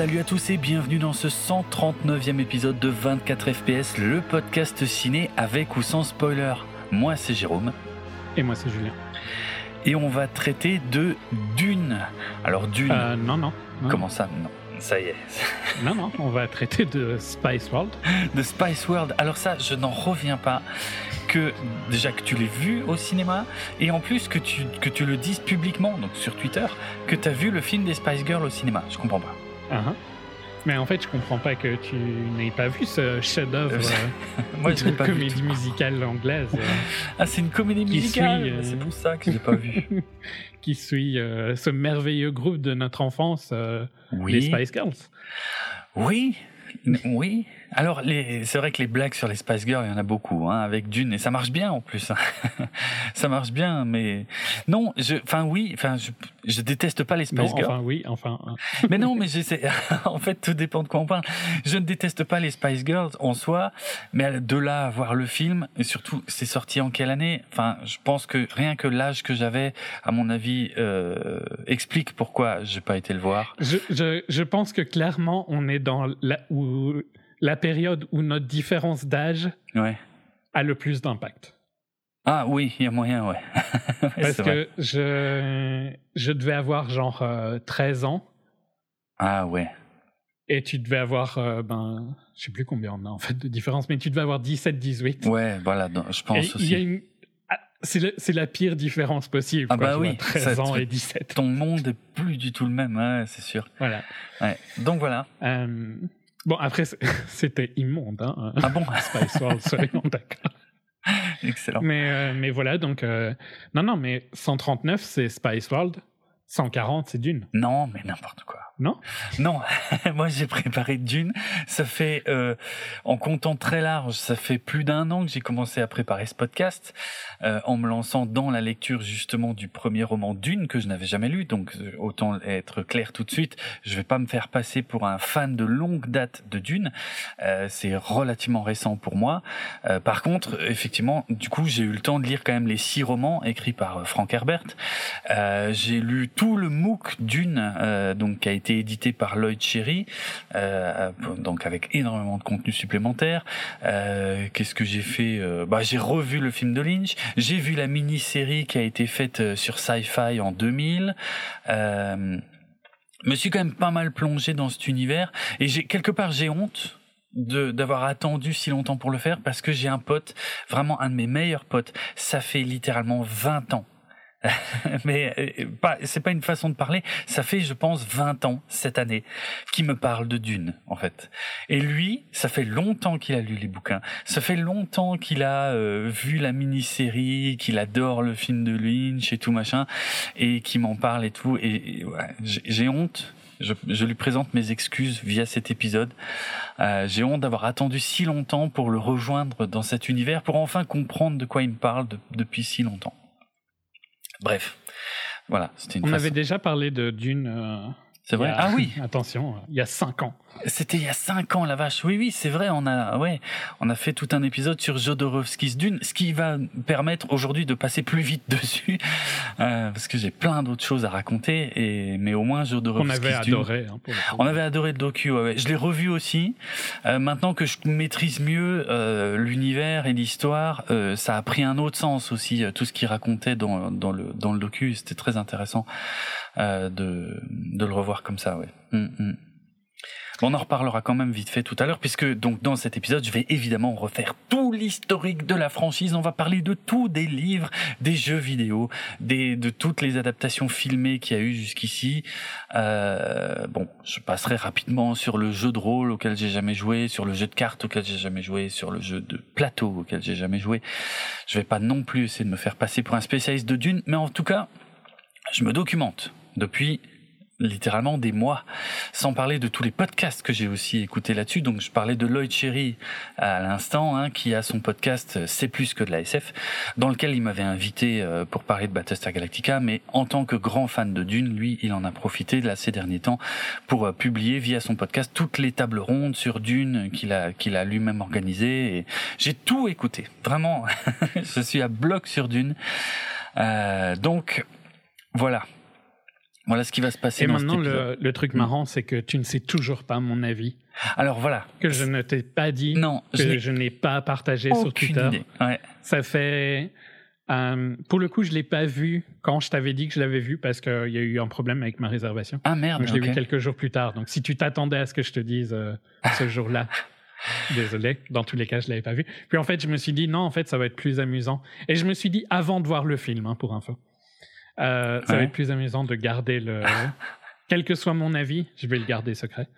Salut à tous et bienvenue dans ce 139e épisode de 24 FPS, le podcast ciné avec ou sans spoiler. Moi c'est Jérôme. Et moi c'est Julien. Et on va traiter de Dune. Alors Dune. Euh, non, non, non. Comment ça Non? Ça y est. non, non, on va traiter de Spice World. De Spice World. Alors ça, je n'en reviens pas que déjà que tu l'aies vu au cinéma et en plus que tu, que tu le dises publiquement, donc sur Twitter, que tu as vu le film des Spice Girls au cinéma. Je comprends pas. Uh-huh. Mais en fait, je comprends pas que tu n'aies pas vu ce chef-d'œuvre Moi, de comédie musicale anglaise. ah, c'est une comédie musicale. Euh... C'est pour ça que je l'ai pas vu. qui suit euh, ce merveilleux groupe de notre enfance, euh, oui. les Spice Girls. Oui, oui. Alors, c'est vrai que les blagues sur les Spice Girls, il y en a beaucoup, hein, avec Dune, et ça marche bien en plus. Hein. ça marche bien, mais non, je, enfin oui, enfin je, je déteste pas les Spice non, Girls. Enfin oui, enfin. mais non, mais j'essaie. en fait, tout dépend de quoi on parle. Je ne déteste pas les Spice Girls en soi, mais de là à voir le film, et surtout, c'est sorti en quelle année? Enfin, je pense que rien que l'âge que j'avais, à mon avis, euh, explique pourquoi j'ai pas été le voir. Je, je, je pense que clairement, on est dans la où la période où notre différence d'âge ouais. a le plus d'impact. Ah oui, il y a moyen, ouais. Parce que vrai. je, je devais avoir genre euh, 13 ans. Ah ouais. Et tu devais avoir, euh, ben, je sais plus combien on a en fait de différence, mais tu devais avoir 17, 18. Ouais, voilà, je pense et aussi. Il y a une... C'est la pire différence possible. Ah quoi, bah oui, 13 ça, ans et 17. Ton monde est plus du tout le même, ouais, c'est sûr. Voilà. Ouais. Donc voilà. Euh, bon, après, c'était immonde. Hein, ah bon? Spice World, soyons d'accord. Excellent. Mais, euh, mais voilà, donc... Euh, non, non, mais 139, c'est Spice World. 140, c'est Dune. Non, mais n'importe quoi. Non? Non, moi j'ai préparé Dune. Ça fait, euh, en comptant très large, ça fait plus d'un an que j'ai commencé à préparer ce podcast, euh, en me lançant dans la lecture justement du premier roman Dune que je n'avais jamais lu. Donc autant être clair tout de suite, je vais pas me faire passer pour un fan de longue date de Dune. Euh, c'est relativement récent pour moi. Euh, par contre, effectivement, du coup, j'ai eu le temps de lire quand même les six romans écrits par Frank Herbert. Euh, j'ai lu tout le MOOC Dune, euh, donc qui a été édité par Lloyd Cherry, euh, donc avec énormément de contenu supplémentaire. Euh, Qu'est-ce que j'ai fait bah, J'ai revu le film de Lynch, j'ai vu la mini-série qui a été faite sur Sci-Fi en 2000. Euh, me suis quand même pas mal plongé dans cet univers et quelque part j'ai honte d'avoir attendu si longtemps pour le faire parce que j'ai un pote, vraiment un de mes meilleurs potes, ça fait littéralement 20 ans mais pas, c'est pas une façon de parler. Ça fait, je pense, 20 ans cette année qui me parle de Dune, en fait. Et lui, ça fait longtemps qu'il a lu les bouquins. Ça fait longtemps qu'il a euh, vu la mini-série, qu'il adore le film de Lynch et tout machin, et qui m'en parle et tout. Et, et ouais, j'ai honte. Je, je, lui présente mes excuses via cet épisode. Euh, j'ai honte d'avoir attendu si longtemps pour le rejoindre dans cet univers, pour enfin comprendre de quoi il me parle de, depuis si longtemps. Bref, voilà, une On façon. avait déjà parlé de Dune. Euh, c'est vrai? a... Ah oui. Attention, il y a cinq ans. C'était il y a cinq ans, la vache. Oui, oui, c'est vrai. On a, ouais, on a fait tout un épisode sur Jodorowsky's Dune, ce qui va permettre aujourd'hui de passer plus vite dessus, euh, parce que j'ai plein d'autres choses à raconter. Et mais au moins Jodorowsky's Dune. On avait Dune, adoré. Hein, pour on avait adoré le docu. Ouais, ouais. Je l'ai revu aussi. Euh, maintenant que je maîtrise mieux euh, l'univers et l'histoire, euh, ça a pris un autre sens aussi. tout ce qu'il racontait dans dans le dans le docu, c'était très intéressant euh, de de le revoir comme ça. Ouais. Mm -hmm. On en reparlera quand même vite fait tout à l'heure, puisque donc dans cet épisode, je vais évidemment refaire tout l'historique de la franchise. On va parler de tout, des livres, des jeux vidéo, des, de toutes les adaptations filmées qu'il y a eu jusqu'ici. Euh, bon, je passerai rapidement sur le jeu de rôle auquel j'ai jamais joué, sur le jeu de cartes auquel j'ai jamais joué, sur le jeu de plateau auquel j'ai jamais joué. Je vais pas non plus essayer de me faire passer pour un spécialiste de Dune, mais en tout cas, je me documente depuis littéralement des mois, sans parler de tous les podcasts que j'ai aussi écoutés là-dessus. Donc je parlais de Lloyd Cherry à l'instant, hein, qui a son podcast C'est plus que de la SF, dans lequel il m'avait invité euh, pour parler de Battlestar Galactica, mais en tant que grand fan de Dune, lui, il en a profité là ces derniers temps pour euh, publier via son podcast toutes les tables rondes sur Dune qu'il a qu'il a lui-même organisées. Et j'ai tout écouté, vraiment. je suis à bloc sur Dune. Euh, donc voilà. Voilà ce qui va se passer Et dans maintenant, le, le truc Mm. marrant, c'est que tu ne sais toujours pas mon avis, Alors voilà. que je ne t'ai pas dit, Non, que je n'ai pas partagé sur Twitter. idée. Ouais. Ça fait. euh, pour le coup, je l'ai pas vu quand je t'avais dit que je l'avais vu parce qu'il y a eu un problème avec ma réservation. Ah merde. Donc, je l'ai vu quelques jours plus tard. Donc, si tu t'attendais à ce que je te dise euh, ce jour-là, désolé. Dans tous les cas, je l'avais pas vu. Puis en fait, je me suis dit non, en fait, ça va être plus amusant. Et je me suis dit avant de voir le film, hein, pour info, euh, ça va être plus amusant de garder le. Quel que soit mon avis, je vais le garder secret.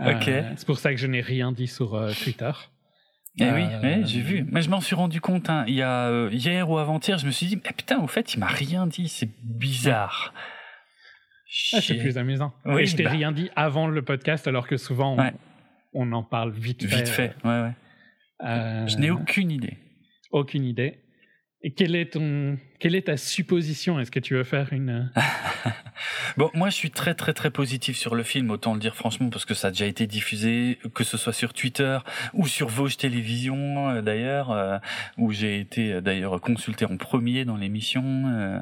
Euh, Ok. c'est pour ça que je n'ai rien dit sur euh, Twitter. Eh oui, Euh, ouais, j'ai vu. Mais je m'en suis rendu compte hein, il y a euh, hier ou avant-hier. Je me suis dit, eh, putain, au fait, il m'a rien dit. C'est bizarre. Ah, c'est plus amusant. Oui, Et je t'ai bah. rien dit avant le podcast, alors que souvent on, Ouais. on en parle vite fait. Vite fait. Ouais, ouais. Euh, Je n'ai aucune idée. aucune idée. Et quelle est ton, quelle est ta supposition? Est-ce que tu veux faire une Bon, moi, je suis très, très, très positif sur le film, autant le dire franchement, parce que ça a déjà été diffusé, que ce soit sur Twitter ou sur Vosges Télévision, euh, d'ailleurs, euh, où j'ai été euh, d'ailleurs consulté en premier dans l'émission.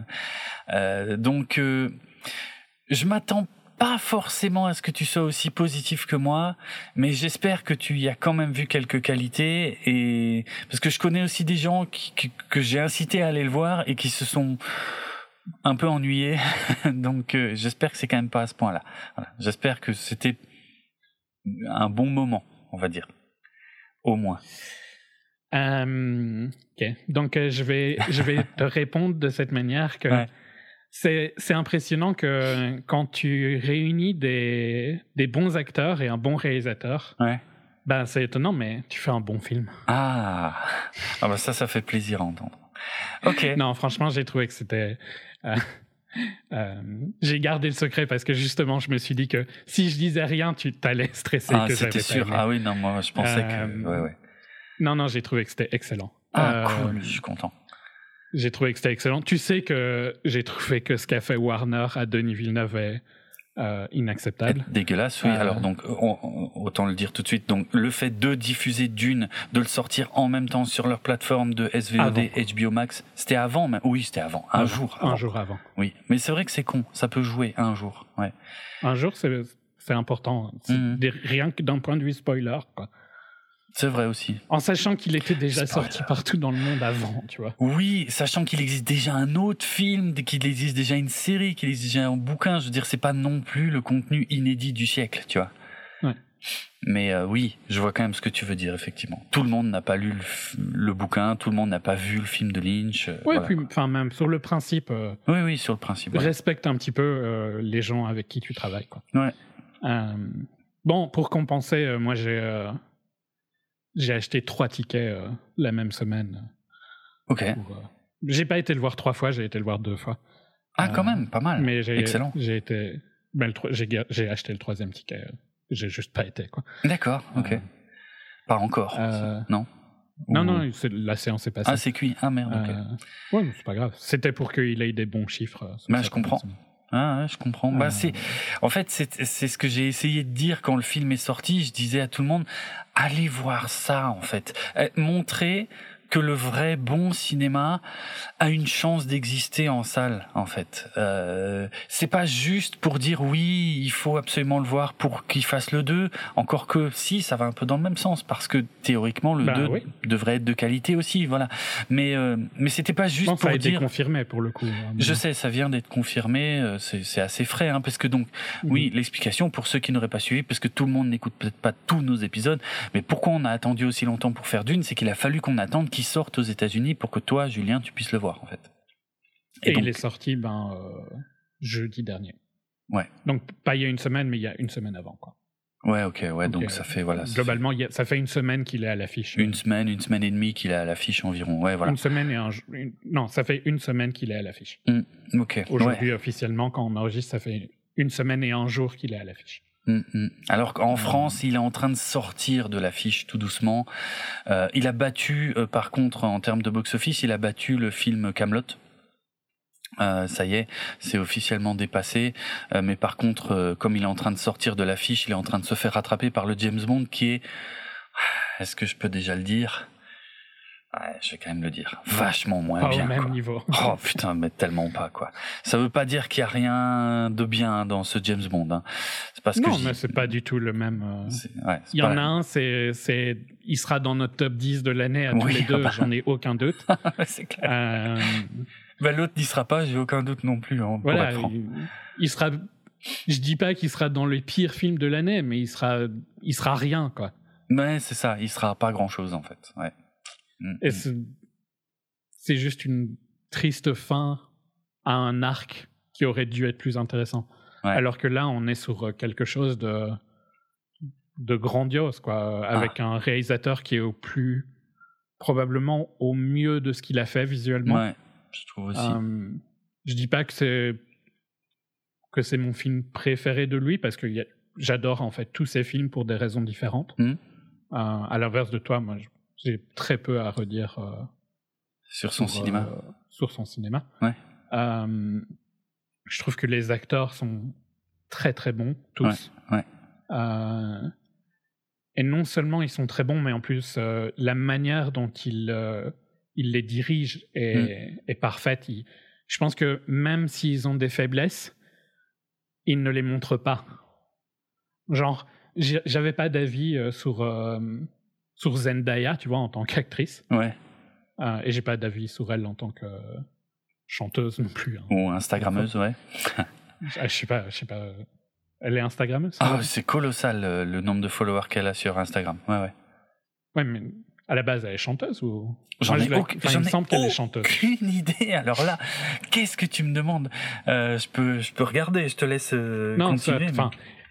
donc, je m'attends pas forcément à ce que tu sois aussi positif que moi, mais j'espère que tu y as quand même vu quelques qualités et parce que je connais aussi des gens qui, qui- que j'ai incité à aller le voir et qui se sont un peu ennuyés. Donc euh, j'espère que c'est quand même pas à ce point-là. Voilà. J'espère que c'était un bon moment, on va dire, au moins. Euh, ok. Donc, euh, je vais, je vais te répondre de cette manière que Ouais. C'est, impressionnant que quand tu réunis des, des bons acteurs et un bon réalisateur, Ouais. ben, c'est étonnant, mais tu fais un bon film. Ah, ah bah ça, ça fait plaisir à entendre. Ok. Non, franchement, j'ai trouvé que c'était. euh, euh, j'ai gardé le secret parce que justement, je me suis dit que si je disais rien, tu t'allais stresser. Ah, que c'était sûr. aimé. Ah oui, non, moi, je pensais que. Euh, Ouais, ouais. Non, non, j'ai trouvé que c'était excellent. Ah, Euh, cool. Je suis content. J'ai trouvé que c'était excellent. Tu sais que j'ai trouvé que ce qu'a fait Warner à Denis Villeneuve est euh, inacceptable. Dégueulasse, oui. Euh, Alors donc, on- on- autant le dire tout de suite. Donc, le fait de diffuser Dune, de le sortir en même temps sur leur plateforme de SVOD, HBO Max, c'était avant. même. Oui, c'était avant. Un jour. Un avant. jour avant. Oui, mais c'est vrai que c'est con. Ça peut jouer un jour. Ouais. Un jour, c'est important. Des- rien que d'un point de vue spoiler. Quoi. C'est vrai aussi. En sachant qu'il était déjà sorti partout dans le monde avant, tu vois. Oui, sachant qu'il existe déjà un autre film, qu'il existe déjà une série, qu'il existe déjà un bouquin, je veux dire, c'est pas non plus le contenu inédit du siècle, tu vois. Ouais. Mais euh, oui, je vois quand même ce que tu veux dire, effectivement. Tout le monde n'a pas lu le, bouquin, tout le monde n'a pas vu le film de Lynch. euh, Oui, voilà. puis enfin même sur le principe, euh, Oui, oui, sur le principe. ouais. respecte un petit peu les gens avec qui tu travailles. Quoi. Ouais. Bon, pour compenser, moi j'ai j'ai acheté trois tickets euh, la même semaine. Ok. euh, J'ai pas été le voir trois fois, j'ai été le voir deux fois. Ah, quand Euh, même, pas mal. Mais Excellent. j'ai été ben, j'ai acheté le troisième ticket. J'ai juste pas été quoi. D'accord, ok. Pas encore. Non? Non Ou- non, la séance est passée. Ah, c'est cuit. Ah merde. ouais, mais c'est pas grave. C'était pour qu'il ait des bons chiffres. sur Ben, je comprends. Ah, je comprends. Euh, Bah, c'est, en fait, c'est, c'est ce que j'ai essayé de dire quand le film est sorti. Je disais à tout le monde, allez voir ça, en fait. Euh, montrer que le vrai bon cinéma a une chance d'exister en salle, en fait. Euh, c'est pas juste pour dire oui, il faut absolument le voir pour qu'il fasse le 2. Encore que si, ça va un peu dans le même sens parce que théoriquement le Bah, 2 oui. devrait être de qualité aussi, voilà. Mais, euh, mais c'était pas juste ça pour a été dire. confirmé pour le coup. hein, Je sais, ça vient d'être confirmé, euh, c'est assez frais, hein, parce que donc, oui, l'explication pour ceux qui n'auraient pas suivi, parce que tout le monde n'écoute peut-être pas tous nos épisodes, mais pourquoi on a attendu aussi longtemps pour faire Dune, c'est qu'il a fallu qu'on attende qu'il sorte aux États-Unis pour que toi, Julien, tu puisses le voir, en fait. Et, donc- il est sorti ben, euh, jeudi dernier. Ouais. Donc, pas il y a une semaine, mais il y a une semaine avant. Quoi. Ouais, ok, ouais, donc euh, ça fait, voilà. Globalement, ça fait une semaine qu'il est à l'affiche. Une semaine, une semaine et demie qu'il est à l'affiche environ, ouais, voilà. Une semaine et un une- Non, ça fait une semaine qu'il est à l'affiche. Ok, ouais. Aujourd'hui, officiellement, quand on enregistre, ça fait une semaine et un jour qu'il est à l'affiche. Mm, mm. Alors qu'en France, il est en train de sortir de l'affiche tout doucement. Euh, il a battu, euh, par contre, en termes de box-office, il a battu le film Camelot. Euh, ça y est, c'est officiellement dépassé. Euh, mais par contre, euh, comme il est en train de sortir de l'affiche, il est en train de se faire rattraper par le James Bond qui est, est-ce que je peux déjà le dire? Ouais, je vais quand même le dire. Vachement moins Pas bien. au même quoi. niveau. Oh putain, mais tellement pas quoi. Ça veut pas dire qu'il y a rien de bien dans ce James Bond. Hein. C'est parce que non, dis- mais c'est pas du tout le même. euh, ouais, Il y en a un, c'est, c'est, il sera dans notre top 10 de l'année à tous Oui, les deux, ah bah. j'en ai aucun doute. c'est clair. Euh, Bah, L'autre n'y sera pas, j'ai aucun doute non plus. hein, voilà, il, il sera. Je dis pas qu'il sera dans les pires films de l'année, mais il sera, il sera rien, quoi. Mais c'est ça, il sera pas grand chose en fait. Ouais. Mm, Et mm. c'est, juste une triste fin à un arc qui aurait dû être plus intéressant. Ouais. Alors que là, on est sur euh, quelque chose de, de grandiose, quoi, avec Ah. un réalisateur qui est au plus, probablement au mieux de ce qu'il a fait visuellement. Ouais, je trouve aussi. Euh, je dis pas que c'est que c'est mon film préféré de lui parce que j'adore en fait tous ses films pour des raisons différentes. Euh, à l'inverse de toi, moi, j'ai très peu à redire euh, Sur son sur, cinéma. euh, sur son cinéma. Ouais. Euh, je trouve que les acteurs sont très très bons tous. Ouais, ouais. Euh, et non seulement ils sont très bons, mais en plus euh, la manière dont ils euh, ils les dirigent est, Mm. est parfaite. Ils- je pense que même s'ils ont des faiblesses, ils ne les montrent pas. Genre, j'avais pas d'avis euh, sur euh, sur Zendaya, tu vois, en tant qu'actrice. Ouais. Euh, et j'ai pas d'avis sur elle en tant que chanteuse non plus. hein. Ou Instagrammeuse, ouais. Ah, je sais pas, je sais pas. Elle est Instagrammeuse Ah, c'est colossal euh, le nombre de followers qu'elle a sur Instagram. Ouais, ouais. Ouais, mais à la base, elle est chanteuse ou? J'en ai je la- aucun- enfin, il semble qu'elle est chanteuse. aucune idée. Alors là, qu'est-ce que tu me demandes? Euh, Je peux, je peux regarder. Je te laisse Non, continuer. mais-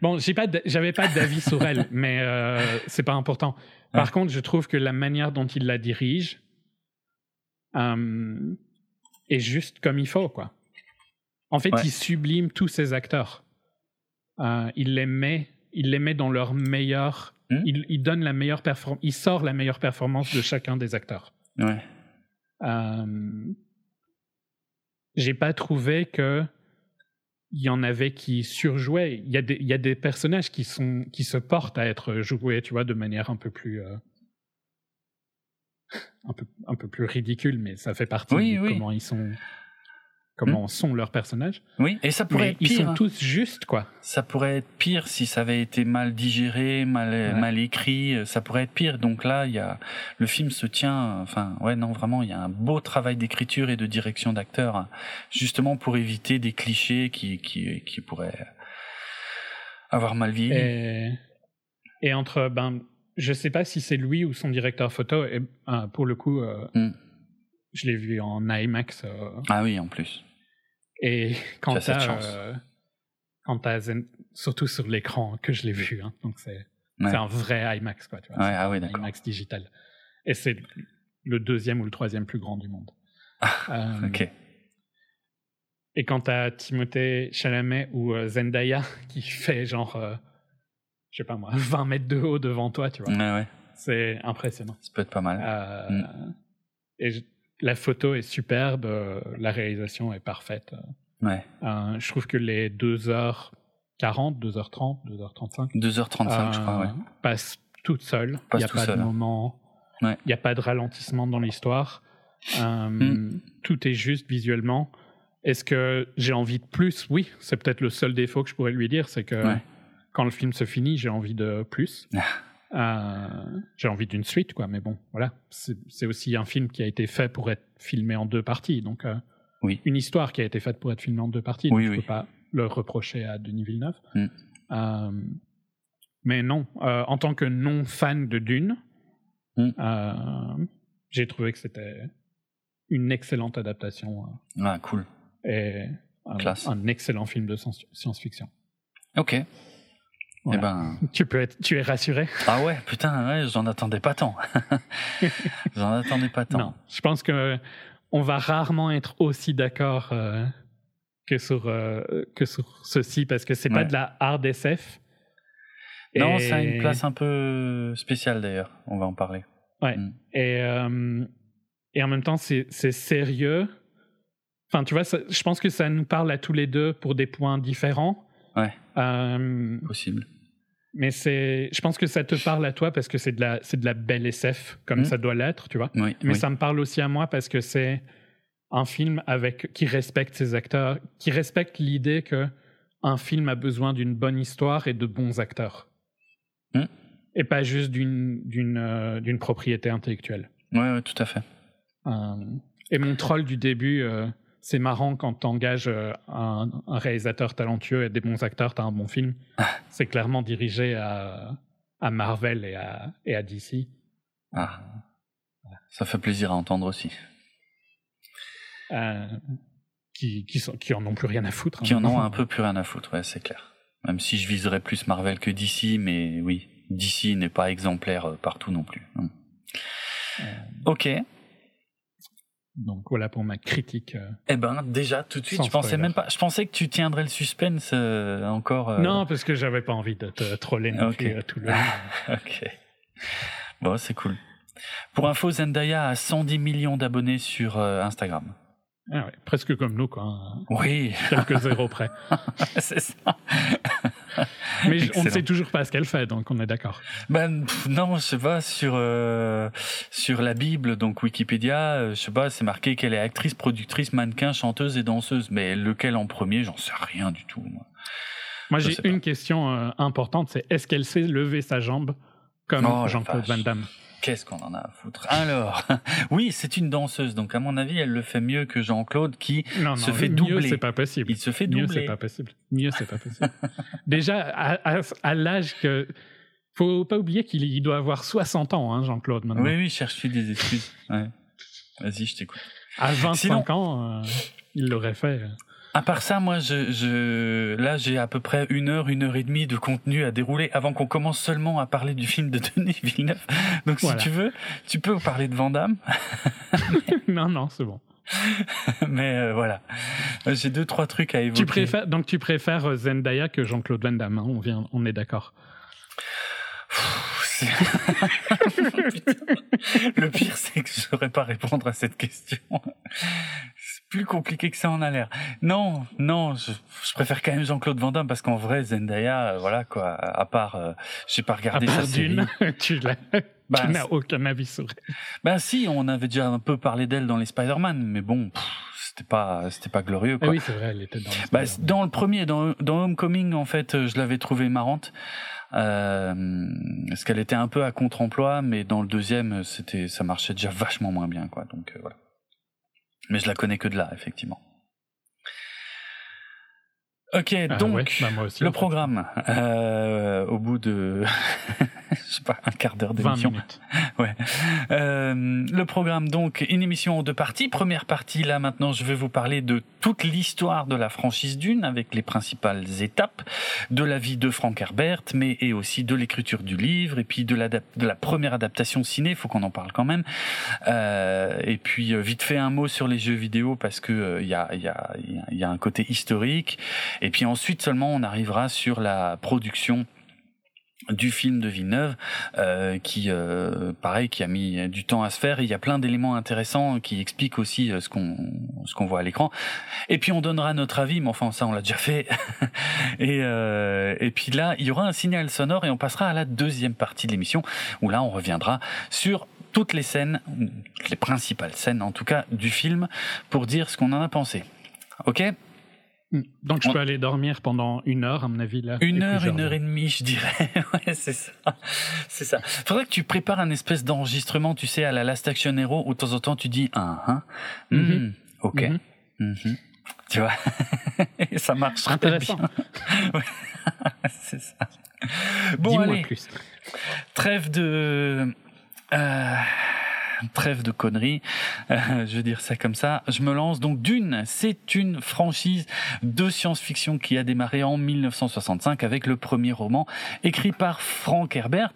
bon, j'ai pas, d- j'avais pas d'avis sur elle, mais euh, c'est pas important. Par Ouais. contre, je trouve que la manière dont il la dirige euh, est juste comme il faut, quoi. En fait, Ouais. il sublime tous ses acteurs. Euh, il les met, il les met dans leur meilleur. Hmm? Il, il donne la meilleure performance. Il sort la meilleure performance de chacun des acteurs. Ouais. Euh, j'ai pas trouvé que il y en avait qui surjouaient. Il y a des, il y a des personnages qui sont qui se portent à être joués, tu vois, de manière un peu plus euh, un peu un peu plus ridicule, mais ça fait partie Oui, de oui. comment ils sont comment sont leurs personnages. Oui. Et ça pourrait Mais être ils pire. sont hein. tous justes, quoi. Ça pourrait être pire si ça avait été mal digéré, mal, Ouais. mal écrit. euh, Ça pourrait être pire. Donc là, il y a le film se tient. Enfin, ouais, non, vraiment, il y a un beau travail d'écriture et de direction d'acteur, hein, justement pour éviter des clichés qui qui qui pourraient avoir mal vieilli. Et, et entre, ben, je sais pas si c'est lui ou son directeur photo. Et euh, pour le coup, euh, Hmm. Je l'ai vu en IMAX. euh, Ah oui, en plus. et quand Tu as euh, t'as Zen- surtout sur l'écran que je l'ai vu, hein, donc c'est Ouais. un vrai IMAX quoi. Tu vois, Ouais, ah oui. IMAX digital. Et c'est le deuxième ou le troisième plus grand du monde. Euh, Ah, Ok. Et quand t'as Timothée Chalamet ou euh, Zendaya qui fait genre, euh, je sais pas moi, 20 mètres de haut devant toi, tu vois. Ouais, ouais. C'est impressionnant. Ça peut être pas mal. Euh, Mm. Et je- la photo est superbe, euh, la réalisation est parfaite. Ouais. Euh, je trouve que les 2h40, 2h30, 2h35 2h35, je crois, ouais. euh, passent toutes seules. Il n'y a pas seul, de moment, il Ouais. n'y a pas de ralentissement dans l'histoire. Euh, Mm. Tout est juste visuellement. Est-ce que j'ai envie de plus? Oui, c'est peut-être le seul défaut que je pourrais lui dire, c'est que quand le film se finit, j'ai envie de plus. Euh, j'ai envie d'une suite, quoi. Mais bon, voilà. C'est aussi un film qui a été fait pour être filmé en deux parties. Donc, euh, Oui. une histoire qui a été faite pour être filmée en deux parties. Oui, donc je oui. ne peux pas le reprocher à Denis Villeneuve. Mm. Euh, mais non, en tant que non-fan de Dune, Mm. j'ai trouvé que c'était une excellente adaptation Ah, cool. et un, un excellent film de science- science-fiction. Ok. Voilà. Eh ben. Tu peux être, tu es rassuré Ah ouais, putain, ouais, j'en attendais pas tant. j'en attendais pas tant. Non, je pense que on va rarement être aussi d'accord euh, que sur euh, que sur ceci parce que c'est pas Ouais. de la hard SF. Non, Et- ça a une place un peu spéciale d'ailleurs. On va en parler. Ouais. Mm. Et euh, et en même temps c'est c'est sérieux. Enfin, tu vois, ça- je pense que ça nous parle à tous les deux pour des points différents. Ouais. Euh, Possible. Mais c'est, je pense que ça te parle à toi parce que c'est de la, c'est de la belle SF comme Mhm. ça doit l'être, tu vois. Oui, Mais oui. ça me parle aussi à moi parce que c'est un film avec qui respecte ses acteurs, qui respecte l'idée que un film a besoin d'une bonne histoire et de bons acteurs, Hmm. et pas juste d'une d'une euh, d'une propriété intellectuelle. Ouais, ouais, tout à fait. Euh, et mon troll du début, euh, c'est marrant quand t'engages euh, un, un réalisateur talentueux et des bons acteurs, t'as un bon film. c'est clairement dirigé à, à Marvel et à, et à DC. Ah. Ça fait plaisir à entendre aussi. euh, qui, qui, sont, qui en ont plus rien à foutre. hein. Qui en ont un peu plus rien à foutre, ouais, c'est clair. Même si je viserais plus Marvel que DC, mais oui, DC n'est pas exemplaire euh, partout non plus. Euh, Ok. Donc voilà pour ma critique. euh. Eh ben, déjà, tout de suite, je pensais spoiler. même pas. Je pensais que tu tiendrais le suspense euh, encore. euh, Non, parce que j'avais pas envie de te troller non Ok. plus euh, tout le long. Ok. Bon, c'est cool. Pour info, Zendaya a 110 millions d'abonnés sur Instagram. Ah ouais, presque comme nous, quoi. hein. Oui, Quelques zéros près. c'est ça. Mais on ne sait toujours pas ce qu'elle fait, donc on est d'accord. Ben pff, non, je sais pas sur euh, sur la Bible, donc Wikipédia, euh, je sais pas, c'est marqué qu'elle est actrice, productrice, mannequin, chanteuse et danseuse, mais lequel en premier, j'en sais rien du tout. Moi. J'ai pas. une question euh, importante, c'est est-ce qu'elle sait lever sa jambe comme Oh, la Jean-Claude. Van Damme? Qu'est-ce qu'on en a à foutre? Alors, oui, c'est une danseuse, donc à mon avis, elle le fait mieux que Jean-Claude, qui Non, Se fait mieux, doubler. c'est pas possible. il se fait Mieux, doubler. c'est pas possible. Mieux, c'est pas possible. Déjà, à, à- à l'âge que. Faut pas oublier qu'il il doit avoir 60 ans, hein, Jean-Claude, maintenant. Oui, oui, cherche-tu des excuses. Ouais. Vas-y, je t'écoute. À 25 Sinon- ans, euh, il l'aurait fait. À part ça, moi, je, je, là, j'ai à peu près une heure, une heure et demie de contenu à dérouler avant qu'on commence seulement à parler du film de Denis Villeneuve. Donc, Voilà. si tu veux, tu peux parler de Van Damme, non, non, c'est bon. mais euh, voilà. Euh, J'ai deux, trois trucs à évoquer. Tu préfères, donc tu préfères euh, Zendaya que Jean-Claude Van Damme, hein, on, vient, on est d'accord. Le pire, c'est que je saurais pas répondre à cette question. Plus compliqué que ça en a l'air. Non, non, je, je préfère quand même Jean-Claude Van Damme parce qu'en vrai, Zendaya, euh, voilà quoi. À part, euh, j'ai pas À regardé part sa série. d'une, tu l'as- Bah, tu n'as aucun avis sur. Ben si, on avait déjà un peu parlé d'elle dans les Spider-Man, mais bon, pff, c'était pas, c'était pas glorieux Ah quoi. oui, c'est vrai, elle était dans le Bah, dans le premier, dans, dans Homecoming, en fait, euh, je l'avais trouvée marrante. Euh, parce qu'elle était un peu à contre-emploi, mais dans le deuxième, c'était, ça marchait déjà vachement moins bien, quoi. Donc euh, voilà. Mais je la connais que de là, effectivement. Ok, Ah donc ouais, bah, moi aussi, le programme. Euh, au bout de, je sais pas, un quart d'heure 20 d'émission. Ouais. Euh, le programme, donc, une émission en deux parties. Première partie, là, maintenant, je vais vous parler de toute l'histoire de la franchise Dune, avec les principales étapes de la vie de Frank Herbert, mais et aussi de l'écriture du livre, et puis de, de la première adaptation ciné, faut qu'on en parle quand même. Euh, et puis, euh, vite fait, un mot sur les jeux vidéo, parce que euh, il y, a, il y, a, il y a- il y a un côté historique. Et puis ensuite seulement, on arrivera sur la production du film de Villeneuve, euh, qui, euh, pareil, qui a mis du temps à se faire. Il y a plein d'éléments intéressants qui expliquent aussi euh, ce qu'on ce qu'on voit à l'écran. Et puis on donnera notre avis, mais enfin ça on l'a déjà fait. et et puis là, il y aura un signal sonore et on passera à la deuxième partie de l'émission où là on reviendra sur toutes les scènes, les principales scènes en tout cas du film, pour dire ce qu'on en a pensé. Ok? Donc je On- peux aller dormir pendant une heure, à mon avis. Là, Une heure, une heure et demie, je dirais. ouais, c'est ça. C'est ça. Faudrait que tu prépares un espèce d'enregistrement, tu sais, à la Last Action Hero, où de temps en temps tu dis, ah, hein, Mhm. hmm, ok, Mhm. mhm. tu vois, et ça marche très Intéressant. bien. Ouais. c'est ça. Bon, allez, plus. trêve de, euh, trêve de conneries, euh, je vais dire ça comme ça. Je me lance donc Dune. C'est une franchise de science-fiction qui a démarré en 1965 avec le premier roman écrit par Frank Herbert.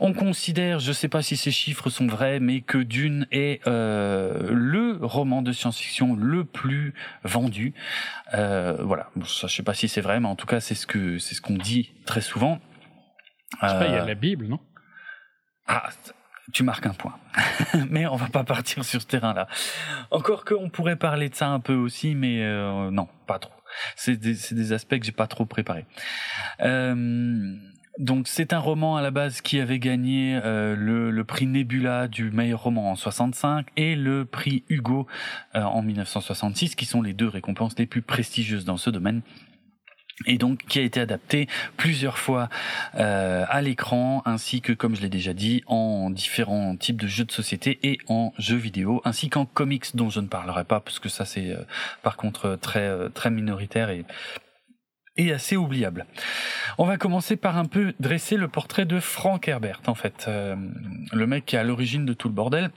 On considère, je sais pas si ces chiffres sont vrais, mais que Dune est euh, le roman de science-fiction le plus vendu. Euh, voilà, Bon, ça, je sais pas si c'est vrai, mais en tout cas c'est ce que c'est ce qu'on dit très souvent. Je sais pas, il y a la Bible, non? Ah, tu marques un point. mais on va pas partir sur ce terrain-là. Encore que on pourrait parler de ça un peu aussi, mais euh, non, pas trop. C'est des, aspects que j'ai pas trop préparés. Euh, Donc c'est un roman à la base qui avait gagné euh, le, le, prix Nebula du meilleur roman en 65 et le prix Hugo en 1966, qui sont les deux récompenses les plus prestigieuses dans ce domaine et donc qui a été adapté plusieurs fois euh, à l'écran, ainsi que, comme je l'ai déjà dit, en différents types de jeux de société et en jeux vidéo, ainsi qu'en comics dont je ne parlerai pas, parce que ça c'est euh, par contre très euh, très minoritaire et et assez oubliable. On va commencer par un peu dresser le portrait de Frank Herbert, en fait, euh, le mec qui est à l'origine de tout le bordel.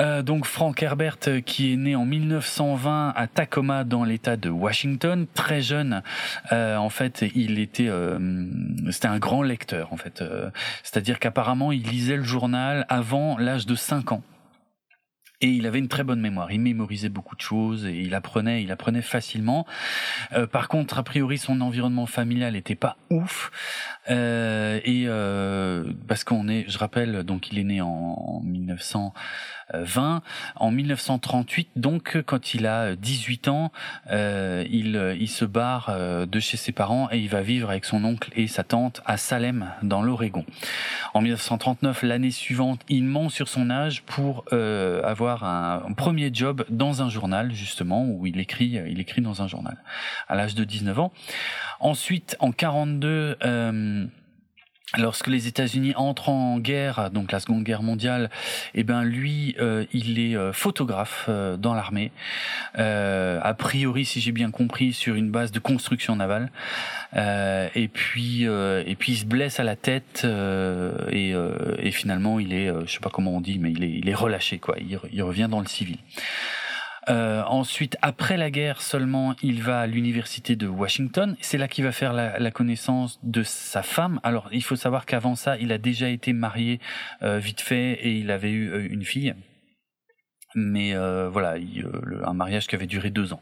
Euh, donc Frank Herbert qui est né en 1920 à Tacoma dans l'État de Washington, très jeune. Euh, en fait, il était, c'était un grand lecteur en fait. C'est-à-dire qu'apparemment il lisait le journal avant l'âge de 5 ans. Et il avait une très bonne mémoire. Il mémorisait beaucoup de choses et il apprenait, il apprenait facilement. Euh, par contre, a priori, son environnement familial n'était pas ouf. Euh, et euh, parce qu'on est, je rappelle, donc il est né en, en 1900. 20. En 1938, donc, quand il a 18 ans, euh, il, il se barre euh, de chez ses parents et il va vivre avec son oncle et sa tante à Salem, dans l'Oregon. En 1939, l'année suivante, il ment sur son âge pour euh, avoir un, un, premier job dans un journal, justement, où il écrit, il écrit dans un journal, à l'âge de 19 ans. Ensuite, en 42, euh, lorsque les États-Unis entrent en guerre, donc la Seconde Guerre mondiale, eh ben lui, euh, il est euh, photographe euh, dans l'armée, a priori, si j'ai bien compris, sur une base de construction navale. Et puis, et puis il se blesse à la tête et, finalement, il est, je sais pas comment on dit, mais il est, relâché, quoi. Il revient dans le civil. Euh, ensuite, après la guerre seulement, il va à l'université de Washington. C'est là qu'il va faire la, connaissance de sa femme. Alors, il faut savoir qu'avant ça, il a déjà été marié euh, vite fait et il avait eu euh, une fille mais euh, voilà, il, euh, un mariage qui avait duré deux ans.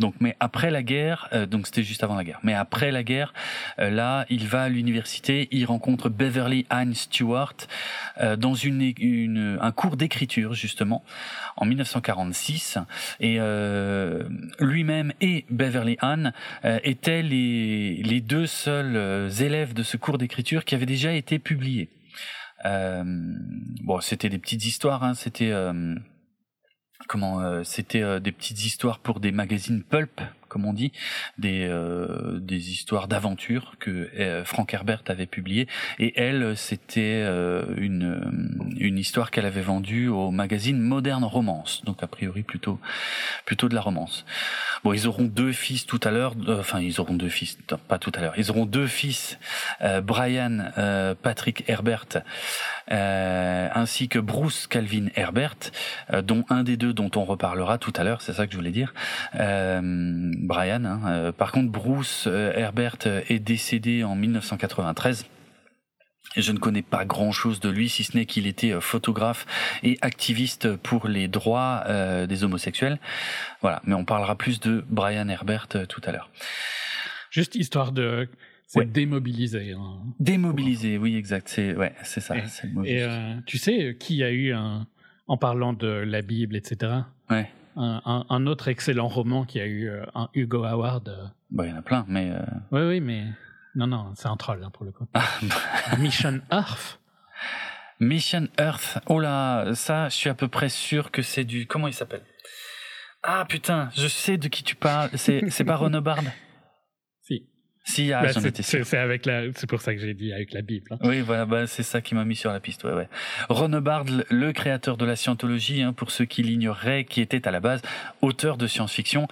Donc, mais après la guerre, euh, donc c'était juste avant la guerre. Mais après la guerre, euh, là, il va à l'université, il rencontre Beverly Ann Stewart euh, dans une, une, un cours d'écriture justement en 1946, et lui-même et Beverly Ann étaient les les deux seuls élèves de ce cours d'écriture qui avaient déjà été publiés. bon, c'était des petites histoires, hein, c'était comment euh, c'était euh, des petites histoires pour des magazines pulp comme on dit des euh, des histoires d'aventure que euh, Frank Herbert avait publiées. Et elle c'était euh, une une histoire qu'elle avait vendue au magazine Modern Romance donc a priori plutôt plutôt de la romance. Bon ils auront deux fils tout à l'heure enfin ils auront deux fils pas tout à l'heure. Ils auront deux fils Brian Patrick Herbert ainsi que Bruce Calvin Herbert dont un des deux dont on reparlera tout à l'heure c'est ça que je voulais dire Brian. Hein. Euh, par contre, Bruce euh, Herbert euh, est décédé en 1993. Et je ne connais pas grand-chose de lui, si ce n'est qu'il était photographe et activiste pour les droits euh, des homosexuels. Voilà, mais on parlera plus de Brian Herbert euh, tout à l'heure. Juste histoire de c'est ouais. démobiliser. Hein. Démobiliser, oui, exact. C'est ouais, c'est ça. Et, le et euh, tu sais qui a eu un, en parlant de la Bible, etc. Ouais un, un, un, autre excellent roman qui a eu euh, un Hugo Award. Euh... Bah, il y en a plein, mais. Euh... Oui, oui, mais. Non, non, c'est un troll hein, pour le coup. Mission Earth. Mission Earth. Oh là, ça, je suis à peu près sûr que c'est du. Comment il s'appelle? Ah putain, je sais de qui tu parles. C'est, c'est pas Renobard Si. Si, ah, bah, j'en étais sûr. C'est avec la, c'est pour ça que j'ai dit avec la Bible. Hein. Oui, voilà, bah, c'est ça qui m'a mis sur la piste, ouais, ouais. Ronebard, le créateur de la scientologie, hein, pour ceux qui l'ignoreraient, qui était à la base auteur de science-fiction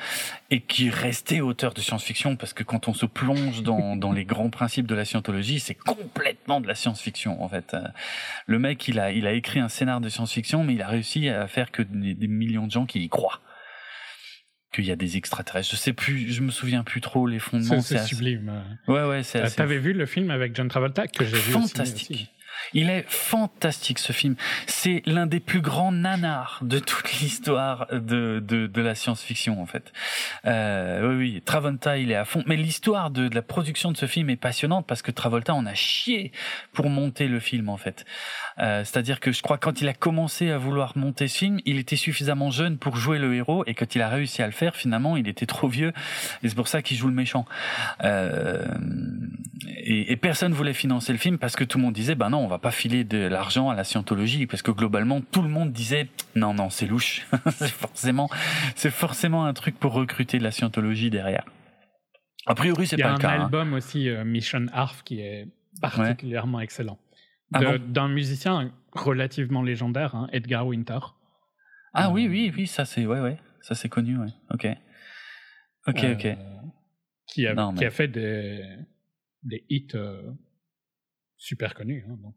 et qui restait auteur de science-fiction parce que quand on se plonge dans, dans les grands principes de la scientologie, c'est complètement de la science-fiction, en fait. Le mec, il a, il a écrit un scénar de science-fiction, mais il a réussi à faire que des, des millions de gens qui y croient qu'il y a des extraterrestres. Je sais plus, je me souviens plus trop les fondements. C'est sublime. Ouais, ouais, c'est. T'avais vu le film avec John Travolta que j'ai vu Fantastique. Il est fantastique ce film. C'est l'un des plus grands nanars de toute l'histoire de, de, de, la science-fiction en fait. Euh, oui, oui, Travolta il est à fond. Mais l'histoire de, de, la production de ce film est passionnante parce que Travolta on a chié pour monter le film en fait. Euh, C'est-à-dire que je crois quand il a commencé à vouloir monter ce film, il était suffisamment jeune pour jouer le héros et quand il a réussi à le faire, finalement il était trop vieux et c'est pour ça qu'il joue le méchant. Euh, et, et personne voulait financer le film parce que tout le monde disait bah non on va pas filer de l'argent à la scientologie parce que globalement tout le monde disait non non c'est louche c'est forcément c'est forcément un truc pour recruter de la scientologie derrière a priori c'est pas le cas il y a un album hein. aussi euh, Mission Arf qui est particulièrement ouais. excellent ah bon d'un musicien relativement légendaire hein, Edgar Winter ah euh, oui oui oui ça c'est ouais ouais ça c'est connu ouais ok ok euh, ok qui a, Non, qui mais- a fait des, des hits euh, super connus. hein, donc,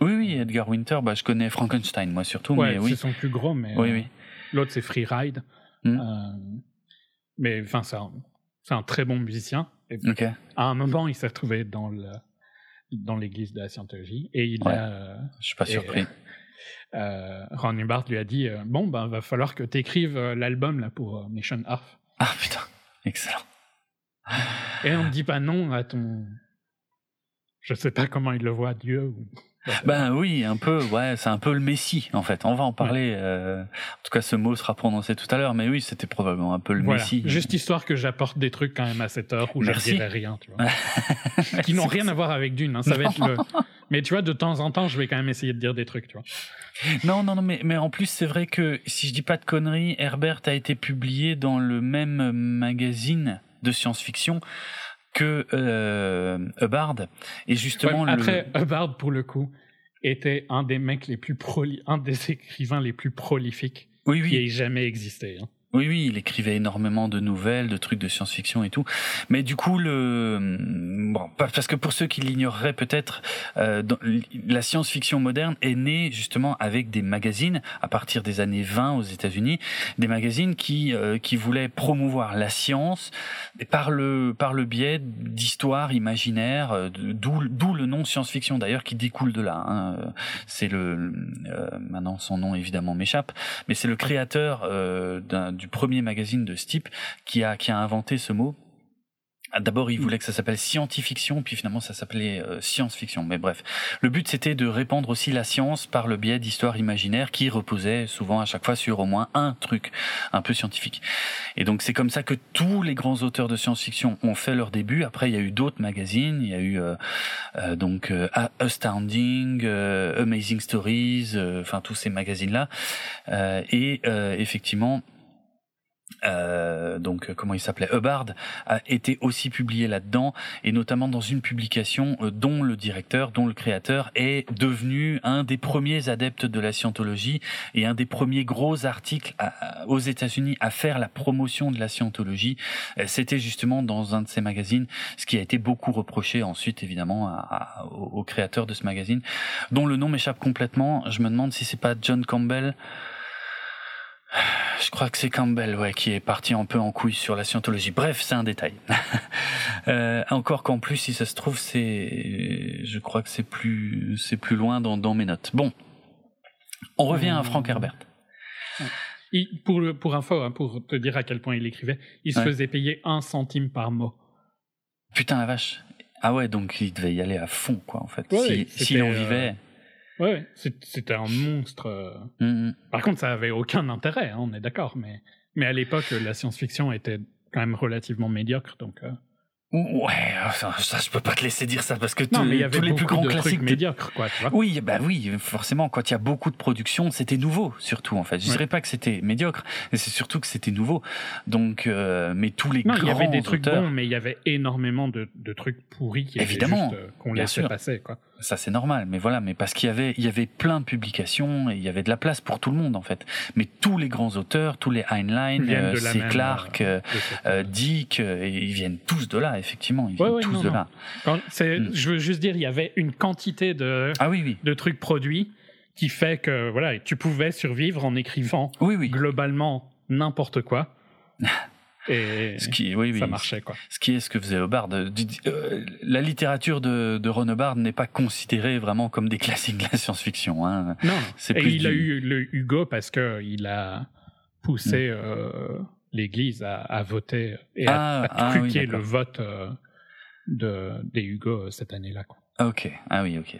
oui oui Edgar Winter bah je connais Frankenstein moi surtout ouais, mais oui c'est son plus gros, mais oui oui l'autre c'est Freeride. Mm. Euh, mais enfin, c'est un, très bon musicien. Et ok à un moment, il s'est retrouvé dans le dans l'église de la scientologie et il Ouais. a euh, je suis pas Et- surpris. euh, Ron Hubbard lui a dit euh, bon ben va falloir que tu écrives l'album là pour euh, Mission Arf ah putain. Excellent. Et on ne dit pas non à ton je sais pas comment il le voit Dieu ou Ben oui, un peu, ouais, c'est un peu le Messie en fait. On va en parler. euh, en tout cas, ce mot sera prononcé tout à l'heure, mais oui, c'était probablement un peu le voilà. Messie. juste histoire que j'apporte des trucs quand même à cette heure où Merci. je ne dirai rien tu vois qui n'ont rien à voir avec Dune hein. ça va être le mais tu vois de temps en temps je vais quand même essayer de dire des trucs tu vois Non, non, non, mais, mais en plus, c'est vrai que si je dis pas de conneries, Herbert a été publié dans le même magazine de science-fiction que euh, Hubbard. Et justement, Ouais, le... après Hubbard pour le coup était un des mecs les plus proli un des écrivains les plus prolifiques oui, qui oui, ait jamais existé hein. Oui, oui, il écrivait énormément de nouvelles, de trucs de science-fiction et tout. Mais du coup, le bon, pa- parce que pour ceux qui l'ignoreraient peut-être, euh, la science-fiction moderne est née justement avec des magazines à partir des années 20 aux États-Unis, des magazines qui euh, qui voulaient promouvoir la science par le par le biais d'histoires imaginaires, euh, d'où d'où le nom science-fiction d'ailleurs qui découle de là. hein. C'est le euh, maintenant son nom évidemment m'échappe, mais c'est le créateur euh, d'un- du premier magazine de ce type qui a, qui a inventé ce mot. Ah, D'abord, il voulait que ça s'appelle scientifiction, puis finalement ça s'appelait euh, science-fiction. Mais bref, le but c'était de répandre aussi la science par le biais d'histoires imaginaires qui reposaient souvent à chaque fois sur au moins un truc un peu scientifique. Et donc c'est comme ça que tous les grands auteurs de science-fiction ont fait leur début. Après, il y a eu d'autres magazines. Il y a eu euh, euh, donc euh, Astounding, euh, Amazing Stories, euh, enfin tous ces magazines-là. Euh, et euh, effectivement, euh, donc euh, comment il s'appelait Hubbard a été aussi publié là-dedans et notamment dans une publication euh, dont le directeur, dont le créateur est devenu un des premiers adeptes de la scientologie et un des premiers gros articles aux États-Unis à faire la promotion de la scientologie. C'était justement dans un de ces magazines, ce qui a été beaucoup reproché ensuite évidemment au créateur de ce magazine, dont le nom m'échappe complètement. Je me demande si c'est pas John Campbell. Je crois que c'est Campbell, ouais, qui est parti un peu en couille sur la scientologie. Bref, c'est un détail. Euh, encore qu'en plus, si ça se trouve, c'est, je crois que c'est plus, c'est plus loin dans, dans mes notes. Bon, on revient à Frank Herbert. Il- pour, pour info, hein, pour te dire à quel point il écrivait, il se Ouais. faisait payer un centime par mot. Putain la vache. Ah ouais, donc il devait y aller à fond, quoi, en fait. Ouais, Si- S'il en euh, vivait. Ouais, c'était un monstre. euh. Hum, hum. Par contre, ça avait aucun intérêt, hein, on est d'accord, mais, mais à l'époque, la science-fiction était quand même relativement médiocre, donc. euh, Ouais, ça, ça, je peux pas te laisser dire ça parce que Non, tous- mais il y avait tous les plus grands de classiques médiocres, quoi, tu vois. Oui, bah oui, forcément, quand il y a beaucoup de production, c'était nouveau, surtout en fait. Je Ouais. dirais pas que c'était médiocre, mais c'est surtout que c'était nouveau. Donc, euh, mais tous les Non, il y grands avait des trucs auteurs, bons, mais il y avait énormément de, de trucs pourris qui Évidemment, étaient juste, euh, qu'on laissait sûr. passer, quoi. Ça c'est normal. Mais voilà, mais parce qu'il y avait, il y avait plein de publications et il y avait de la place pour tout le monde en fait. Mais tous les grands auteurs, tous les Heinlein, euh, C. Clarke, euh, euh, euh, Dick, euh, ils viennent tous de là, effectivement. Ils Ouais, viennent ouais, tous non, de non. là. Quand- Mm. Je veux juste dire, il y avait une quantité de, Ah oui, oui, de trucs produits qui fait que voilà, tu pouvais survivre en écrivant oui, oui. globalement n'importe quoi. Et Ce qui, oui, oui. ça marchait, quoi. Ce qui est ce que faisait Hubbard. Euh, La littérature de, de Ron Hubbard n'est pas considérée vraiment comme des classiques de la science-fiction. Hein. Non, et plus il a eu le Hugo parce que il a poussé Mm. euh, l'Église à, à voter et Ah, à, à ah oui, truquer le vote euh, de, des Hugo euh, cette année-là. Ah, Ok, ah oui, ok.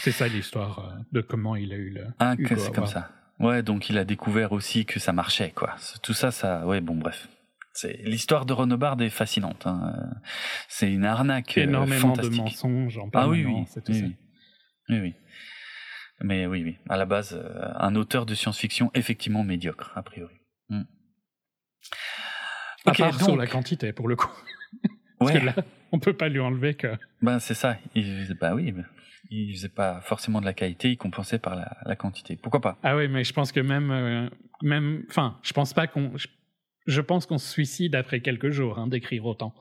C'est ça l'histoire euh, de comment il a eu le Ah, Hugo c'est comme ça. Ouais, donc il a découvert aussi que ça marchait, quoi. Tout ça, ça, ouais, bon, bref. C'est l'histoire de Ron Hubbard est fascinante. hein. C'est une arnaque euh, Énormément de fantastique. mensonges en Ah oui, oui, oui, oui, oui, oui. Mais oui, oui. À la base, euh, un auteur de science-fiction effectivement médiocre, a priori. Hmm. À Ok, part sur donc- la quantité, pour le coup. Parce Ouais. que là, on peut pas lui enlever que... Ben c'est ça. Il, bah oui, il faisait pas forcément de la qualité, il compensait par la, la quantité. Pourquoi pas? Ah oui, mais je pense que même... euh, même enfin, je pense pas qu'on... Je, je pense qu'on se suicide après quelques jours hein, d'écrire autant.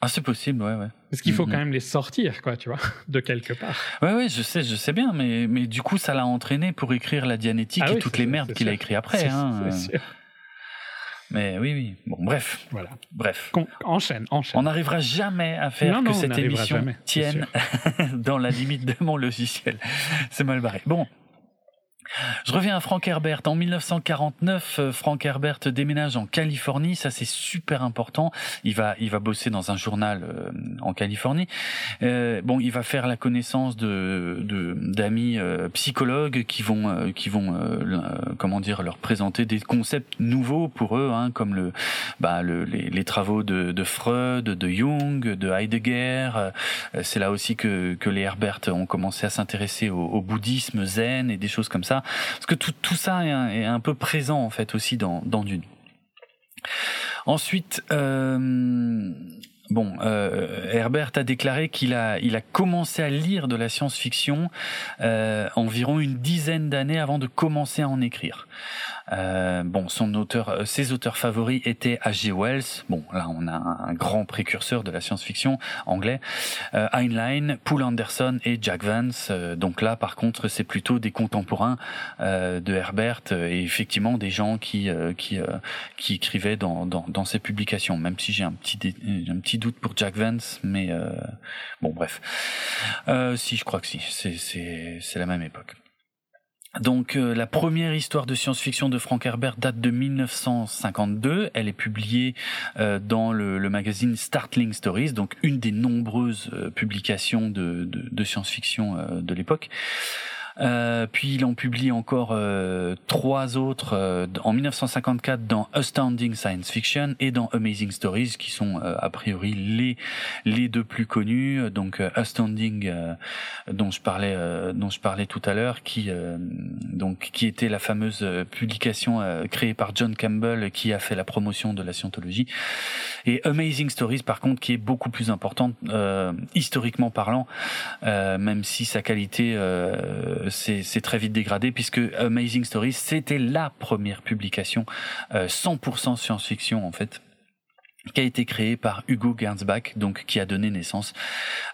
Ah c'est possible, ouais, ouais. Parce qu'il faut Mhm. quand même les sortir, quoi, tu vois, de quelque part. Ouais, ouais, je sais, je sais bien, mais mais du coup ça l'a entraîné pour écrire la Dianétique Ah et oui, toutes les merdes qu'il a écrit après. Hein. sûr. Mais oui, oui. Bon, bref, Voilà. bref. Con- enchaîne, enchaîne. On n'arrivera jamais à faire Non, que non, cette émission jamais, tienne dans la limite de mon logiciel. C'est mal barré. Bon. Je reviens à Frank Herbert. En 1949, euh, Frank Herbert déménage en Californie. Ça, c'est super important. Il va, il va bosser dans un journal euh, en Californie. Euh, bon, il va faire la connaissance de de- d'amis euh, psychologues qui vont, euh, qui vont, comment dire, leur présenter des concepts nouveaux pour eux, hein, comme le, bah, le, les, les travaux de, de Freud, de Jung, de Heidegger. C'est là aussi que, que les Herbert ont commencé à s'intéresser au, au bouddhisme zen et des choses comme ça. Parce que tout, ça est un, peu présent en fait aussi dans, Dune. Ensuite, euh, bon, euh, Herbert a déclaré qu'il a, il a commencé à lire de la science-fiction euh, environ une dizaine d'années avant de commencer à en écrire. Euh, bon, son auteur, euh, ses auteurs favoris étaient H.G. Wells. Bon, là, on a un, grand précurseur de la science-fiction anglais. Euh, Heinlein, Poul Anderson et Jack Vance. Euh, donc là, par contre, c'est plutôt des contemporains euh, de Herbert et effectivement des gens qui qui qui écrivaient dans, dans dans ses publications. Même si j'ai un petit un petit doute pour Jack Vance, mais bon, bref. Si, je crois que si. C'est c'est c'est la même époque. Donc euh, la première histoire de science-fiction de Frank Herbert date de 1952. Elle est publiée euh, dans le, magazine Startling Stories, donc une des nombreuses euh, publications de, science-fiction de l'époque. Euh, puis il en publie encore euh, trois autres euh, en 1954 dans Astounding Science Fiction et dans Amazing Stories qui sont a priori les les deux plus connus. Donc Astounding dont je parlais dont je parlais tout à l'heure qui donc qui était la fameuse publication créée par John Campbell qui a fait la promotion de la scientologie. Et Amazing Stories par contre qui est beaucoup plus importante euh, historiquement parlant euh, même si sa qualité euh, s'est très vite dégradée puisque Amazing Stories c'était la première publication euh, 100% science-fiction en fait qui a été créée par Hugo Gernsback, donc qui a donné naissance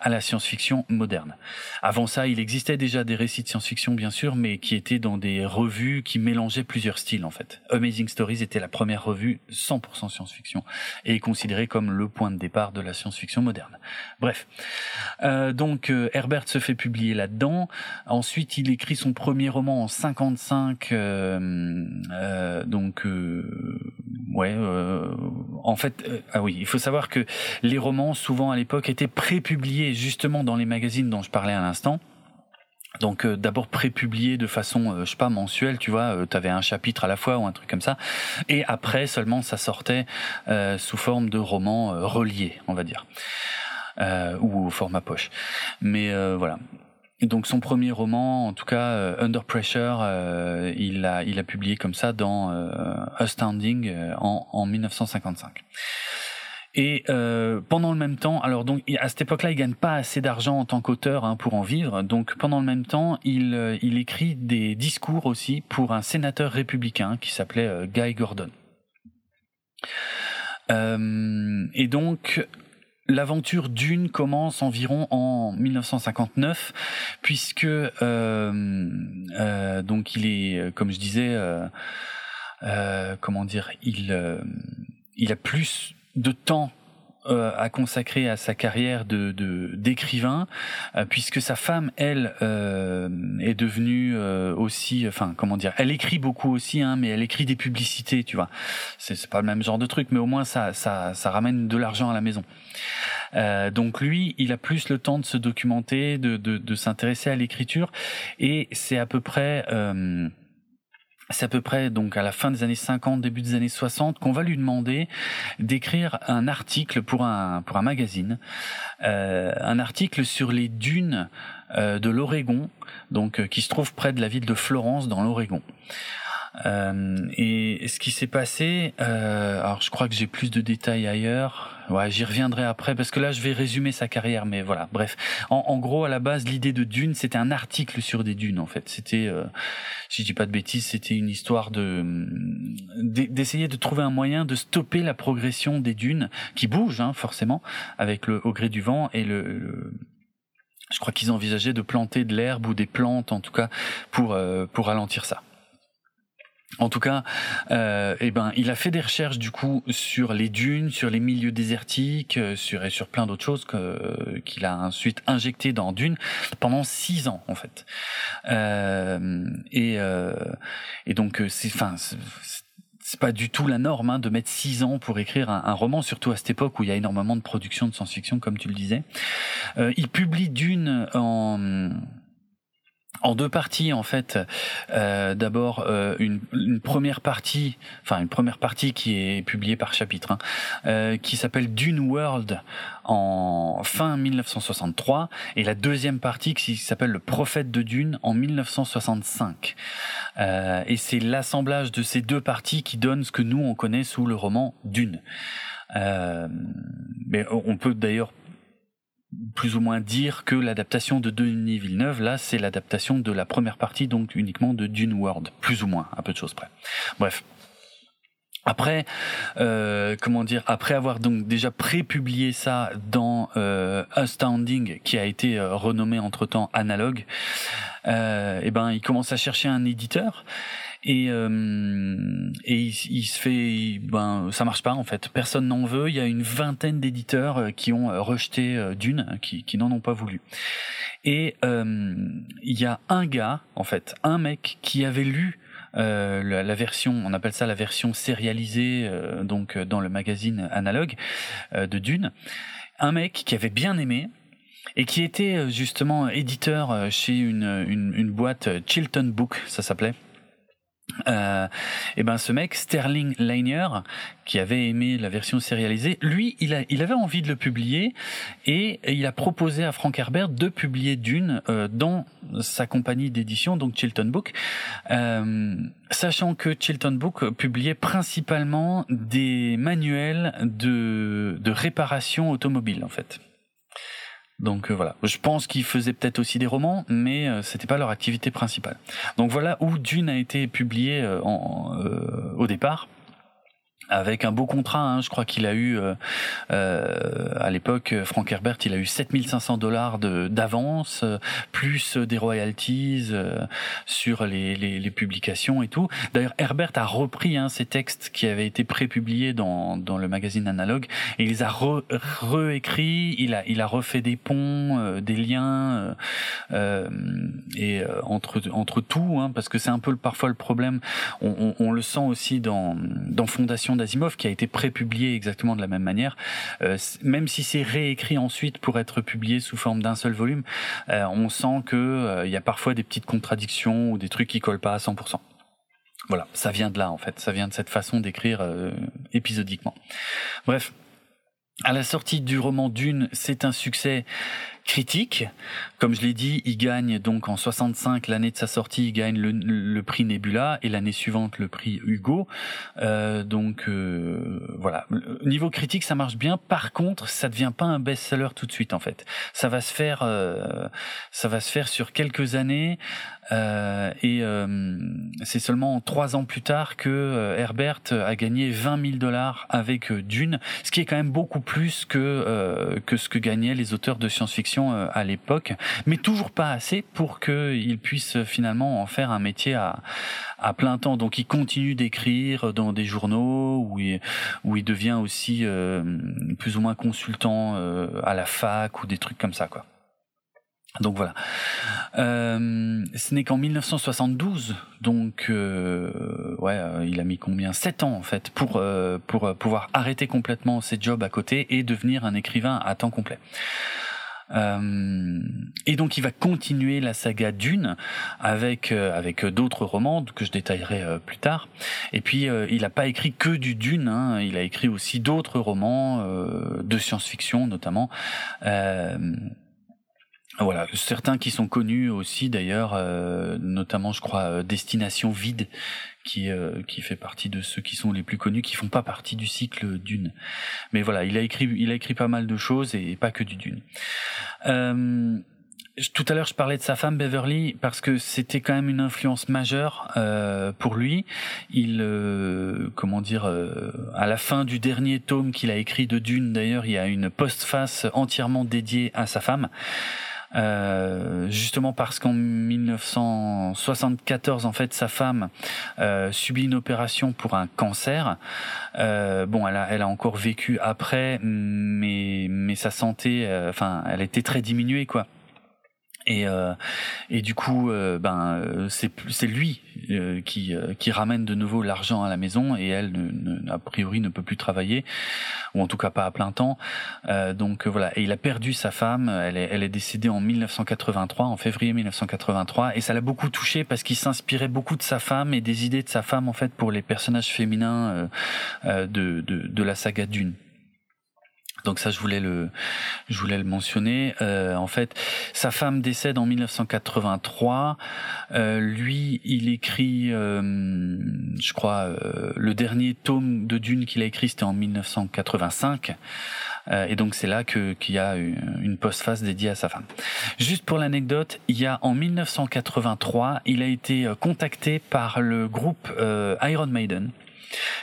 à la science-fiction moderne. Avant ça, il existait déjà des récits de science-fiction, bien sûr, mais qui étaient dans des revues qui mélangeaient plusieurs styles, en fait. Amazing Stories était la première revue 100% science-fiction et considérée comme le point de départ de la science-fiction moderne. Bref, euh, donc euh, Herbert se fait publier là-dedans. Ensuite, il écrit son premier roman en 55. euh, euh, donc, euh, ouais, en fait, ah oui, il faut savoir que les romans, souvent à l'époque, étaient prépubliés justement dans les magazines dont je parlais à l'instant. Donc euh, d'abord prépublié de façon, euh, je sais pas, mensuelle, tu vois, euh, t'avais un chapitre à la fois ou un truc comme ça, et après seulement ça sortait euh, sous forme de romans euh, reliés, on va dire, ou au format poche. Mais voilà. Donc son premier roman, en tout cas euh, Under Pressure, euh, il a il a publié comme ça dans euh, Astounding en, en 1955. Et pendant le même temps, alors donc à cette époque-là, il gagne pas assez d'argent en tant qu'auteur hein, pour en vivre. Donc pendant le même temps, il il écrit des discours aussi pour un sénateur républicain qui s'appelait Guy Gordon. Et donc L'aventure d'une commence environ en 1959, puisque euh, euh, donc il est, comme je disais, euh, euh, comment dire, il il a plus de temps euh, à à sa carrière de d'écrivain, euh, puisque sa femme, elle, euh, est devenue aussi, enfin, comment dire, elle écrit beaucoup aussi, hein, mais elle écrit des publicités, tu vois. C'est pas le même genre de truc, mais au moins ça ça ça ramène de l'argent à la maison. donc lui, il a plus le temps de se documenter, de de, de s'intéresser à l'écriture, et c'est à peu près c'est à peu près donc à la fin des années 50, début des années 60 qu'on va lui demander d'écrire un article pour un pour un magazine, euh, un article sur les dunes euh, de l'Oregon, donc euh, qui se trouve près de la ville de Florence dans l'Oregon. Euh, et ce qui s'est passé, euh, alors je crois que j'ai plus de détails ailleurs. Ouais, j'y reviendrai après parce que là je vais résumer sa carrière, mais voilà. Bref, en, en gros à la base l'idée de Dune, c'était un article sur des dunes en fait. C'était, euh, si je dis pas de bêtises, c'était une histoire de d'essayer de trouver un moyen de stopper la progression des dunes qui bougent hein, forcément avec le au gré du vent et le, le je crois qu'ils envisageaient de planter de l'herbe ou des plantes en tout cas pour euh, pour ralentir ça. En tout cas, euh, eh ben, il a fait des recherches du coup sur les dunes, sur les milieux désertiques, euh, sur et sur plein d'autres choses que qu'il a ensuite injecté dans Dune pendant six ans en fait. Euh, et euh, et donc c'est, enfin, c'est pas du tout la norme hein, de mettre six ans pour écrire un, roman, surtout à cette époque où il y a énormément de production de science-fiction, comme tu le disais. Euh, il publie Dune en en deux parties en fait. Euh, D'abord euh, une, première partie, enfin une première partie qui est publiée par chapitre, euh, qui s'appelle Dune World en fin 1963, et la deuxième partie qui s'appelle Le Prophète de Dune en 1965. Euh, et c'est l'assemblage de ces deux parties qui donne ce que nous on connaît sous le roman Dune. Mais on peut d'ailleurs plus ou moins dire que l'adaptation de Denis Villeneuve, là, c'est l'adaptation de la première partie, donc uniquement de Dune World, plus ou moins, un peu de choses près. Bref. Après, euh, comment dire, après avoir donc déjà pré-publié ça dans euh, Astounding, qui a été euh, renommé entre temps Analogue, euh, eh ben il commence à chercher un éditeur et euh, et il, se fait ben ça marche pas en fait personne n'en veut il y a une vingtaine d'éditeurs euh, qui ont euh, rejeté euh, Dune qui, qui n'en ont pas voulu et euh, il y a un gars en fait un mec qui avait lu euh, la, version, on appelle ça la version sérialisée, euh, donc dans le magazine analogue de Dune. Un mec qui avait bien aimé, et qui était justement éditeur chez une, une, une boîte Chilton Book, ça s'appelait. Euh, et ben ce mec Sterling Lanier qui avait aimé la version sérialisée, lui il avait envie de le publier et, il a proposé à Frank Herbert de publier Dune euh, dans sa compagnie d'édition donc Chilton Book, euh, sachant que Chilton Book publiait principalement des manuels de de réparation automobile en fait. Donc euh, voilà, je pense qu'ils faisaient peut-être aussi des romans, mais euh, c'était pas leur activité principale. Donc voilà où Dune a été publié euh, en, au départ avec un beau contrat. Hein. Je crois qu'il a eu, euh, euh, à l'époque, Frank Herbert, il a eu 7500 dollars d'avance, plus des royalties euh, sur les, les, publications et tout. D'ailleurs, Herbert a repris hein, ces textes qui avaient été prépubliés dans, dans le magazine Analogue et il les a re, réécrits. Il a, il a refait des ponts, euh, des liens euh, et entre, entre tout, hein, parce que c'est un peu parfois le problème. On, on, on le sent aussi dans, dans Fondation d'Asimov qui a été prépublié exactement de la même manière, euh, même si c'est réécrit ensuite pour être publié sous forme d'un seul volume, euh, on sent que euh, il y a parfois des petites contradictions ou des trucs qui collent pas à 100%. Voilà, ça vient de là en fait, ça vient de cette façon d'écrire épisodiquement. Bref, à la sortie du roman Dune, c'est un succès critique. Comme je l'ai dit, il gagne donc en 65, l'année de sa sortie, il gagne le, prix Nebula et l'année suivante le prix Hugo. Euh, donc euh, voilà, niveau critique ça marche bien. Par contre, ça devient pas un best-seller tout de suite en fait. Ça va se faire, euh, ça va se faire sur quelques années. Euh, et euh, c'est seulement trois ans plus tard que euh, Herbert a gagné 20 000 dollars avec Dune, ce qui est quand même beaucoup plus que que ce que gagnaient les auteurs de science-fiction à l'époque, mais toujours pas assez pour qu'il puisse finalement en faire un métier à, à plein temps. Donc il continue d'écrire dans des journaux où il, où il devient aussi plus ou moins consultant à la fac ou des trucs comme ça, quoi. Donc voilà. Euh, ce n'est qu'en 1972, donc euh, ouais, euh, il a mis combien? Sept ans en fait pour euh, pour pouvoir arrêter complètement ses jobs à côté et devenir un écrivain à temps complet. et donc il va continuer la saga Dune avec avec d'autres romans que je détaillerai plus tard. Et puis il n'a pas écrit que du Dune, hein, il a écrit aussi d'autres romans de science-fiction notamment. Voilà, certains qui sont connus aussi d'ailleurs, euh, notamment je crois euh, Destination Vide, qui euh, qui fait partie de ceux qui sont les plus connus, qui font pas partie du cycle Dune. Mais voilà, il a écrit il a écrit pas mal de choses et, pas que du Dune. tout à l'heure, je parlais de sa femme Beverly parce que c'était quand même une influence majeure pour lui. Il, comment dire, à la fin du dernier tome qu'il a écrit de Dune, d'ailleurs, il y a une postface entièrement dédiée à sa femme. Euh, justement parce qu'en 1974, en fait, sa femme euh, subit une opération pour un cancer. Euh, bon, elle a, elle a encore vécu après, mais mais sa santé, enfin, elle était très diminuée, quoi. Et, euh, et du coup, euh, ben euh, c'est c'est lui qui qui ramène de nouveau l'argent à la maison et elle a priori ne peut plus travailler ou en tout cas pas à plein temps. donc voilà, et il a perdu sa femme. Elle est elle est décédée en 1983, en février 1983, et ça l'a beaucoup touché parce qu'il s'inspirait beaucoup de sa femme et des idées de sa femme en fait pour les personnages féminins de, de de la saga Dune. Donc ça, je voulais le, je voulais le mentionner. Euh, en fait, sa femme décède en 1983. Euh, lui, il écrit, euh, je crois, euh, le dernier tome de Dune qu'il a écrit, c'était en 1985. Euh, et donc c'est là que qu'il y a une postface dédiée à sa femme. Juste pour l'anecdote, il y a en 1983, il a été contacté par le groupe Iron Maiden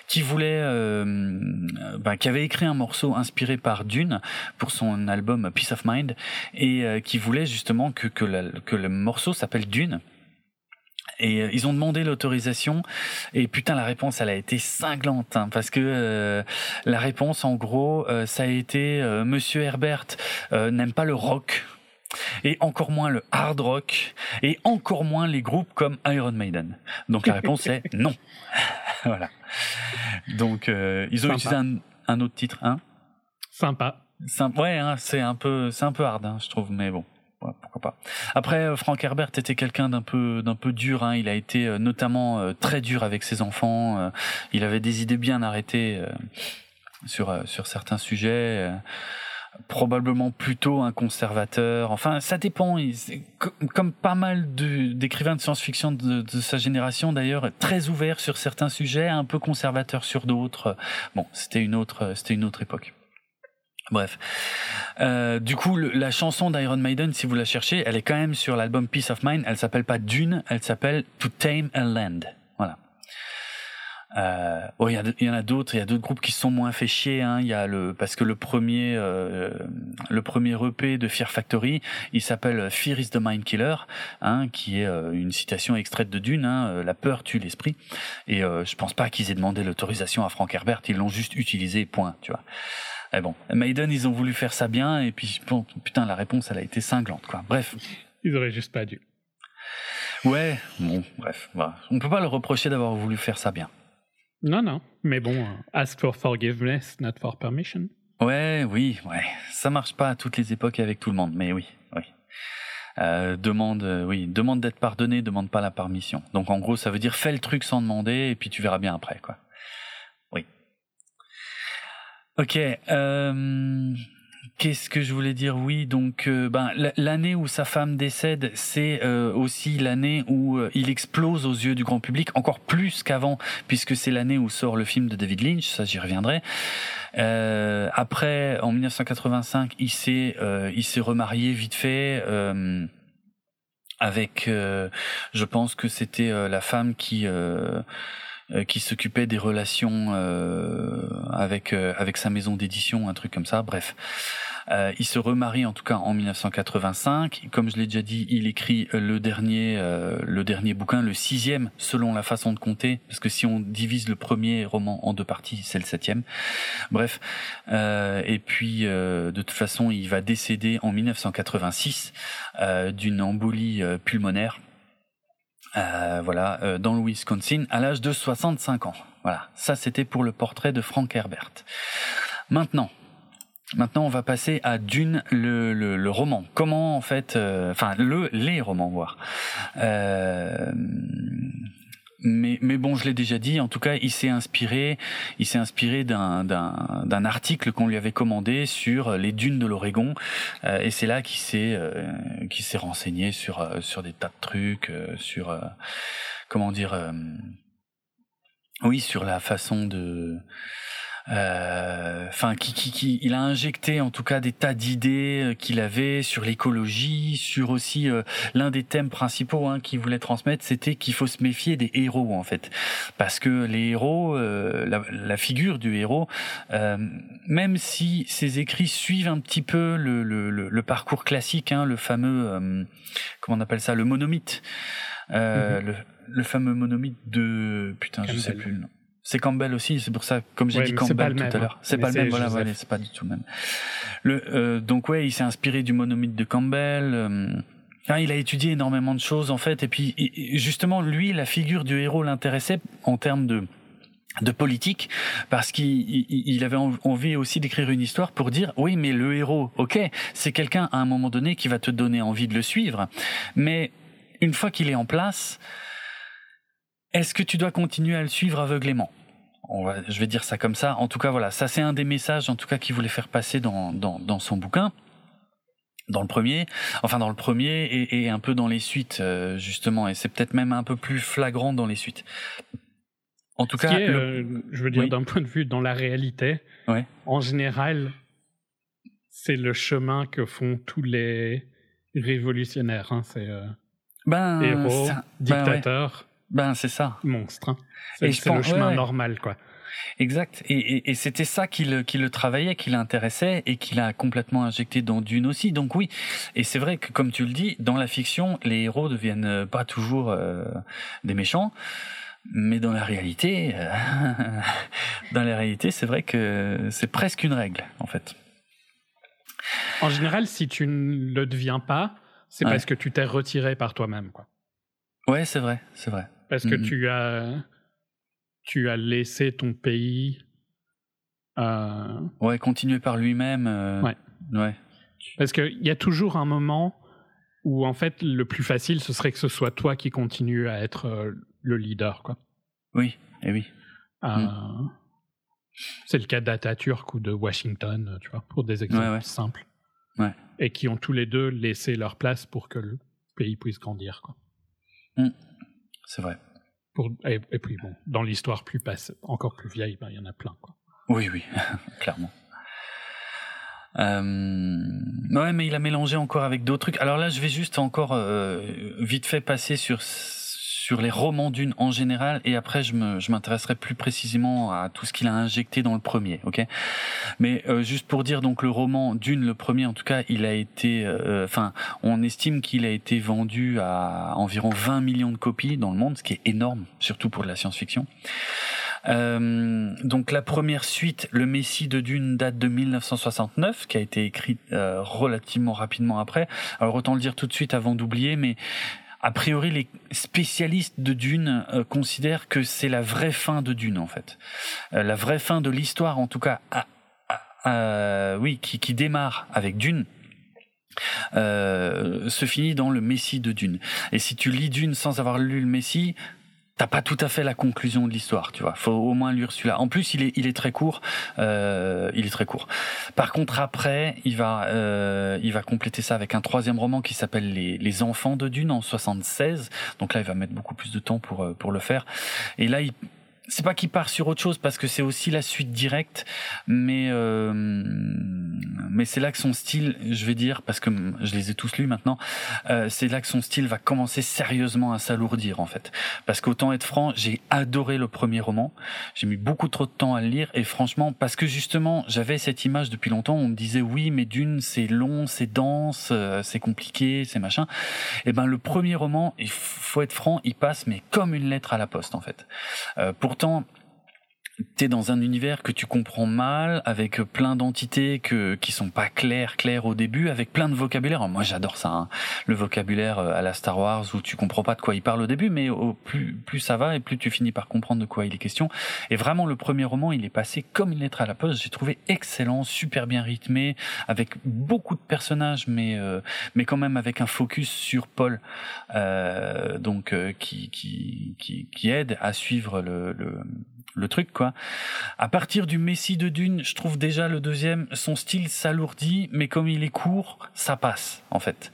qui voulait, euh, bah, qui avait écrit un morceau inspiré par Dune pour son album Peace of Mind et euh, qui voulait justement que que, le morceau s'appelle Dune. Et euh, ils ont demandé l'autorisation et putain la réponse elle a été cinglante hein, parce que la réponse en gros ça a été Monsieur Herbert n'aime pas le rock et encore moins le hard rock, et encore moins les groupes comme Iron Maiden. Donc la réponse est non. voilà. Donc euh, ils ont utilisé un, autre titre, hein Sympa. Sympa. Ouais, hein, c'est un peu, c'est un peu hard, hein, je trouve, mais bon. pourquoi pas. Après, euh, Frank Herbert était quelqu'un d'un peu, d'un peu dur. Hein. Il a été euh, notamment très dur avec ses enfants. il avait des idées bien arrêtées sur sur certains sujets probablement plutôt un conservateur. Enfin, ça dépend. Comme pas mal d'écrivains de, science-fiction de, sa génération, d'ailleurs, très ouvert sur certains sujets, un peu conservateur sur d'autres. Bon, c'était une autre, c'était une autre époque. Bref. Euh, du coup, la chanson d'Iron Maiden, si vous la cherchez, elle est quand même sur l'album Peace of Mind. Elle s'appelle pas Dune, elle s'appelle To Tame a Land. Euh, oh, il y, en a d'autres, il y a d'autres groupes qui sont moins fait chier. Hein. Il y a le parce que le premier, euh, le premier EP de Fear Factory, il s'appelle Fear is the Mind Killer, hein, qui est euh, une citation extraite de Dune. Hein, euh, la peur tue l'esprit. Et euh, je pense pas qu'ils aient demandé l'autorisation à Frank Herbert. Ils l'ont juste utilisé. Point. Tu vois. Et bon, Maiden, ils ont voulu faire ça bien, et puis bon, putain, la réponse, elle a été cinglante, quoi. Bref. Ils auraient juste pas dû. Ouais, bon, bref, voilà. on peut pas le reprocher d'avoir voulu faire ça bien. Non, non. Mais bon, euh, ask for forgiveness, not for permission. Ouais, oui, ouais. Ça marche pas à toutes les époques avec tout le monde, mais oui, oui. Euh, demande, euh, oui, demande d'être pardonné, demande pas la permission. Donc en gros, ça veut dire fais le truc sans demander et puis tu verras bien après, quoi. Oui. Ok. Euh, Qu'est-ce que je voulais dire? Oui, donc euh, ben l'année où sa femme décède, c'est euh, aussi l'année où euh, il explose aux yeux du grand public, encore plus qu'avant, puisque c'est l'année où sort le film de David Lynch. Ça, j'y reviendrai. après, en 1985, il s'est il s'est remarié vite fait avec, je pense que c'était la femme qui qui s'occupait des relations avec avec sa maison d'édition, un truc comme ça. Bref, Euh, il se remarie en tout cas en 1985. Comme je l'ai déjà dit, il écrit le dernier, euh, le dernier bouquin, le sixième selon la façon de compter, parce que si on divise le premier roman en deux parties, c'est le septième. Bref, euh, et puis de toute façon, il va décéder en 1986 d'une embolie pulmonaire. voilà, dans le Wisconsin, à l'âge de 65 ans. Voilà, ça c'était pour le portrait de Frank Herbert. Maintenant, Maintenant, on va passer à Dune, le, le, roman. Comment, en fait, euh, enfin, le, les romans, voire. Euh, mais, mais bon, je l'ai déjà dit. En tout cas, il s'est inspiré, il s'est inspiré d'un, d'un, d'un article qu'on lui avait commandé sur les dunes de l'Oregon, euh, et c'est là qu'il s'est, euh, qu'il s'est renseigné sur sur des tas de trucs, sur comment dire, oui, sur la façon de euh, enfin, qui, qui, qui, il a injecté en tout cas des tas d'idées euh, qu'il avait sur l'écologie, sur aussi euh, l'un des thèmes principaux hein, qu'il voulait transmettre, c'était qu'il faut se méfier des héros en fait, parce que les héros, la, la, figure du héros, même si ses écrits suivent un petit peu le, le, le, parcours classique, hein, le fameux, comment on appelle ça, le monomythe, mm-hmm. le, le fameux monomythe de putain, je sais plus le nom. C'est Campbell aussi, c'est pour ça, comme j'ai dit Campbell tout à l'heure. Hein. C'est pas le même, voilà, voilà c'est pas du tout le même. Le, euh, donc ouais, il s'est inspiré du monomythe de Campbell. Euh, il a étudié énormément de choses en fait, et puis justement lui, la figure du héros l'intéressait en termes de de politique parce qu'il avait envie aussi d'écrire une histoire pour dire oui mais le héros ok c'est quelqu'un à un moment donné qui va te donner envie de le suivre mais une fois qu'il est en place est-ce que tu dois continuer à le suivre aveuglément? On va, je vais dire ça comme ça. En tout cas, voilà, ça c'est un des messages, en tout cas, qu'il voulait faire passer dans, dans, dans, son bouquin, dans le premier, enfin dans le premier et, et un peu dans les suites euh, justement, et c'est peut-être même un peu plus flagrant dans les suites. En tout cas, euh, je veux dire d'un point de vue dans la réalité, ouais. en général, c'est le chemin que font tous les révolutionnaires. Hein, c'est euh, ben, héros, ben, dictateurs. Ben c'est ça. Monstre. Hein. C'est le chemin normal, quoi. Exact. Et, et, et c'était ça qui le, qui le travaillait, qui l'intéressait et qui l'a complètement injecté dans Dune aussi. Donc oui. Et c'est vrai que, comme tu le dis, dans la fiction, les héros deviennent pas toujours euh, des méchants. Mais dans la réalité, euh, dans la réalité, c'est vrai que c'est presque une règle, en fait. En général, si tu ne le deviens pas, c'est parce que tu t'es retiré par toi-même, quoi. Ouais, c'est vrai, c'est vrai. Parce que tu as tu as laissé ton pays. Euh... Ouais, continuer par lui-même. Euh... Ouais. Ouais. Parce qu'il y a toujours un moment où en fait le plus facile ce serait que ce soit toi qui continue à être euh, le leader, quoi. Oui, et eh oui. Euh, mm. C'est le cas d'Atatürk ou de Washington, tu vois, pour des exemples simples. Ouais. Et qui ont tous les deux laissé leur place pour que le pays puisse grandir, quoi. Mm. C'est vrai. Pour, et, puis bon, dans l'histoire plus passe, encore plus vieille, ben, il y en a plein. Quoi. Oui, oui, clairement. Euh, ouais, mais il a mélangé encore avec d'autres trucs. Alors là, je vais juste encore euh, vite fait passer sur sur les romans d'une en général et après je me je m'intéresserai plus précisément à tout ce qu'il a injecté dans le premier ok? Mais euh, juste pour dire donc le roman d'une le premier en tout cas il a été euh, enfin on estime qu'il a été vendu à environ 20 millions de copies dans le monde ce qui est énorme surtout pour de la science-fiction euh, donc la première suite, Le Messie de Dune, date de 1969, qui a été écrite euh, relativement rapidement après. Alors autant le dire tout de suite avant d'oublier, mais a priori, les spécialistes de Dune euh, considèrent que c'est la vraie fin de Dune, en fait. Euh, la vraie fin de l'histoire, en tout cas, oui, qui, démarre avec Dune. Euh, se finit dans le Messie de Dune. Et si tu lis Dune sans avoir lu le Messie, t'as pas tout à fait la conclusion de l'histoire, tu vois. Faut au moins lire celui-là. En plus, il est, il est très court. Euh, il est très court. Par contre, après, il va, euh, il va compléter ça avec un troisième roman qui s'appelle les, les Enfants de Dune en 76. Donc là, il va mettre beaucoup plus de temps pour euh, pour le faire. Et là, il c'est pas qu'il part sur autre chose parce que c'est aussi la suite directe, mais euh, mais c'est là que son style, je vais dire, parce que je les ai tous lus maintenant, euh, c'est là que son style va commencer sérieusement à s'alourdir en fait. Parce qu'autant être franc, j'ai adoré le premier roman, j'ai mis beaucoup trop de temps à le lire et franchement, parce que justement j'avais cette image depuis longtemps, on me disait oui mais d'une c'est long, c'est dense, euh, c'est compliqué, c'est machin. Et eh ben le premier roman, il faut être franc, il passe mais comme une lettre à la poste en fait. Euh, pourtant, t'es dans un univers que tu comprends mal, avec plein d'entités que qui sont pas claires, claires au début, avec plein de vocabulaire. moi, j'adore ça, hein. le vocabulaire euh, à la Star Wars où tu comprends pas de quoi il parle au début, mais au plus plus ça va et plus tu finis par comprendre de quoi il est question. Et vraiment, le premier roman, il est passé comme une lettre à la poste. J'ai trouvé excellent, super bien rythmé, avec beaucoup de personnages, mais euh, mais quand même avec un focus sur Paul, euh, donc euh, qui, qui qui qui aide à suivre le, le le truc quoi. À partir du Messie de Dune, je trouve déjà le deuxième, son style s'alourdit, mais comme il est court, ça passe en fait.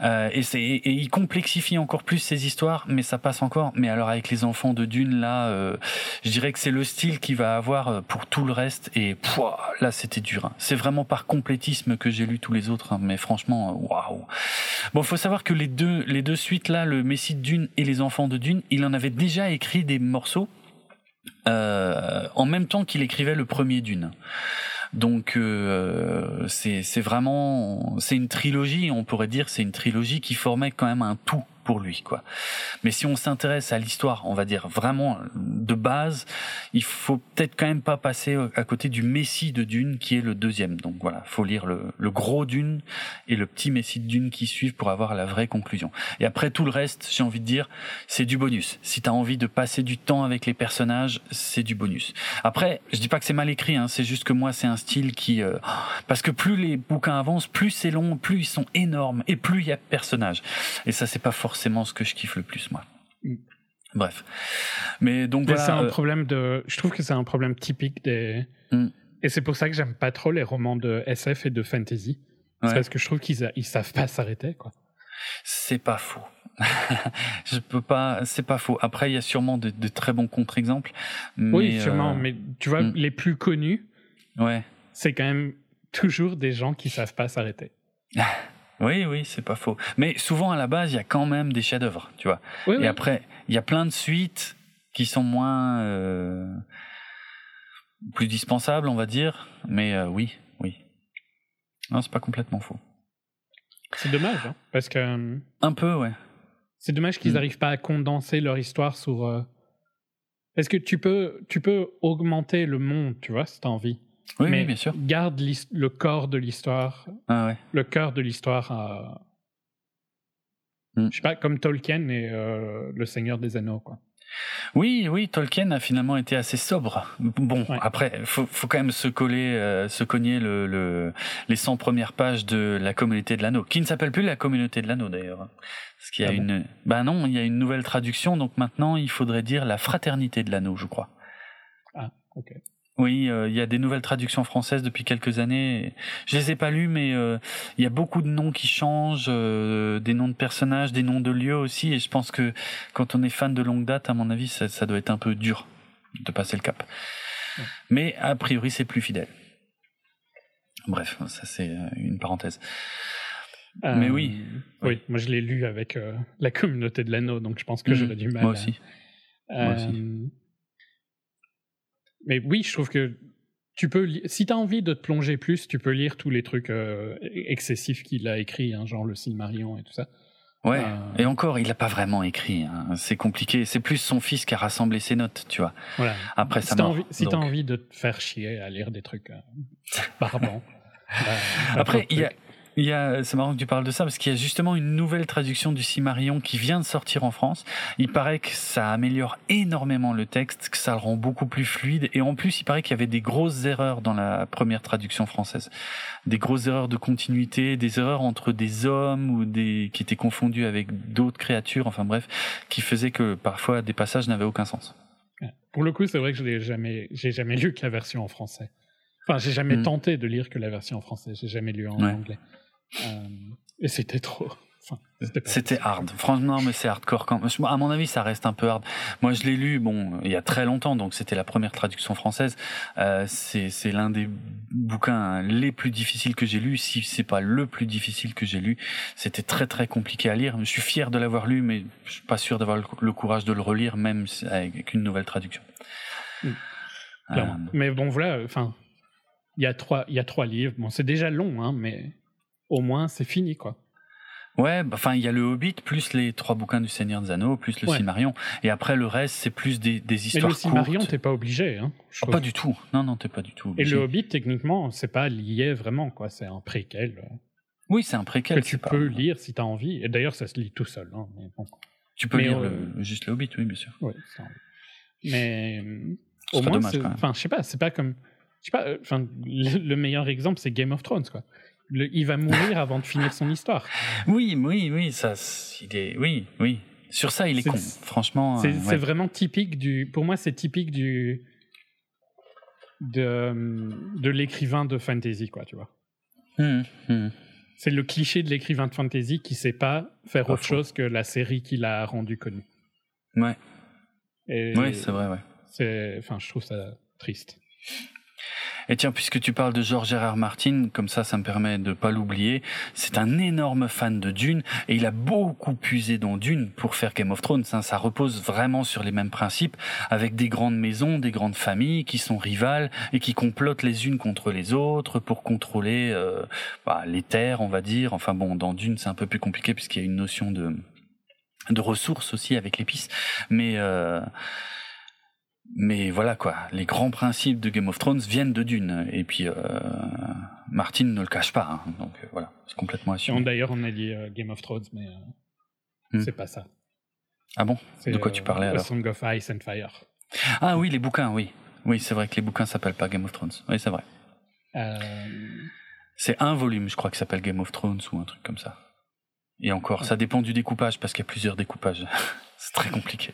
Euh, et c'est et il complexifie encore plus ses histoires, mais ça passe encore. Mais alors avec les enfants de Dune là, euh, je dirais que c'est le style qu'il va avoir euh, pour tout le reste. Et pouah, là c'était dur. Hein. C'est vraiment par complétisme que j'ai lu tous les autres, hein. mais franchement, waouh. Bon, faut savoir que les deux les deux suites là, le Messie de Dune et les enfants de Dune, il en avait déjà écrit des morceaux euh, en même temps qu'il écrivait le premier Dune. Donc euh, c'est vraiment c'est une trilogie, on pourrait dire c'est une trilogie qui formait quand même un tout pour lui quoi. Mais si on s'intéresse à l'histoire, on va dire vraiment de base, il faut peut-être quand même pas passer à côté du Messie de Dune qui est le deuxième. Donc voilà, faut lire le, le gros Dune et le petit Messie de Dune qui suivent pour avoir la vraie conclusion. Et après tout le reste, j'ai envie de dire, c'est du bonus. Si tu as envie de passer du temps avec les personnages, c'est du bonus. Après, je dis pas que c'est mal écrit, hein, c'est juste que moi c'est un style qui euh, parce que plus les bouquins avancent, plus c'est long, plus ils sont énormes et plus il y a de personnages. Et ça c'est pas forcément forcément ce que je kiffe le plus, moi. Mm. Bref. Mais donc voilà. C'est un euh, problème de. Je trouve que c'est un problème typique des. Mm. Et c'est pour ça que j'aime pas trop les romans de SF et de fantasy. Parce que je trouve qu'ils ils savent pas s'arrêter, quoi. C'est pas faux. je peux pas. C'est pas faux. Après, il y a sûrement de, très bons contre-exemples. Oui, sûrement. Euh, mais tu vois, mm. les plus connus. Ouais. C'est quand même toujours des gens qui savent pas s'arrêter. Oui, oui, c'est pas faux. Mais souvent à la base, il y a quand même des chefs-d'œuvre, tu vois. et après, il y a plein de suites qui sont moins euh, plus dispensables, on va dire. Mais euh, oui, oui. Non, c'est pas complètement faux. C'est dommage, hein, parce que. Euh, Un peu, ouais. C'est dommage qu'ils n'arrivent mm. pas à condenser leur histoire sur. Parce que tu peux, tu peux augmenter le monde, tu vois, si t'as envie. Oui, mais bien sûr. Garde le corps de l'histoire. Ah ouais. Le cœur de l'histoire à. Mm. Je sais pas, comme Tolkien et euh, Le Seigneur des Anneaux, quoi. Oui, oui, Tolkien a finalement été assez sobre. Bon, après, faut, faut quand même se coller, euh, se cogner le, le, les 100 premières pages de la communauté de l'anneau, qui ne s'appelle plus la communauté de l'anneau d'ailleurs. Parce qu'il y a ah une, ben non, il y a une nouvelle traduction, donc maintenant il faudrait dire la fraternité de l'anneau, je crois. Ah, ok. Oui, euh, il y a des nouvelles traductions françaises depuis quelques années. Je les ai pas lues, mais euh, il y a beaucoup de noms qui changent, euh, des noms de personnages, des noms de lieux aussi. Et je pense que quand on est fan de longue date, à mon avis, ça, ça doit être un peu dur de passer le cap. Mais a priori, c'est plus fidèle. Bref, ça c'est une parenthèse. mais oui. Oui, moi je l'ai lu avec la communauté de l'anneau, donc je pense que mmh. j'aurais du mal. Moi aussi. Moi aussi. Mais oui, je trouve que tu peux, si tu as envie de te plonger plus, tu peux lire tous les trucs euh, excessifs qu'il a écrits, hein, genre le Silmarillion et tout ça. Ouais, euh, et encore, il n'a pas vraiment écrit. Hein. C'est compliqué. C'est plus son fils qui a rassemblé ses notes, tu vois. Voilà. Après ça si mort. si tu as envie de te faire chier à lire des trucs euh, barbants. Après, il y a il y a, c'est marrant que tu parles de ça parce qu'il y a justement une nouvelle traduction du Cimarion qui vient de sortir en France. Il paraît que ça améliore énormément le texte, que ça le rend beaucoup plus fluide et en plus il paraît qu'il y avait des grosses erreurs dans la première traduction française, des grosses erreurs de continuité, des erreurs entre des hommes ou des qui étaient confondus avec d'autres créatures, enfin bref, qui faisaient que parfois des passages n'avaient aucun sens. Pour le coup, c'est vrai que je n'ai jamais, j'ai jamais lu que la version en français. Enfin, j'ai jamais mm. tenté de lire que la version en français. J'ai jamais lu en anglais. Euh, et c'était trop. C'était hard. Franchement, mais c'est hardcore quand À mon avis, ça reste un peu hard. Moi, je l'ai lu, bon, il y a très longtemps, donc c'était la première traduction française. Euh, c'est l'un des bouquins les plus difficiles que j'ai lu, si c'est pas le plus difficile que j'ai lu. C'était très très compliqué à lire. Je suis fier de l'avoir lu, mais je suis pas sûr d'avoir le, courage de le relire, même avec une nouvelle traduction. Euh, mais bon, voilà. Enfin, il y a trois, il y a trois livres. Bon, c'est déjà long, hein, mais au moins c'est fini, quoi. Ouais, bah, enfin il y a le Hobbit plus les trois bouquins du Seigneur des Anneaux plus le Silmarion et après le reste c'est plus des, des histoires courtes. Le Silmarion t'es pas obligé hein. Ah, pas du tout. Non non t'es pas du tout obligé. Et le Hobbit techniquement c'est pas lié vraiment quoi, c'est un préquel. Oui c'est un préquel. Que tu peux lire si t'as envie et d'ailleurs ça se lit tout seul. Hein, mais bon. Tu peux lire euh, juste le Hobbit oui bien sûr. Ouais, mais au moins enfin je sais pas c'est pas comme je sais pas euh, enfin le meilleur exemple c'est Game of Thrones quoi il va mourir avant de finir son histoire. Oui, oui, oui, ça, il est, oui, oui. Sur ça, il est, con. Franchement, c'est euh, vraiment typique du. Pour moi, c'est typique du de de l'écrivain de fantasy, quoi, tu vois. Hum, hum. C'est le cliché de l'écrivain de fantasy qui sait pas faire autre chose que la série qu'il a rendue connue. Ouais. oui, c'est vrai, ouais. C'est, enfin, je trouve ça triste. Et tiens, puisque tu parles de George R. Martin, comme ça, ça me permet de pas l'oublier. C'est un énorme fan de Dune et il a beaucoup puisé dans Dune pour faire Game of Thrones. Hein. Ça repose vraiment sur les mêmes principes, avec des grandes maisons, des grandes familles qui sont rivales et qui complotent les unes contre les autres pour contrôler euh, bah, les terres, on va dire. Enfin bon, dans Dune, c'est un peu plus compliqué puisqu'il y a une notion de de ressources aussi avec l'épice, mais euh, mais voilà quoi, les grands principes de Game of Thrones viennent de Dune. Et puis euh, Martin ne le cache pas, hein. donc euh, voilà, c'est complètement assumé. D'ailleurs, on a dit euh, Game of Thrones, mais hmm. c'est pas ça. Ah bon? De quoi tu parlais alors? Song of Ice and Fire. Ah oui, les bouquins, oui. Oui, c'est vrai que les bouquins s'appellent pas Game of Thrones. Oui, c'est vrai. C'est un volume, je crois, qui s'appelle Game of Thrones ou un truc comme ça. Et encore, ça dépend du découpage parce qu'il y a plusieurs découpages. c'est très compliqué.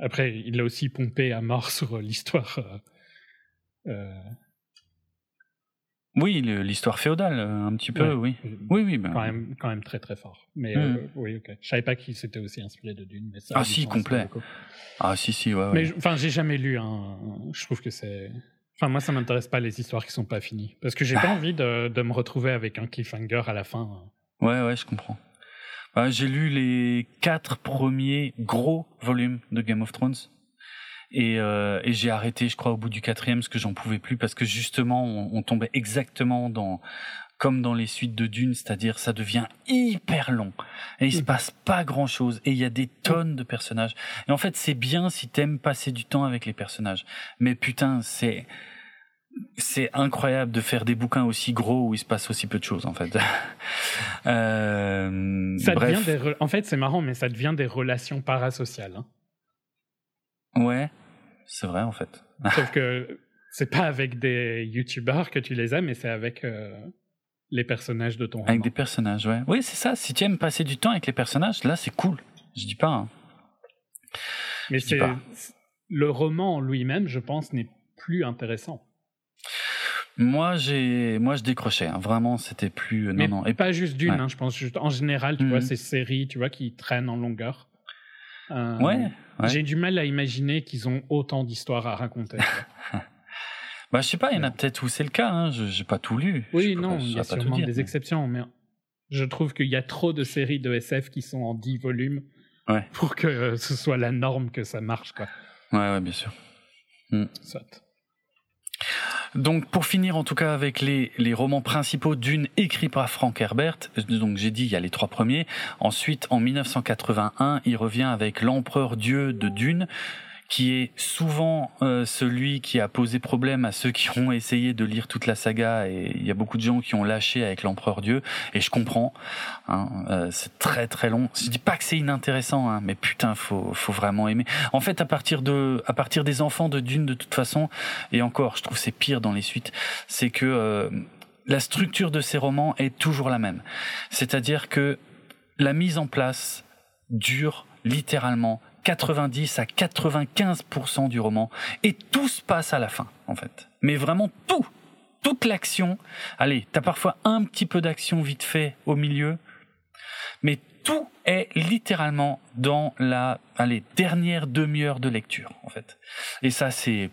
Après, il l'a aussi pompé à mort sur l'histoire. Euh, euh, oui, l'histoire féodale, euh, un petit peu, oui. Oui, oui. Ben... Quand, même, quand même très très fort. Mais hmm. oui, ok. Je savais pas qu'il s'était aussi inspiré de Dune. Mais ça ah si, complet. Ah si, si, ouais. Mais enfin, j'ai jamais lu. Hein. Je trouve que c'est. Enfin, moi, ça m'intéresse pas les histoires qui sont pas finies, parce que j'ai pas envie de, de, me retrouver avec un cliffhanger à la fin. Ouais, ouais, je comprends. Bah, j'ai lu les quatre premiers gros volumes de Game of Thrones. Et, euh, et j'ai arrêté, je crois, au bout du quatrième, parce que j'en pouvais plus, parce que justement, on, tombait exactement dans, comme dans les suites de Dune, c'est-à-dire ça devient hyper long et il se passe pas grand-chose et il y a des tonnes de personnages. Et en fait, c'est bien si t'aimes passer du temps avec les personnages, mais putain, c'est c'est incroyable de faire des bouquins aussi gros où il se passe aussi peu de choses en fait. euh, ça bref. Devient des En fait, c'est marrant, mais ça devient des relations parasociales. Hein. Ouais, c'est vrai en fait. Sauf que c'est pas avec des youtubeurs que tu les aimes, mais c'est avec euh, les personnages de ton roman. Avec des personnages, ouais. Oui, c'est ça. Si tu aimes passer du temps avec les personnages, là, c'est cool. Je dis pas. Hein. Mais c'est le roman lui-même, je pense, n'est plus intéressant. Moi, j'ai, moi, je décrochais. Hein. Vraiment, c'était plus. Non, Mais non. Et pas juste d'une. Hein, je pense juste en général, tu vois, mhm. ces séries, tu vois, qui traînent en longueur. Euh, ouais, J'ai du mal à imaginer qu'ils ont autant d'histoires à raconter. bah, je sais pas. Il y en a peut-être où c'est le cas. Hein. Je j'ai pas tout lu. Oui, non, il y a sûrement des exceptions, mais je trouve qu'il y a trop de séries de SF qui sont en 10 volumes pour que ce soit la norme que ça marche, quoi. Ouais, ouais, bien sûr. Hmm. Soit. Donc pour finir en tout cas avec les, romans principaux d'une écrit par Frank Herbert, donc j'ai dit il y a les trois premiers, ensuite en 1981 il revient avec L'Empereur Dieu de Dune, qui est souvent euh, celui qui a posé problème à ceux qui ont essayé de lire toute la saga et il y a beaucoup de gens qui ont lâché avec l'empereur Dieu et je comprends hein, euh, c'est très très long. Je dis pas que c'est inintéressant hein, mais putain faut faut vraiment aimer. En fait à partir de à partir des enfants de Dune de toute façon et encore je trouve c'est pire dans les suites c'est que euh, la structure de ces romans est toujours la même. C'est-à-dire que la mise en place dure littéralement 90 à 95% du roman et tout se passe à la fin en fait. Mais vraiment tout, toute l'action. Allez, t'as parfois un petit peu d'action vite fait au milieu, Mais tout est littéralement dans la allez, dernière demi-heure de lecture, en fait. Et ça, c'est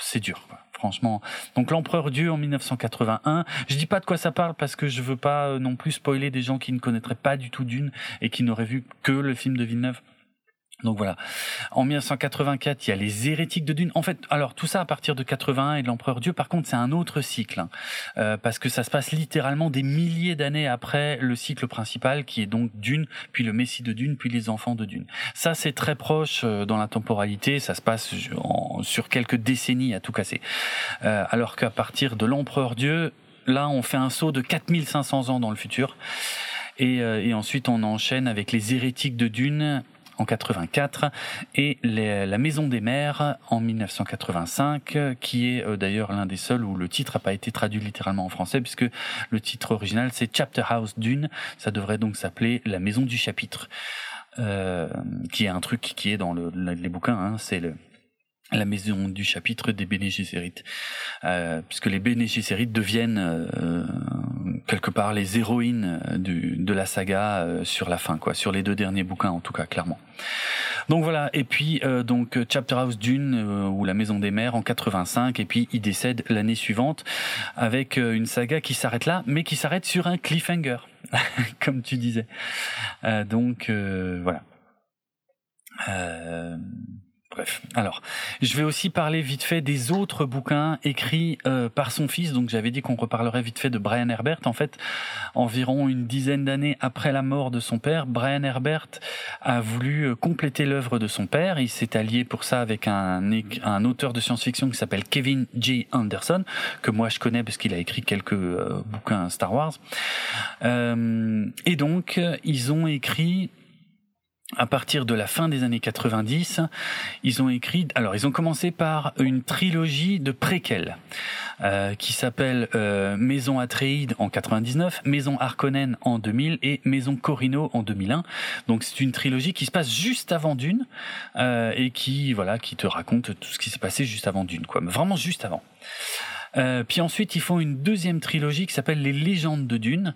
c'est dur. Franchement. Donc l'empereur Dieu en 1981. Je dis pas de quoi ça parle parce que je veux pas euh, non plus spoiler des gens qui ne connaîtraient pas du tout Dune et qui n'auraient vu que le film de Villeneuve. Donc voilà. En 1984, il y a les hérétiques de Dune. En fait, alors tout ça à partir de 81 et de l'Empereur Dieu. Par contre, c'est un autre cycle hein. euh, parce que ça se passe littéralement des milliers d'années après le cycle principal, qui est donc Dune, puis le Messie de Dune, puis les enfants de Dune. Ça, c'est très proche euh, dans la temporalité. Ça se passe sur quelques décennies à tout casser. Euh, alors qu'à partir de l'Empereur Dieu, là, on fait un saut de 4500 ans dans le futur. Et, et, ensuite, on enchaîne avec les hérétiques de Dune en 84 et La Maison des Mères en 1985, qui est euh, d'ailleurs l'un des seuls où le titre n'a pas été traduit littéralement en français, puisque le titre original c'est Chapter House Dune, ça devrait donc s'appeler La Maison du Chapitre, euh, qui est un truc qui est dans le, les bouquins, hein, c'est le la maison du chapitre des Bene euh, puisque les Bene deviennent euh, quelque part les héroïnes du, de la saga euh, sur la fin, quoi, sur les deux derniers bouquins en tout cas, clairement. Donc voilà, et puis euh, donc Chapter House Dune ou la Maison des Mers en 85, et puis il décède l'année suivante avec une saga qui s'arrête là, mais qui s'arrête sur un cliffhanger, comme tu disais. donc voilà. Euh, Bref, alors, je vais aussi parler vite fait des autres bouquins écrits euh, par son fils. Donc, j'avais dit qu'on reparlerait vite fait de Brian Herbert. En fait, environ une dizaine d'années après la mort de son père, Brian Herbert a voulu euh, compléter l'œuvre de son père. Il s'est allié pour ça avec un, auteur de science-fiction qui s'appelle Kevin J. Anderson, que moi je connais parce qu'il a écrit quelques euh, bouquins Star Wars. et donc, ils ont écrit à partir de la fin des années 90, ils ont écrit. Alors, ils ont commencé par une trilogie de préquels euh, qui s'appelle euh, Maison Atreide en 99, Maison Harkonnen en 2000 et Maison Corino en 2001. Donc, c'est une trilogie qui se passe juste avant Dune euh, et qui voilà qui te raconte tout ce qui s'est passé juste avant Dune, quoi. Mais vraiment juste avant. Euh, puis ensuite, ils font une deuxième trilogie qui s'appelle Les légendes de Dune.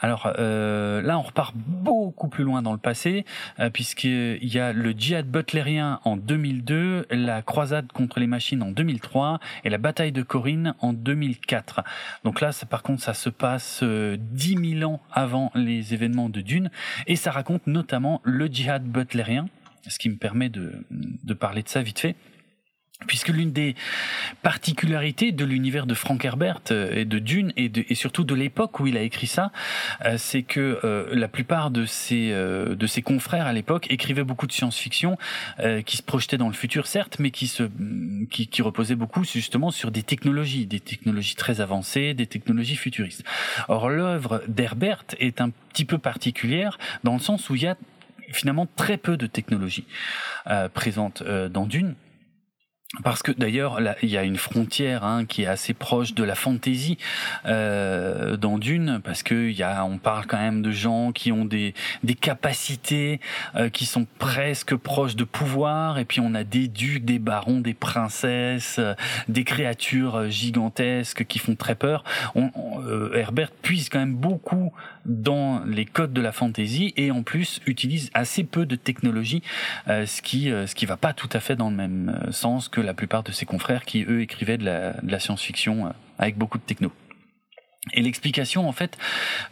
Alors euh, là, on repart beaucoup plus loin dans le passé, euh, puisqu'il y a le djihad butlérien en 2002, la croisade contre les machines en 2003 et la bataille de Corinne en 2004. Donc là, ça, par contre, ça se passe euh, 10 000 ans avant les événements de Dune, et ça raconte notamment le djihad butlérien, ce qui me permet de, de parler de ça vite fait puisque l'une des particularités de l'univers de Frank Herbert euh, et de Dune et, et surtout de l'époque où il a écrit ça, euh, c'est que euh, la plupart de ses de ses confrères à l'époque écrivaient beaucoup de science-fiction qui se projetaient dans le futur certes, mais qui se qui, qui reposaient beaucoup justement sur des technologies, des technologies très avancées, des technologies futuristes. Or l'œuvre d'Herbert est un petit peu particulière dans le sens où il y a finalement très peu de technologies présentes dans Dune parce que d'ailleurs, il y a une frontière hein, qui est assez proche de la fantaisie euh, dans Dune, parce que y a, on parle quand même de gens qui ont des, des capacités euh, qui sont presque proches de pouvoir, et puis on a des ducs, des barons, des princesses, euh, des créatures gigantesques qui font très peur. On, euh, Herbert puise quand même beaucoup dans les codes de la fantaisie et en plus utilise assez peu de technologie, euh, ce qui ce qui va pas tout à fait dans le même sens que la plupart de ses confrères qui, eux, écrivaient de la, de la science-fiction euh, avec beaucoup de techno. Et l'explication en fait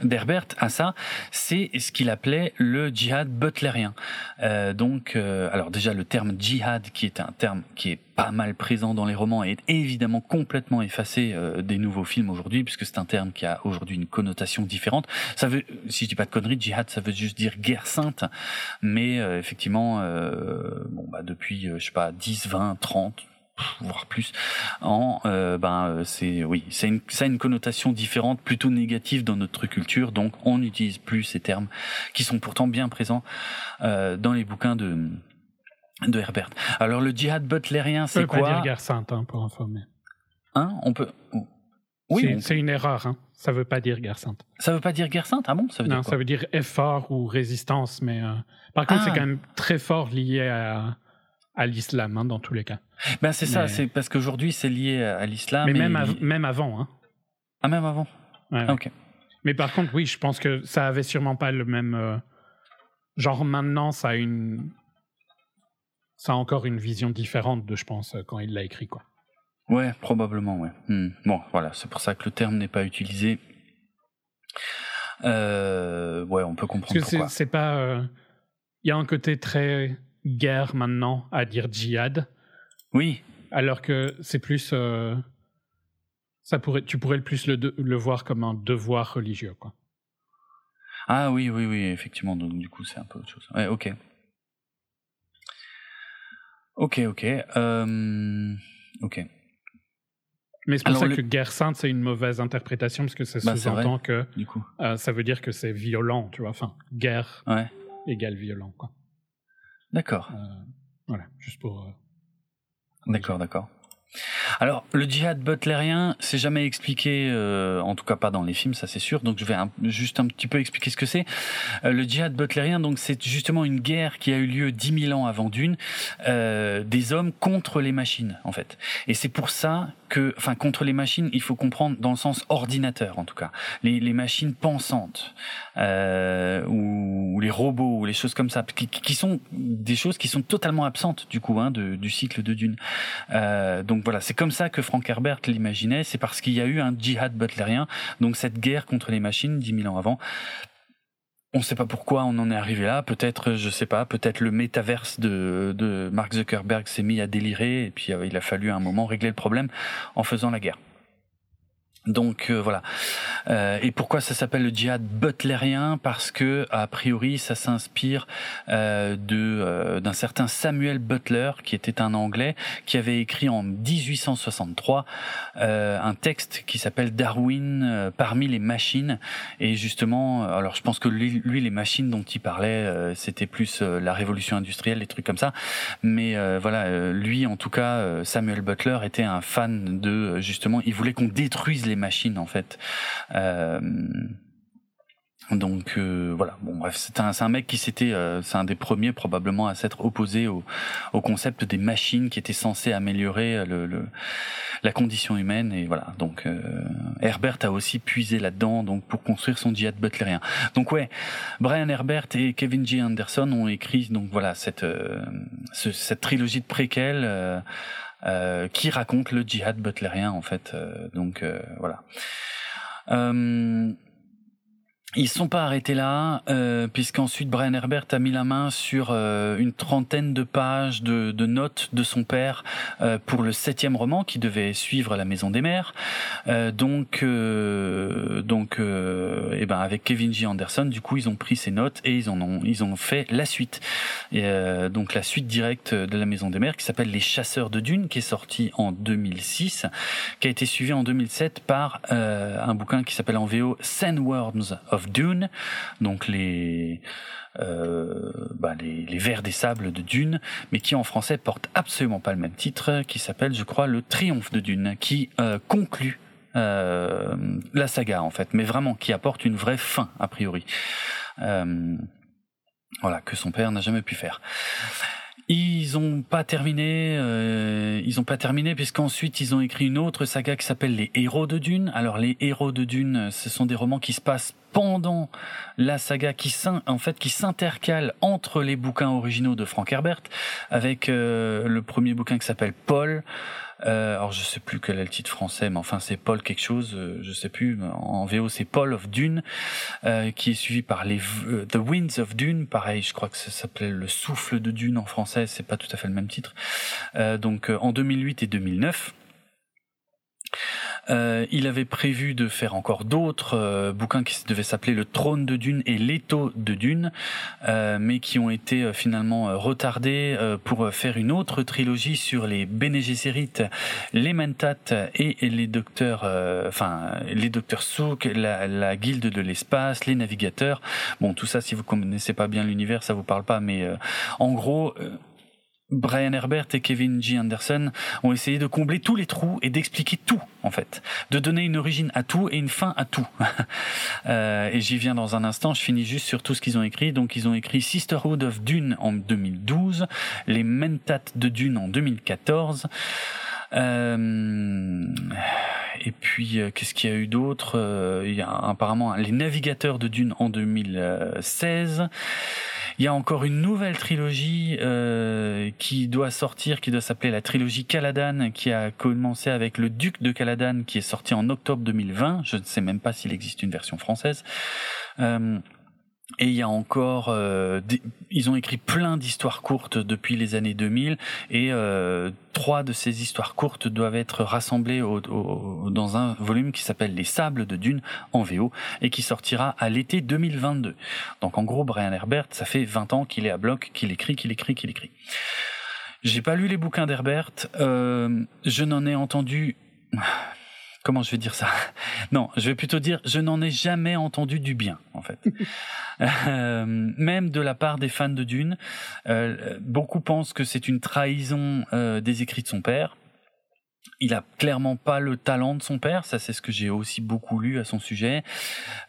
d'Herbert à ça, c'est ce qu'il appelait le djihad butlérien. Euh, donc, euh, alors déjà le terme djihad, qui est un terme qui est pas mal présent dans les romans, est évidemment complètement effacé euh, des nouveaux films aujourd'hui, puisque c'est un terme qui a aujourd'hui une connotation différente. Ça veut, si je dis pas de conneries, djihad, ça veut juste dire guerre sainte, mais euh, effectivement, euh, bon bah depuis, je sais pas, 10, 20, 30 voire plus en euh, ben euh, c'est oui c'est une ça a une connotation différente plutôt négative dans notre culture. Donc on n'utilise plus ces termes qui sont pourtant bien présents euh, dans les bouquins de de Herbert. Alors le djihad butlérien c'est quoi pas dire guerre sainte hein, pour informer. Hein? On peut oui c'est une erreur hein. ça veut pas dire guerre sainte. Ça veut pas dire guerre sainte? Ah bon? Ça veut non dire ça veut dire effort ou résistance mais euh... par contre ah. c'est quand même très fort lié à à l'islam hein, dans tous les cas. Ben c'est ça, c'est parce qu'aujourd'hui c'est lié à l'islam. Mais et... même, av même avant. Hein. Ah même avant? Ouais, ah, ok. Mais par contre, oui, je pense que ça avait sûrement pas le même. euh, genre maintenant, ça a une. Ça a encore une vision différente de, je pense, euh, quand il l'a écrit, quoi. Ouais, probablement, ouais. Hmm. Bon, voilà, c'est pour ça que le terme n'est pas utilisé. Euh, ouais, on peut Parce comprendre que c'est- pas. euh, Il y a un côté très guerre maintenant à dire djihad, Oui, alors que c'est plus. euh, ça pourrait, tu pourrais le plus le, de- le voir comme un devoir religieux, quoi. ah oui, oui, oui, effectivement. Donc du coup, c'est un peu autre chose. Ouais, ok. Ok, ok. Euh, ok. Mais c'est pour Alors, ça le- que guerre sainte, c'est une mauvaise interprétation, parce que ça Bah, sous-entend que Du coup, euh, ça veut dire que c'est violent, tu vois. Enfin, guerre ouais. égale violent, quoi. D'accord, Euh, voilà, juste pour. D'accord, d'accord. Alors, le djihad butlérien, c'est jamais expliqué, euh, en tout cas pas dans les films, ça c'est sûr. Donc, je vais juste un petit peu expliquer ce que c'est. Euh, le djihad butlérien, donc, c'est justement une guerre qui a eu lieu 10 000 ans avant Dune, euh, des hommes contre les machines, en fait. Et c'est pour ça que, enfin, contre les machines, il faut comprendre dans le sens ordinateur, en tout cas, les, les machines pensantes euh, ou, ou les robots ou les choses comme ça, qui, qui sont des choses qui sont totalement absentes du coup hein, de- du cycle de Dune. Euh, donc voilà, c'est comme ça que Frank Herbert l'imaginait. C'est parce qu'il y a eu un djihad butlérien, donc cette guerre contre les machines 10 000 ans avant. On ne sait pas pourquoi on en est arrivé là. Peut-être, je sais pas, peut-être le métaverse de, de Mark Zuckerberg s'est mis à délirer et puis euh, il a fallu à un moment régler le problème en faisant la guerre. Donc euh, voilà. Euh, et pourquoi ça s'appelle le djihad butlérien? Parce que a priori ça s'inspire euh, de euh, d'un certain Samuel Butler qui était un Anglais qui avait écrit en 1863 euh, un texte qui s'appelle Darwin euh, parmi les machines. Et justement alors je pense que lui, les machines dont il parlait c'était plus la révolution industrielle des trucs comme ça. Mais voilà lui en tout cas Samuel Butler était un fan de justement il voulait qu'on détruise les machines en fait euh, donc euh, voilà, bref, c'est un, mec qui s'était, euh, c'est un des premiers probablement à s'être opposé au, concept des machines qui étaient censées améliorer la condition humaine et voilà. Donc Herbert a aussi puisé là-dedans donc pour construire son djihad butlérien. Donc ouais, Brian Herbert et Kevin G Anderson ont écrit donc voilà cette ce- cette trilogie de préquels. Euh, qui raconte le djihad butlérien en fait euh, donc euh, voilà ils sont pas arrêtés là, euh, puisqu'ensuite Brian Herbert a mis la main sur euh, une trentaine de pages de, de notes de son père euh, pour le septième roman qui devait suivre La Maison des Mers. Euh, donc, euh, donc, euh, et ben avec Kevin J Anderson, du coup, ils ont pris ces notes et ils en ont, ils ont fait la suite. Et, donc la suite directe de La Maison des Mers qui s'appelle Les Chasseurs de Dunes, qui est sorti en 2006, qui a été suivi en 2007 par un bouquin qui s'appelle en VO Sandworms of Dune, donc les euh, bah, les, les vers des sables de Dune, mais qui en français porte absolument pas le même titre, qui s'appelle, je crois, Le Triomphe de Dune, qui euh, conclut euh, la saga en fait, mais vraiment qui apporte une vraie fin a priori. Voilà, que son père n'a jamais pu faire. Ils ont pas terminé, ils ont pas terminé puisqu'ensuite ils ont écrit une autre saga qui s'appelle Les Héros de Dune. Alors les Héros de Dune, ce sont des romans qui se passent pendant la saga qui en fait qui s'intercale entre les bouquins originaux de Frank Herbert avec euh, le premier bouquin qui s'appelle Paul. Euh, alors je sais plus quel est le titre français, mais enfin c'est Paul quelque chose, euh, je sais plus. En VO c'est Paul of Dune, euh, qui est suivi par les euh, The Winds of Dune. Pareil, je crois que ça s'appelait Le Souffle de Dune en français. C'est pas tout à fait le même titre. Euh, donc en 2008 et 2009. Euh, il avait prévu de faire encore d'autres euh, bouquins qui devaient s'appeler Le Trône de Dune et L'étau de Dune, euh, mais qui ont été euh, finalement euh, retardés euh, pour faire une autre trilogie sur les Bene Gesserit, les Mentat et, les docteurs, enfin les docteurs Souk, la, la guilde de l'espace, les navigateurs. Bon, tout ça, si vous connaissez pas bien l'univers, ça vous parle pas, mais en gros. Brian Herbert et Kevin G. Anderson ont essayé de combler tous les trous et d'expliquer tout, en fait. De donner une origine à tout et une fin à tout. Euh, et j'y viens dans un instant, je finis juste sur tout ce qu'ils ont écrit. Donc ils ont écrit Sisterhood of Dune en 2012, les Mentat de Dune en 2014. Euh, et puis qu'est-ce qu'il y a eu d'autre Il y a apparemment les navigateurs de Dune en 2016. Il y a encore une nouvelle trilogie euh, qui doit sortir, qui doit s'appeler la trilogie Caladan, qui a commencé avec le Duc de Caladan, qui est sorti en octobre 2020. Je ne sais même pas s'il existe une version française. Euh, et il y a encore, euh, ils ont écrit plein d'histoires courtes depuis les années 2000, et euh, trois de ces histoires courtes doivent être rassemblées au, dans un volume qui s'appelle Les Sables de Dune en VO, et qui sortira à l'été 2022. Donc en gros, Brian Herbert, ça fait 20 ans qu'il est à bloc, qu'il écrit, qu'il écrit, qu'il écrit. J'ai pas lu les bouquins d'Herbert, euh, je n'en ai entendu comment je vais dire ça? Non, je vais plutôt dire je n'en ai jamais entendu du bien en fait. euh, même de la part des fans de Dune, euh, beaucoup pensent que c'est une trahison euh, des écrits de son père il a clairement pas le talent de son père, ça c'est ce que j'ai aussi beaucoup lu à son sujet.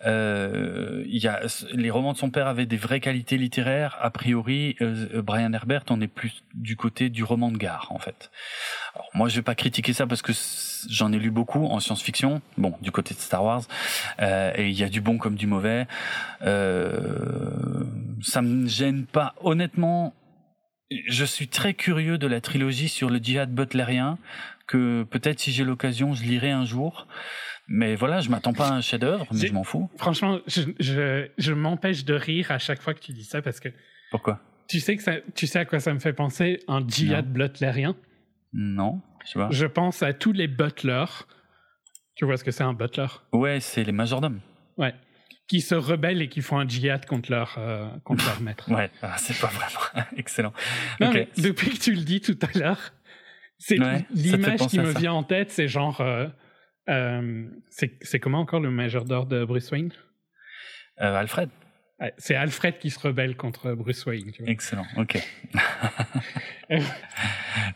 Euh, il y a, les romans de son père avaient des vraies qualités littéraires. A priori, euh, Brian Herbert en est plus du côté du roman de gare en fait. Alors, moi, je vais pas critiquer ça parce que j'en ai lu beaucoup en science-fiction. Bon, du côté de Star Wars, euh, et il y a du bon comme du mauvais. Euh, ça me gêne pas, honnêtement. Je suis très curieux de la trilogie sur le djihad butlérien que peut-être si j'ai l'occasion, je lirai un jour. Mais voilà, je m'attends pas à un chef-d'œuvre, mais je m'en fous. Franchement, je, je, je m'empêche de rire à chaque fois que tu dis ça parce que. Pourquoi? Tu sais que ça, tu sais à quoi ça me fait penser un djihad butlérien Non, je pas. Je pense à tous les butlers. Tu vois ce que c'est un butler? Ouais, c'est les majordomes. Ouais. Qui se rebellent et qui font un djihad contre leur, euh, contre leur maître. ouais, ah, c'est pas vraiment excellent. Non, mais depuis que tu le dis tout à l'heure, c'est l'image qui me vient en tête, c'est genre, euh, euh, c'est comment encore le majordome de Bruce Wayne? Euh, Alfred. C'est Alfred qui se rebelle contre Bruce Wayne. Tu vois. Excellent, ok.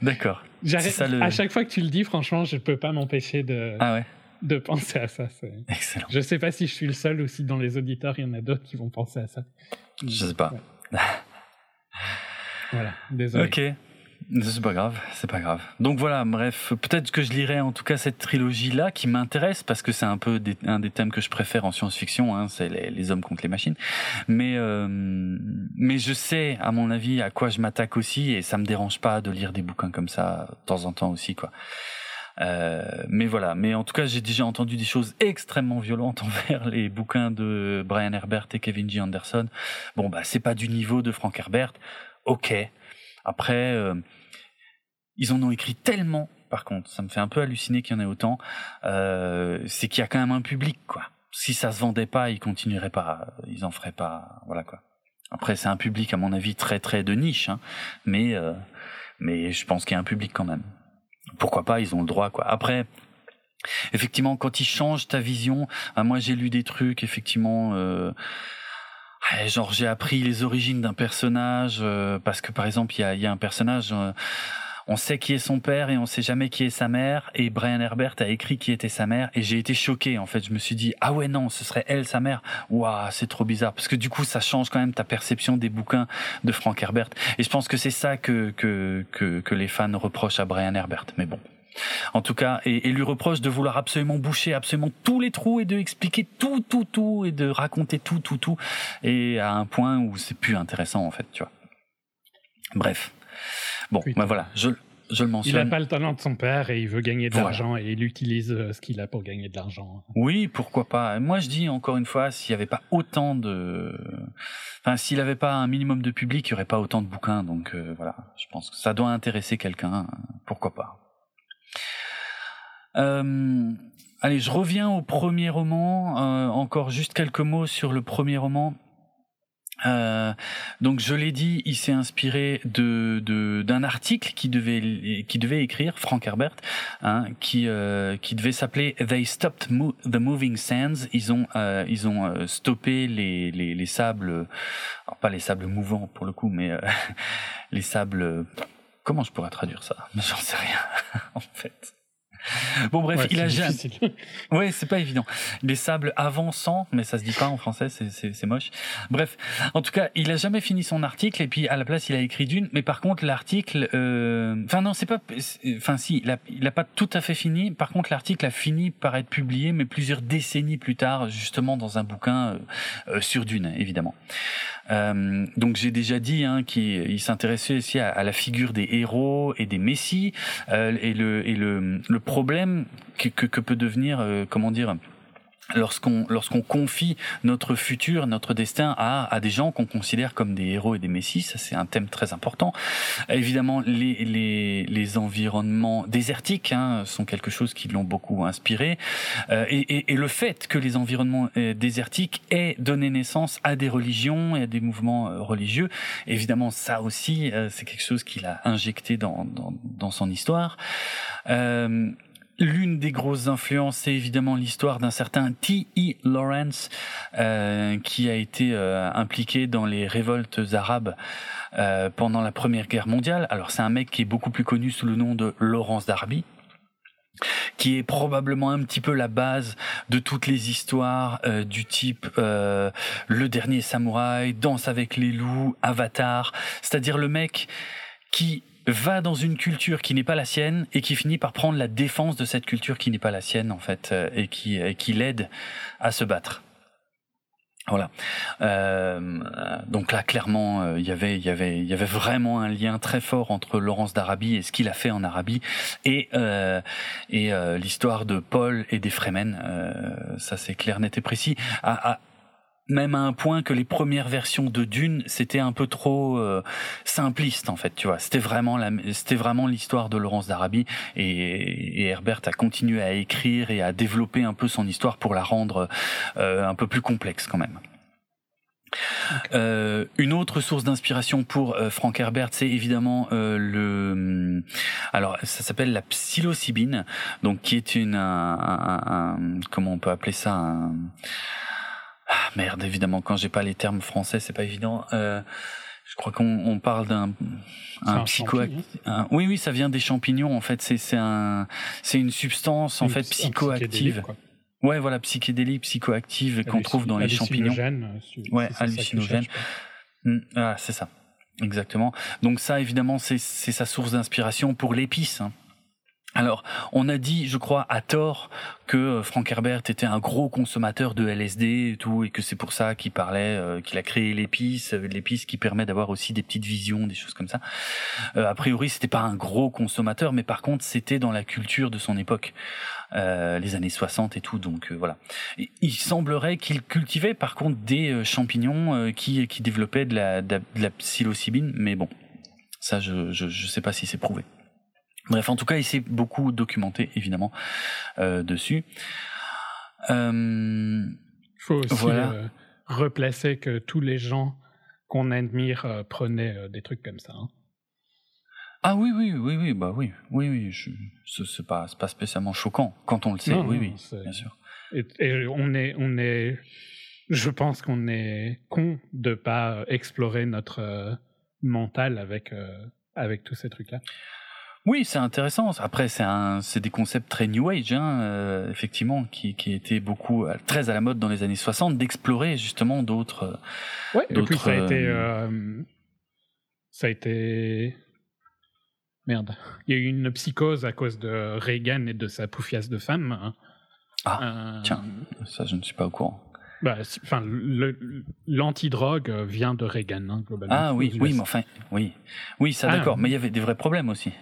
D'accord. Le... À chaque fois que tu le dis, franchement, je ne peux pas m'empêcher de, ah ouais. de penser à ça. Excellent. Je ne sais pas si je suis le seul ou si dans les auditeurs, il y en a d'autres qui vont penser à ça. Je ne sais pas. voilà, désolé. Ok. C'est pas grave, c'est pas grave. Donc voilà, bref, peut-être que je lirai en tout cas cette trilogie-là qui m'intéresse parce que c'est un peu un des thèmes que je préfère en science-fiction, hein, c'est les, hommes contre les machines. Mais euh, mais je sais, à mon avis, à quoi je m'attaque aussi et ça me dérange pas de lire des bouquins comme ça de temps en temps aussi, quoi. Euh, mais voilà, mais en tout cas, j'ai déjà entendu des choses extrêmement violentes envers les bouquins de Brian Herbert et Kevin G. Anderson. Bon, bah, c'est pas du niveau de Frank Herbert. Ok, après, euh, ils en ont écrit tellement, par contre, ça me fait un peu halluciner qu'il y en ait autant, euh, c'est qu'il y a quand même un public, quoi. Si ça se vendait pas, ils continueraient pas, ils en feraient pas, voilà quoi. Après, c'est un public, à mon avis, très très de niche, hein, mais, euh, mais je pense qu'il y a un public quand même. Pourquoi pas, ils ont le droit, quoi. Après, effectivement, quand ils changent ta vision, moi j'ai lu des trucs, effectivement, euh, genre j'ai appris les origines d'un personnage euh, parce que par exemple il y a, y a, un personnage euh, on sait qui est son père et on sait jamais qui est sa mère et Brian Herbert a écrit qui était sa mère et j'ai été choqué en fait. Je me suis dit ah ouais non ce serait elle sa mère. Waouh c'est trop bizarre parce que du coup ça change quand même ta perception des bouquins de Frank Herbert. Et je pense que c'est ça que, que que que les fans reprochent à Brian Herbert. Mais bon en tout cas, et, lui reproche de vouloir absolument boucher absolument tous les trous et de expliquer tout, tout, tout et de raconter tout, tout, tout, et à un point où c'est plus intéressant en fait, tu vois. Bref, bon, ben voilà, je, je le mentionne. Il n'a pas le talent de son père et il veut gagner de l'argent et il utilise euh, ce qu'il a pour gagner de l'argent. Oui, pourquoi pas. Moi, je dis encore une fois, s'il n'y avait pas autant de, enfin, s'il n'avait pas un minimum de public, il n'y aurait pas autant de bouquins. Donc euh, voilà, je pense que ça doit intéresser quelqu'un. Pourquoi pas. Euh, allez, je reviens au premier roman. Euh, encore juste quelques mots sur le premier roman. Euh, donc je l'ai dit, il s'est inspiré de d'un article qui devait qui devait écrire Frank Herbert, hein, qui euh, qui devait s'appeler They stopped the moving sands. Ils ont euh, ils ont euh, stoppé les, les les sables, pas les sables mouvants pour le coup, mais les sables. Comment je pourrais traduire ça? J'en sais rien en fait. Bon bref, Ouais, il a jamais. Ouais, c'est pas évident. Les sables avançants, mais ça se dit pas en français, c'est- moche. Bref, en tout cas, il a jamais fini son article et puis à la place il a écrit d'une. Mais par contre, l'article, euh, enfin non, c'est pas, enfin si, il a, il a pas tout à fait fini. Par contre, l'article a fini par être publié, mais plusieurs décennies plus tard, justement dans un bouquin euh, euh, sur Dune, évidemment. Euh, donc j'ai déjà dit hein, qu'il il s'intéressait aussi à, à la figure des héros et des messies. Euh, et le et le, le problème que, que, que peut devenir euh, comment dire lorsqu'on lorsqu'on confie notre futur, notre destin à, à des gens qu'on considère comme des héros et des messies, ça c'est un thème très important. Évidemment, les, les, les environnements désertiques hein, sont quelque chose qui l'ont beaucoup inspiré, Euh, et, et, le fait que les environnements euh, désertiques aient donné naissance à des religions et à des mouvements euh, religieux, évidemment ça aussi euh, c'est quelque chose qu'il a injecté dans, dans, dans son histoire. Euh, L'une des grosses influences, c'est évidemment l'histoire d'un certain T.E. Lawrence, euh, qui a été euh, impliqué dans les révoltes arabes euh, pendant la Première Guerre mondiale. Alors c'est un mec qui est beaucoup plus connu sous le nom de Lawrence Darby qui est probablement un petit peu la base de toutes les histoires euh, du type euh, Le Dernier Samouraï, Danse avec les loups, Avatar, c'est-à-dire le mec qui va dans une culture qui n'est pas la sienne et qui finit par prendre la défense de cette culture qui n'est pas la sienne en fait euh, et qui, et qui l'aide à se battre. Voilà. Euh, donc là, clairement, euh, il y avait, il y avait, y avait vraiment un lien très fort entre Laurence d'Arabie et ce qu'il a fait en Arabie et euh, et euh, l'histoire de Paul et des Fremen. Euh, ça, c'est clair, net et précis. Même à un point que les premières versions de Dune, c'était un peu trop euh, simpliste en fait, tu vois. C'était vraiment la, c'était vraiment l'histoire de Laurence d'Arabie et, et Herbert a continué à écrire et à développer un peu son histoire pour la rendre euh, un peu plus complexe quand même. Euh, une autre source d'inspiration pour euh, Frank Herbert, c'est évidemment euh, le, alors ça s'appelle la psilocybine, donc qui est une, un, un- un- comment on peut appeler ça, un, ah, merde évidemment quand j'ai pas les termes français c'est pas évident. Euh, je crois qu'on on parle d'un un un champignon. un- oui oui ça vient des champignons en fait c'est c'est un c'est une substance en fait psychoactive. Ouais voilà psychédélique psychoactive qu'on trouve dans les champignons. hallucinogène, euh, Ouais, hallucinogène. cherches, quoi. Mm, Ah, c'est ça. Exactement. Donc ça, évidemment, c'est c'est sa source d'inspiration pour l'épice. hein. Alors, on a dit, je crois, à tort, que euh, Frank Herbert était un gros consommateur de LSD et tout, et que c'est pour ça qu'il parlait, euh, qu'il a créé l'épice, euh, l'épice qui permet d'avoir aussi des petites visions, des choses comme ça. Euh, a priori, c'était pas un gros consommateur, mais par contre, c'était dans la culture de son époque, euh, les années 60 et tout. Donc voilà. Il semblerait qu'il cultivait par contre des champignons qui qui développaient de la, la psilocybine, mais bon, ça je je je sais pas si c'est prouvé. Bref, en tout cas, il s'est beaucoup documenté évidemment euh, dessus. Euh, faut aussi Voilà. euh, replacer que tous les gens qu'on admire euh, prenaient euh, des trucs comme ça. hein. Ah oui oui oui oui bah oui oui oui je, ce- c'est pas pas spécialement choquant quand on le sait Non, oui non, oui bien sûr Et, et on est, on est, je pense qu'on est con de pas explorer notre euh, mental avec euh, avec tous ces trucs-là. Oui, c'est intéressant. Après, c'est un, c'est des concepts très new age, hein, euh, effectivement, qui, qui étaient beaucoup, euh, très à la mode dans les années 60, d'explorer justement d'autres. euh, Ouais. Et puis ça a D'autres, été, euh, ça a été, merde. Il y a eu une psychose à cause de Reagan et de sa poufiasse de femme. hein. Ah, Euh, tiens. Ça, je ne suis pas au courant. Bah, enfin, le- l'antidrogue vient de Reagan, hein, globalement. Ah oui, oui, mais enfin, oui, oui, ça Ah. d'accord. Mais il y avait des vrais problèmes aussi.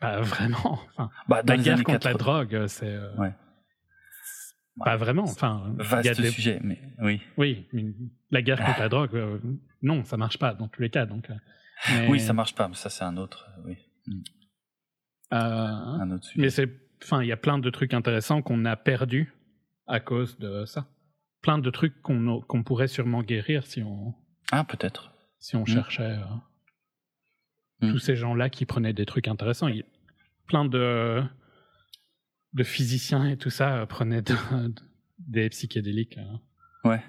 Pas vraiment. Enfin, Bah, dans la guerre contre la 80. drogue, c'est euh, Ouais. pas vraiment. Enfin, y a Vaste des- sujet, mais oui. Oui, la guerre contre la drogue, euh, non, ça marche pas dans tous les cas. Donc, euh, mais, Oui, ça marche pas, mais ça c'est un autre, euh, oui, euh, un autre sujet. mais c'est, enfin, il y a plein de trucs intéressants qu'on a perdus à cause de ça. Plein de trucs qu'on qu'on pourrait sûrement guérir si on Ah, peut-être. si on Mm. cherchait euh, Mm. tous ces gens-là qui prenaient des trucs intéressants. Il plein de de physiciens et tout ça euh, prenaient de- de- des psychédéliques. euh, Ouais.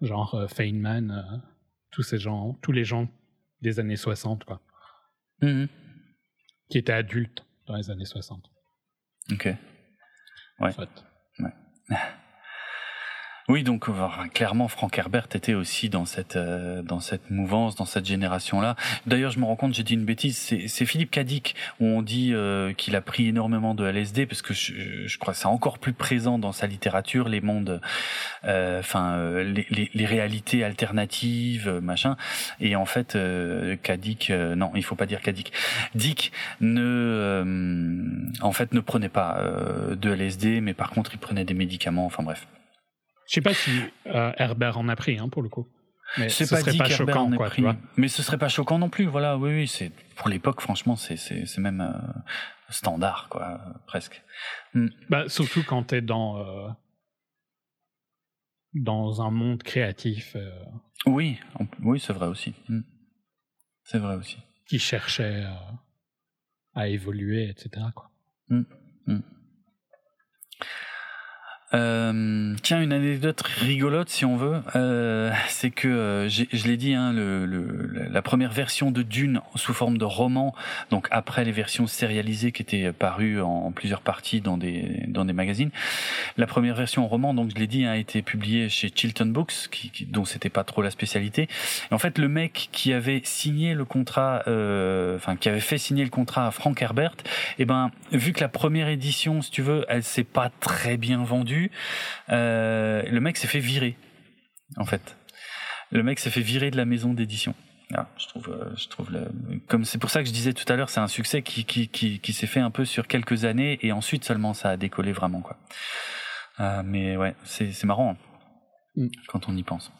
genre euh, Feynman, tous ces gens, tous les gens des années 60, quoi, Mhm. qui étaient adultes dans les années 60. Ok. Ouais. ouais. Oui, donc clairement, Frank Herbert était aussi dans cette euh, dans cette mouvance, dans cette génération-là. D'ailleurs, je me rends compte, j'ai dit une bêtise. C'est Philippe Cadic où on dit euh, qu'il a pris énormément de LSD parce que je, je crois que c'est encore plus présent dans sa littérature, les mondes, euh, enfin les, les, les, réalités alternatives, machin. Et en fait, Cadic, non, il faut pas dire Cadic. Dick ne, en fait, ne prenait pas de LSD, mais par contre, il prenait des médicaments. Enfin bref. Je sais pas si euh, Herbert en a pris hein, pour le coup. Mais ce serait pas, choquant, quoi, Mais ce serait pas choquant non plus, voilà. Oui, oui, c'est pour l'époque, franchement, c'est c'est même euh, standard, quoi, presque. Mm. Bah, surtout quand t'es dans euh, dans un monde créatif. Euh, oui, oui, c'est vrai aussi. Mm. C'est vrai aussi. Qui cherchait à évoluer, etc. Quoi. Mm. Euh, tiens, une anecdote rigolote si on veut, euh, c'est que euh, je l'ai dit, hein, le, le, la première version de Dune sous forme de roman, donc après les versions sérialisées qui étaient parues en, plusieurs parties dans des dans des magazines, la première version en roman, donc je l'ai dit, hein, a été publiée chez Chilton Books, qui, qui, dont c'était pas trop la spécialité. En fait, le mec qui avait signé le contrat, euh, enfin qui avait fait signer le contrat à Frank Herbert, et eh ben vu que la première édition, si tu veux, elle s'est pas très bien vendue euh, le mec s'est fait virer, en fait. Le mec s'est fait virer de la maison d'édition. Ah, je trouve, euh, je trouve comme c'est pour ça que je disais tout à l'heure, c'est un succès qui qui, qui, qui s'est fait un peu sur quelques années et ensuite seulement ça a décollé vraiment quoi. Euh, mais ouais, c'est c'est marrant hein, mm. quand on y pense.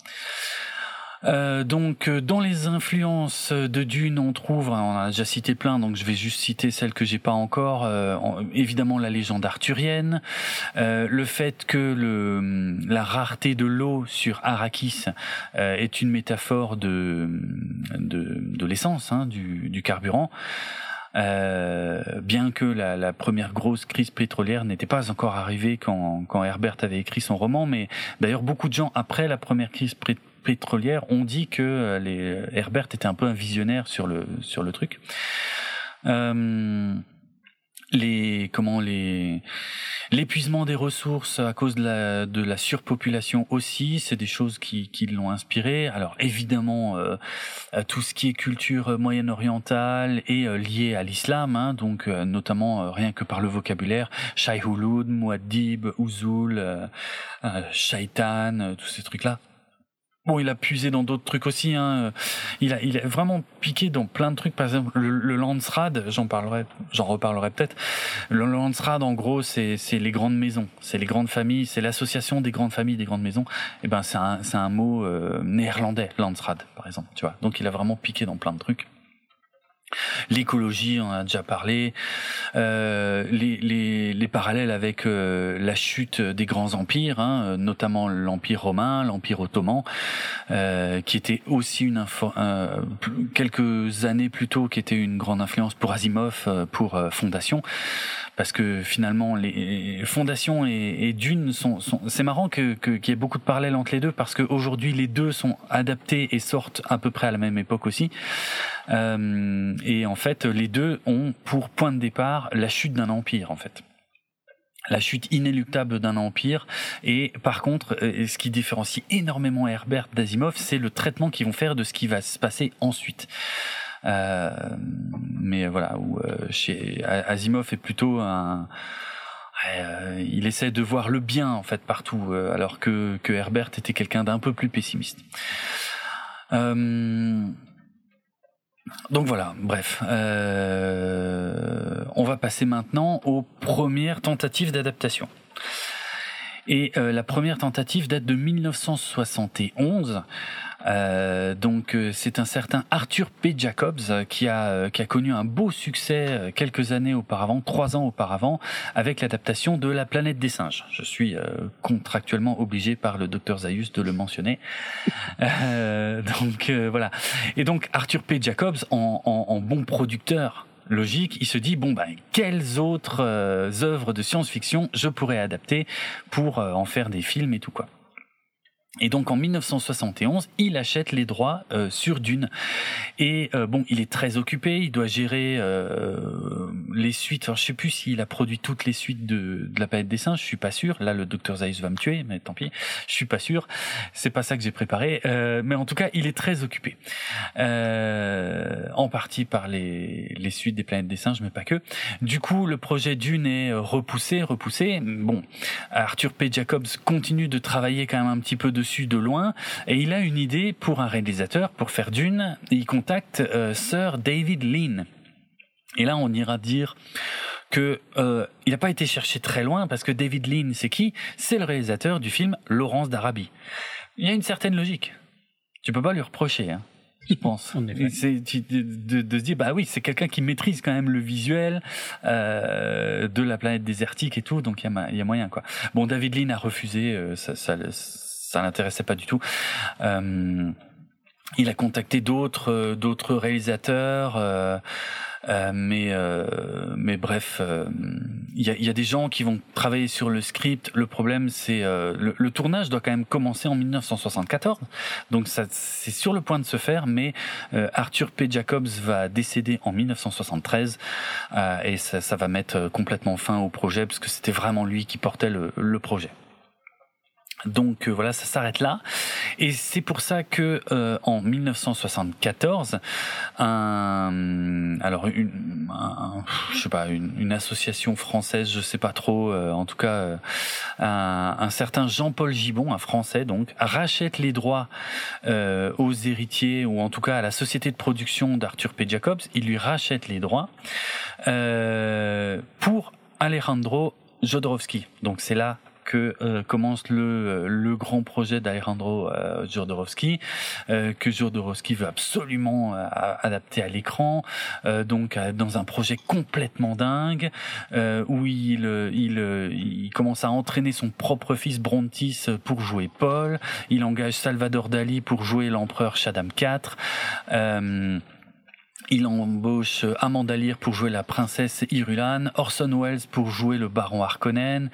Euh, donc euh, dans les influences de Dune, on trouve, on a déjà cité plein, donc je vais juste citer celles que j'ai pas encore. Euh, évidemment la légende arthurienne, le fait que le, la rareté de l'eau sur Arrakis est une métaphore de de, de l'essence, hein, du, du carburant. Euh, bien que la, la, première grosse crise pétrolière n'était pas encore arrivée quand, quand Herbert avait écrit son roman, mais d'ailleurs beaucoup de gens après la première crise pétrolière ont dit que euh, les, Herbert était un peu un visionnaire sur le sur le truc. Euh, les comment les l'épuisement des ressources à cause de la surpopulation aussi c'est des choses qui qui l'ont inspiré alors évidemment euh, tout ce qui est culture moyen-orientale est euh, lié à l'islam hein, donc euh, notamment rien que par le vocabulaire Shaihulud, Muad'Dib, Uzul, Shaitan tous ces trucs là Bon, il a puisé dans d'autres trucs aussi. Hein. Il a, il a vraiment piqué dans plein de trucs. Par exemple, le, le Landsrad, j'en parlerai, j'en reparlerai peut-être. Le Landsrad, en gros, c'est, c'est les grandes maisons, c'est les grandes familles, c'est l'association des grandes familles, des grandes maisons. Et eh ben, c'est un, c'est un mot euh, néerlandais, Landsrad, par exemple. Tu vois. Donc, il a vraiment piqué dans plein de trucs. L'écologie, on a déjà parlé. Euh, les, les, les, parallèles avec euh, la chute des grands empires, hein, notamment l'empire romain, l'empire ottoman, euh, qui était aussi une quelques années plus tôt, qui était une grande influence pour Asimov, pour Fondation parce que finalement les fondations et, et Dune sont, sont c'est marrant que qu'il y ait beaucoup de parallèles entre les deux parce qu'aujourd'hui les deux sont adaptés et sortent à peu près à la même époque aussi euh, et en fait les deux ont pour point de départ la chute d'un empire en fait la chute inéluctable d'un empire. Et par contre, euh, ce qui différencie énormément Herbert d'Asimov, c'est le traitement qu'ils vont faire de ce qui va se passer ensuite. Euh, mais voilà, où euh, chez Asimov est plutôt un euh, il essaie de voir le bien en fait partout, alors que, que Herbert était quelqu'un d'un peu plus pessimiste. donc voilà, bref. on va passer maintenant aux premières tentatives d'adaptation. Et la première tentative date de 1971 euh, donc euh, c'est un certain Arthur P. Jacobs euh, qui a qui a connu un beau succès quelques années auparavant, trois ans auparavant, avec l'adaptation de La planète des singes. Je suis contractuellement obligé par le docteur Zayus de le mentionner. donc voilà. Et donc Arthur P. Jacobs, en, en, en bon producteur logique, il se dit bon ben quelles autres œuvres de science-fiction je pourrais adapter pour en faire des films et tout quoi. Et donc en 1971, il achète les droits euh, sur Dune. Et euh, bon, il est très occupé, il doit gérer euh, les suites. Enfin, je sais plus s'il a produit toutes les suites de, de la planète des singes, je suis pas sûr. Là, le docteur Zaius va me tuer, mais tant pis, je suis pas sûr. C'est pas ça que j'ai préparé. mais en tout cas, il est très occupé. en partie par les, les suites des planètes des singes, mais pas que. Du coup, le projet Dune est repoussé, repoussé. Bon, Arthur P. Jacobs continue de travailler quand même un petit peu dessus de loin et il a une idée pour un réalisateur pour faire Dune. Il contacte euh, Sir David Lean. Et là, on ira dire que euh, il n'a pas été cherché très loin parce que David Lean, c'est qui? C'est le réalisateur du film Laurence d'Arabie. Il y a une certaine logique. Tu peux pas lui reprocher. Hein je pense. C'est de, de, se dire bah oui, c'est quelqu'un qui maîtrise quand même le visuel euh, de la planète désertique et tout, donc il y a, y a moyen quoi. Bon, David Lean a refusé, euh, ça, ça, ça l'intéressait pas du tout. Euh, il a contacté d'autres euh, d'autres réalisateurs. Euh, euh, mais euh, mais bref, il y a, y, a, des gens qui vont travailler sur le script. Le problème, c'est le, le, tournage doit quand même commencer en 1974, donc ça c'est sur le point de se faire. Mais Arthur P. Jacobs va décéder en 1973 et ça, ça, va mettre complètement fin au projet parce que c'était vraiment lui qui portait le, le projet. Donc euh, voilà, ça s'arrête là. Et c'est pour ça que euh, en 1974, un, alors une, je sais pas, une, association française, je sais pas trop, euh, en tout cas, un, un, certain Jean-Paul Gibon, un Français donc, rachète les droits aux héritiers ou en tout cas à la société de production d'Arthur P. Jacobs. Il lui rachète les droits pour Alejandro Jodorowsky. Donc c'est là que euh, commence le, le grand projet d'Alejandro euh, euh, que Jodorowsky veut absolument euh, adapter à l'écran, donc dans un projet complètement dingue, où il, il, il commence à entraîner son propre fils Brontis pour jouer Paul, il engage Salvador Dali pour jouer l'empereur Shaddam IV. Il embauche Amanda Lear pour jouer la princesse Irulan, Orson Welles pour jouer le baron Harkonnen,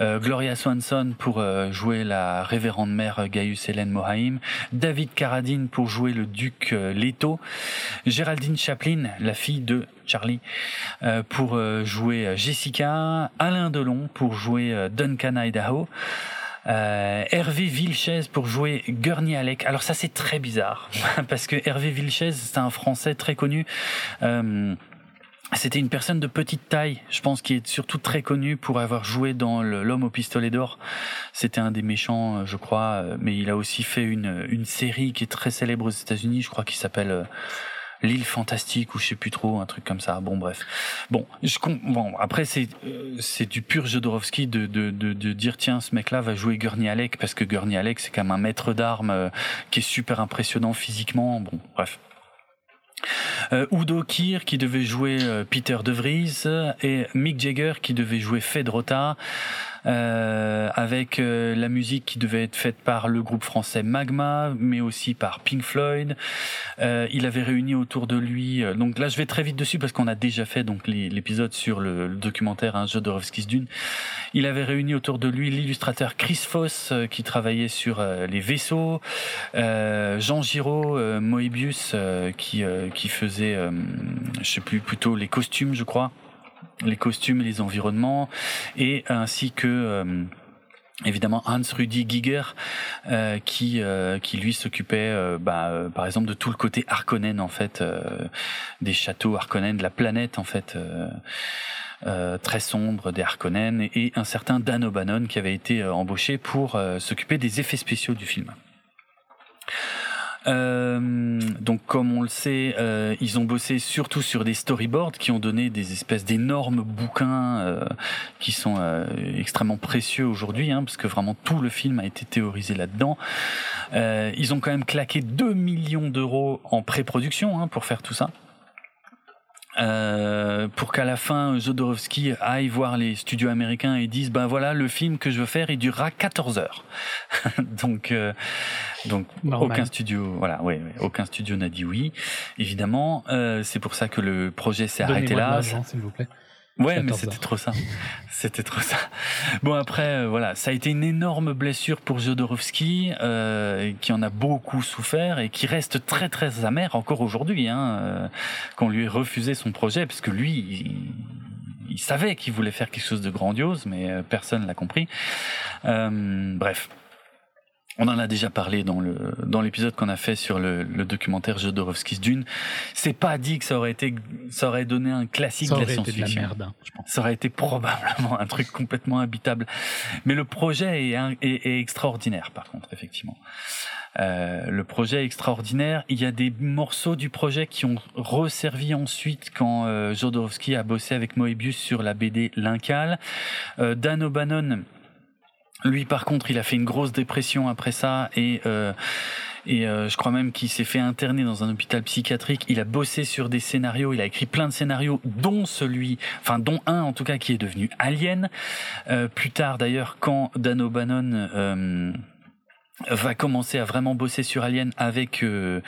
euh, Gloria Swanson pour euh, jouer la révérende mère Gaius Hélène Mohaim, David Carradine pour jouer le duc euh, Leto, Géraldine Chaplin, la fille de Charlie, pour jouer Jessica, Alain Delon pour jouer Duncan Idaho, euh, Hervé Vilches pour jouer Gurney Alec. Alors ça c'est très bizarre parce que Hervé Vilches c'est un Français très connu. Euh, c'était une personne de petite taille, je pense, qui est surtout très connu pour avoir joué dans L'homme au pistolet d'or. C'était un des méchants, je crois, mais il a aussi fait une, une série qui est très célèbre aux États-Unis, je crois, qui s'appelle l'île fantastique ou je sais plus trop un truc comme ça. Bon bref. Bon je bon après c'est euh, c'est du pur Jodorowsky de, de, de, de dire tiens ce mec là va jouer Gurney Alec parce que Gurney Alec c'est quand même un maître d'armes euh, qui est super impressionnant physiquement. Bon bref. Euh, Udo Kier qui devait jouer euh, Peter De Vries et Mick Jagger qui devait jouer Fedrota euh, avec euh, la musique qui devait être faite par le groupe français Magma, mais aussi par Pink Floyd. Euh, il avait réuni autour de lui. Euh, donc là, je vais très vite dessus parce qu'on a déjà fait donc l'épisode sur le, documentaire hein, Jodorowsky's Dune. Il avait réuni autour de lui l'illustrateur Chris Foss qui travaillait sur les vaisseaux, Jean Giraud, Moebius qui qui faisait, je sais plus plutôt les costumes, je crois les costumes et les environnements, et ainsi que euh, évidemment Hans Rudi Giger euh, qui euh, qui lui s'occupait bah, par exemple de tout le côté Harkonnen en fait des châteaux Harkonnen de la planète en fait très sombre des Harkonnen et, un certain Dan O'Bannon qui avait été embauché pour s'occuper des effets spéciaux du film. Euh, donc comme on le sait, euh, ils ont bossé surtout sur des storyboards qui ont donné des espèces d'énormes bouquins euh, qui sont euh, extrêmement précieux aujourd'hui, hein, parce que vraiment tout le film a été théorisé là-dedans. Euh, ils ont quand même claqué 2 millions d'euros en pré-production hein, pour faire tout ça. Euh, pour qu'à la fin Jodorowsky aille voir les studios américains et dise ben voilà le film que je veux faire il durera 14 heures. Donc euh, donc aucun studio voilà ouais, ouais aucun studio n'a dit oui. Évidemment euh, c'est pour ça que le projet s'est arrêté là. s'il vous plaît Ouais, mais c'était trop ça. C'était trop ça. Bon après, euh, voilà, ça a été une énorme blessure pour Jodorowsky, euh, qui en a beaucoup souffert et qui reste très très amer encore aujourd'hui, hein, euh, qu'on lui ait refusé son projet, parce que lui, il, il savait qu'il voulait faire quelque chose de grandiose, mais euh, personne l'a compris. Bref. On en a déjà parlé dans le dans l'épisode qu'on a fait sur le, le documentaire Jodorowsky's Dune. C'est pas dit que ça aurait été ça aurait donné un classique Ça de la aurait été de la science-fiction. merde, hein. Ça aurait été probablement un truc complètement habitable. Mais le projet est, est- est extraordinaire, par contre, effectivement. Euh, le projet est extraordinaire. Il y a des morceaux du projet qui ont resservi ensuite quand euh, Jodorowsky a bossé avec Moebius sur la BD L'Incal. Euh, Dan O'Bannon, lui, par contre, il a fait une grosse dépression après ça et euh, et euh, je crois même qu'il s'est fait interner dans un hôpital psychiatrique. Il a bossé sur des scénarios, il a écrit plein de scénarios, dont celui, enfin dont un en tout cas qui est devenu Alien. Euh, plus tard d'ailleurs, quand Dan O'Bannon euh, va commencer à vraiment bosser sur Alien avec euh,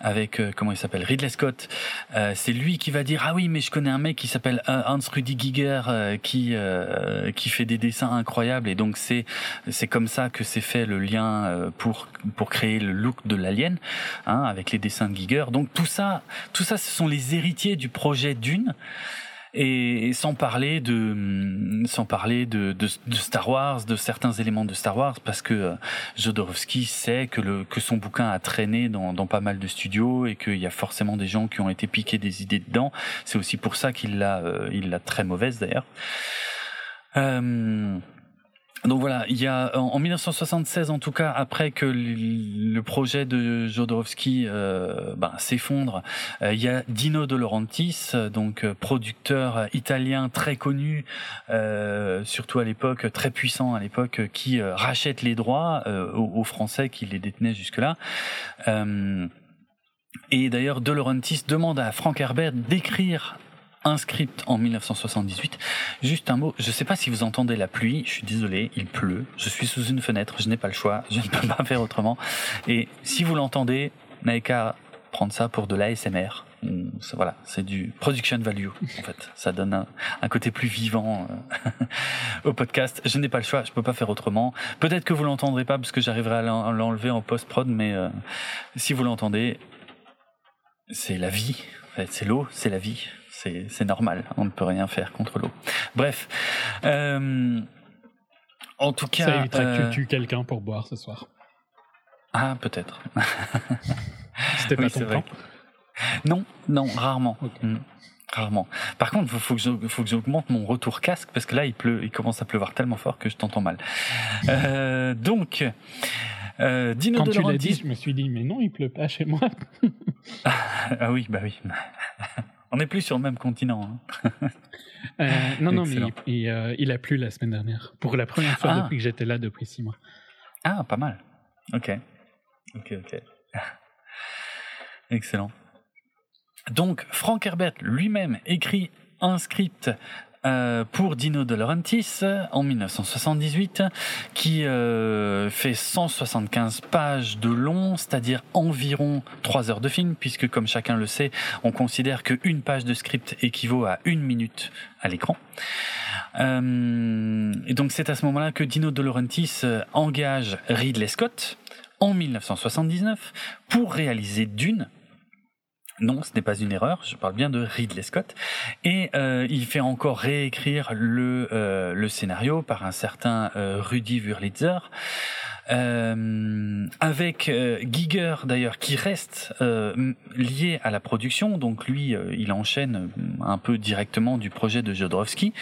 avec euh, comment il s'appelle Ridley Scott. Euh, c'est lui qui va dire ah oui mais je connais un mec qui s'appelle euh, Hans Rudy Giger euh, qui euh, qui fait des dessins incroyables et donc c'est c'est comme ça que s'est fait le lien pour pour créer le look de l'Alien hein, avec les dessins de Giger. Donc tout ça tout ça ce sont les héritiers du projet Dune. Et, sans parler de sans parler de, de, de Star Wars, de certains éléments de Star Wars, parce que euh, Jodorowsky sait que le que son bouquin a traîné dans, dans pas mal de studios et qu'il y a forcément des gens qui ont été piqués des idées dedans. C'est aussi pour ça qu'il l'a euh, il l'a très mauvaise d'ailleurs. Euh, donc voilà, il y a en en 1976 en tout cas, après que le projet de Jodorowsky euh, ben, s'effondre, euh, il y a Dino De Laurentiis, donc euh, producteur italien très connu, surtout à l'époque, très puissant à l'époque, qui rachète les droits aux, aux Français qui les détenaient jusque-là. Et d'ailleurs, De Laurentiis demande à Frank Herbert d'écrire un script en 1978. Juste un mot, je ne sais pas si vous entendez la pluie, je suis désolé, il pleut, je suis sous une fenêtre, je n'ai pas le choix, je ne peux pas faire autrement. Et si vous l'entendez, n'avez qu'à prendre ça pour de l'ASMR. Voilà, c'est du production value en fait. Ça donne un, côté plus vivant euh, au podcast. Je n'ai pas le choix, je peux pas faire autrement. Peut-être que vous l'entendrez pas parce que j'arriverai à l'en- à l'enlever en post prod, mais euh, si vous l'entendez, c'est la vie. En fait, C'est l'eau, c'est la vie. C'est normal. On ne peut rien faire contre l'eau. Bref. Euh, en tout cas. Ça évitera que euh, tu tues quelqu'un pour boire ce soir. Ah, peut-être. C'était pas ton vrai. plan. Non, non, rarement. Mm. Rarement. Par contre, il faut que j'augmente mon retour casque parce que là, il pleut, il commence à pleuvoir tellement fort que je t'entends mal. Euh, donc, euh, Dino Quand De tu l'as dit, je me suis dit, mais non, il pleut pas chez moi. Ah oui, bah oui. On n'est plus sur le même continent. hein. Euh, non, non, mais Excellent. il, il, euh, il a plu la semaine dernière. Pour la première fois Ah. depuis que j'étais là depuis six mois. Ah, pas mal. Ok. Ok, ok. Excellent. Donc, Frank Herbert lui-même écrit un script euh, pour Dino De Laurentiis en 1978 qui euh, fait 175 pages de long, c'est-à-dire environ 3 heures de film, puisque comme chacun le sait, on considère qu'une page de script équivaut à une minute à l'écran. Euh, et donc c'est à ce moment-là que Dino De Laurentiis euh, engage Ridley Scott en 1979 pour réaliser Dune. Non, ce n'est pas une erreur, je parle bien de Ridley Scott. Et euh, il fait encore réécrire le, euh, le scénario par un certain euh, Rudy Wurlitzer. Euh, avec euh, Giger d'ailleurs qui reste euh, lié à la production, donc lui il enchaîne un peu directement du projet de Jodorowsky,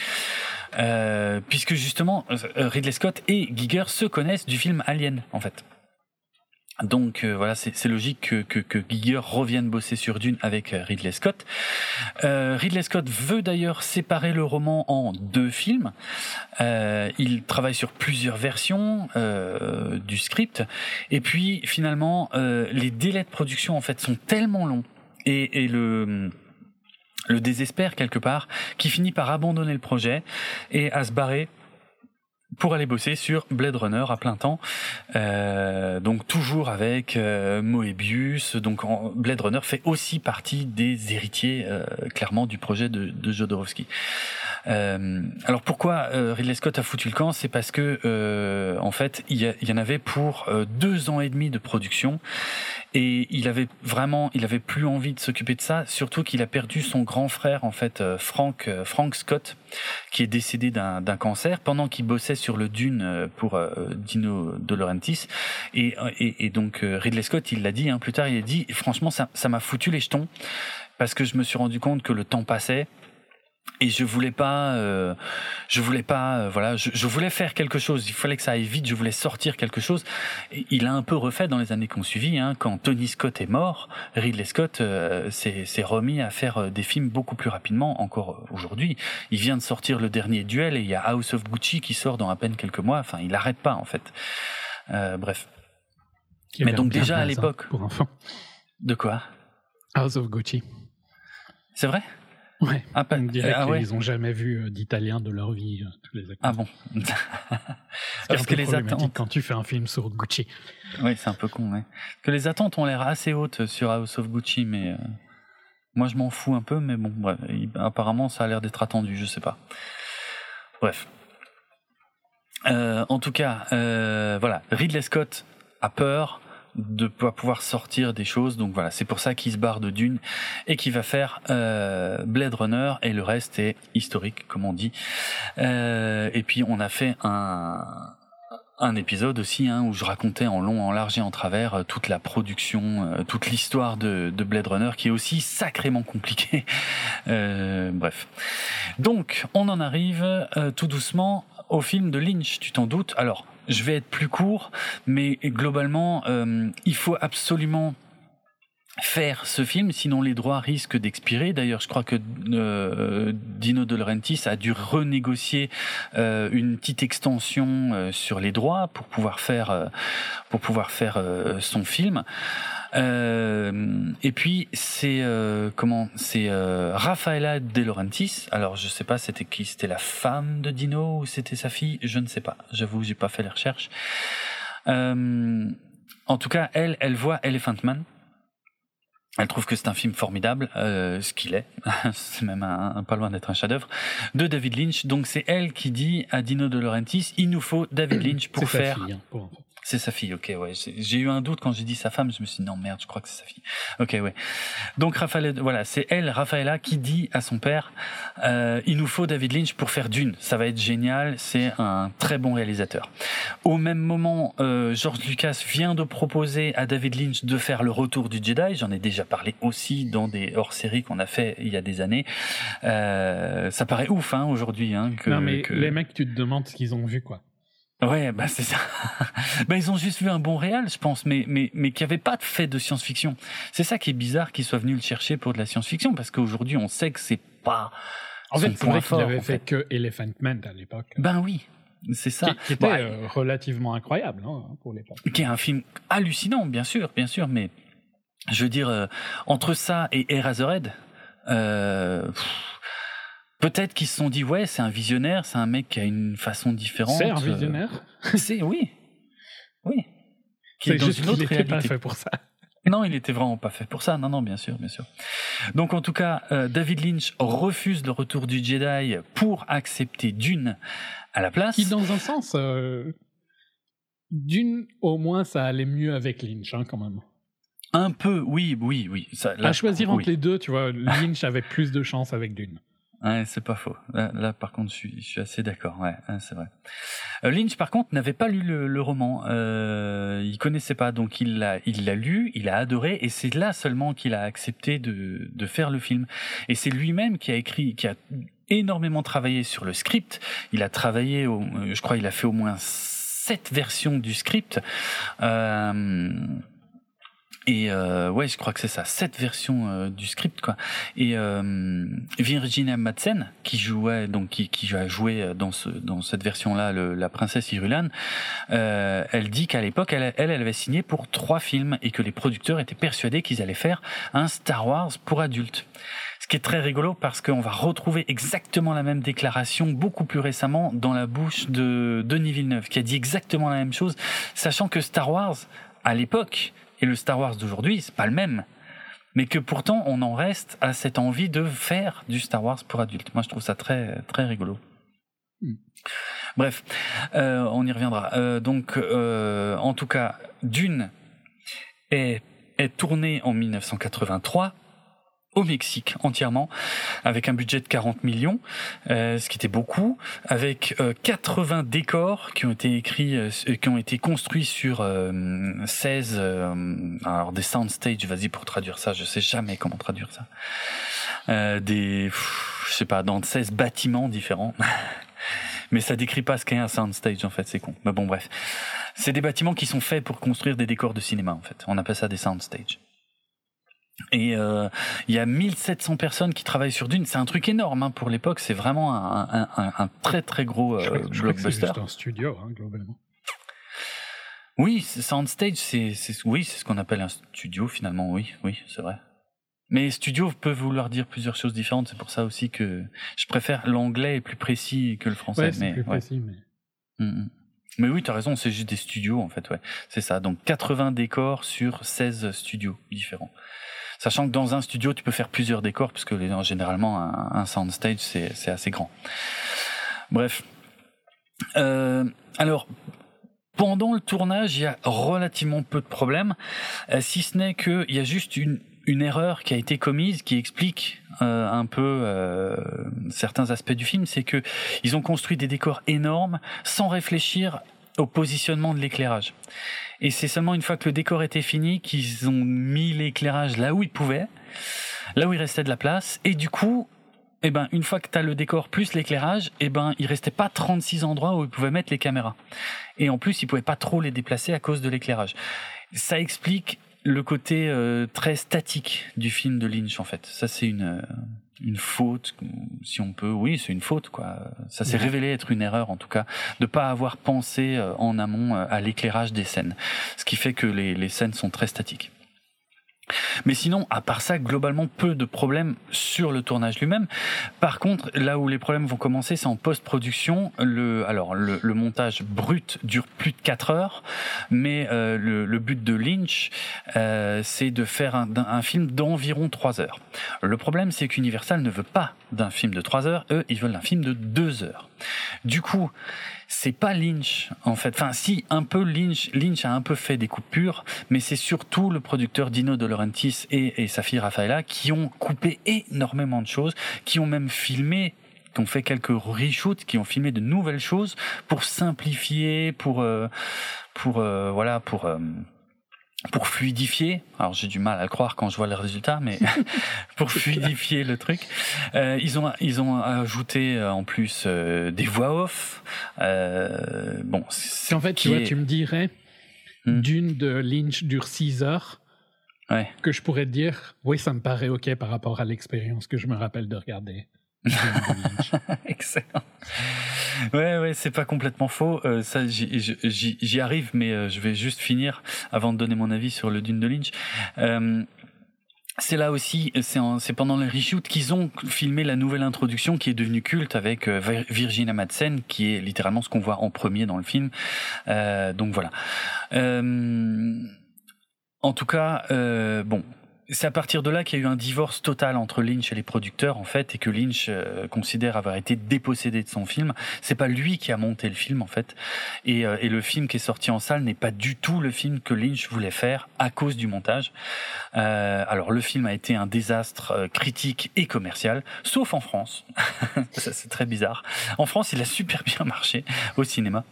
puisque justement Ridley Scott et Giger se connaissent du film Alien en fait. Donc euh, voilà, c'est logique que, que, que Giger revienne bosser sur Dune avec euh, Ridley Scott. Euh, Ridley Scott veut d'ailleurs séparer le roman en deux films. Euh, il travaille sur plusieurs versions euh, du script, et puis finalement, euh, les délais de production en fait sont tellement longs et, et le le désespère quelque part, qui finit par abandonner le projet et à se barrer pour aller bosser sur Blade Runner à plein temps, Euh, donc toujours avec euh, Moebius. Donc Blade Runner fait aussi partie des héritiers euh, clairement du projet de, de Jodorowsky. Euh, alors pourquoi euh, Ridley Scott a foutu le camp? C'est parce que euh, en fait il y, en avait pour deux ans et demi de production et il avait vraiment, il avait plus envie de s'occuper de ça, surtout qu'il a perdu son grand frère en fait, Frank Frank Scott, qui est décédé d'un cancer pendant qu'il bossait sur le Dune pour Dino De Laurentiis et, et, et donc Ridley Scott il l'a dit hein, plus tard, il a dit franchement ça ça m'a foutu les jetons parce que je me suis rendu compte que le temps passait et je voulais pas euh, je voulais pas euh, voilà je, je, voulais faire quelque chose. Il fallait que ça aille vite. Je voulais sortir quelque chose. Et il a un peu refait dans les années qui ont suivi hein, quand Tony Scott est mort Ridley Scott euh, s'est remis à faire euh, des films beaucoup plus rapidement encore aujourd'hui. Il vient de sortir le dernier duel et il y a House of Gucci qui sort dans à peine quelques mois. Enfin il arrête pas en fait. Bref. Mais donc déjà à l'époque. pour enfants. De quoi? House of Gucci. C'est vrai? Ouais. Ah, pas, ah ouais. Ils ont jamais vu euh, d'italien de leur vie, euh, tous les acteurs. Ah bon Parce que les attentes quand tu fais un film sur Gucci. Oui, c'est un peu con. Ouais. Que les attentes ont l'air assez hautes sur House of Gucci, mais euh, moi je m'en fous un peu. Mais bon, bref, apparemment ça a l'air d'être attendu, je sais pas. Bref. en tout cas, voilà, Ridley Scott a peur de pouvoir sortir des choses. Donc voilà, c'est pour ça qu'il se barre de Dune et qu'il va faire euh, Blade Runner et le reste est historique, comme on dit. Euh, et puis on a fait un un épisode aussi hein, où je racontais en long, en large et en travers euh, toute la production, euh, toute l'histoire de, de, Blade Runner qui est aussi sacrément compliquée. Euh, bref. Donc, on en arrive tout doucement au film de Lynch, tu t'en doutes. Alors, je vais être plus court, mais globalement, euh, il faut absolument faire ce film, sinon les droits risquent d'expirer. D'ailleurs, je crois que euh, Dino De Laurentiis a dû renégocier euh, une petite extension sur les droits pour pouvoir faire pour pouvoir faire son film. Et puis c'est comment? C'est Rafaela De Laurentiis. Alors je sais pas c'était qui, c'était la femme de Dino ou c'était sa fille, je ne sais pas. J'avoue, j'ai pas fait les recherches. en tout cas, elle, elle voit Elephant Man elle trouve que c'est un film formidable, euh, ce qu'il est, c'est même un, pas loin d'être un chef-d'œuvre, de David Lynch. Donc c'est elle qui dit à Dino De Laurentiis, il nous faut David Lynch pour faire. Fille, hein, c'est sa fille, ok, ouais. J'ai eu un doute quand j'ai dit sa femme, je me suis dit non merde, je crois que c'est sa fille. Ok, ouais. Donc Raphaël, voilà, c'est elle, Rafaela, qui dit à son père, euh, il nous faut David Lynch pour faire Dune. Ça va être génial, c'est un très bon réalisateur. Au même moment, euh, George Lucas vient de proposer à David Lynch de faire le retour du Jedi. J'en ai déjà parlé aussi dans des hors-séries qu'on a fait il y a des années. Euh, ça paraît ouf hein, aujourd'hui. Hein, que, non mais que... les mecs, tu te demandes ce qu'ils ont vu quoi. Ouais, bah c'est ça. bah ils ont juste vu un bon réal, je pense, mais mais mais qui avait pas de fait de science-fiction. C'est ça qui est bizarre qu'ils soient venus le chercher pour de la science-fiction, parce qu'aujourd'hui on sait que c'est pas. En fait, c'est vrai qu'il avait fait, que Elephant Man à l'époque. Ben oui. C'est ça. Qui, qui était euh, relativement incroyable hein, pour l'époque. Qui est un film hallucinant, bien sûr, bien sûr, mais je veux dire, euh, entre ça et Eraserhead, euh, Peut-être qu'ils se sont dit ouais c'est un visionnaire, c'est un mec qui a une façon différente. C'est un visionnaire. c'est oui, oui. Qui est, juste qu'il n'était pas fait pour ça. Non, il était vraiment pas fait pour ça. Non, non, bien sûr, bien sûr. Donc, en tout cas, euh, David Lynch refuse le retour du Jedi pour accepter Dune à la place. Qui, dans un sens, euh, Dune, au moins, ça allait mieux avec Lynch, hein, quand même. Un peu, oui, oui, oui. Ça, à choisir entre les deux, tu vois, Lynch avait plus de chance avec Dune. Ouais, c'est pas faux. Là, par contre, je suis, je suis assez d'accord. Ouais, c'est vrai. Euh, Lynch, par contre, n'avait pas lu le, le roman. Euh, il connaissait pas, donc il l'a, il l'a lu, il a adoré, et c'est là seulement qu'il a accepté de, de faire le film. Et c'est lui-même qui a écrit, qui a énormément travaillé sur le script. Il a travaillé, au, je crois, il a fait au moins sept versions du script. Euh, et euh, ouais, je crois que c'est ça, cette version euh, du script quoi. Et euh, Virginia Madsen qui jouait donc qui, qui a joué dans ce dans cette version là, la princesse Irulan, euh, elle dit qu'à l'époque elle, elle elle avait signé pour trois films et que les producteurs étaient persuadés qu'ils allaient faire un Star Wars pour adultes. Ce qui est très rigolo parce qu'on va retrouver exactement la même déclaration beaucoup plus récemment dans la bouche de Denis Villeneuve qui a dit exactement la même chose, sachant que Star Wars à l'époque et le Star Wars d'aujourd'hui, c'est pas le même. mais que pourtant on en reste à cette envie de faire du Star Wars pour adultes. Moi, je trouve ça très très rigolo. Mm. Bref, euh, on y reviendra. Euh, donc, euh, en tout cas, Dune est, est tournée en 1983 au Mexique entièrement, avec un budget de 40 millions, euh, ce qui était beaucoup, avec euh, 80 décors qui ont été écrits, euh, qui ont été construits sur 16, euh, alors des soundstage, vas-y pour traduire ça, je sais jamais comment traduire ça, des, je sais pas, dans 16 bâtiments différents. Mais ça décrit pas ce qu'est un soundstage en fait, c'est con. Mais bon bref, c'est des bâtiments qui sont faits pour construire des décors de cinéma en fait. On appelle ça des soundstage. Et euh, il y a 1700 personnes qui travaillent sur Dune. C'est un truc énorme hein, pour l'époque. C'est vraiment un, un, un, un, très très gros euh, je blockbuster. C'est juste un studio hein, globalement. Oui, Soundstage, c'est oui, c'est ce qu'on appelle un studio finalement. Oui, oui, c'est vrai. Mais studio peut vouloir dire plusieurs choses différentes. C'est pour ça aussi que je préfère l'anglais est plus précis que le français. Ouais, c'est mais, plus ouais. précis, mais. Mm, mm. Mais oui, tu as raison, c'est juste des studios en fait, ouais. C'est ça. Donc 80 décors sur 16 studios différents. Sachant que dans un studio, tu peux faire plusieurs décors, puisque généralement, un, un soundstage, c'est assez grand. Bref. Euh, alors, pendant le tournage, il y a relativement peu de problèmes, euh, si ce n'est qu'il y a juste une, une erreur qui a été commise qui explique euh, un peu euh, certains aspects du film, c'est que ils ont construit des décors énormes sans réfléchir au positionnement de l'éclairage. Et c'est seulement une fois que le décor était fini qu'ils ont mis l'éclairage là où ils pouvaient, là où il restait de la place, et du coup, eh ben, une fois que tu as le décor plus l'éclairage, eh ben, il restait pas 36 endroits où ils pouvaient mettre les caméras. Et en plus, ils pouvaient pas trop les déplacer à cause de l'éclairage. Ça explique le côté euh, très statique du film de Lynch en fait. Ça c'est une euh, une faute si on peut. Oui, c'est une faute quoi. Ça s'est révélé être une erreur en tout cas de pas avoir pensé euh, en amont à l'éclairage des scènes. Ce qui fait que les les scènes sont très statiques. Mais sinon, à part ça, globalement, peu de problèmes sur le tournage lui-même. Par contre, là où les problèmes vont commencer, c'est en post-production. Le, alors, le, le, montage brut dure plus de 4 heures, mais euh, le, le, but de Lynch, euh, c'est de faire un, un film d'environ 3 heures. Le problème, c'est qu'Universal ne veut pas d'un film de 3 heures, eux, ils veulent un film de 2 heures. Du coup, c'est pas Lynch en fait. Enfin, si un peu Lynch, Lynch a un peu fait des coupures, mais c'est surtout le producteur Dino De Laurentiis et, et sa fille Rafaela qui ont coupé énormément de choses, qui ont même filmé qui ont fait quelques reshoots, qui ont filmé de nouvelles choses pour simplifier, pour euh, pour euh, voilà, pour euh, pour fluidifier, alors j'ai du mal à le croire quand je vois les résultats, mais pour fluidifier le truc, euh, ils ont ils ont ajouté euh, en plus euh, des voix off. Euh, bon, en fait, tu vois, est... tu me dirais hmm. d'une de Lynch dure 6 heures. Ouais. Que je pourrais te dire, oui, ça me paraît ok par rapport à l'expérience que je me rappelle de regarder. Excellent. Ouais, ouais, c'est pas complètement faux. Euh, ça, j'y arrive, mais euh, je vais juste finir avant de donner mon avis sur le Dune de Lynch. Euh, c'est là aussi, c'est pendant le reshoot qu'ils ont filmé la nouvelle introduction qui est devenue culte avec euh, Virginia Madsen, qui est littéralement ce qu'on voit en premier dans le film. Euh, donc voilà. En tout cas, bon, c'est à partir de là qu'il y a eu un divorce total entre Lynch et les producteurs en fait et que Lynch euh, considère avoir été dépossédé de son film. C'est pas lui qui a monté le film en fait et, euh, et le film qui est sorti en salle n'est pas du tout le film que Lynch voulait faire à cause du montage. Euh, alors le film a été un désastre critique et commercial, sauf en France. Ça c'est très bizarre. En France, il a super bien marché au cinéma.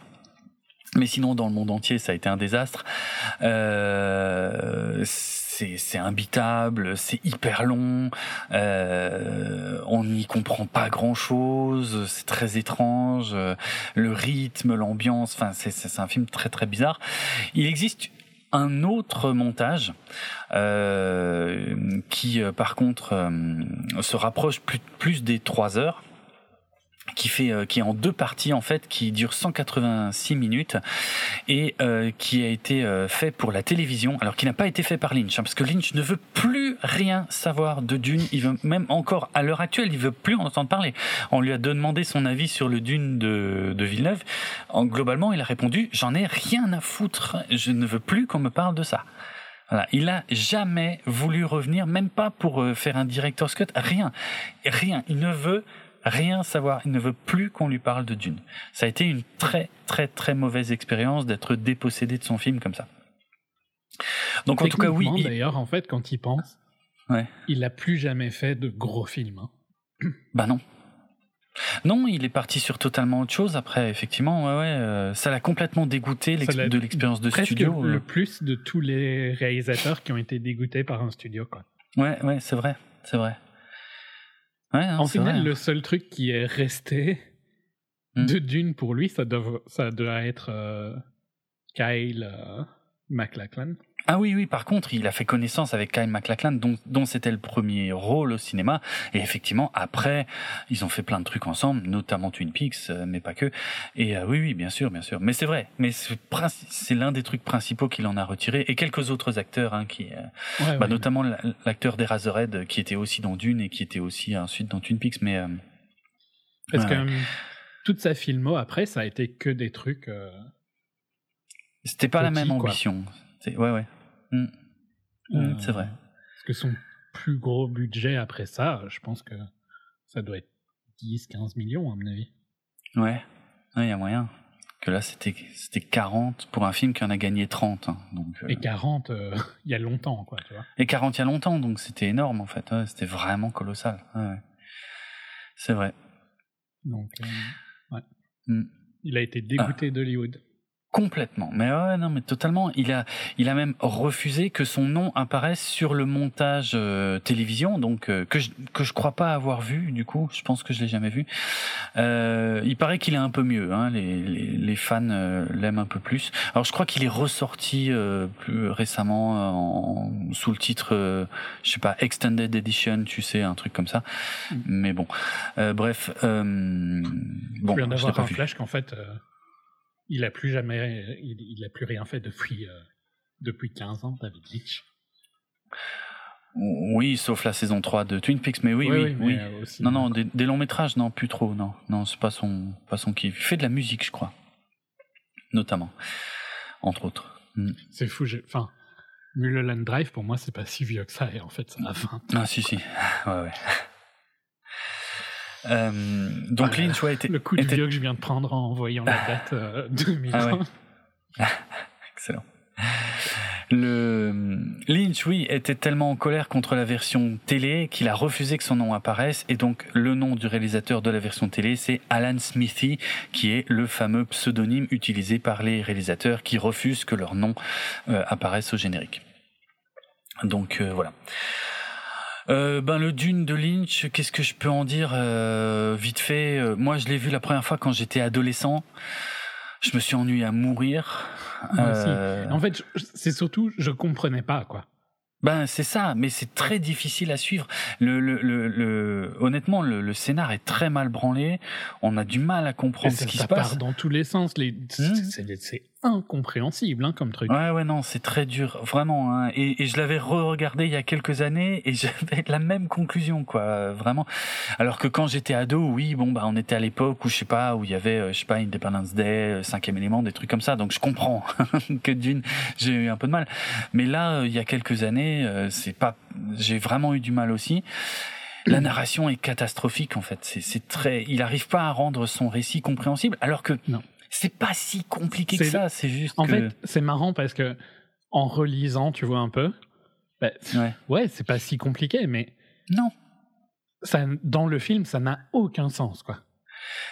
Mais sinon, dans le monde entier, ça a été un désastre. C'est imbitable, c'est hyper long, euh, on n'y comprend pas grand chose, c'est très étrange, le rythme, l'ambiance, enfin c'est un film très très bizarre. Il existe un autre montage euh, qui par contre euh, se rapproche plus, plus des trois heures qui fait euh, qui est en deux parties en fait qui dure 186 minutes et euh, qui a été euh, fait pour la télévision alors qui n'a pas été fait par Lynch hein, parce que Lynch ne veut plus rien savoir de Dune. Il veut même encore à l'heure actuelle il veut plus en entendre parler. On lui a demandé son avis sur le Dune de, Villeneuve. En globalement il a répondu j'en ai rien à foutre. Je ne veux plus qu'on me parle de ça. Il a jamais voulu revenir, même pas pour faire un director's cut, rien, rien. Il ne veut rien savoir. Il ne veut plus qu'on lui parle de Dune. Ça a été une très très très mauvaise expérience d'être dépossédé de son film comme ça. Donc en tout cas oui. D'ailleurs, en fait, quand il pense, ouais. il n'a plus jamais fait de gros films. Hein. Bah non. Non, il est parti sur totalement autre chose après, effectivement. Ouais, ouais, euh, ça l'a complètement dégoûté de l'expérience de studio. Le euh. plus de tous les réalisateurs qui ont été dégoûtés par un studio, quoi. Ouais, ouais, c'est vrai, c'est vrai. Ouais, en final, le seul truc qui est resté hmm. de Dune pour lui, ça doit, ça doit être euh, Kyle MacLachlan. Ah oui, oui, par contre, il a fait connaissance avec Kyle MacLachlan, dont, dont c'était le premier rôle au cinéma. Et effectivement, après, ils ont fait plein de trucs ensemble, notamment Twin Peaks, euh, mais pas que. Et euh, oui, oui, bien sûr, bien sûr. Mais c'est vrai, mais c'est l'un des trucs principaux qu'il en a retiré. Et quelques autres acteurs, hein, qui, euh, bah, notamment l'acteur d'Eraserhead, qui était aussi dans Dune et qui était aussi ensuite dans Twin Peaks. Mais, Parce que toute sa filmo, après, ça a été que des trucs... C'était pas la même ambition. Ouais, ouais. Mm. Mm, c'est vrai. Parce que son plus gros budget après ça, je pense que ça doit être 10, 15 millions, à mon avis. Ouais, il y a moyen. Que là, c'était 40 pour un film qui en a gagné 30. Hein, donc, euh. Et 40, euh, il y a longtemps, quoi, tu vois. Et 40 il y a longtemps, donc c'était énorme, en fait. c'était vraiment colossal. C'est vrai. Donc, euh, ouais. Mm. Il a été dégoûté ah. d'Hollywood. Complètement, mais ouais, non, mais totalement. Il a, il a même refusé que son nom apparaisse sur le montage euh, télévision, donc euh, que je que je crois pas avoir vu. Du coup, je pense que je l'ai jamais vu. Euh, il paraît qu'il est un peu mieux. Hein, les, les, les fans l'aiment un peu plus. Alors, je crois qu'il est ressorti plus récemment en, sous le titre, je sais pas, Extended Edition, tu sais, un truc comme ça. Mm. Mais bon, bref. bon, je viens d'avoir un flash qu'en fait il a plus jamais, il, a plus rien fait depuis, euh, depuis 15 ans, David Leitch. Oui, sauf la saison 3 de Twin Peaks, mais oui, oui, oui. Euh, non, non, des, longs métrages, non, plus trop, non, non, c'est pas son, pas son kiff. Il fait de la musique, je crois, notamment, entre autres. Mm. C'est fou, enfin, Mulholland Drive, pour moi, c'est pas si vieux que ça, et en fait, ça a 20 Ah, si, si, ouais, ouais. Euh, donc Lynch, ouais, était, le coup de vieux que je viens de prendre en voyant la date euh, 2020. Ah Excellent. Le Lynch, oui, était tellement en colère contre la version télé qu'il a refusé que son nom apparaisse et donc le nom du réalisateur de la version télé, c'est Alan Smithy, qui est le fameux pseudonyme utilisé par les réalisateurs qui refusent que leur nom euh, apparaisse au générique. Donc euh, voilà. Euh, ben le Dune de Lynch, qu'est-ce que je peux en dire euh, vite fait euh, Moi, je l'ai vu la première fois quand j'étais adolescent. Je me suis ennuyé à mourir. En fait, c'est surtout, je comprenais pas quoi. Ben c'est ça, mais c'est très difficile à suivre. Le, le, le, honnêtement, le, le, scénar est très mal branlé. On a du mal à comprendre ce qui se passe. Ça part dans tous les sens. Les... Mmh. C'est incompréhensible hein, comme truc. Ouais, ouais, non, c'est très dur, vraiment. Hein. Et, et, je l'avais re-regardé il y a quelques années et j'avais la même conclusion, quoi, vraiment. Alors que quand j'étais ado, oui, bon, bah, on était à l'époque où je sais pas, où il y avait, euh, je sais pas, Independence Day, euh, cinquième élément, des trucs comme ça. Donc je comprends que d'une, j'ai eu un peu de mal. Mais là, euh, il y a quelques années, c'est pas, j'ai vraiment eu du mal aussi. La narration est catastrophique en fait. C'est très, il n'arrive pas à rendre son récit compréhensible, alors que non c'est pas si compliqué que ça, c'est juste. En fait, c'est marrant parce que en relisant, tu vois un peu, bah, ouais, ouais c'est pas si compliqué, mais non. Ça, dans le film, ça n'a aucun sens, quoi.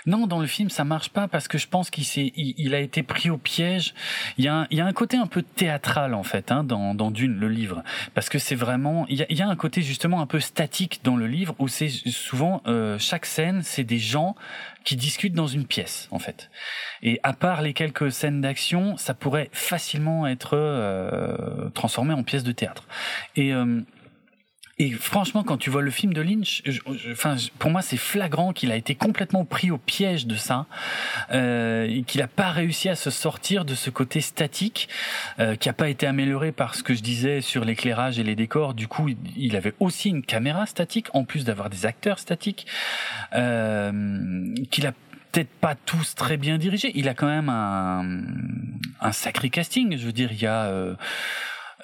Non, dans le film, ça marche pas parce que je pense qu'il s'est, il, a été pris au piège. Il y a un, il y a un côté un peu théâtral en fait hein, dans, dans Dune, le livre, parce que c'est vraiment, il y, a, il y, a, un côté justement un peu statique dans le livre où c'est souvent euh, chaque scène, c'est des gens qui discutent dans une pièce en fait. Et à part les quelques scènes d'action, ça pourrait facilement être euh, transformé en pièce de théâtre. Et euh, et franchement, quand tu vois le film de Lynch, enfin, pour moi, c'est flagrant qu'il a été complètement pris au piège de ça, euh, qu'il n'a pas réussi à se sortir de ce côté statique, euh, qui n'a pas été amélioré par ce que je disais sur l'éclairage et les décors. Du coup, il avait aussi une caméra statique, en plus d'avoir des acteurs statiques, euh, qu'il a peut-être pas tous très bien dirigés. Il a quand même un, un sacré casting. Je veux dire, il y a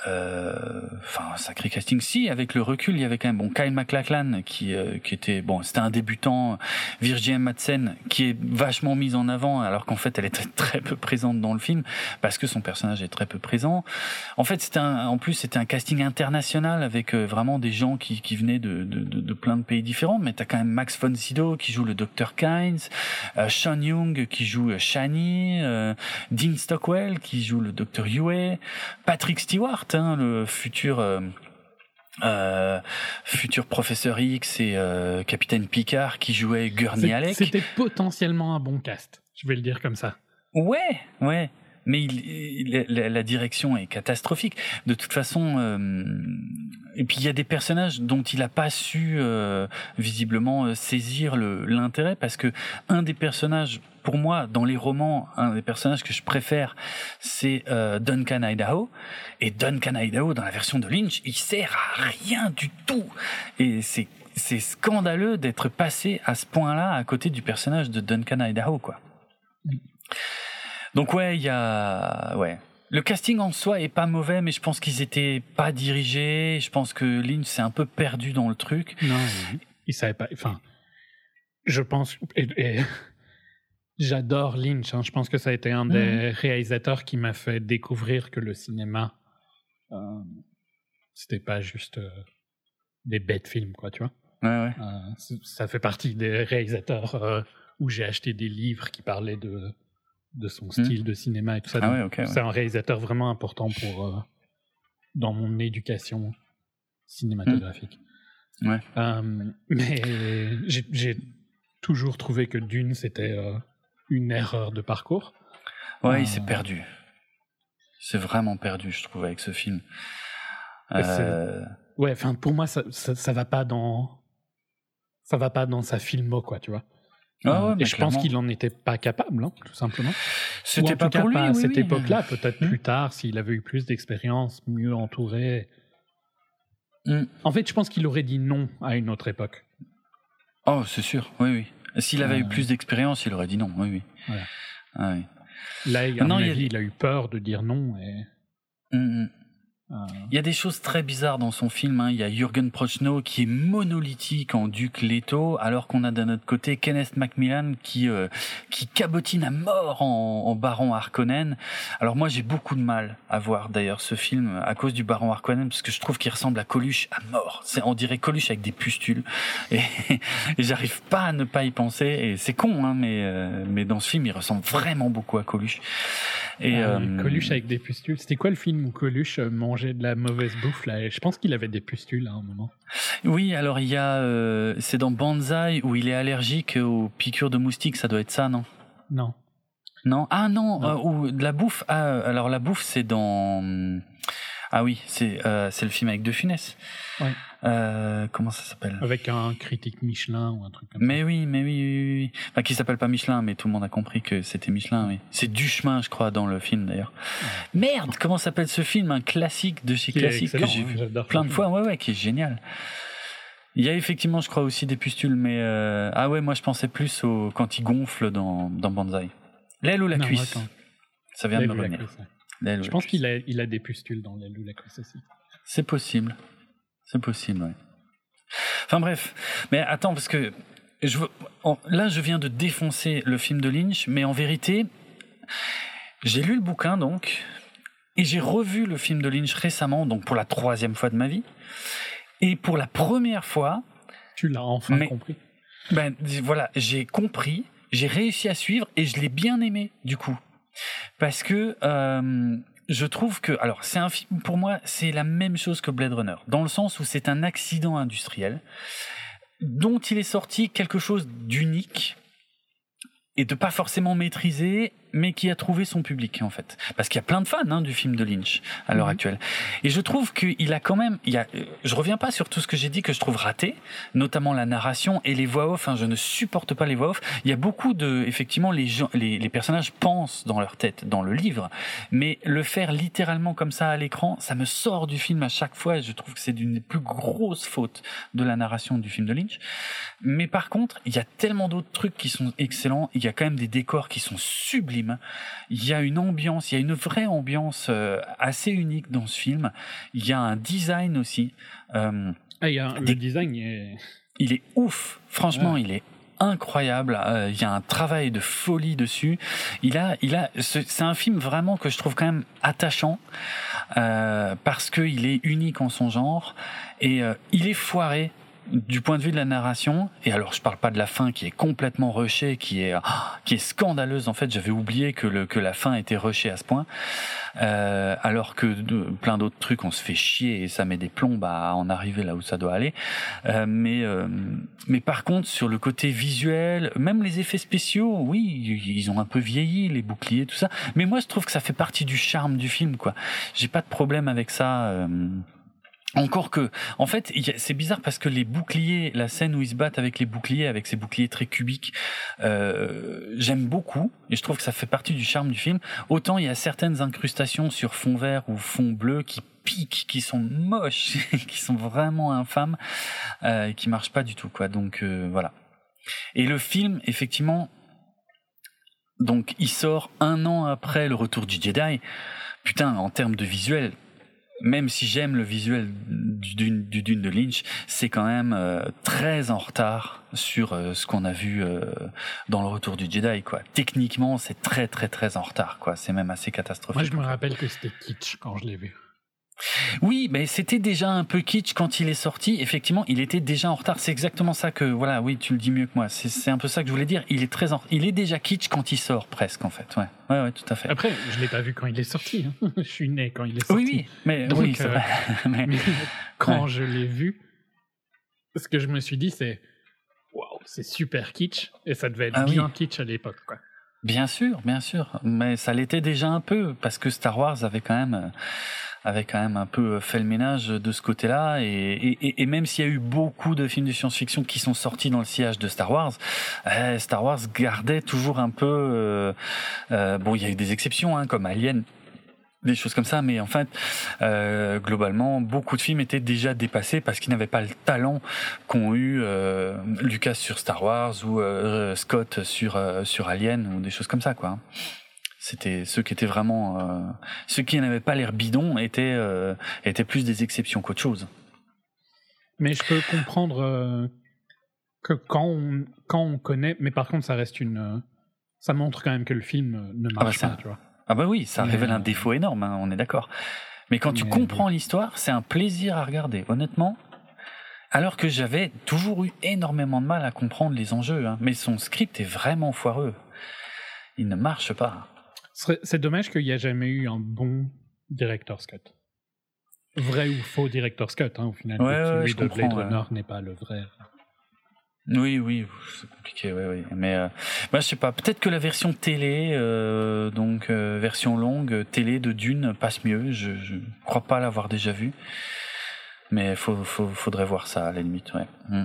euh, euh, enfin un sacré casting. Si avec le recul il y avait quand même bon Kyle MacLachlan qui euh, qui était bon c'était un débutant Virginia Madsen qui est vachement mise en avant alors qu'en fait elle est très peu présente dans le film parce que son personnage est très peu présent. En fait c'était en plus c'était un casting international avec euh, vraiment des gens qui, qui venaient de, de, de, plein de pays différents. Mais t'as quand même Max von Sydow qui joue le docteur Kynes Sean Young qui joue Shani Dean Stockwell qui joue le docteur Yue Patrick Stewart Le futur euh, euh, futur professeur X et euh, capitaine Picard qui jouait Gurney Alec. C'était potentiellement un bon cast, je vais le dire comme ça. Ouais, ouais. Mais il, la, direction est catastrophique. De toute façon, et puis il y a des personnages dont il n'a pas su visiblement saisir l'intérêt parce que un des personnages pour moi, dans les romans, un des personnages que je préfère, c'est euh, Duncan Idaho. Et Duncan Idaho, dans la version de Lynch, il sert à rien du tout. Et c'est scandaleux d'être passé à ce point-là à côté du personnage de Duncan Idaho, quoi. Donc ouais, il y a ouais. Le casting en soi est pas mauvais, mais je pense qu'ils étaient pas dirigés. Je pense que Lynch s'est un peu perdu dans le truc. Non, il savait pas. Enfin, je pense. J'adore Lynch. Hein. Je pense que ça a été un des mhm. réalisateurs qui m'a fait découvrir que le cinéma, euh, c'était pas juste euh, des bêtes films, quoi, tu vois. Ouais, ouais. Euh, ça fait partie des réalisateurs euh, où j'ai acheté des livres qui parlaient de, de son mhm. style de cinéma et tout ça. Ah ouais, okay, c'est un réalisateur vraiment important pour dans mon éducation cinématographique. Ouais. mais j'ai toujours trouvé que Dune, c'était une erreur de parcours. Ouais, il s'est euh, perdu. C'est vraiment perdu, je trouve, avec ce film. Euh... Ouais, enfin, pour moi, ça, ça, va pas dans, ça va pas dans sa filmo, quoi, tu vois. Ah ouais, et je pense qu'il en était pas capable, hein, tout simplement. C'était pas pour lui, à oui, cette époque-là, peut-être hmm. plus tard, s'il avait eu plus d'expérience, mieux entouré. Hmm. En fait, je pense qu'il aurait dit non à une autre époque. Oh, c'est sûr, oui, oui. S'il avait eu plus d'expérience, il aurait dit non. Oui, oui. Ah, oui. Là, il, non, il, a... eu peur de dire non. Et... Hum, hum. Il y a des choses très bizarres dans son film. Hein. Il y a Jürgen Prochnow qui est monolithique en Duc Leto, alors qu'on a d'un autre côté Kenneth Macmillan qui euh, qui cabotine à mort en, en Baron Harkonnen. Alors moi j'ai beaucoup de mal à voir d'ailleurs ce film à cause du Baron Harkonnen parce que je trouve qu'il ressemble à Coluche à mort. C'est on dirait Coluche avec des pustules et, et j'arrive pas à ne pas y penser. Et c'est con, hein, mais euh, mais dans ce film il ressemble vraiment beaucoup à Coluche. Et ah euh, Coluche avec des pustules. C'était quoi le film où Coluche mangeait de la mauvaise bouffe là Je pense qu'il avait des pustules à un moment. Oui, alors il y a, euh, c'est dans Banzai où il est allergique aux piqûres de moustiques. Ça doit être ça, non? Non. Non? Ah non, euh, ou de la bouffe. Ah, alors la bouffe, c'est dans. Ah oui, c'est c'est le film avec De Funès. Oui. Euh, comment ça s'appelle? Avec un critique Michelin ou un truc comme mais ça. Oui, mais oui, oui, oui. Enfin, qui s'appelle pas Michelin, mais tout le monde a compris que c'était Michelin, oui. C'est chemin je crois, dans le film d'ailleurs. Merde, comment s'appelle ce film? Un classique de chez classique que j'ai vu plein de fois, ouais, ouais, qui est génial. Il y a effectivement, je crois, aussi des pustules, mais euh... ah ouais, moi je pensais plus au quand il gonfle dans, dans Banzai. L'aile ou la cuisse? Ça vient de me revenir. Je pense qu'il a, il a des pustules dans l'aile ou la cuisse aussi. C'est possible. C'est possible, oui. Enfin bref, mais attends, parce que je, là, je viens de défoncer le film de Lynch, mais en vérité, j'ai lu le bouquin donc, et j'ai revu le film de Lynch récemment, donc pour la troisième fois de ma vie, et pour la première fois. Tu l'as enfin compris. Ben voilà, j'ai compris, j'ai réussi à suivre, et je l'ai bien aimé du coup, parce que euh, je trouve que, alors, c'est un film, pour moi, c'est la même chose que Blade Runner, dans le sens où c'est un accident industriel dont il est sorti quelque chose d'unique et de pas forcément maîtrisé mais qui a trouvé son public en fait. Parce qu'il y a plein de fans hein, du film de Lynch à l'heure mhm. actuelle. Et je trouve qu'il a quand même, il y a, je reviens pas sur tout ce que j'ai dit que je trouve raté, notamment la narration et les voix off. Hein, je ne supporte pas les voix off. Il y a beaucoup de, effectivement, les gens, les, les personnages pensent dans leur tête, dans le livre, mais le faire littéralement comme ça à l'écran, ça me sort du film à chaque fois. Et je trouve que c'est d'une des plus grosses fautes de la narration du film de Lynch. Mais par contre, il y a tellement d'autres trucs qui sont excellents. Il y a quand même des décors qui sont sublimes film. Il y a une ambiance, il y a une vraie ambiance euh, assez unique dans ce film. Il y a un design aussi. Euh, ah, il y a, le design est... Il est ouf. Franchement, il est incroyable. Euh, il y a un travail de folie dessus. Il a, il a, c'est un film vraiment que je trouve quand même attachant euh, parce qu'il est unique en son genre et euh, il est foiré du point de vue de la narration, et alors je parle pas de la fin qui est complètement rushée, qui est ah, qui est scandaleuse en fait. J'avais oublié que le que la fin était rushée à ce point, euh, alors que plein d'autres trucs on se fait chier et ça met des plombs à en arriver là où ça doit aller. Euh, mais euh, mais par contre sur le côté visuel, même les effets spéciaux, oui, ils ont un peu vieilli, les boucliers, tout ça. Mais moi je trouve que ça fait partie du charme du film, quoi. J'ai pas de problème avec ça. Encore que, en fait, c'est bizarre parce que les boucliers, la scène où ils se battent avec les boucliers, avec ces boucliers très cubiques, euh, j'aime beaucoup et je trouve que ça fait partie du charme du film. Autant il y a certaines incrustations sur fond vert ou fond bleu qui piquent, qui sont moches, qui sont vraiment infâmes, euh, et qui marchent pas du tout, quoi. Donc euh, voilà. Et le film, effectivement, donc il sort un an après le retour du Jedi. Putain, en termes de visuel, même si j'aime le visuel du Dune, du Dune de Lynch, c'est quand même euh, très en retard sur euh, ce qu'on a vu euh, dans le Retour du Jedi. Quoi. Techniquement, c'est très très très en retard. Quoi. C'est même assez catastrophique. Moi, je me rappelle que c'était kitsch quand je l'ai vu. Oui, mais c'était déjà un peu kitsch quand il est sorti. Effectivement, il était déjà en retard. C'est exactement ça que, voilà, oui, tu le dis mieux que moi. C'est un peu ça que je voulais dire. Il est très, en... il est déjà kitsch quand il sort presque, en fait. Ouais, ouais, ouais tout à fait. Après, je l'ai pas vu quand il est sorti. Hein. je suis né quand il est sorti. Oui, oui, mais oui, c'est vrai. Euh, mais... quand je l'ai vu, ce que je me suis dit, c'est, waouh, c'est super kitsch et ça devait être ah bien kitsch à l'époque, quoi. Bien sûr, bien sûr, mais ça l'était déjà un peu parce que Star Wars avait quand même euh, avait quand même un peu fait le ménage de ce côté-là. Et, même s'il y a eu beaucoup de films de science-fiction qui sont sortis dans le sillage de Star Wars, euh, Star Wars gardait toujours un peu... Euh, euh, bon, il y a eu des exceptions, hein, comme Alien, des choses comme ça, mais en fait, euh, globalement, beaucoup de films étaient déjà dépassés parce qu'ils n'avaient pas le talent qu'ont eu euh, Lucas sur Star Wars ou euh, Scott sur sur Alien ou des choses comme ça, quoi. C'était ceux qui étaient vraiment, euh, ceux qui n'avaient pas l'air bidon étaient euh, étaient plus des exceptions qu'autre chose. Mais je peux comprendre euh, que quand on quand on connaît, mais par contre ça reste une, ça montre quand même que le film ne ah marche bah pas, tu vois. Ah bah oui, ça révèle un défaut énorme, hein, on est d'accord. Mais quand tu comprends l'histoire, c'est un plaisir à regarder. Honnêtement, alors que j'avais toujours eu énormément de mal à comprendre les enjeux. Hein. Mais son script est vraiment foireux. Il ne marche pas. C'est dommage qu'il n'y ait jamais eu un bon director's cut. Vrai ou faux director's cut, hein, au final. Ouais, celui de Blade Runner n'est pas le vrai. Oui, oui, c'est compliqué, oui, oui. Mais euh, bah, je sais pas, peut-être que la version télé, euh, donc euh, version longue, télé de Dune passe mieux. Je, je crois pas l'avoir déjà vu, mais faut, faut, faudrait voir ça à la limite, ouais. Mm.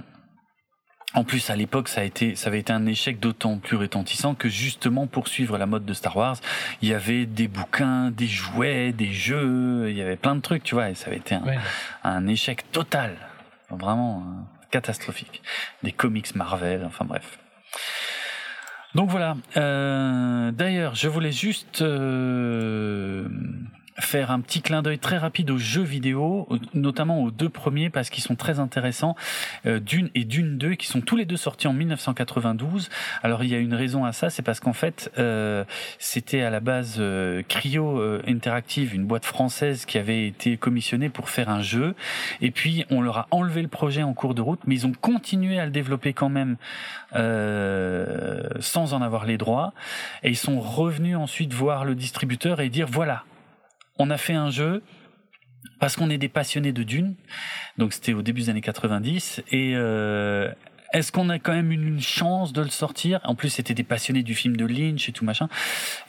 En plus, à l'époque, ça a été, ça avait été un échec d'autant plus retentissant que justement pour suivre la mode de Star Wars, il y avait des bouquins, des jouets, des jeux, il y avait plein de trucs, tu vois, et ça avait été un, échec total, vraiment euh, catastrophique. Des comics Marvel, enfin bref. Donc voilà. Euh, D'ailleurs, je voulais juste euh, faire un petit clin d'œil très rapide aux jeux vidéo, notamment aux deux premiers parce qu'ils sont très intéressants, euh, Dune et Dune 2 qui sont tous les deux sortis en 1992. Alors il y a une raison à ça, c'est parce qu'en fait euh, c'était à la base euh, Cryo euh, Interactive, une boîte française qui avait été commissionnée pour faire un jeu et puis on leur a enlevé le projet en cours de route, mais ils ont continué à le développer quand même euh, sans en avoir les droits et ils sont revenus ensuite voir le distributeur et dire voilà on a fait un jeu parce qu'on est des passionnés de Dune. Donc c'était au début des années 90 et euh, est-ce qu'on a quand même une chance de le sortir? En plus, c'était des passionnés du film de Lynch et tout machin.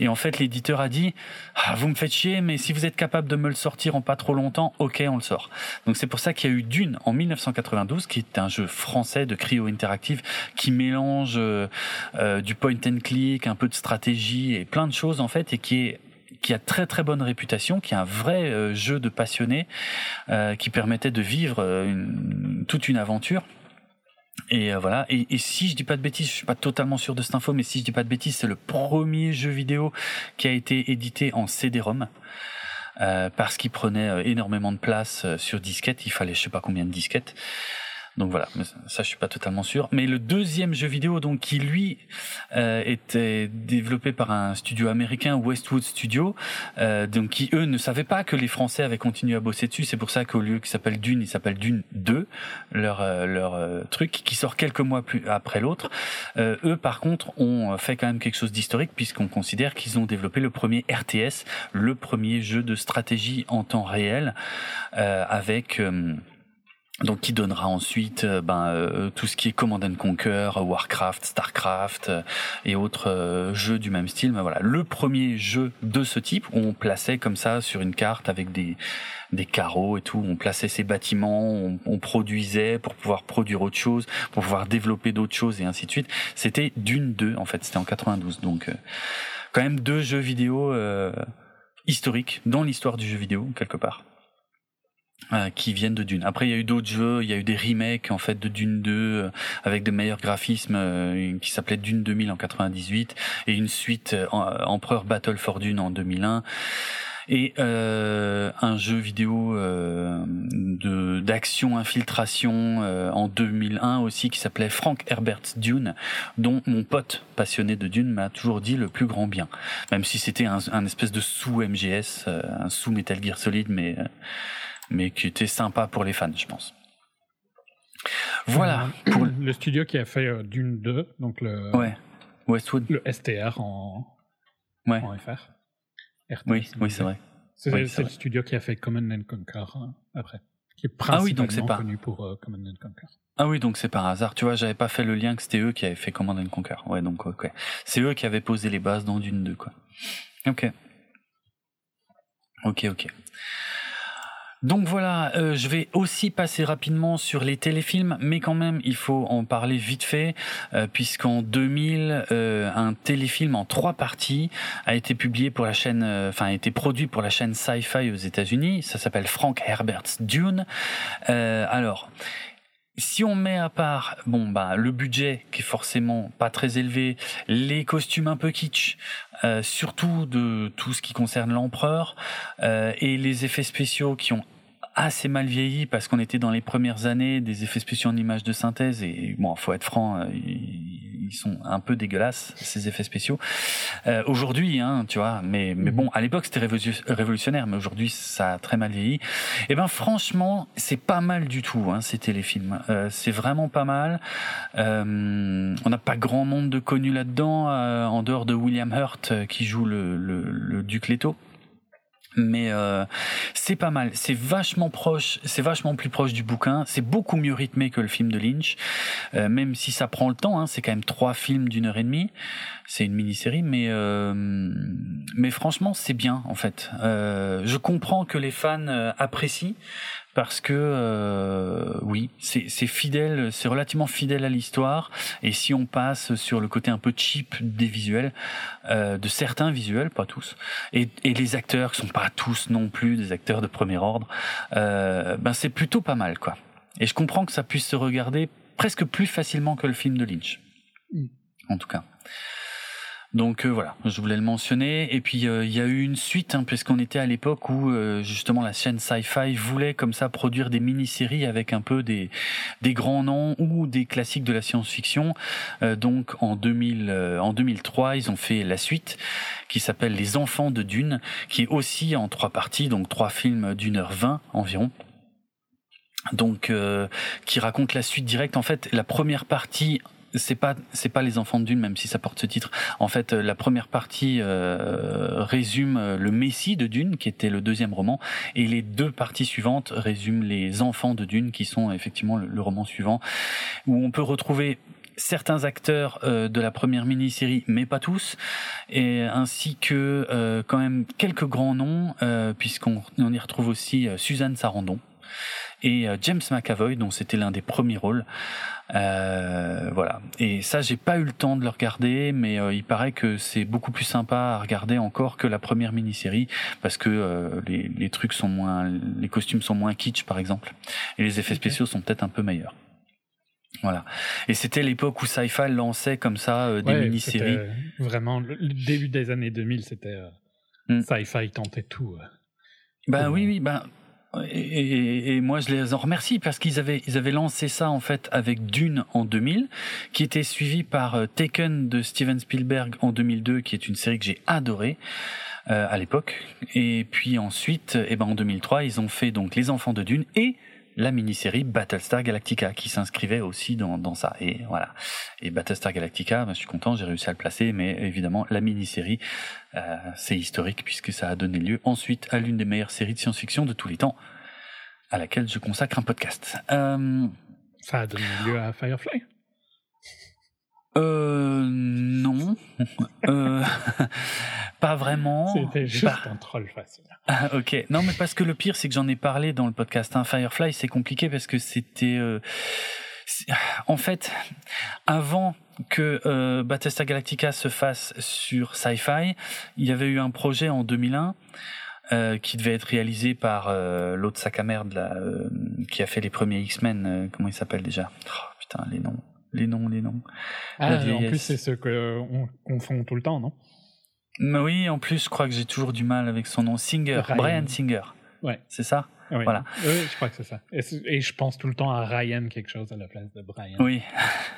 Et en fait, l'éditeur a dit ah, "Vous me faites chier, mais si vous êtes capable de me le sortir en pas trop longtemps, ok, on le sort." Donc c'est pour ça qu'il y a eu Dune en 1992, qui est un jeu français de Cryo Interactive qui mélange euh, euh, du point and click, un peu de stratégie et plein de choses en fait, et qui est qui a très très bonne réputation, qui est un vrai euh, jeu de passionnés, euh, qui permettait de vivre euh, une, toute une aventure. Et voilà. Et, et, si je dis pas de bêtises, je suis pas totalement sûr de cette info, mais si je dis pas de bêtises, c'est le premier jeu vidéo qui a été édité en CD-ROM. Euh, parce qu'il prenait énormément de place sur disquette, il fallait je sais pas combien de disquettes. Donc voilà, ça je suis pas totalement sûr. Mais le deuxième jeu vidéo, donc qui lui euh, était développé par un studio américain, Westwood Studio, euh, donc qui eux ne savaient pas que les Français avaient continué à bosser dessus. C'est pour ça qu'au lieu qu'il s'appelle Dune, il s'appelle Dune 2, leur euh, leur euh, truc qui sort quelques mois après l'autre. Euh, eux par contre ont fait quand même quelque chose d'historique puisqu'on considère qu'ils ont développé le premier RTS, le premier jeu de stratégie en temps réel avec donc qui donnera ensuite euh, ben, euh, tout ce qui est Command and Conquer, Warcraft, Starcraft euh, et autres jeux du même style. Mais voilà, le premier jeu de ce type où on plaçait comme ça sur une carte avec des des carreaux et tout, on plaçait ces bâtiments, on, on produisait pour pouvoir produire autre chose, pour pouvoir développer d'autres choses et ainsi de suite. C'était d'une deux en fait, c'était en 92. Donc quand même deux jeux vidéo historiques dans l'histoire du jeu vidéo quelque part. Euh, qui viennent de Dune. Après, il y a eu d'autres jeux, il y a eu des remakes en fait de Dune 2 euh, avec de meilleurs graphismes euh, qui s'appelait Dune 2000 en 98 et une suite Empereur Battle for Dune en 2001 et un jeu vidéo de d'action infiltration en 2001 aussi qui s'appelait Frank Herbert's Dune dont mon pote passionné de Dune m'a toujours dit le plus grand bien. Même si c'était un, un, espèce de sous MGS un sous Metal Gear Solid mais mais qui était sympa pour les fans, je pense. Voilà. Euh, pour le studio qui a fait euh, Dune 2, donc le, ouais. Westwood. le STR en, ouais. en FR. oui, oui c'est vrai. C'est oui, le studio qui a fait Command and Conquer hein, après. Qui est principalement ah oui, donc c'est pas... connu pour Command and Conquer. Ah oui, donc c'est par hasard. Tu vois, j'avais pas fait le lien que c'était eux qui avaient fait Command and Conquer. Ouais, donc ok. C'est eux qui avaient posé les bases dans Dune 2, quoi. Ok. Ok, ok. Donc voilà, euh, je vais aussi passer rapidement sur les téléfilms, mais quand même il faut en parler vite fait, euh, puisqu'en 2000, euh, un téléfilm en trois parties a été publié pour la chaîne, euh, enfin a été produit pour la chaîne Sci-Fi aux États-Unis. Ça s'appelle Frank Herbert's Dune. Euh, alors. Si on met à part, bon bah le budget qui est forcément pas très élevé, les costumes un peu kitsch, euh, surtout de tout ce qui concerne l'empereur euh, et les effets spéciaux qui ont assez mal vieilli parce qu'on était dans les premières années des effets spéciaux en images de synthèse et bon faut être franc euh, ils sont un peu dégueulasses ces effets spéciaux. Euh, aujourd'hui hein tu vois mais mais bon à l'époque c'était révolutionnaire mais aujourd'hui ça a très mal vieilli. Et eh ben franchement c'est pas mal du tout hein, ces téléfilms. Euh, c'est vraiment pas mal. Euh, on n'a pas grand monde de connus là-dedans euh, en dehors de William Hurt euh, qui joue le, le, le duc Leto mais euh, c'est pas mal, c'est vachement proche, c'est vachement plus proche du bouquin, c'est beaucoup mieux rythmé que le film de Lynch, euh, même si ça prend le temps, hein, c'est quand même trois films d'une heure et demie, c'est une mini-série, mais euh, mais franchement c'est bien en fait. Euh, je comprends que les fans euh, apprécient parce que euh, oui, c'est fidèle, c'est relativement fidèle à l'histoire. Et si on passe sur le côté un peu cheap des visuels, euh, de certains visuels, pas tous, et, et les acteurs qui sont pas tous non plus des acteurs de premier ordre, euh, ben c'est plutôt pas mal quoi. Et je comprends que ça puisse se regarder presque plus facilement que le film de Lynch, en tout cas. Donc euh, voilà, je voulais le mentionner. Et puis euh, il y a eu une suite, hein, puisqu'on était à l'époque où euh, justement la chaîne Sci-Fi voulait comme ça produire des mini-séries avec un peu des, des grands noms ou des classiques de la science-fiction. donc en 2000, en 2003, ils ont fait la suite qui s'appelle Les Enfants de Dune, qui est aussi en trois parties, donc trois films d'une heure vingt environ donc euh, qui raconte la suite directe en fait la première partie c'est pas c'est pas les enfants de Dune même si ça porte ce titre. En fait la première partie euh, résume le Messie de Dune qui était le deuxième roman et les deux parties suivantes résument les enfants de Dune qui sont effectivement le, roman suivant où on peut retrouver certains acteurs euh, de la première mini-série, mais pas tous, et ainsi que euh, quand même quelques grands noms, euh, puisqu'on on y retrouve aussi Suzanne Sarandon et James McAvoy, dont c'était l'un des premiers rôles. Euh, voilà. Et ça, j'ai pas eu le temps de le regarder, mais euh, il paraît que c'est beaucoup plus sympa à regarder encore que la première mini-série, parce que euh, les, les, trucs sont moins, les costumes sont moins kitsch, par exemple, et les effets spéciaux sont peut-être un peu meilleurs. Voilà. Et c'était l'époque où Sci-Fi lançait comme ça euh, des Ouais, mini-séries. Vraiment, le début des années 2000, c'était. euh, Mm. Sci-fi tentait tout. euh. Ben oui, oui, ben. Et, et- et moi, je les en remercie parce qu'ils avaient, ils avaient lancé ça en fait avec Dune en 2000, qui était suivi par euh, Taken de Steven Spielberg en 2002, qui est une série que j'ai adorée euh, à l'époque. Et puis ensuite, eh ben en 2003, ils ont fait donc Les Enfants de Dune et la mini-série Battlestar Galactica qui s'inscrivait aussi dans, ça. Et voilà. Et Battlestar Galactica, ben, je suis content, j'ai réussi à le placer, mais évidemment, la mini-série, euh, c'est historique puisque ça a donné lieu ensuite à l'une des meilleures séries de science-fiction de tous les temps, à laquelle je consacre un podcast. Euh, Ça a donné lieu à Firefly. Euh non, euh, pas vraiment. C'était juste Bah, un troll facile. Ah, ok. Non, mais parce que le pire, c'est que j'en ai parlé dans le podcast. Hein. Firefly, c'est compliqué parce que c'était. euh, En fait, avant que euh, Battlestar Galactica se fasse sur Sci-Fi, il y avait eu un projet en 2001 euh, qui devait être réalisé par euh, l'autre sac à merde là, euh, qui a fait les premiers X-Men. comment il s'appelle déjà? Oh, Putain, les noms, les noms, les noms. Ah, en plus, c'est ce qu'on confond tout le temps, non? Mais oui, en plus, je crois que j'ai toujours du mal avec son nom. Singer, Ryan. Brian Singer. Ouais. C'est ça? Oui. Voilà. Oui, je crois que c'est ça. Et je pense tout le temps à Ryan quelque chose à la place de Brian. Oui.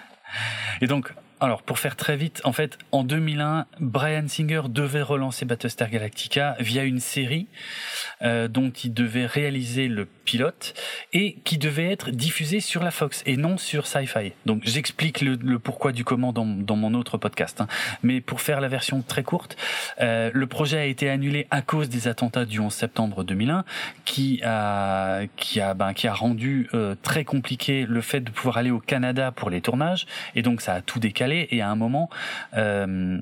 Et donc, alors pour faire très vite, en fait, en 2001, Brian Singer devait relancer Battlestar Galactica via une série euh, dont il devait réaliser le pilote et qui devait être diffusée sur la Fox et non sur Sci-Fi. Donc j'explique le, le pourquoi du comment dans, dans mon autre podcast. hein. Mais pour faire la version très courte, euh, le projet a été annulé à cause des attentats du 11 septembre 2001 qui a qui a ben, qui a rendu euh, très compliqué le fait de pouvoir aller au Canada pour les tournages et donc ça a tout décalé et à un moment euh,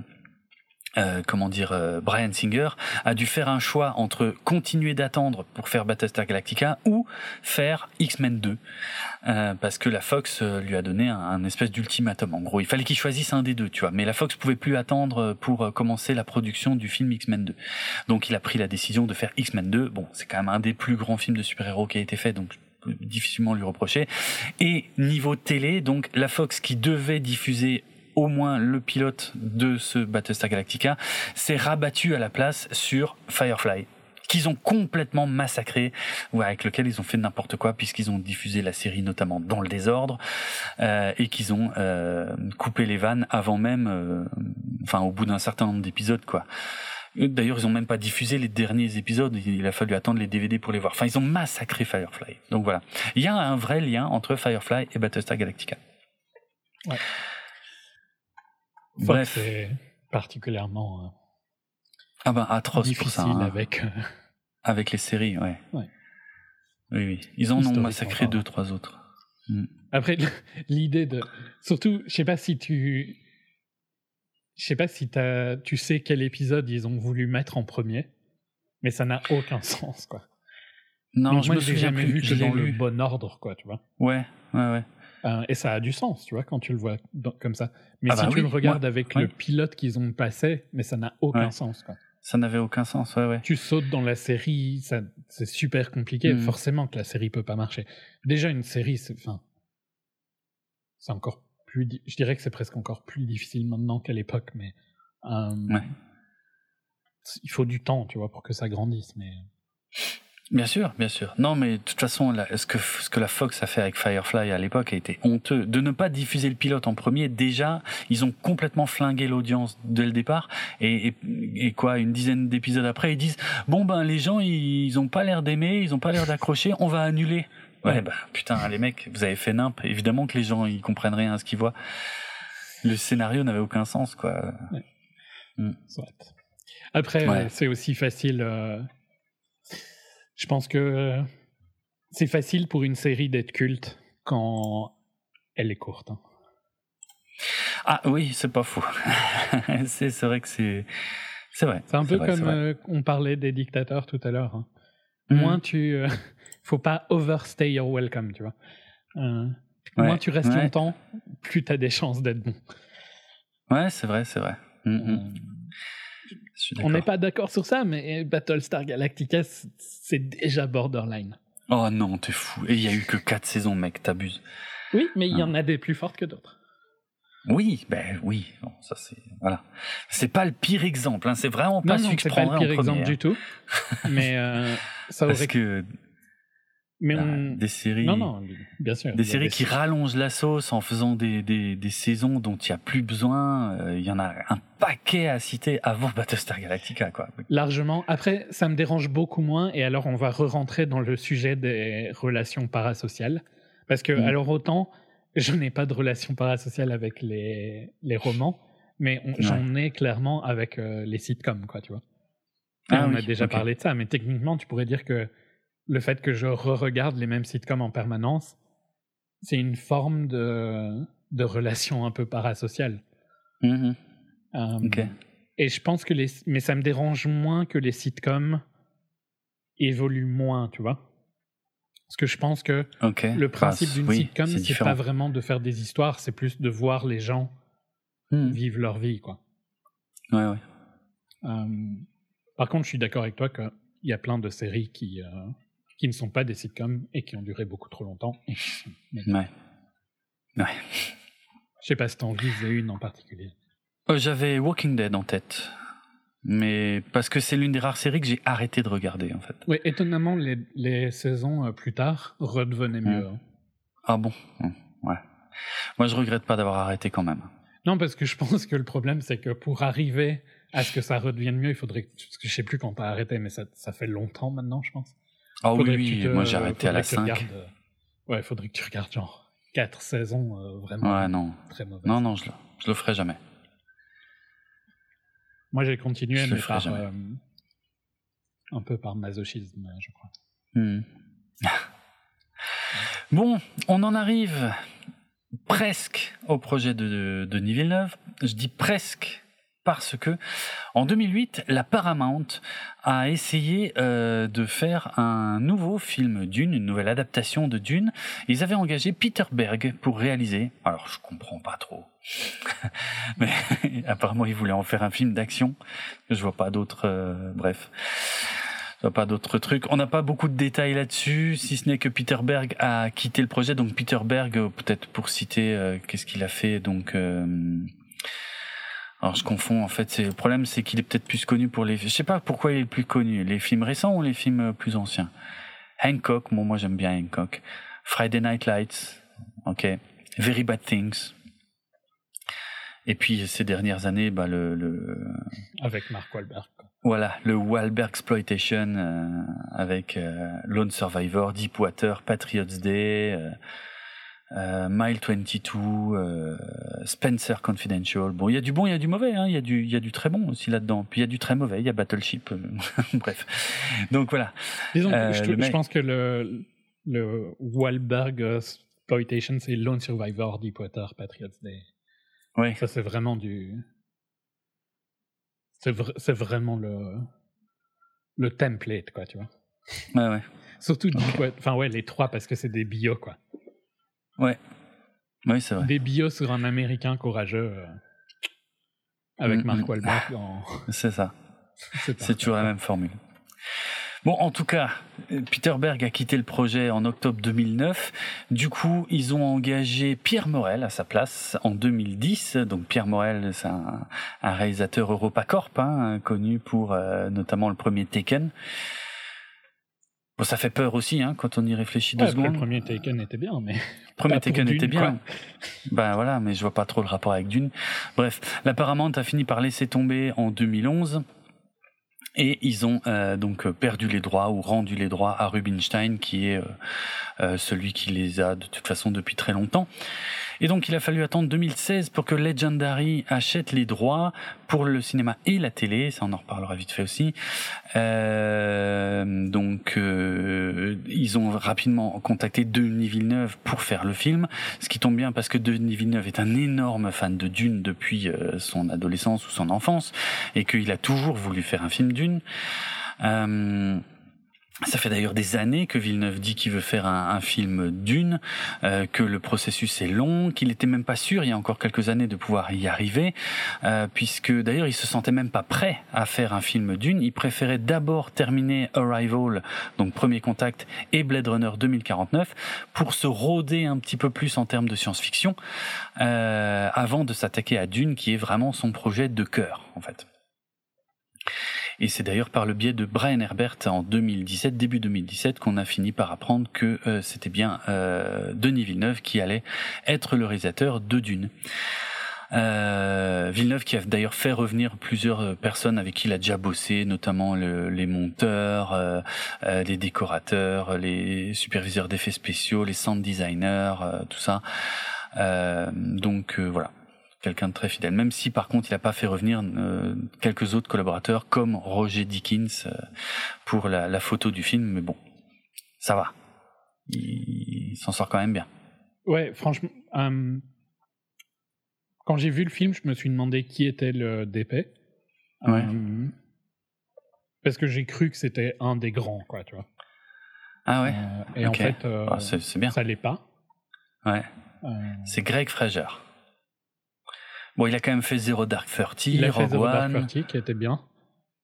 euh, comment dire, euh, Brian Singer a dû faire un choix entre continuer d'attendre pour faire Battlestar Galactica ou faire X-Men 2 euh, parce que la Fox lui a donné un, un espèce d'ultimatum. En gros, il fallait qu'il choisisse un des deux, tu vois. Mais la Fox pouvait plus attendre pour commencer la production du film X-Men 2. Donc, il a pris la décision de faire X-Men 2. Bon, c'est quand même un des plus grands films de super-héros qui a été fait, donc difficilement lui reprocher. Et niveau télé, donc la Fox qui devait diffuser au moins le pilote de ce Battlestar Galactica s'est rabattu à la place sur Firefly qu'ils ont complètement massacré ou avec lequel ils ont fait n'importe quoi puisqu'ils ont diffusé la série notamment dans le désordre euh, et qu'ils ont euh, coupé les vannes avant même euh, enfin au bout d'un certain nombre d'épisodes quoi D'ailleurs, ils ont même pas diffusé les derniers épisodes. Il a fallu attendre les DVD pour les voir. Enfin, ils ont massacré Firefly. Donc voilà. Il y a un vrai lien entre Firefly et Battlestar Galactica. Ouais. Bref. est particulièrement euh, Ah ben, atroce pour difficile ça. hein. avec. euh, Avec les séries, ouais. Ouais. Oui, oui. Ils en ont massacré deux, trois autres. Après, l'idée de. Surtout, je sais pas si tu. Je sais pas si t'as- tu sais quel épisode ils ont voulu mettre en premier, mais ça n'a aucun sens, quoi. Non, Donc je moi, me souviens jamais plus. vu que dans le lu. bon ordre, quoi, tu vois. Ouais, ouais, ouais. Euh, et ça a du sens, tu vois, quand tu le vois dans- comme ça. Mais Ah si bah tu oui, le regardes avec ouais. le pilote qu'ils ont passé, mais ça n'a aucun Ouais. sens, quoi. Ça n'avait aucun sens, ouais, ouais. Tu sautes dans la série, ça, c'est super compliqué. Mhm. Forcément que la série peut pas marcher. Déjà, une série, c'est, enfin, c'est encore plus, di- je dirais que c'est presque encore plus difficile maintenant qu'à l'époque, mais euh, Ouais. il faut du temps, tu vois, pour que ça grandisse. Mais Bien sûr, bien sûr. Non, mais de toute façon, là, ce, que, ce que la Fox a fait avec Firefly à l'époque a été honteux. De ne pas diffuser le pilote en premier, déjà, ils ont complètement flingué l'audience dès le départ. Et, et, et quoi, une dizaine d'épisodes après, ils disent Bon, ben, les gens, ils, ont pas l'air d'aimer, ils ont pas l'air d'accrocher, on va annuler. Ouais, Ouais. bah, putain, les mecs, vous avez fait nimp. Évidemment que les gens, ils comprennent rien à ce qu'ils voient. Le scénario n'avait aucun sens, quoi. soit. Après, Ouais. euh, c'est aussi facile. euh, je pense que euh, c'est facile pour une série d'être culte quand elle est courte. hein. Ah oui, c'est pas faux. c'est vrai que c'est. C'est vrai. C'est un peu vrai, comme euh, on parlait des dictateurs tout à l'heure. hein. Mhm. Moins tu. euh, faut pas overstay your welcome, tu vois. Euh, Ouais, Moins tu restes ouais. longtemps, plus tu as des chances d'être bon. Ouais, c'est vrai, c'est vrai. Mm, mm. On n'est pas d'accord sur ça, mais Battlestar Galactica, c'est déjà borderline. Oh non, t'es fou. Et il y a eu que 4 saisons, mec, t'abuses. Oui, mais il y en a des plus fortes que d'autres. Oui, ben oui, bon, ça c'est voilà. C'est pas le pire exemple, hein, c'est vraiment pas celui que je prendrais pas le pire exemple du hein. tout. Mais euh, ça aurait Parce que mais bah, on... des séries, Non, non, bien sûr. des il y a séries qui rallongent la sauce en faisant des, des, des saisons dont il y a plus besoin. euh, Il y en a un paquet à citer avant Battlestar Galactica, quoi. Largement. Après, ça me dérange beaucoup moins. Et alors, on va re-rentrer dans le sujet des relations parasociales. Parce que, Mhm. alors, autant, je n'ai pas de relation parasociale avec les, les romans, mais j'en ai clairement avec euh, les sitcoms, quoi, tu vois. Ah on a déjà parlé de ça, mais techniquement, tu pourrais dire que le fait que je re-regarde les mêmes sitcoms en permanence, c'est une forme de, de relation un peu parasociale. Euh, Ok. Et je pense que les. Mais ça me dérange moins que les sitcoms évoluent moins, tu vois. Parce que je pense que le principe Bah, d'une oui, sitcom, c'est pas vraiment de faire des histoires, c'est plus de voir les gens Mhm. vivre leur vie, quoi. Ouais, ouais. Euh, par contre, je suis d'accord avec toi qu'il y a plein de séries qui, euh, qui ne sont pas des sitcoms et qui ont duré beaucoup trop longtemps. Et qui sont- Ouais. Ouais. Je sais pas si t'en visais une en particulier. Euh, J'avais Walking Dead en tête. Mais parce que c'est l'une des rares séries que j'ai arrêté de regarder, en fait. Oui, étonnamment, les, les saisons euh, plus tard redevenaient mieux. hein. Ah bon? Hum, Ouais. Moi, je regrette pas d'avoir arrêté quand même. Non, parce que je pense que le problème, c'est que pour arriver à ce que ça redevienne mieux, il faudrait que. Parce que je sais plus quand t'as arrêté, mais ça, ça fait longtemps maintenant, je pense. Ah oui, Faudrait que oui, tu te- moi j'ai arrêté à la faudrait que tu 5. regardes, euh, Ouais, faudrait que tu regardes genre 4 saisons euh, vraiment Ouais, non. très mauvaises. Non, non, je le, je le ferai jamais. Moi, j'ai continué, Je mais par. euh, un peu par masochisme, je crois. Hmm. Bon, on en arrive presque au projet de, de Denis Villeneuve. Je dis presque parce que en 2008, la Paramount a essayé euh, de faire un nouveau film Dune, une nouvelle adaptation de Dune. Ils avaient engagé Peter Berg pour réaliser. Alors, je comprends pas trop. Mais apparemment, ils voulaient en faire un film d'action. Je vois pas d'autres. euh, bref. Pas d'autres trucs. On n'a pas beaucoup de détails là-dessus, si ce n'est que Peter Berg a quitté le projet. Donc Peter Berg, euh, peut-être pour citer, euh, qu'est-ce qu'il a fait Donc, euh, alors je confonds en fait. C'est le problème, c'est qu'il est peut-être plus connu pour les. Je sais pas pourquoi il est le plus connu. Les films récents ou les films euh, plus anciens? Hancock. Bon, moi j'aime bien Hancock. Friday Night Lights. Ok. Very Bad Things. Et puis ces dernières années, bah le, le Avec Mark Wahlberg. voilà, le Wahlberg Exploitation euh, avec euh, Lone Survivor, Deepwater, Patriots Day, euh, euh, Mile 22, euh, Spencer Confidential. Bon, il y a du bon, il y a du mauvais, hein. il y a du, y a du très bon aussi là-dedans. Puis il y a du très mauvais, il y a Battleship. euh, Bref, donc voilà. Disons que Euh, je, pense que le, le Wahlberg exploitation, c'est Lone Survivor, Deepwater, Patriots Day. Oui, Ça, c'est vraiment du. C'est vra- c'est vraiment le. Le template, quoi, tu vois. ouais, ouais, Surtout Deepwater. Enfin, ouais, les trois, parce que c'est des bios, quoi. Ouais. Oui, c'est vrai. Des bios sur un américain courageux. euh, avec Mm, Mark mm. En. C'est ça. C'est toujours la même formule. Bon, en tout cas, Peter Berg a quitté le projet en octobre 2009. Du coup, ils ont engagé Pierre Morel à sa place en 2010. Donc Pierre Morel, c'est un, un réalisateur EuropaCorp, hein, connu pour euh, notamment le premier Taken. Bon, ça fait peur aussi hein, quand on y réfléchit deux Ouais, secondes. le premier Taken était bien, mais. Le premier Taken Dune, était bien. Ben voilà, mais je vois pas trop le rapport avec Dune. Bref, la Paramount a fini par laisser tomber en 2011. Et ils ont euh, donc perdu les droits ou rendu les droits à Rubinstein, qui est euh, euh, celui qui les a de toute façon depuis très longtemps. Et donc il a fallu attendre 2016 pour que Legendary achète les droits pour le cinéma et la télé, ça on en reparlera vite fait aussi. Euh, donc euh, ils ont rapidement contacté Denis Villeneuve pour faire le film, ce qui tombe bien parce que Denis Villeneuve est un énorme fan de Dune depuis euh, son adolescence ou son enfance et qu'il a toujours voulu faire un film Dune. Euh, Ça fait d'ailleurs des années que Villeneuve dit qu'il veut faire un, film d'une, euh, que le processus est long, qu'il était même pas sûr il y a encore quelques années de pouvoir y arriver, euh, puisque d'ailleurs il se sentait même pas prêt à faire un film d'une. Il préférait d'abord terminer Arrival, donc Premier Contact, et Blade Runner 2049 pour se rôder un petit peu plus en termes de science-fiction, euh, avant de s'attaquer à Dune, qui est vraiment son projet de cœur en fait. Et c'est d'ailleurs par le biais de Brian Herbert en 2017, début 2017, qu'on a fini par apprendre que euh, c'était bien euh, Denis Villeneuve qui allait être le réalisateur de Dune. Euh, Villeneuve qui a d'ailleurs fait revenir plusieurs personnes avec qui il a déjà bossé, notamment les monteurs, euh, les décorateurs, les superviseurs d'effets spéciaux, les sound designers, tout ça. donc voilà, quelqu'un de très fidèle. Même si par contre il n'a pas fait revenir euh, quelques autres collaborateurs comme Roger Dickens euh, pour la, la, photo du film, mais bon, ça va. Il, s'en sort quand même bien. Ouais, franchement, euh, quand j'ai vu le film, je me suis demandé qui était le DP. Ouais. parce que j'ai cru que c'était un des grands, quoi, tu vois. Ah ouais. et en fait, ah, c'est bien. ça l'est pas. Ouais. C'est Greg Fraser. Bon, il a quand même fait Zero Dark Thirty, il a fait Zero Dark Thirty qui était bien.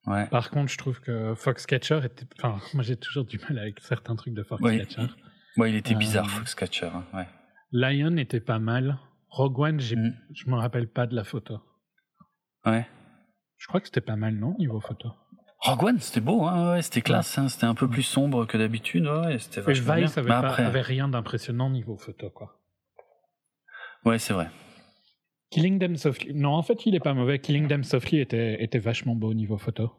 Ouais. Par contre, je trouve que Foxcatcher était. Enfin, moi j'ai toujours du mal avec certains trucs de Foxcatcher. Ouais, il, ouais, il était bizarre, euh, Foxcatcher. Hein, ouais. Lion était pas mal. Rogue One, mm. je me rappelle pas de la photo. Ouais. Je crois que c'était pas mal, non, niveau photo? Rogue One, c'était beau, hein, ouais, c'était classe, hein, c'était un peu plus sombre que d'habitude, ouais, c'était Et Vice avait, après... avait rien d'impressionnant niveau photo, quoi. Ouais, c'est vrai. Killing Them Softly. Non, en fait, il est pas mauvais. Killing Them Softly était, était vachement beau au niveau photo.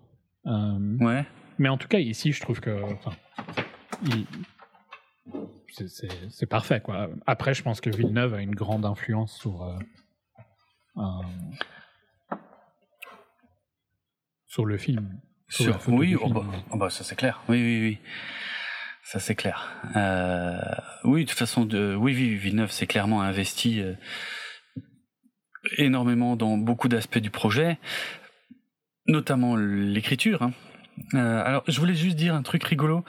Euh, ouais. Mais en tout cas, ici, je trouve que. c'est parfait, quoi. Après, je pense que Villeneuve a une grande influence sur. Euh, sur le film. Sur, oui, oh bah, oh bah, ça c'est clair. Oui, oui, oui. Ça c'est clair. Euh, oui, de toute façon, de, oui, Villeneuve s'est clairement investi énormément dans beaucoup d'aspects du projet, notamment l'écriture. Hein. Euh, alors, je voulais juste dire un truc rigolo,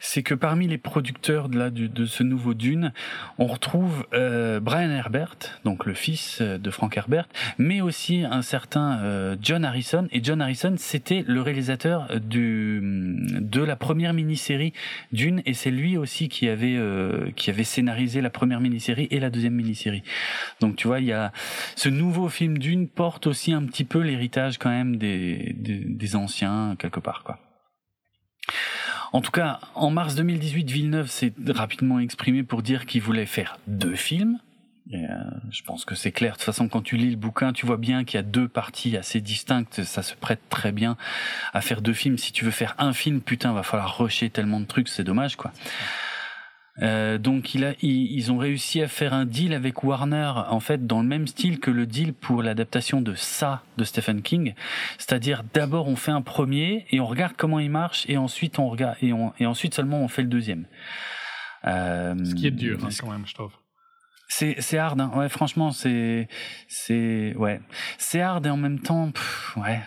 c'est que parmi les producteurs de, là, de, ce nouveau Dune, on retrouve euh, Brian Herbert, donc le fils euh, de Frank Herbert, mais aussi un certain euh, John Harrison. Et John Harrison, c'était le réalisateur du, de la première mini-série Dune, et c'est lui aussi qui avait, euh, qui avait scénarisé la première mini-série et la deuxième mini-série. Donc, tu vois, il y a ce nouveau film Dune porte aussi un petit peu l'héritage quand même des, des, des anciens quelque part, quoi. En tout cas, en mars 2018, Villeneuve s'est rapidement exprimé pour dire qu'il voulait faire deux films. Euh, je pense que c'est clair. De toute façon, quand tu lis le bouquin, tu vois bien qu'il y a deux parties assez distinctes. Ça se prête très bien à faire deux films. Si tu veux faire un film, putain, va falloir rusher tellement de trucs, c'est dommage, quoi. Euh, donc il a, ils ont réussi à faire un deal avec Warner en fait dans le même style que le deal pour l'adaptation de ça de Stephen King, c'est-à-dire d'abord on fait un premier et on regarde comment il marche et ensuite on regarde et, on, et ensuite seulement on fait le deuxième. Euh, Ce qui est dur hein, quand même, je trouve. C'est c'est hard, hein. ouais franchement c'est c'est ouais c'est hard et en même temps ouais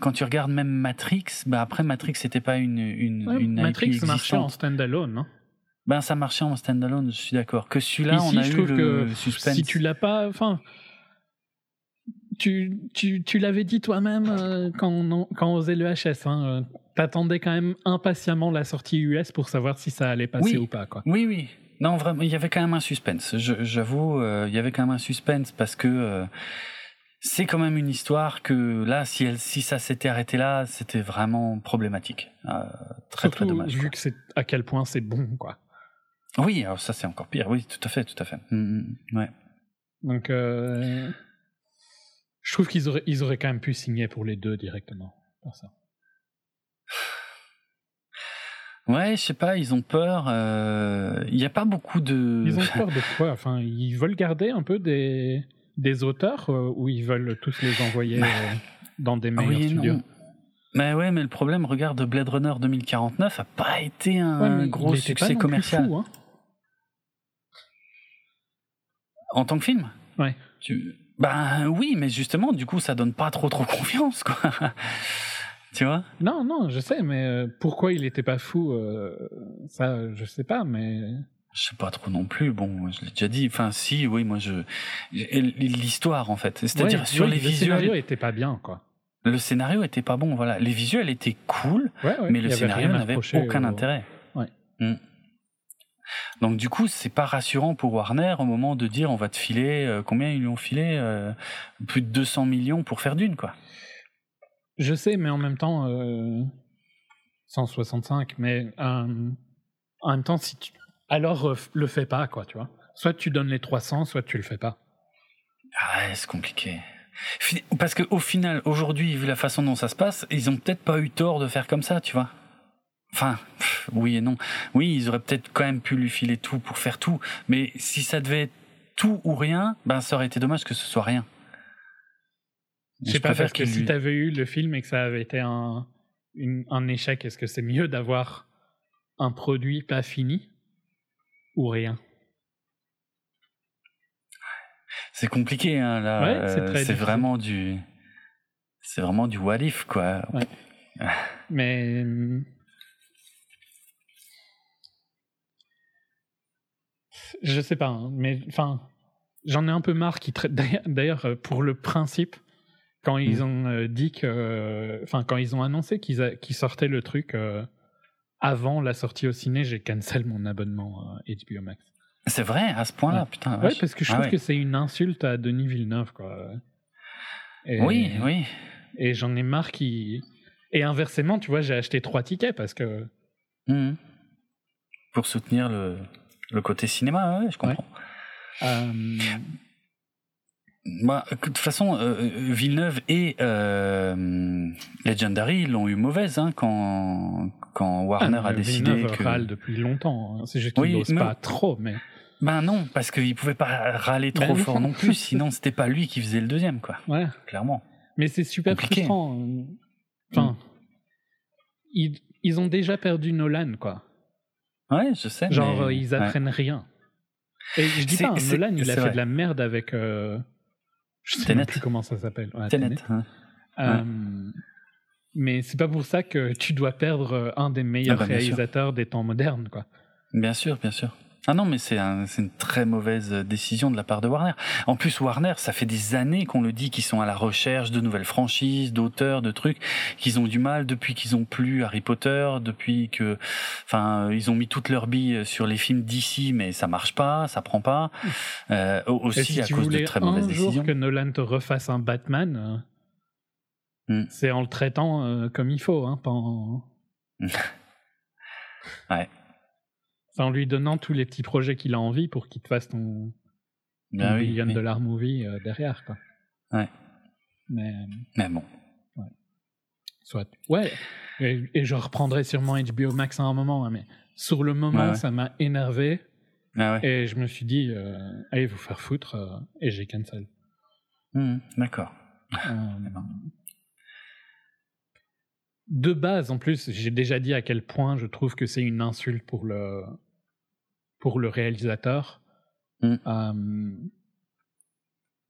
quand tu regardes même Matrix, bah après Matrix c'était pas une une, une Matrix marchait en standalone, non ben ça marchait en standalone, je suis d'accord. Que celui-là, on a eu le suspense. Si tu l'as pas, enfin, tu, tu, tu l'avais dit toi-même euh, quand, on, quand on faisait le HS. Hein, euh, T'attendais quand même impatiemment la sortie US pour savoir si ça allait passer ou pas. Quoi. Oui, oui. Non, vraiment, il y avait quand même un suspense. J'avoue, euh, il y avait quand même un suspense parce que c'est quand même une histoire que là, si, elle, si ça s'était arrêté là, c'était vraiment problématique. très, très dommage. Vu que c'est à quel point c'est bon, quoi. Oui, alors ça c'est encore pire. Oui, tout à fait, tout à fait. Mm, mm, ouais. Donc, euh, je trouve qu'ils auraient, ils auraient quand même pu signer pour les deux directement. Pour ça. Ouais, je sais pas, ils ont peur. Euh, il n'y a pas beaucoup de. Ils ont peur de quoi? Enfin, ils veulent garder un peu des, des auteurs euh, ou ils veulent tous les envoyer dans des meilleurs studios? Mais ouais, mais le problème, regarde, Blade Runner 2049 a pas été un gros succès commercial. Hein. En tant que film Ouais. Tu... Ben oui, mais justement, du coup, ça donne pas trop trop confiance, quoi. Tu vois? Non, non, je sais, mais euh, pourquoi il était pas fou, euh, ça, je sais pas, mais. Je sais pas trop non plus. Bon, je l'ai déjà dit. Enfin, si, oui, moi, je l'histoire en fait. C'est-à-dire Ouais, sur les Le visuels, scénario était pas bien, quoi. le scénario était pas bon. Voilà, les visuels étaient cool, Ouais, ouais, mais le scénario n'avait aucun au- intérêt. Ouais. Mm. Donc du coup, c'est pas rassurant pour Warner au moment de dire on va te filer euh, combien ils lui ont filé euh, plus de 200 millions pour faire d'une quoi. Je sais, mais en même temps, euh, 165, mais euh, en même temps, si tu... alors le fais pas, quoi, tu vois. Soit tu donnes les 300, soit tu le fais pas. Ah ouais, c'est compliqué. Parce que au final, aujourd'hui, vu la façon dont ça se passe, ils ont peut-être pas eu tort de faire comme ça, tu vois. Enfin, oui et non. Oui, ils auraient peut-être quand même pu lui filer tout pour faire tout, mais si ça devait être tout ou rien, ben ça aurait été dommage que ce soit rien. Je sais pas, parce que qu'il si lui- t'avais eu le film et que ça avait été un, une- un échec, est-ce que c'est mieux d'avoir un produit pas fini ou rien? C'est compliqué, hein, là. Ouais, c'est euh, vraiment du, c'est vraiment du what if, quoi. Ouais. Mais. Je sais pas, hein, mais enfin, j'en ai un peu marre qui traitent. D'ailleurs- euh, pour le principe, quand ils Mm. ont euh, dit que. Enfin, quand ils ont annoncé qu'ils a- sortaient le truc euh, avant la sortie au ciné, j'ai cancel mon abonnement à HBO Max. C'est vrai, à ce point-là, Ouais. putain. Ouais, vache. parce que je Ah trouve ouais. que c'est une insulte à Denis Villeneuve, quoi. Et- Oui, oui. Et j'en ai marre qui. Et inversement, tu vois, j'ai acheté trois tickets parce que. Mhm. Pour soutenir le, le côté cinéma, ouais, je comprends. euh, Bah, de toute façon, euh, Villeneuve et euh, Legendary l'ont eu mauvaise hein, quand, quand Warner ah, a décidé Villeneuve que. râle depuis longtemps. hein. C'est juste qu'il Oui, n'ose mais- pas trop, mais. Ben non, parce qu'il pouvait pas râler trop Ben non. fort non plus, sinon c'était pas lui qui faisait le deuxième, quoi. Ouais. Clairement. Mais c'est super Compliqué. frustrant. Enfin. Ils, ils ont déjà perdu Nolan, quoi. Ouais, je sais. Genre, mais- euh, ils ouais. apprennent rien. Et je dis pas, hein, Nolan, il a fait vrai. de la merde avec. euh, je sais Tenet. même plus comment ça s'appelle. Ouais, Tenet, Tenet. hein. Euh, Mais c'est pas pour ça que tu dois perdre euh, un des meilleurs Ah bah, sûr. réalisateurs des temps modernes, quoi. Bien sûr, bien sûr. Ah non, mais c'est un- c'est une très mauvaise décision de la part de Warner. En plus, Warner, ça fait des années qu'on le dit qu'ils sont à la recherche de nouvelles franchises, d'auteurs, de trucs, qu'ils ont du mal depuis qu'ils ont plus Harry Potter, depuis que, enfin, ils ont mis toutes leurs billes sur les films d'ici, mais ça marche pas, ça prend pas. Euh, aussi si à cause de très un mauvaises jour décisions. que Nolan te refasse un Batman, euh, Hmm. c'est en le traitant euh, comme il faut, hein, pas en... Ouais. En lui donnant tous les petits projets qu'il a envie pour qu'il te fasse ton, ton Ben oui, dollar movie euh, derrière, quoi. Ouais. Mais, euh, Mais bon. soit. Ouais. Et, et je reprendrai sûrement HBO Max à un moment, hein, mais sur le moment, Ouais, ouais. ça m'a énervé Ah ouais. et je me suis dit, euh, allez vous faire foutre, euh, et j'ai cancel. Mhm, D'accord. De base, en plus, j'ai déjà dit à quel point je trouve que c'est une insulte pour le, pour le réalisateur. Mm. Euh,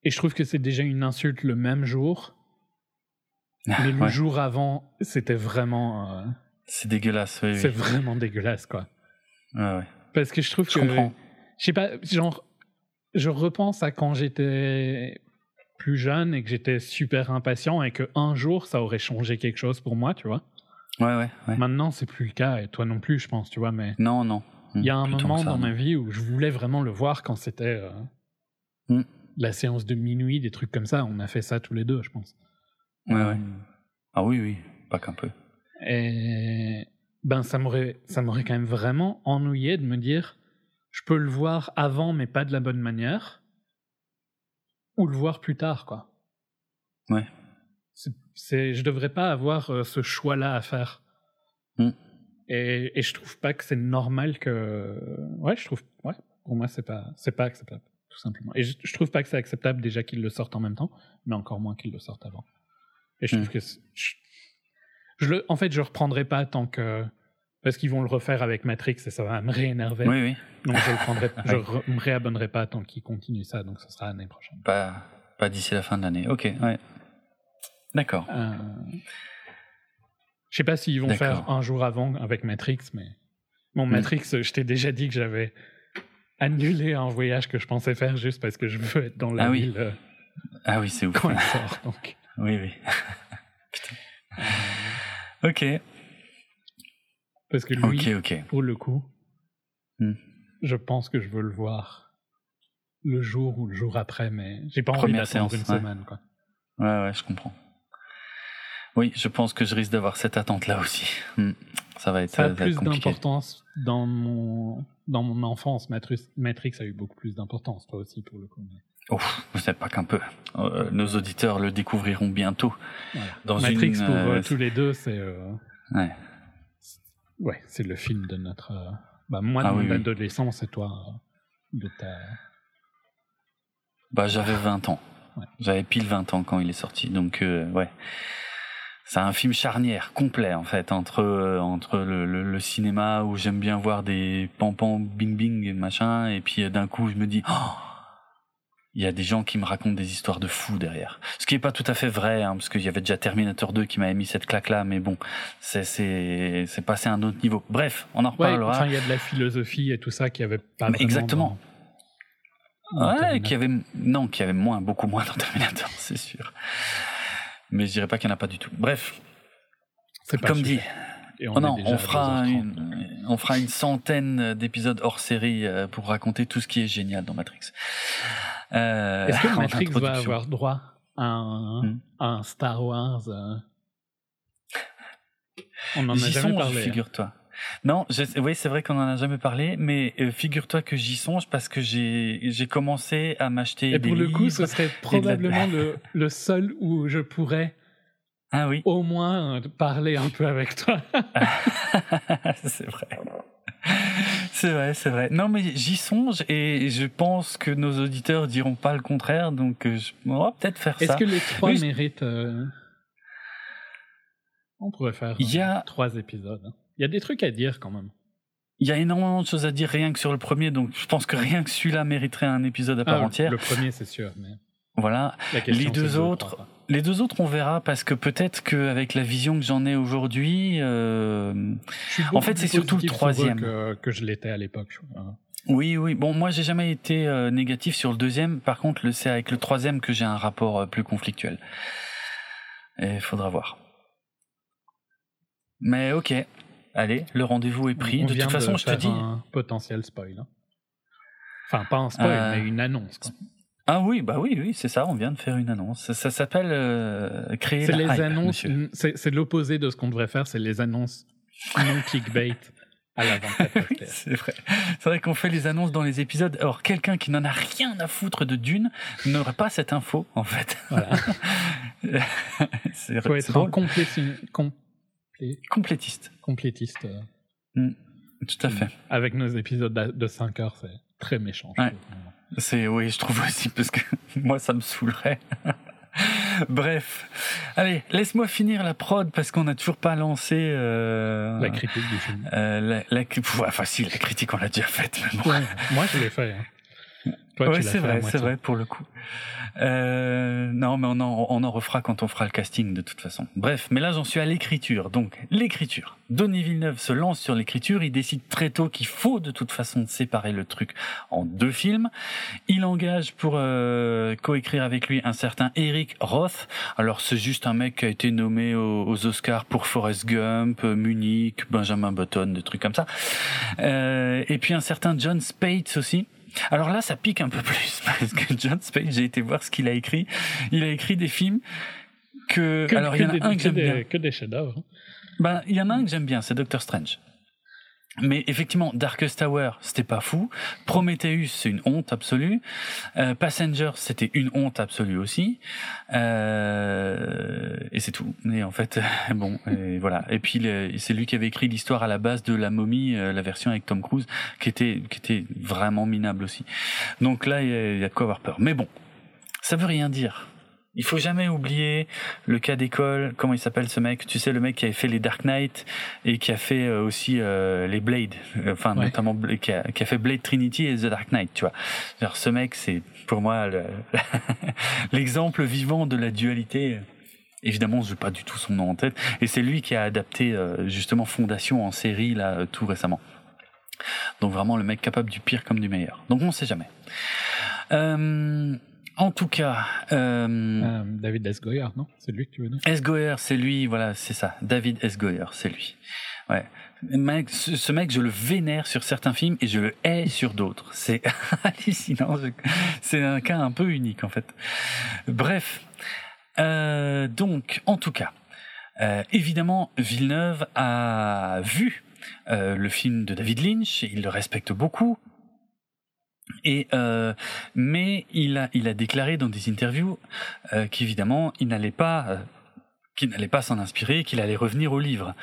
et je trouve que c'est déjà une insulte le même jour. Mais le Ouais. jour avant, c'était vraiment, euh, C'est dégueulasse. Oui, oui. c'est vraiment dégueulasse, quoi. Ouais, ouais. Parce que je trouve Je que, je sais pas, genre, je repense à quand j'étais plus jeune et que j'étais super impatient et que un jour ça aurait changé quelque chose pour moi, tu vois. Ouais, ouais, ouais. Maintenant, c'est plus le cas, et toi non plus, je pense, tu vois, mais Non, non. Il y a un moment ça, dans non. ma vie où je voulais vraiment le voir quand c'était euh, Mm. la séance de minuit, des trucs comme ça. On a fait ça tous les deux, je pense. Ouais, ouais. Euh, Ah oui, oui. Pas qu'un peu. Et ben, ça m'aurait, ça m'aurait quand même vraiment ennuyé de me dire, je peux le voir avant, mais pas de la bonne manière, ou le voir plus tard, quoi. Ouais. C'est, c'est, je devrais pas avoir euh, ce choix-là à faire. Mm. Et, et je trouve pas que c'est normal que, ouais, je trouve, ouais, pour moi c'est pas, c'est pas acceptable, tout simplement. Et je, je trouve pas que c'est acceptable déjà qu'ils le sortent en même temps, mais encore moins qu'ils le sortent avant. Et je trouve Mm. que je, je le, en fait, je reprendrai pas tant que parce qu'ils vont le refaire avec Matrix et ça va me réénerver. Oui, oui. Donc je le prendrai, je re- me réabonnerai pas tant qu'ils continuent ça. Donc ce sera l'année prochaine. Pas, pas d'ici la fin de l'année. Ok, ouais. D'accord. Euh, Je sais pas s'ils vont faire un jour avant avec Matrix, mais bon, Matrix, je t'ai déjà dit que j'avais annulé un voyage que je pensais faire juste parce que je veux être dans la Ah oui. ville euh, Ah oui, c'est ouf. quand il sort. Donc, oui, oui. Ok, parce que lui, ok, ok. pour le coup, Hmm. je pense que je veux le voir le jour ou le jour après, mais j'ai pas envie Première d'attendre séance, une ouais. semaine. Quoi. Ouais, ouais, je comprends. Oui, je pense que je risque d'avoir cette attente-là aussi. Hmm. Ça va être, Ça a ça va plus d'importance dans mon, dans mon enfance. Matrix, a eu beaucoup plus d'importance, toi aussi, pour le coup. mais- Ouf, c'est pas qu'un peu. Euh, nos auditeurs le découvriront bientôt. Dans Matrix, une, pour euh, euh, tous les deux, c'est euh, Ouais. ouais, c'est le film de notre. euh, bah, moi, Ah de oui, mon oui. adolescence et toi, de ta. Bah, j'avais 20 ans. Ouais. J'avais pile 20 ans quand il est sorti. Donc, ouais. C'est un film charnière, complet, en fait, entre, euh, entre le, le- le cinéma où j'aime bien voir des pampans bing bing et machin, et puis euh, d'un coup, je me dis, oh, il y a des gens qui me racontent des histoires de fous derrière. Ce qui est pas tout à fait vrai, hein, parce qu'il y avait déjà Terminator 2 qui m'avait mis cette claque-là, mais bon, c'est, c'est, c'est passé à un autre niveau. Bref, on en Ouais, reparlera. enfin, il y a de la philosophie et tout ça qui avait pas. Mais exactement. dans- Ouais, qui avait non, qui avait moins, beaucoup moins dans Terminator, c'est sûr. Mais je dirais pas qu'il n'y en a pas du tout. Bref, C'est comme dit, Et on, oh non, on fera 2h30. une, on fera une centaine d'épisodes hors série euh, pour raconter tout ce qui est génial dans Matrix. Euh, Est-ce que en Matrix va avoir droit à un, Hmm. à un Star Wars euh, On n'en a jamais parlé. hein. figure-toi. Non, je- oui, c'est vrai qu'on en a jamais parlé, mais euh, figure-toi que j'y songe parce que j'ai j'ai commencé à m'acheter Et des pour le coup, ce serait probablement le, le seul où je pourrais Ah oui, au moins euh, parler un peu avec toi. c'est vrai. C'est vrai, c'est vrai. Non, mais j'y songe et je pense que nos auditeurs diront pas le contraire, donc euh, je- on va peut-être faire Est-ce ça. que les trois Oui, méritent euh, On pourrait faire Il y a- trois épisodes. hein. Il y a des trucs à dire quand même. Il y a énormément de choses à dire rien que sur le premier, donc je pense que rien que celui-là mériterait un épisode à part Ah, entière. Le premier, c'est sûr. Mais Voilà. Les deux autres. Les deux autres, on verra parce que peut-être qu'avec la vision que j'en ai aujourd'hui, euh, En fait, c'est surtout le troisième. Que, que je l'étais à l'époque. oui, oui. Bon, moi, j'ai jamais été euh, négatif sur le deuxième. Par contre, c'est avec le troisième que j'ai un rapport euh, plus conflictuel. Et il faudra voir. Mais ok. Allez, le rendez-vous est pris. On de toute façon, de je te dis. un potentiel spoil. hein. Enfin, pas un spoil, Euh, mais une annonce. quoi. Ah oui, bah oui, oui, c'est ça. On vient de faire une annonce. Ça, ça s'appelle euh, créer la les hype, annonces. C'est l'opposé de ce qu'on devrait faire. C'est les annonces non clickbait à l'avant. Oui, c'est vrai. C'est vrai qu'on fait les annonces dans les épisodes. Alors, quelqu'un qui n'en a rien à foutre de Dune n'aurait pas cette info, en fait. Voilà. c'est faut c'est être un drôle. compléti- complé- Complétiste. complétiste. euh, Mm. Tout à fait. Avec nos épisodes de 5 heures, c'est très méchant. Ouais. C'est, oui, je trouve aussi, parce que moi, ça me saoulerait. Bref. Allez, laisse-moi finir la prod, parce qu'on n'a toujours pas lancé, euh, La critique du film. euh, la, ouais, facile, la critique, on l'a déjà faite, mais bon. Ouais, moi, je l'ai fait. hein. Toi, Ouais, c'est vrai, c'est vrai pour le coup. Euh, non, mais on en, on en refera quand on fera le casting de toute façon. Bref, mais là j'en suis à l'écriture. Donc l'écriture. Denis Villeneuve se lance sur l'écriture. Il décide très tôt qu'il faut de toute façon séparer le truc en deux films. Il engage pour euh, coécrire avec lui un certain Eric Roth. Alors c'est juste un mec qui a été nommé aux, aux Oscars pour Forrest Gump, euh, Munich, Benjamin Button, des trucs comme ça. Euh, et puis un certain John Spates aussi. Alors là, ça pique un peu plus parce que John Spates, j'ai été voir ce qu'il a écrit. Il a écrit des films que. Que, alors il y en a un que j'aime bien. que des chefs-d'œuvre. Ben, il y en a un que j'aime bien, c'est Doctor Strange. Mais effectivement, Darkest Tower, c'était pas fou. Prometheus, c'est une honte absolue. Euh, Passenger, c'était une honte absolue aussi. Euh, et c'est tout. Et en fait, bon, voilà. Et puis c'est lui qui avait écrit l'histoire à la base de La Momie, euh, la version avec Tom Cruise, qui était qui était vraiment minable aussi. Donc là, il y, a- il y a de quoi avoir peur. Mais bon, ça veut rien dire. Il faut jamais oublier le cas d'école. Comment il s'appelle ce mec? Tu sais, le mec qui avait fait les Dark Knight et qui a fait euh, aussi euh, les Blade, Euh, enfin Ouais. notamment qui a, qui a fait Blade Trinity et The Dark Knight. Tu vois, genre ce mec, c'est pour moi le- l'exemple vivant de la dualité Évidemment, je n'ai pas du tout son nom en tête. Et c'est lui qui a adapté justement Fondation en série là tout récemment. Donc vraiment le mec capable du pire comme du meilleur. Donc on ne sait jamais. En tout cas, David S. Goyer, non? C'est lui que tu veux dire? S. Goyer, c'est lui. Voilà, c'est ça. David S. Goyer, c'est lui. Ouais. Mec, ce, mec, je le vénère sur certains films et je le hais sur d'autres. C'est hallucinant. C'est un cas un peu unique en fait. Bref, euh, donc en tout cas, euh, évidemment, Villeneuve a vu euh, le film de David Lynch. Il le respecte beaucoup. Et mais il a il a déclaré dans des interviews qu'évidemment il n'allait pas qu'il n'allait pas s'en inspirer, qu'il allait revenir au livre.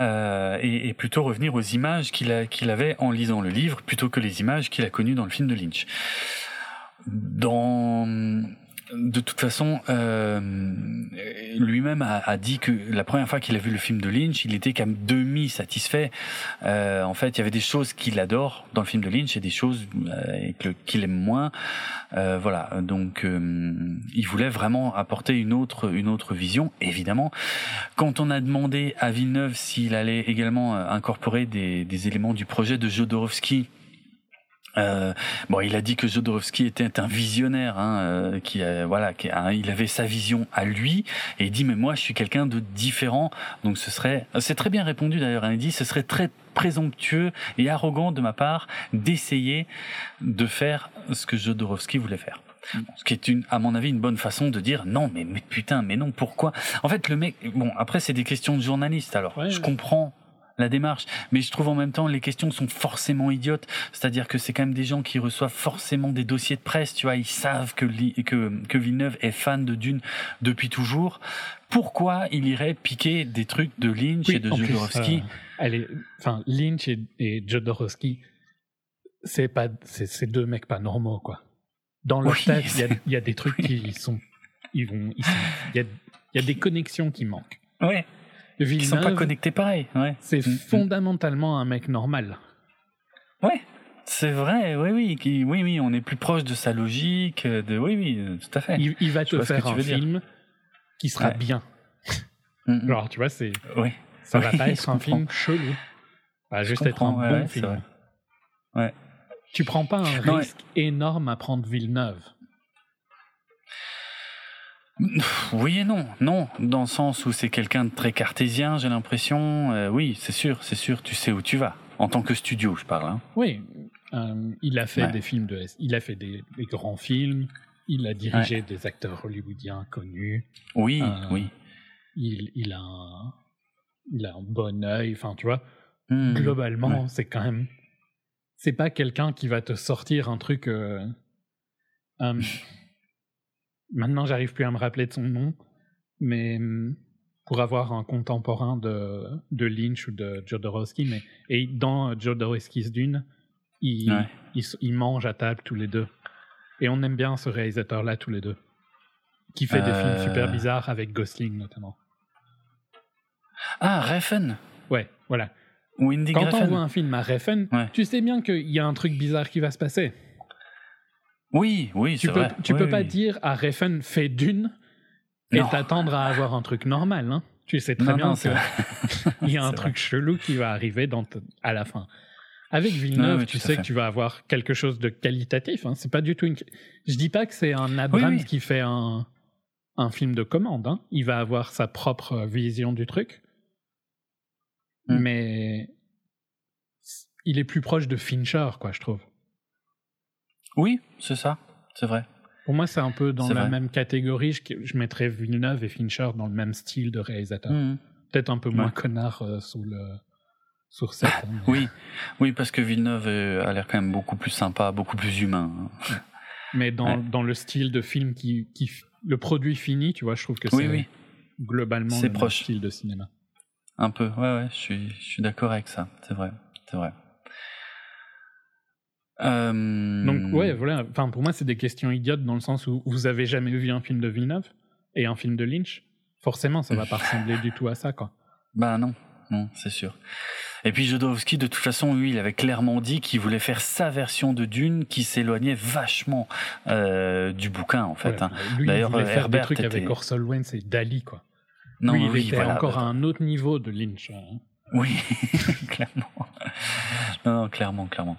Euh, et, plutôt revenir aux images qu'il qu'il avait en lisant le livre, plutôt que les images qu'il a connues dans le film de Lynch. Dans de toute façon, euh, lui-même a, dit que la première fois qu'il a vu le film de Lynch, il était même demi satisfait. Euh, en fait, il y avait des choses qu'il adore dans le film de Lynch et des choses euh, qu'il aime moins. Voilà, donc il voulait vraiment apporter une autre une autre vision. Évidemment, quand on a demandé à Villeneuve s'il allait également incorporer des, des éléments du projet de Jodorowsky euh, bon, il a dit que Jodorowsky était un visionnaire, hein, euh, qui voilà, qui il avait sa vision à lui, et il dit mais moi je suis quelqu'un de différent, donc ce serait, c'est très bien répondu d'ailleurs, hein, il dit ce serait très présomptueux et arrogant de ma part d'essayer de faire ce que Jodorowsky voulait faire. Ce qui est une, à mon avis, une bonne façon de dire non, mais, mais putain, mais non, pourquoi? En fait, le mec, bon, après c'est des questions de journaliste. Alors, je comprends la démarche. Mais je trouve en même temps les questions sont forcément idiotes. C'est-à-dire que c'est quand même des gens qui reçoivent forcément des dossiers de presse. Tu vois, ils savent que que, que Villeneuve est fan de Dune depuis toujours. Pourquoi il irait piquer des trucs de Lynch et de Jodorowsky? euh, Lynch et, Jodorowsky, c'est pas, c'est deux mecs pas normaux quoi. Dans leur tête, il y, a des trucs qui sont, ils vont, il y a, y a des connexions qui manquent. Ouais. Villeneuve, Ils sont pas connectés pareil. Ouais. C'est mm, mm. fondamentalement un mec normal. Ouais. C'est vrai, oui, oui, oui, oui, on est plus proche de sa logique, de, oui, oui, tout à fait. Il, va te faire un film qui sera bien. Mm, Genre, tu vois, c'est, oui. ça va pas être un film chelou. Ça va juste être un bon film. Ouais. Tu prends pas un risque énorme à prendre Villeneuve. Oui et non, non, dans le sens où c'est quelqu'un de très cartésien, j'ai l'impression. Euh, oui, c'est sûr, c'est sûr, tu sais où tu vas. En tant que studio, je parle. Hein. Oui, euh, il a fait des films de, il a fait des, grands films, il a dirigé des acteurs hollywoodiens connus. Oui, euh, oui. Il, il, a un, il a un bon œil, enfin, tu vois. Hmm. Globalement, c'est quand même, c'est pas quelqu'un qui va te sortir un truc. Maintenant, j'arrive plus à me rappeler de son nom, mais hum, pour avoir un contemporain de, de Lynch ou de Jodorowsky, mais et dans Jodorowsky's Dune, ils, ils, mangent à table tous les deux. Et on aime bien ce réalisateur-là tous les deux, qui fait des films super euh. bizarres avec Gosling notamment. Ah, Refn Ouais, voilà. Quand on voit un film à Refn, tu sais bien qu'il y a un truc bizarre qui va se passer. Oui, oui, tu peux, vrai. Tu peux pas dire à Refn fait d'une et t'attendre à avoir un truc normal. Hein. Tu sais très bien qu'il y a un truc chelou qui va arriver dans à la fin. Avec Villeneuve, tu sais que tu vas avoir quelque chose de qualitatif. Hein. C'est pas du tout une. Je dis pas que c'est un Abrams qui fait un, un film de commande. Hein. Il va avoir sa propre vision du truc. Mm. Mais il est plus proche de Fincher, quoi, je trouve. Oui, c'est ça, c'est vrai. Pour moi, c'est un peu dans la même catégorie. Je, mettrais Villeneuve et Fincher dans le même style de réalisateur. Mmh. Peut-être un peu moins connard euh, sous le sur cette. Hein, oui, oui, parce que Villeneuve a l'air quand même beaucoup plus sympa, beaucoup plus humain. Hein. Mais dans, dans le style de film qui, qui le produit fini, tu vois, je trouve que c'est oui. globalement le proche. style de cinéma. Un peu, ouais, ouais, je suis, je suis d'accord avec ça. C'est vrai, c'est vrai. Euh, Donc ouais, voilà. Enfin, pour moi, c'est des questions idiotes dans le sens où vous avez jamais vu un film de Villeneuve et un film de Lynch. Forcément, ça va pas ressembler du tout à ça, quoi. Bah non, non, c'est sûr. Et puis Jodorowsky, de toute façon, lui, il avait clairement dit qu'il voulait faire sa version de Dune qui s'éloignait vachement euh, du bouquin, en fait. Hein. Lui, D'ailleurs, il voulait faire des trucs avec Orson Welles et Dali, quoi. Non, oui, il était encore à un autre niveau de Lynch. Hein. Oui, clairement. Non, non, clairement, clairement.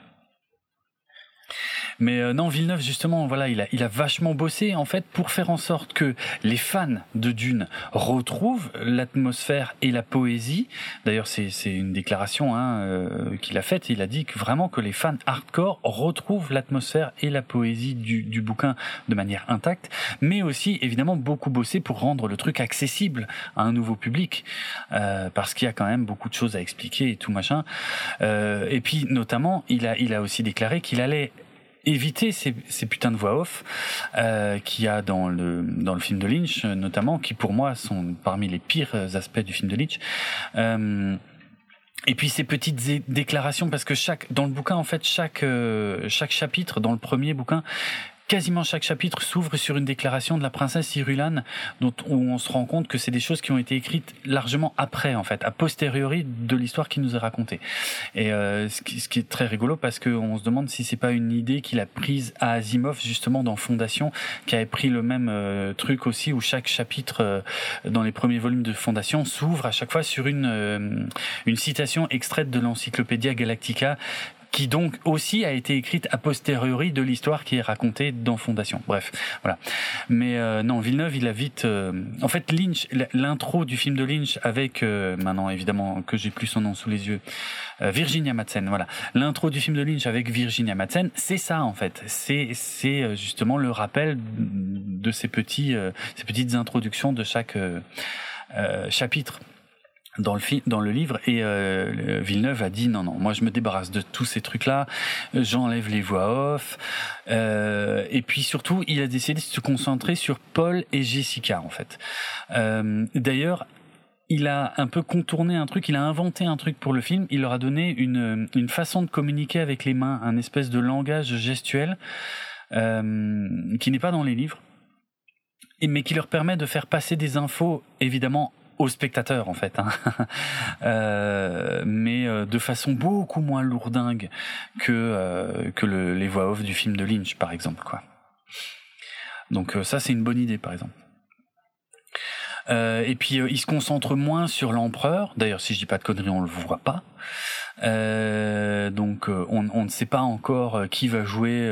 Mais euh, non, Villeneuve justement, voilà, il a, il a vachement bossé en fait pour faire en sorte que les fans de Dune retrouvent l'atmosphère et la poésie. D'ailleurs, c'est une déclaration hein, euh, qu'il a faite. Il a dit que vraiment que les fans hardcore retrouvent l'atmosphère et la poésie du, du bouquin de manière intacte, mais aussi évidemment beaucoup bossé pour rendre le truc accessible à un nouveau public, euh, parce qu'il y a quand même beaucoup de choses à expliquer et tout machin. Euh, et puis notamment, il a, il a aussi déclaré qu'il allait éviter ces, ces putains de voix off euh, qu'il y a dans le dans le film de Lynch notamment qui pour moi sont parmi les pires aspects du film de Lynch. Euh, et puis ces petites déclarations parce que chaque dans le bouquin en fait chaque euh, chaque chapitre dans le premier bouquin quasiment chaque chapitre s'ouvre sur une déclaration de la princesse Irulan, dont où on se rend compte que c'est des choses qui ont été écrites largement après, en fait, a posteriori de l'histoire qui nous est racontée. Et euh, ce, qui, est très rigolo parce qu'on se demande si c'est pas une idée qu'il a prise à Asimov justement dans Fondation, qui avait pris le même euh, truc aussi où chaque chapitre euh, dans les premiers volumes de Fondation s'ouvre à chaque fois sur une une citation extraite de l'Encyclopédia Galactica qui donc aussi a été écrite a posteriori de l'histoire qui est racontée dans Fondation. Bref, voilà. Mais euh, non, Villeneuve, il a vite. Euh, en fait, Lynch, l'intro du film de Lynch avec euh, maintenant évidemment que j'ai plus son nom sous les yeux, Virginia Madsen. Voilà, l'intro du film de Lynch avec Virginia Madsen, c'est ça en fait. C'est c'est justement le rappel de ces petits ces petites introductions de chaque chapitre dans le film, dans le livre et euh, Villeneuve a dit non non moi je me débarrasse de tous ces trucs là j'enlève les voix off euh, et puis surtout il a décidé de se concentrer sur Paul et Jessica en fait. Euh, d'ailleurs il a un peu contourné un truc, il a inventé un truc pour le film, il leur a donné une, une façon de communiquer avec les mains, un espèce de langage gestuel euh, qui n'est pas dans les livres, mais qui leur permet de faire passer des infos évidemment aux spectateurs en fait, hein. euh, mais euh, de façon beaucoup moins lourdingue que euh, que le, les voix off du film de Lynch par exemple quoi. Donc ça c'est une bonne idée par exemple. et puis il se concentre moins sur l'empereur. D'ailleurs si je dis pas de conneries on le voit pas. Euh, donc euh, on, on, ne sait pas encore euh, qui va jouer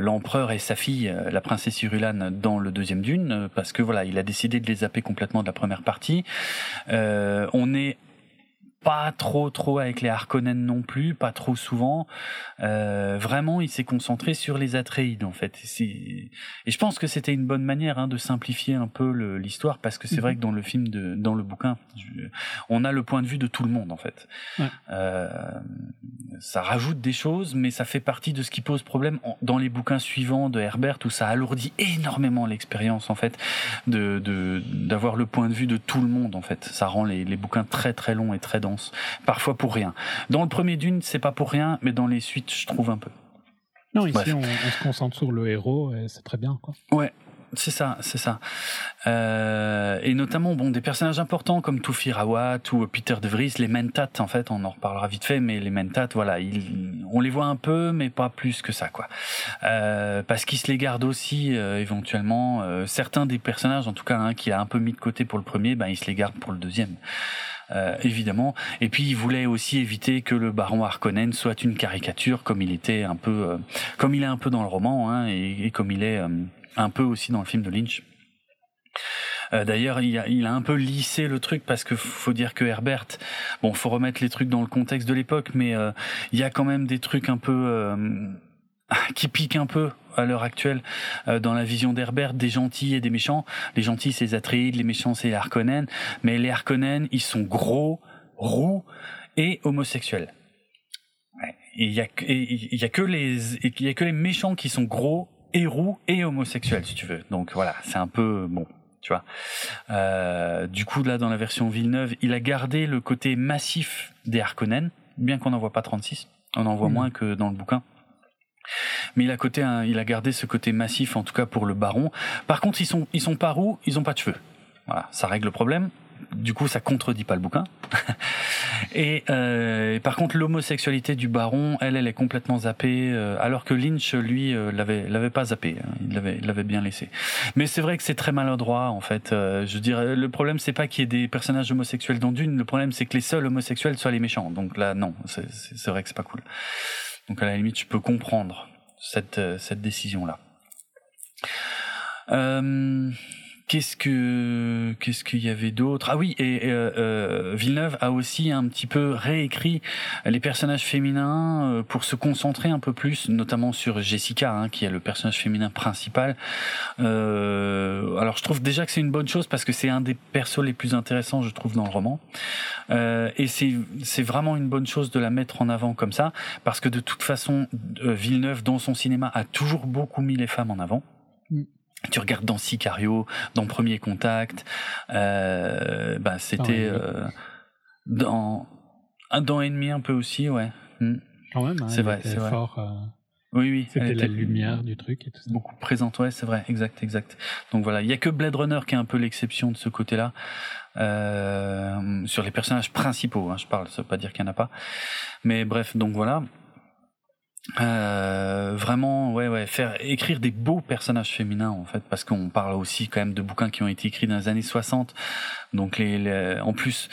l'empereur et sa fille, la princesse Irulan, dans le deuxième Dune, parce que voilà, il a décidé de les zapper complètement de la première partie. on est pas trop trop avec les Harkonnen non plus, pas trop souvent. Euh, vraiment, il s'est concentré sur les Atreides en fait. Et, et je pense que c'était une bonne manière hein, de simplifier un peu l'histoire parce que c'est vrai mhm. que dans le film, de, dans le bouquin, on a le point de vue de tout le monde en fait. Ouais. Euh, ça rajoute des choses, mais ça fait partie de ce qui pose problème dans les bouquins suivants de Herbert où ça alourdit énormément l'expérience en fait de d'avoir le point de vue de tout le monde en fait. Ça rend les, les bouquins très très longs et très denses parfois pour rien. Dans le premier Dune, c'est pas pour rien, mais dans les suites, je trouve un peu. Non, ici, on, se concentre sur le héros et c'est très bien. Quoi. Ouais, c'est ça, c'est ça. Euh, et notamment, bon, des personnages importants comme Tufi Rawat ou Peter De Vries, les Mentat, en fait, on en reparlera vite fait, mais les Mentat, voilà, ils, on les voit un peu, mais pas plus que ça, quoi. Euh, parce qu'ils se les gardent aussi, euh, éventuellement. Certains des personnages, en tout cas, hein, qu'il a un peu mis de côté pour le premier, ben, ils se les gardent pour le deuxième. Euh, évidemment. Et puis il voulait aussi éviter que le baron Harkonnen soit une caricature, comme il était un peu, euh, comme il est un peu dans le roman, hein, et, comme il est euh, un peu aussi dans le film de Lynch. D'ailleurs, il a, il a, un peu lissé le truc parce que faut dire que Herbert, bon, faut remettre les trucs dans le contexte de l'époque, mais il y a quand même des trucs un peu qui piquent un peu à l'heure actuelle euh, dans la vision d'Herbert des gentils et des méchants. Les gentils, c'est les Atreides, les méchants, c'est les Harkonnen. Mais les Harkonnen, ils sont gros, roux et homosexuels. Il y a, y a que les, il y a que les méchants qui sont gros et roux et homosexuels, si tu veux. Donc voilà, c'est un peu bon tu vois. Euh, du coup, là, dans la version Villeneuve, il a gardé le côté massif des Harkonnen, bien qu'on n'en voit pas 36. On en voit hmm. moins que dans le bouquin. Mais il a, gardé ce côté massif, en tout cas pour le baron. Par contre, ils sont, ils sont pas roux, ils ont pas de cheveux. Voilà, ça règle le problème. du coup, ça contredit pas le bouquin. et, euh, par contre, l'homosexualité du baron, elle, elle est complètement zappée, euh, alors que Lynch, lui, euh, l'avait, pas zappé. Hein. il l'avait, bien laissé. Mais c'est vrai que c'est très maladroit, en fait. je dirais, le problème, c'est pas qu'il y ait des personnages homosexuels dans Dune. Le problème, c'est que les seuls homosexuels soient les méchants. Donc là, non, c'est, c'est vrai que c'est pas cool. Donc à la limite, je peux comprendre cette cette décision là. Euh, Qu'est-ce que qu'est-ce qu'il y avait d'autre? Ah oui, et, euh, euh, Villeneuve a aussi un petit peu réécrit les personnages féminins euh, pour se concentrer un peu plus, notamment sur Jessica, hein, qui est le personnage féminin principal. Euh, alors je trouve déjà que c'est une bonne chose parce que c'est un des persos les plus intéressants, je trouve, dans le roman. Euh, et c'est c'est vraiment une bonne chose de la mettre en avant comme ça, parce que de toute façon, Villeneuve dans son cinéma a toujours beaucoup mis les femmes en avant. Mm tu regardes dans Sicario, dans Premier Contact, euh, bah c'était euh, dans dans Ennemi un peu aussi, ouais. Hmm. Quand même, hein, c'est vrai, c'est fort. Euh, oui, oui. C'était la lumière du truc et tout ça. Beaucoup présente, ouais, c'est vrai, exact, exact. Donc voilà, il y a que Blade Runner qui est un peu l'exception de ce côté-là. Euh, sur les personnages principaux, hein, je parle, ça veut pas dire qu'il y en a pas. Mais bref, donc voilà. Euh, vraiment, ouais, ouais, faire écrire des beaux personnages féminins en fait, parce qu'on parle aussi quand même de bouquins qui ont été écrits dans les années 60. Donc les, en plus,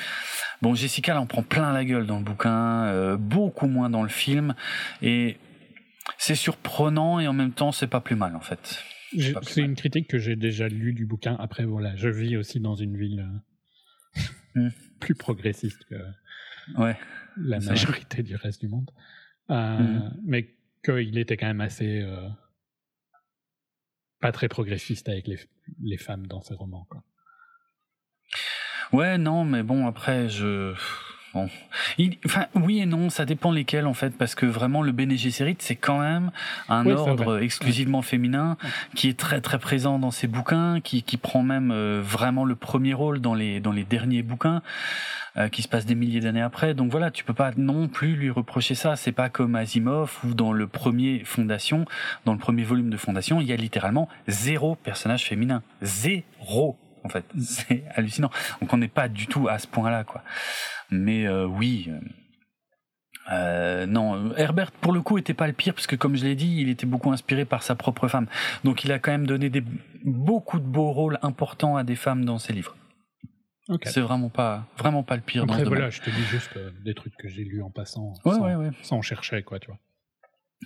bon, Jessica, elle en prend plein la gueule dans le bouquin, euh, beaucoup moins dans le film, et c'est surprenant et en même temps, c'est pas plus mal en fait. C'est une critique que j'ai déjà lue du bouquin. Après, voilà, je vis aussi dans une ville euh, hmm. plus progressiste que ouais, la majorité du reste du monde. Euh, mm-hmm. Mais qu'il était quand même assez euh, pas très progressiste avec les, les femmes dans ses romans. Quoi. Ouais, non, mais bon, après, je. Bon. enfin, oui et non, ça dépend lesquels en fait, parce que vraiment le Bene Gesserit, c'est quand même un ordre exclusivement féminin qui est très très présent dans ses bouquins, qui, qui prend même euh, vraiment le premier rôle dans les dans les derniers bouquins. Euh, qui se passe des milliers d'années après. Donc voilà, tu peux pas non plus lui reprocher ça. C'est pas comme Asimov ou dans le premier Fondation, dans le premier volume de Fondation, il y a littéralement zéro personnage féminin, zéro en fait. C'est hallucinant. Donc on n'est pas du tout à ce point-là, quoi. Mais euh, oui. Euh, euh, non, Herbert pour le coup était pas le pire parce que comme je l'ai dit, il était beaucoup inspiré par sa propre femme. Donc il a quand même donné des, beaucoup de beaux rôles importants à des femmes dans ses livres. C'est vraiment pas, vraiment pas le pire. Après, dans voilà, je te dis juste euh, des trucs que j'ai lus en passant, ouais, sans, ouais, ouais. sans chercher, quoi, tu vois.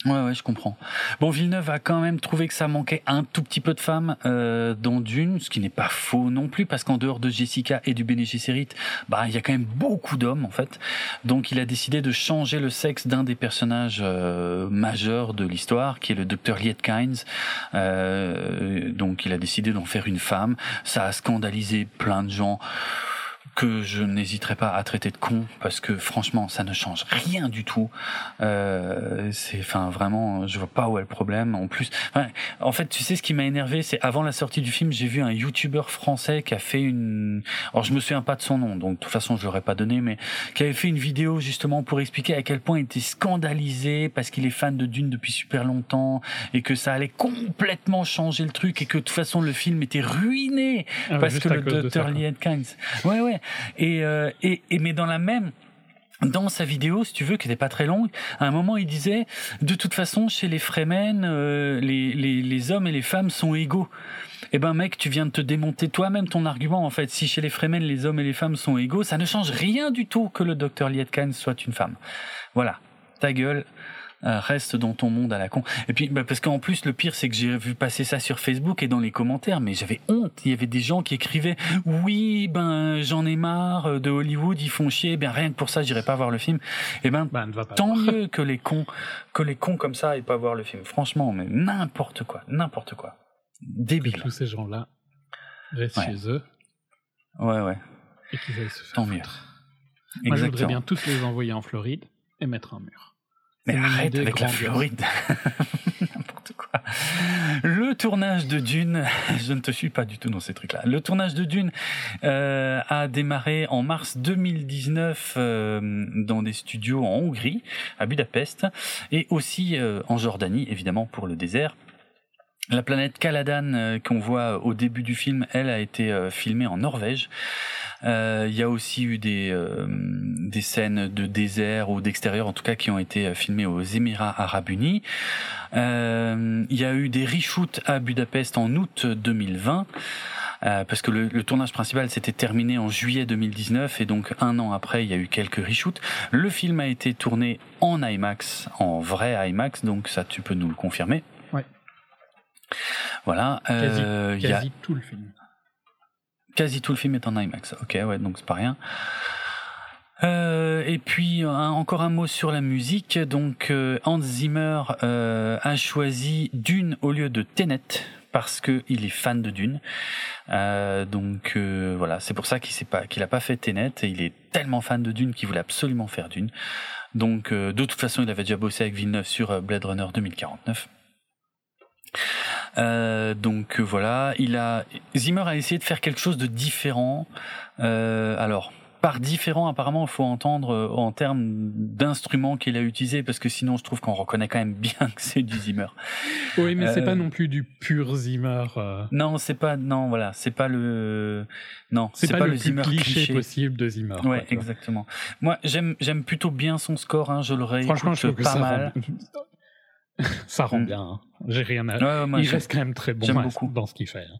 Ouais, ouais, je comprends. Bon, Villeneuve a quand même trouvé que ça manquait un tout petit peu de femmes euh, dans Dune, ce qui n'est pas faux non plus, parce qu'en dehors de Jessica et du Bene Gesserit, bah, il y a quand même beaucoup d'hommes en fait. Donc, il a décidé de changer le sexe d'un des personnages euh, majeurs de l'histoire, qui est le docteur Lietkines. Euh, donc, il a décidé d'en faire une femme. Ça a scandalisé plein de gens que je n'hésiterai pas à traiter de con parce que franchement ça ne change rien du tout. Euh, c'est enfin vraiment je vois pas où est le problème. En plus en fait tu sais ce qui m'a énervé c'est avant la sortie du film j'ai vu un youtubeur français qui a fait une alors je me souviens pas de son nom donc de toute façon je l'aurais pas donné mais qui avait fait une vidéo justement pour expliquer à quel point il était scandalisé parce qu'il est fan de Dune depuis super longtemps et que ça allait complètement changer le truc et que de toute façon le film était ruiné ah parce que le docteur Liet Kynes ouais euh, et, et, mais dans la même dans sa vidéo, si tu veux, qui n'était pas très longue, à un moment, il disait, de toute façon, chez les Fremen, euh, les, les, les, hommes et les femmes sont égaux. Eh ben, mec, tu viens de te démonter toi-même ton argument, en fait. Si chez les Fremen, les hommes et les femmes sont égaux, ça ne change rien du tout que le docteur Lietkan soit une femme. Voilà. Ta gueule. Euh, reste dans ton monde à la con. Et puis bah, parce qu'en plus le pire c'est que j'ai vu passer ça sur Facebook et dans les commentaires, mais j'avais honte. Il y avait des gens qui écrivaient oui ben j'en ai marre de Hollywood, ils font chier. Ben rien que pour ça j'irai pas voir le film. Et ben, ben tant mieux que les cons que les cons comme ça aient pas voir le film. Franchement, mais n'importe quoi, n'importe quoi. Débile. Tous ces gens-là restent chez eux. Ouais ouais. Et qu'ils aillent se faire Tant mieux. Moi, je voudrais bien tous les envoyer en Floride et mettre un mur. Mais arrête avec la Floride. N'importe quoi. Le tournage de Dune, je ne te suis pas du tout dans ces trucs-là. Le tournage de Dune euh, a démarré en mars 2019 euh, dans des studios en Hongrie, à Budapest, et aussi euh, en Jordanie, évidemment, pour le désert. La planète Caladan qu'on voit au début du film, elle a été filmée en Norvège. Euh, Il y a aussi eu des euh, des scènes de désert ou d'extérieur, en tout cas, qui ont été filmées aux Émirats Arabes Unis. Euh, Il y a eu des reshoots à Budapest en août 2020. Euh, parce que le, le tournage principal s'était terminé en juillet 2019 et donc un an après il y a eu quelques reshoots. Le film a été tourné en IMAX, en vrai IMAX, donc ça tu peux nous le confirmer. Ouais. Voilà. Quasi, euh, y a- tout le film. Quasi tout le film est en IMAX. Ok, ouais, donc c'est pas rien. Euh, et puis encore un mot sur la musique. Donc euh, Hans Zimmer euh, a choisi Dune au lieu de Tenet parce que il est fan de Dune. Euh, donc euh, voilà, c'est pour ça qu'il s'est pas qu'il a pas fait Tenet et il est tellement fan de Dune qu'il voulait absolument faire Dune. Donc de toute façon, il avait déjà bossé avec Villeneuve sur Blade Runner 2049. Euh, donc euh, voilà, il a Zimmer a essayé de faire quelque chose de différent. Euh, alors par différent, apparemment, il faut entendre euh, en termes d'instruments qu'il a utilisés, parce que sinon, je trouve qu'on reconnaît quand même bien que c'est du Zimmer. Oui, mais c'est Euh, pas non plus du pur Zimmer. Non, c'est pas, non, voilà, c'est pas le, non, C'est pas, le, plus Zimmer cliché, possible de Zimmer. Ouais, exactement. Moi, j'aime, j'aime plutôt bien son score. Hein, je le réécoute Franchement, je trouve que pas ça mal. rend, ça rend Mm. bien. hein. J'ai rien à. Ouais, ouais, moi, il reste quand même très bon à- dans ce qu'il fait. hein.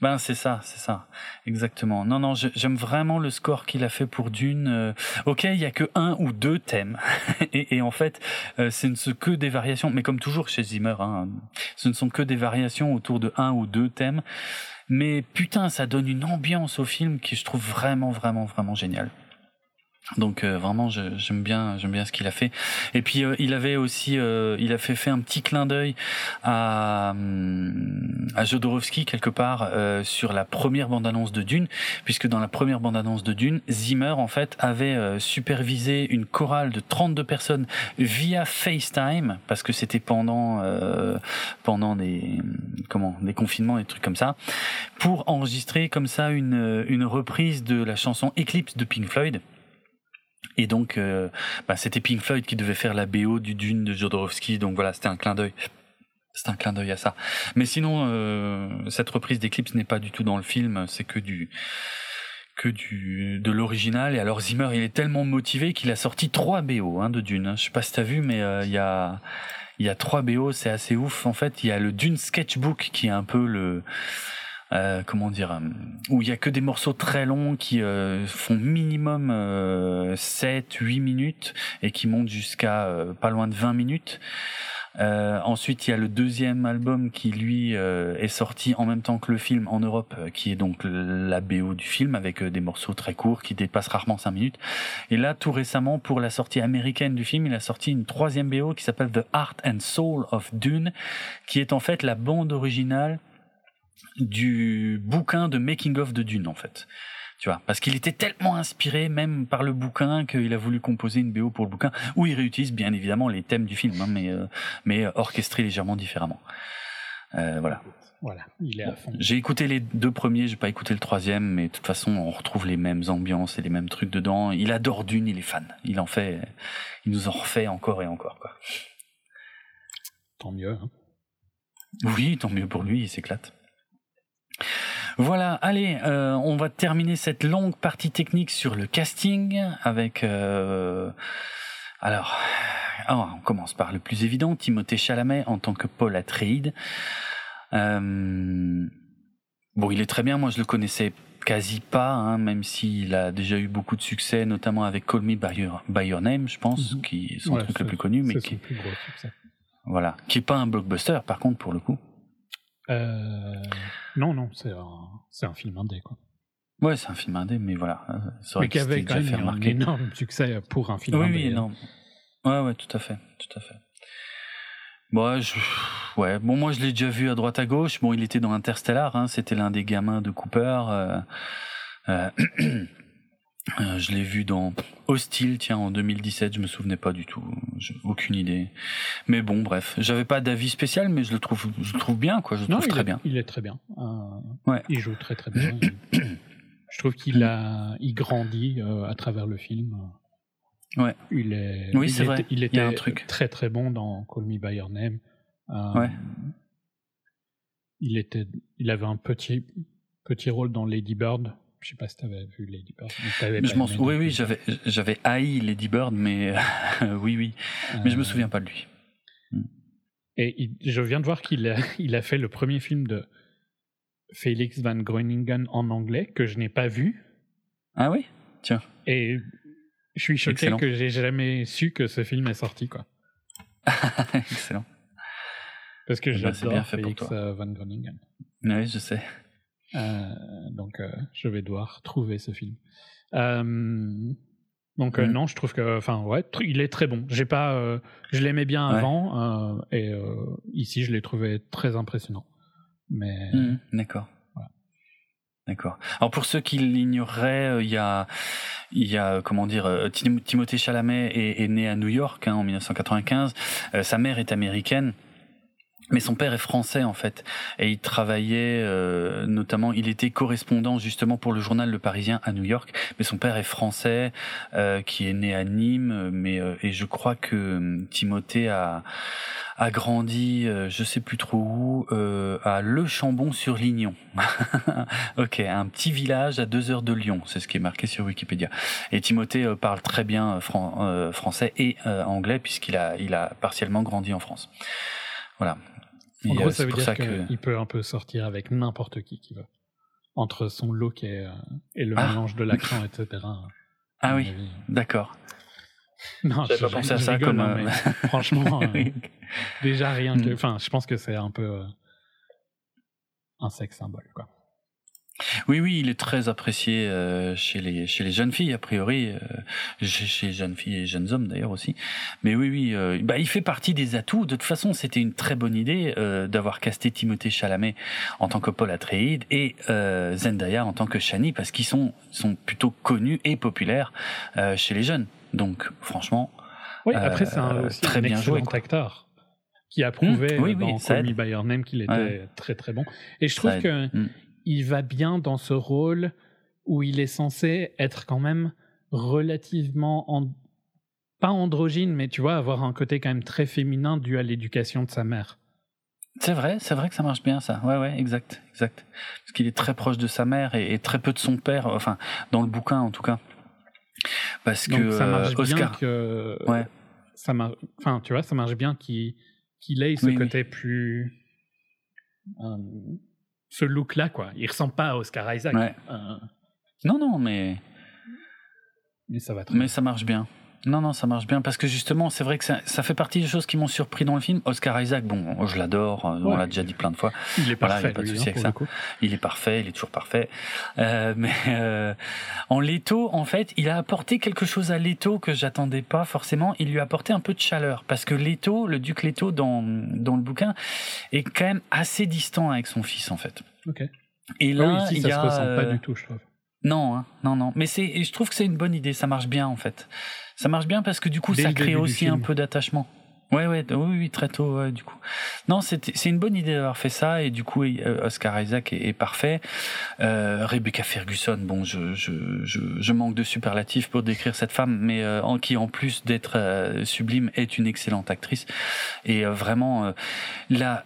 Ben c'est ça, c'est ça, exactement. Non, non, j'aime vraiment le score qu'il a fait pour Dune. Euh, ok, il y a que un ou deux thèmes, et, et en fait, euh, ce ne sont que des variations. Mais comme toujours chez Zimmer, hein, ce ne sont que des variations autour de un ou deux thèmes. Mais putain, ça donne une ambiance au film qui je trouve vraiment, vraiment, vraiment géniale. Donc euh, vraiment, j'aime bien, j'aime bien ce qu'il a fait. Et puis euh, il avait aussi, euh, il a fait fait un petit clin d'œil à hum, à Jodorowsky quelque part euh, sur la première bande-annonce de Dune, puisque dans la première bande-annonce de Dune, Zimmer en fait avait euh, supervisé une chorale de 32 personnes via FaceTime parce que c'était pendant euh, pendant des comment des confinements des trucs comme ça pour enregistrer comme ça une une reprise de la chanson Eclipse de Pink Floyd. Et donc, euh, bah, c'était Pink Floyd qui devait faire la BO du Dune de Jodorowsky. Donc voilà, c'était un clin d'œil. C'est un clin d'œil à ça. Mais sinon, euh, cette reprise d'Eclipse n'est pas du tout dans le film. C'est que du que du de l'original. Et alors Zimmer, il est tellement motivé qu'il a sorti trois BO hein, de Dune. hein. Je sais pas si t'as vu, mais euh, il y a il y a trois BO. C'est assez ouf. En fait, il y a le Dune Sketchbook qui est un peu le euh, comment dire, euh, où il y a que des morceaux très longs qui euh, font minimum euh, 7, 8 minutes et qui montent jusqu'à euh, pas loin de 20 minutes. Ensuite, il y a le deuxième album qui lui est sorti en même temps que le film en Europe, qui est donc la BO du film avec des morceaux très courts qui dépassent rarement 5 minutes. Et là, tout récemment, pour la sortie américaine du film, il a sorti une troisième BO qui s'appelle The Heart and Soul of Dune, qui est en fait la bande originale du bouquin de making of de Dune en fait. Tu vois, parce qu'il était tellement inspiré même par le bouquin qu'il a voulu composer une BO pour le bouquin où il réutilise bien évidemment les thèmes du film, hein, mais euh, mais orchestrés légèrement différemment. Euh, voilà. Voilà, il est à fond. J'ai écouté les deux premiers, j'ai pas écouté le troisième, mais de toute façon on retrouve les mêmes ambiances et les mêmes trucs dedans. Il adore Dune, il est fan. Il en fait, il nous en refait encore et encore quoi. Tant mieux. hein. Oui, tant mieux pour lui, il s'éclate. Voilà, allez, euh, on va terminer cette longue partie technique sur le casting avec. euh, alors, ah, on commence par le plus évident, Timothée Chalamet en tant que Paul Atreides. Euh, bon, il est très bien. Moi, je le connaissais quasi pas, hein, même s'il a déjà eu beaucoup de succès, notamment avec Call Me by Your, by Your Name, je pense, Mhm. qui est son Ouais, truc le plus connu, mais qui, plus gros succès. voilà, qui est pas un blockbuster, par contre, pour le coup. Euh, non, non, c'est un, c'est un film indé, quoi. Ouais, c'est un film indé, mais voilà. euh, c'est vrai Mais qui avait quand même un énorme succès pour un film Oui, indé. oui, hein. énorme. Ouais, ouais, tout à fait, tout à fait. Bon, je... ouais, bon, moi je l'ai déjà vu à droite à gauche. Bon, il était dans Interstellar, hein, c'était l'un des gamins de Cooper. euh, euh, euh, je l'ai vu dans Hostile, tiens, en 2017, je me souvenais pas du tout, j'ai aucune idée. Mais bon, bref, j'avais pas d'avis spécial, mais je le trouve, je le trouve bien, quoi. Je le Non, trouve très est, bien. Il est très bien. Euh, Ouais. Il joue très très bien. Je trouve qu'il a, il grandit euh, à travers le film. Ouais. Il est. Oui, c'est vrai. était- Il y était a un truc. très très bon dans Call Me by Your Name. Ouais. Il était, il avait un petit petit rôle dans Lady Bird. Je sais pas si tu avais vu Lady Bird. Je oui, oui, j'avais, j'avais haï Lady Bird, mais oui, oui. Mais je me souviens pas de lui. Et je viens de voir qu'il a, il a fait le premier film de Felix Van Groeningen en anglais que je n'ai pas vu. Ah oui? Tiens. Et je suis choqué que j'ai jamais su que ce film est sorti, quoi. Excellent. Parce que eh ben, j'adore Felix euh, Van Groeningen. Oui, je sais. Euh, donc, euh, je vais devoir trouver ce film. donc mm. non, je trouve que, enfin ouais, il est très bon. J'ai pas, je l'aimais bien avant et ici je l'ai trouvé très impressionnant. Mais mm, d'accord. D'accord. Alors pour ceux qui l'ignoreraient, il y a, il y a comment dire, Timothée Chalamet est, né à New York hein, en 1995. sa mère est américaine. Mais son père est français en fait, et il travaillait euh, notamment, il était correspondant justement pour le journal Le Parisien à New York. Mais son père est français, euh, qui est né à Nîmes, mais euh, et je crois que euh, Timothée a a grandi, euh, je sais plus trop où, à Le Chambon-sur-Lignon. ok, un petit village à deux heures de Lyon, c'est ce qui est marqué sur Wikipédia. Et Timothée parle très bien français et anglais puisqu'il a il a partiellement grandi en France. Voilà. En gros, euh, ça veut dire qu'il peut un peu sortir avec n'importe qui qui veut. Entre son look et, euh, et le ah. mélange de l'accent, etc. Ah oui, d'accord. Non, je pas pensé à ça comme. Hein, franchement, euh, déjà rien que. Hmm. Enfin, je pense que c'est un peu un sexe symbole, quoi. Oui, oui, il est très apprécié euh, chez les chez les jeunes filles a priori, euh, chez, les jeunes filles et jeunes hommes d'ailleurs aussi. Mais oui, oui, euh, bah, il fait partie des atouts. De toute façon, c'était une très bonne idée d'avoir casté Timothée Chalamet en tant que Paul Atreides et Zendaya en tant que Shani parce qu'ils sont sont plutôt connus et populaires chez les jeunes. Donc, franchement, oui. Après, c'est un, très bien joué, acteur qui a prouvé mmh, oui, dans Call Me By Your Name qu'il était très très bon. Et je trouve que mmh il va bien dans ce rôle où il est censé être quand même relativement pas androgyne, mais tu vois, avoir un côté quand même très féminin dû à l'éducation de sa mère. C'est vrai, c'est vrai que ça marche bien ça. Ouais, ouais, exact, exact. Parce qu'il est très proche de sa mère et, très peu de son père, enfin, dans le bouquin en tout cas. Parce que ça marche Oscar. bien que. Ouais. Ça marche, enfin, tu vois, ça marche bien qu'il ait ce côté plus. Euh, ce look-là, quoi. Il ressemble pas à Oscar Isaac. Euh, non, non, mais. Mais ça va très Mais ça marche bien. Non, non, ça marche bien parce que justement, c'est vrai que ça, ça, fait partie des choses qui m'ont surpris dans le film. Oscar Isaac, bon, je l'adore, euh, on l'a déjà dit plein de fois. Il est parfait. il a pas de souci hein, avec ça. Il est parfait, il est toujours parfait. Euh, mais euh, en Leto, en fait, il a apporté quelque chose à Leto que j'attendais pas forcément. Il lui a apporté un peu de chaleur parce que Leto, le duc Leto dans dans le bouquin, est quand même assez distant avec son fils en fait. Ok. Et là, ah oui, ici, ça se ressent pas du tout, je trouve. Non, hein, non, non. Mais c'est, je trouve que c'est une bonne idée. Ça marche bien en fait. Ça marche bien parce que du coup, ça crée aussi un peu d'attachement. Ouais, ouais, oui, oui, très tôt, ouais, du coup. Non, c'est une bonne idée d'avoir fait ça, et du coup, euh, Oscar Isaac est, parfait. Euh, Rebecca Ferguson, bon, je, je, je, je, manque de superlatifs pour décrire cette femme, mais euh, en, qui, en plus d'être euh, sublime, est une excellente actrice. Et vraiment, là,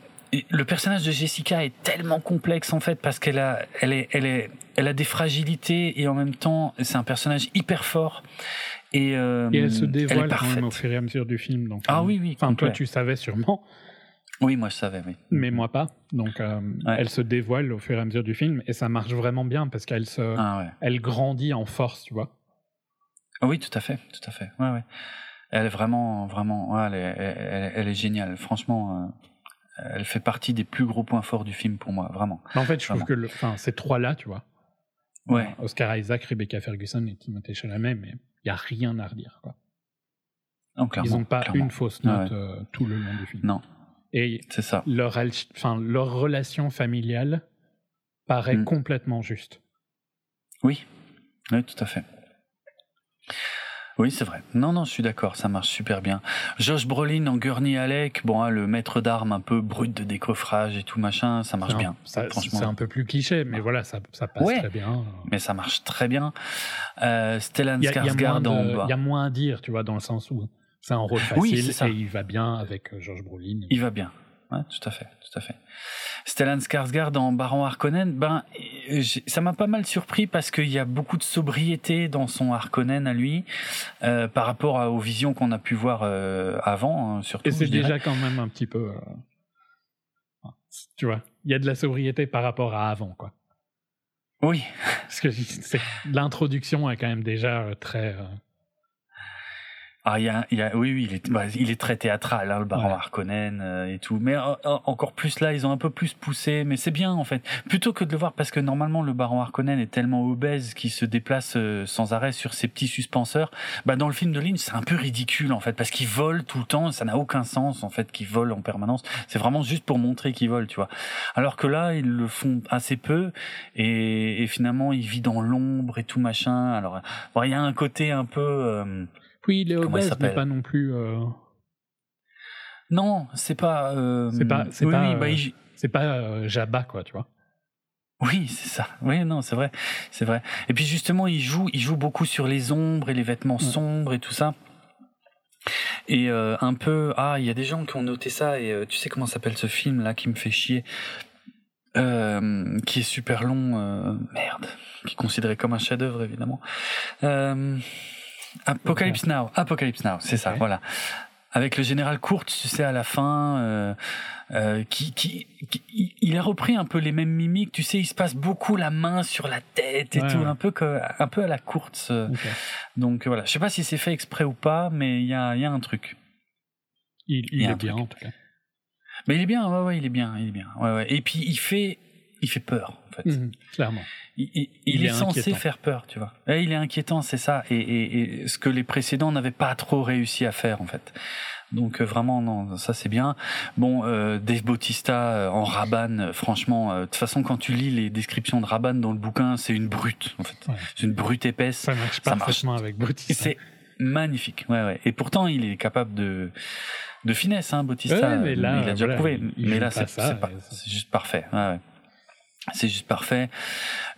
le personnage de Jessica est tellement complexe en fait parce qu'elle a, elle est, elle est, elle a des fragilités et en même temps c'est un personnage hyper fort. Et, euh, et elle se dévoile quand même au fur et à mesure du film. Donc, ah oui, oui. Enfin, toi, tu savais sûrement. Oui, moi je savais, oui. Mais moi pas. Donc, euh, elle se dévoile au fur et à mesure du film et ça marche vraiment bien parce qu'elle se, ah elle grandit en force, tu vois. Ah oui, tout à fait, tout à fait. Ouais, ouais. Elle est vraiment, vraiment, elle, est, elle, est géniale. Franchement, euh, elle fait partie des plus gros points forts du film pour moi, vraiment. En fait, je trouve que, le, enfin, ces trois-là, tu vois. Ouais. Oscar Isaac, Rebecca Ferguson et Timothée Chalamet, mais n'y a rien à redire. Quoi. Ils n'ont pas une fausse note euh, tout le long du film. Non. Et c'est ça. Leur, enfin, leur relation familiale paraît mm. complètement juste. Oui, oui, tout à fait. Oui, c'est vrai. Non, non, je suis d'accord, ça marche super bien. Josh Brolin en Gurney Alec, bon, hein, le maître d'armes un peu brut de décoffrage et tout machin, ça marche bien. C'est un peu plus cliché, mais voilà, ça, ça passe très bien. Mais ça marche très bien. Euh, Stellan Skarsgård en Il y a moins à dire, tu vois, dans le sens où c'est un rôle facile et il va bien avec euh, Josh Brolin. Il va bien. Ouais, tout à fait, tout à fait. Stellan Skarsgård dans Baron Harkonnen, ben ça m'a pas mal surpris parce qu'il y a beaucoup de sobriété dans son Harkonnen à lui euh, par rapport à, aux visions qu'on a pu voir euh, avant, hein, surtout. Et c'est déjà quand même un petit peu, euh, tu vois, il y a de la sobriété par rapport à avant, quoi. Oui. Parce que l'introduction est quand même déjà très ah, il y a, y a, oui, oui, il est, bah, il est très théâtral, hein, le baron Harkonnen euh, et tout. Mais euh, euh, encore plus là, ils ont un peu plus poussé, mais c'est bien en fait. Plutôt que de le voir, parce que normalement le baron Harkonnen est tellement obèse qu'il se déplace sans arrêt sur ses petits suspenseurs. Bah dans le film de Lynch, c'est un peu ridicule en fait, parce qu'il vole tout le temps, ça n'a aucun sens en fait qu'il vole en permanence. C'est vraiment juste pour montrer qu'il vole, tu vois. Alors que là, ils le font assez peu et, et finalement, il vit dans l'ombre et tout machin. Alors, il y a un côté un peu oui, il est obèse, mais pas non plus. Euh... Non, c'est pas. Euh... C'est pas. C'est oui, pas. Bah, il... C'est pas euh, Jabba, quoi, tu vois. Oui, c'est ça. Oui, non, c'est vrai, c'est vrai. Et puis justement, il joue, il joue beaucoup sur les ombres et les vêtements sombres et tout ça. Et euh, un peu, ah, il y a des gens qui ont noté ça. Et euh, tu sais comment s'appelle ce film là qui me fait chier, euh, qui est super long, merde, qui est considéré comme un chef-d'œuvre évidemment. Euh, Apocalypse Now, Apocalypse Now, c'est ça, voilà. Avec le général Kurtz, tu sais, à la fin, euh, euh, qui, qui, il a repris un peu les mêmes mimiques. Tu sais, il se passe beaucoup la main sur la tête et tout, un peu que, un peu à la Kurtz. Euh. Donc voilà, je sais pas si c'est fait exprès ou pas, mais il y a, y a un truc. Il, il, est bien en tout cas. Mais il est bien, ouais, ouais, il est bien, il est bien. Ouais, ouais. Et puis il fait, il fait peur, en fait. Mhm, clairement il, est, censé faire peur, tu vois. Et il est inquiétant, c'est ça. Et, et, ce que les précédents n'avaient pas trop réussi à faire, en fait. Donc euh, vraiment, non, ça c'est bien. Bon, euh, Dave Bautista euh, en Raban, euh, franchement, de toute façon, quand tu lis les descriptions de Raban dans le bouquin, c'est une brute, en fait. C'est une brute épaisse. Ça marche parfaitement avec Bautista. C'est magnifique, ouais, ouais. Et pourtant, il est capable de de finesse, hein, Bautista. mais là, il a déjà prouvé. mais là, c'est juste parfait. Ouais, ouais. C'est juste parfait.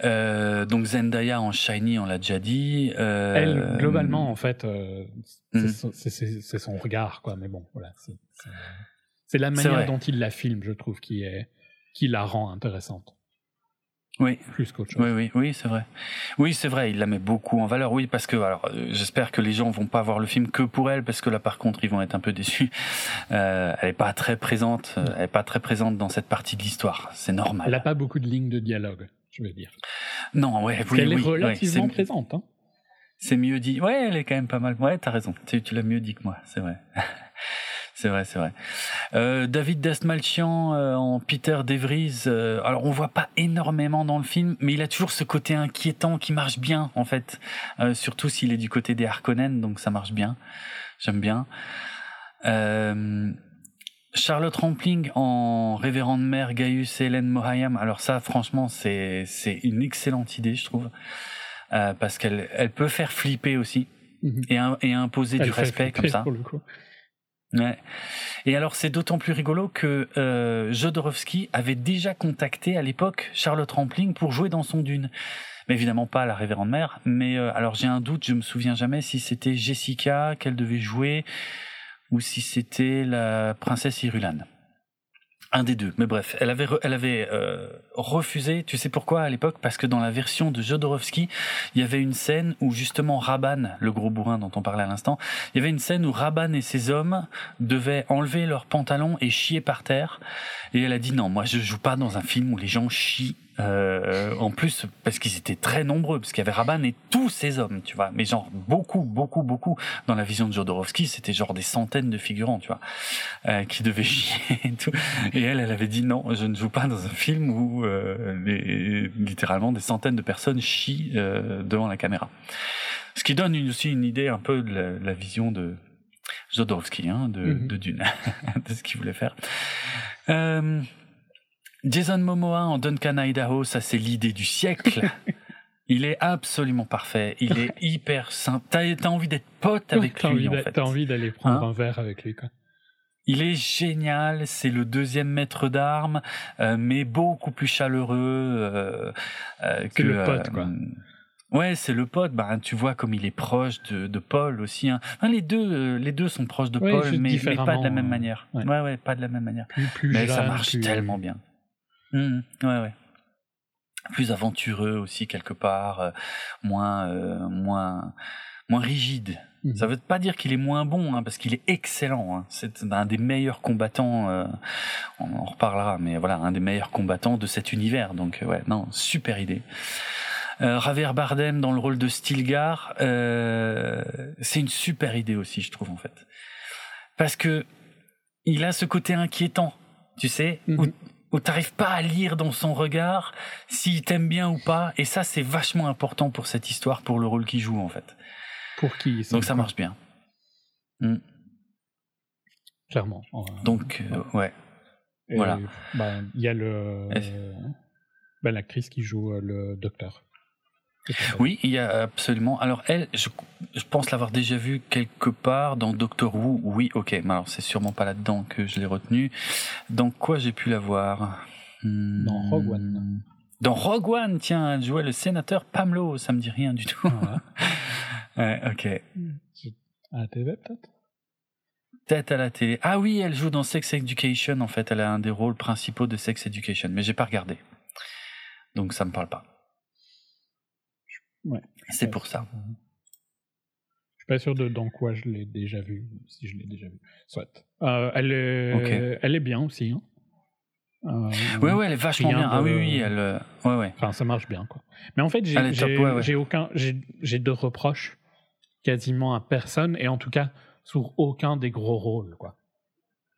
Euh, donc Zendaya en Shiny, on l'a déjà dit. Euh, Elle, globalement, en fait, euh, mhm. c'est son regard, quoi. Mais bon, voilà. C'est la manière dont il la filme, je trouve, qui est qui la rend intéressante. Oui. Plus qu'autre chose. Oui, oui, oui, c'est vrai. Oui, c'est vrai, il la met beaucoup en valeur. Oui, parce que, alors, euh, j'espère que les gens vont pas voir le film que pour elle, parce que là, par contre, ils vont être un peu déçus. Euh, elle est pas très présente, euh, elle est pas très présente dans cette partie de l'histoire. C'est normal. Elle a pas beaucoup de lignes de dialogue, je veux dire. Non, ouais, oui, elle est relativement présente, hein. C'est mieux dit. Ouais, elle est quand même pas mal. Ouais, t'as raison. Tu, tu l'as mieux dit que moi, c'est vrai. C'est vrai, c'est vrai. Euh, David Dastmalchian euh, en Peter DeVries. Euh, alors on voit pas énormément dans le film, mais il a toujours ce côté inquiétant qui marche bien en fait. Euh, surtout s'il est du côté des Harkonnen, donc ça marche bien. J'aime bien. Charlotte Rampling en révérende mère Gaius et Hélène Mohayam. Alors ça, franchement, c'est c'est une excellente idée, je trouve, parce qu'elle elle peut faire flipper aussi. Mhm. Et, et, imposer du respect comme ça. Pour le coup. Ouais. Et alors c'est d'autant plus rigolo que euh, Jodorowsky avait déjà contacté à l'époque Charlotte Rampling pour jouer dans son Dune. Mais évidemment pas la révérende mère. Mais euh, alors j'ai un doute, je me souviens jamais si c'était Jessica qu'elle devait jouer ou si c'était la princesse Irulan. Un des deux, mais bref, elle avait elle avait euh, refusé. Tu sais pourquoi à l'époque? Parce que dans la version de Jodorowsky, il y avait une scène où justement Raban, le gros bourrin dont on parlait à l'instant, il y avait une scène où Raban et ses hommes devaient enlever leurs pantalons et chier par terre. Et elle a dit non, moi je joue pas dans un film où les gens chient euh, en plus, parce qu'ils étaient très nombreux, parce qu'il y avait Raban et tous ces hommes, tu vois. Mais genre beaucoup, beaucoup, beaucoup. Dans la vision de Jodorowsky, c'était genre des centaines de figurants, tu vois, euh, qui devaient chier et tout. Et elle, elle avait dit non, je ne joue pas dans un film où euh, les, littéralement des centaines de personnes chient euh, devant la caméra. Ce qui donne aussi une idée un peu de la, la vision de Jodorowsky, hein, de, mm -hmm. de Dune, de ce qu'il voulait faire. Euh, Jason Momoa en Duncan Idaho, ça c'est l'idée du siècle. Il est absolument parfait. Il est hyper simple. T'as as envie d'être pote avec lui. en fait. T'as envie d'aller prendre hein un verre avec lui. Quoi. Il est génial. C'est le deuxième maître d'armes, euh, mais beaucoup plus chaleureux euh, euh, que le pote. Quoi. Ouais, c'est le pote. Bah, tu vois comme il est proche de, de Paul aussi. Hein. Enfin, les deux, les deux sont proches de Ouais, Paul, mais, mais pas de la même manière. ouais. Ouais, ouais, pas de la même manière. Plus, plus mais ça marche plus- tellement bien. Mhm, ouais, ouais. Plus aventureux aussi quelque part, euh, moins, euh, moins, moins rigide. Mhm. Ça veut pas dire qu'il est moins bon, hein, parce qu'il est excellent. hein. C'est un des meilleurs combattants. euh, on en reparlera, mais voilà, un des meilleurs combattants de cet univers. Donc ouais, non, super idée. Euh, Javier Bardem dans le rôle de Stilgar, euh, c'est une super idée aussi, je trouve en fait, parce que il a ce côté inquiétant, tu sais, où t'arrives pas à lire dans son regard s'il t'aime bien ou pas, et ça c'est vachement important pour cette histoire, pour le rôle qu'il joue en fait. Pour qui Donc ça marche bien. Mm. Clairement. Donc euh, ouais. et, voilà. bah, Il y a le, bah, l'actrice qui joue le docteur. Oui, il y a absolument. Alors elle, je, je pense l'avoir déjà vue quelque part dans Doctor Who. Oui, ok. Mais alors c'est sûrement pas là-dedans que je l'ai retenue. Dans quoi j'ai pu la voir? Hmm. Dans Rogue One. Dans Rogue One, tiens, elle jouait le sénateur Pamelo. Ça me dit rien du tout. Voilà. ouais, ok. À la TV peut-être? Tête à la télé. Ah oui, elle joue dans Sex Education. En fait, elle a un des rôles principaux de Sex Education, mais j'ai pas regardé. Donc ça me parle pas. Ouais. C'est pour ça. Je suis pas sûr de dans quoi je l'ai déjà vu, si je l'ai déjà vu. Soit. Euh, elle, est, Ok. elle est bien aussi. Hein. Euh, ouais, elle est vachement bien. Ah oui, oui, elle. euh, Ouais, ouais. Enfin, ça marche bien, quoi. Mais en fait, j'ai ouais, aucun, j'ai de reproches quasiment à personne, et en tout cas sur aucun des gros rôles, quoi.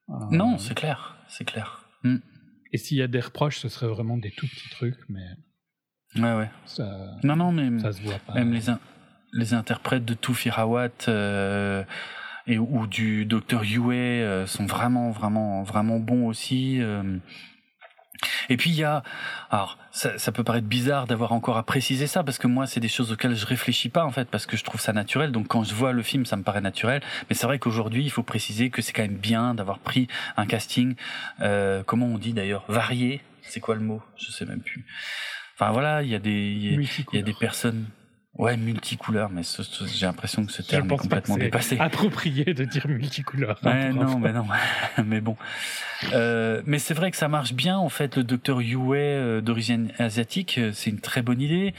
Euh, Non, c'est clair, c'est clair. Hmm. Et s'il y a des reproches, ce serait vraiment des tout petits trucs, mais Ouais, ouais. ça, Non, non, mais ça se voit pas. même les, in- les interprètes de Toufi Rawat euh, et ou du Dr Yue euh, sont vraiment, vraiment, vraiment bons aussi. euh. Et puis il y a, alors ça, ça peut paraître bizarre d'avoir encore à préciser ça parce que moi c'est des choses auxquelles je réfléchis pas en fait parce que je trouve ça naturel. Donc quand je vois le film, ça me paraît naturel. Mais c'est vrai qu'aujourd'hui il faut préciser que c'est quand même bien d'avoir pris un casting, euh, comment on dit d'ailleurs, varié. C'est quoi le mot? Je sais même plus. Enfin voilà, il y a des, il y a- y des personnes, ouais, multicouleurs, mais j'ai l'impression que ce terme est pense pas que complètement c'est dépassé. approprié de dire multicouleur. hein, Ouais, non, mais non, mais bon. Euh, mais c'est vrai que ça marche bien en fait. Le docteur Yue euh, d'origine asiatique, euh, c'est une très bonne idée.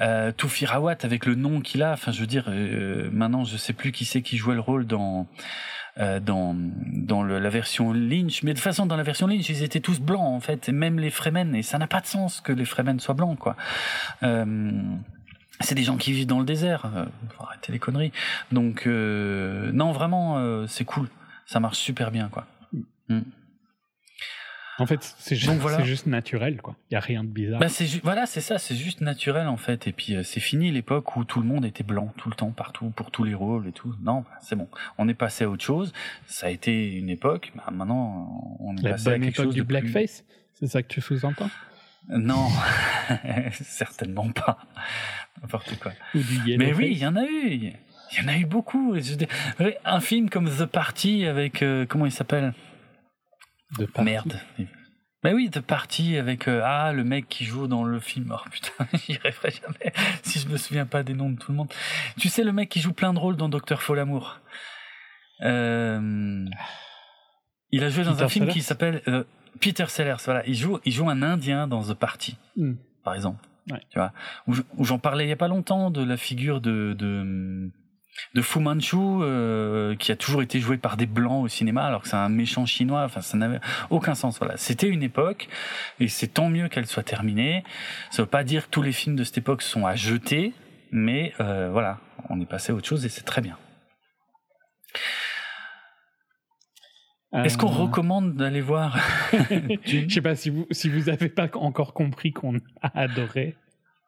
Euh, Toufi Rawat avec le nom qu'il a, enfin je veux dire, euh, maintenant je sais plus qui c'est qui jouait le rôle dans euh, dans dans le- la version Lynch, mais de toute façon dans la version Lynch ils étaient tous blancs en fait, et même les Fremen, et ça n'a pas de sens que les Fremen soient blancs quoi. Euh, c'est des gens qui vivent dans le désert. Euh, faut arrêter les conneries. Donc euh, non, vraiment, euh, c'est cool. Ça marche super bien, quoi. Mm. En fait, c'est juste, voilà. naturel, quoi. Il y a rien de bizarre. Bah voilà, c'est ça, c'est juste naturel en fait. Et puis euh, c'est fini l'époque où tout le monde était blanc tout le temps, partout, pour tous les rôles et tout. Non, bah, c'est bon. On est passé à autre chose. Ça a été une époque. Bah, maintenant, on est La passé à bonne quelque époque chose du de plus- blackface, c'est ça que tu sous-entends? Non, certainement pas. N'importe quoi. Ou du Mais oui, il y en a eu. Il y en a eu beaucoup. Un film comme The Party avec euh, comment il s'appelle? De partout. Merde. Mais oui, The Party avec euh, ah le mec qui joue dans le film. Oh putain, j'y rêverai jamais si je me souviens pas des noms de tout le monde. Tu sais le mec qui joue plein de rôles dans Docteur Folamour. Euh, il a joué dans Peter un film Sellers qui s'appelle euh, Peter Sellers. Voilà, il joue il joue un Indien dans The Party, Hmm. par exemple. Ouais. Tu vois, où j'en parlais il y a pas longtemps de la figure de de de Fu Manchu euh, qui a toujours été joué par des blancs au cinéma alors que c'est un méchant chinois. Enfin ça n'avait aucun sens. Voilà. C'était une époque et c'est tant mieux qu'elle soit terminée. Ça veut pas dire que tous les films de cette époque sont à jeter mais euh, voilà on est passé à autre chose et c'est très bien. Est-ce qu'on Euh, recommande d'aller voir Je sais pas si vous si vous avez pas encore compris qu'on a adoré.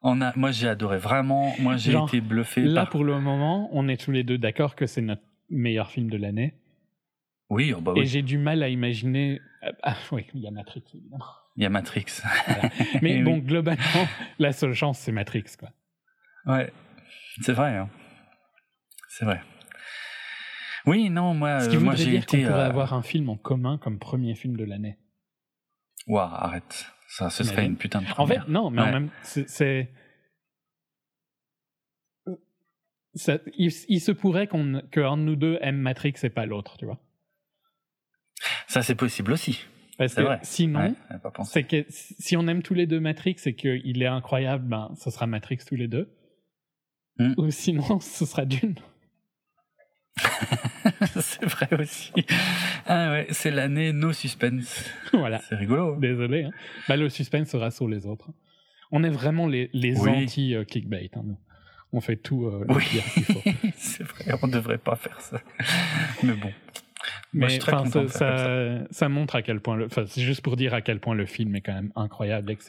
On a moi j'ai adoré vraiment moi j'ai Genre, été bluffé Là, par pour le moment, on est tous les deux d'accord que c'est notre meilleur film de l'année. oui oh bah Et j'ai du mal à imaginer. euh, Ah oui, il y a Matrix évidemment. il y a Matrix Mais Eh bon, oui. globalement, la seule chance, c'est Matrix, quoi. Ouais, c'est vrai. hein. C'est vrai. Oui, non, moi, Ce qui euh, moi voudrait j'ai dire qu'on été. pourrait euh, avoir un film en commun comme premier film de l'année. Ouah, arrête. Ça, ce serait une putain de En fait, première. non, mais en même c'est- ça, il, il se pourrait qu'on, qu'un de nous deux aime Matrix et pas l'autre, tu vois. Ça, c'est possible aussi. Parce que vrai. sinon, Ouais, c'est que si on aime tous les deux Matrix et qu'il est incroyable, ben, ce sera Matrix tous les deux. Hmm. Ou sinon, ce sera Dune. c'est vrai aussi. Ah ouais, c'est l'année no suspense. voilà. C'est rigolo. hein. Désolé. hein. Bah, le suspense sera sur les autres. On est vraiment les, les Oui. anti-clickbait. hein, nous. On fait tout euh, le Oui. pire qu'il faut. c'est vrai, on devrait pas faire ça. Mais bon. Moi, je Mais suis très ça, faire ça, ça montre à quel point le. C'est juste pour dire à quel point le film est quand même incroyable et que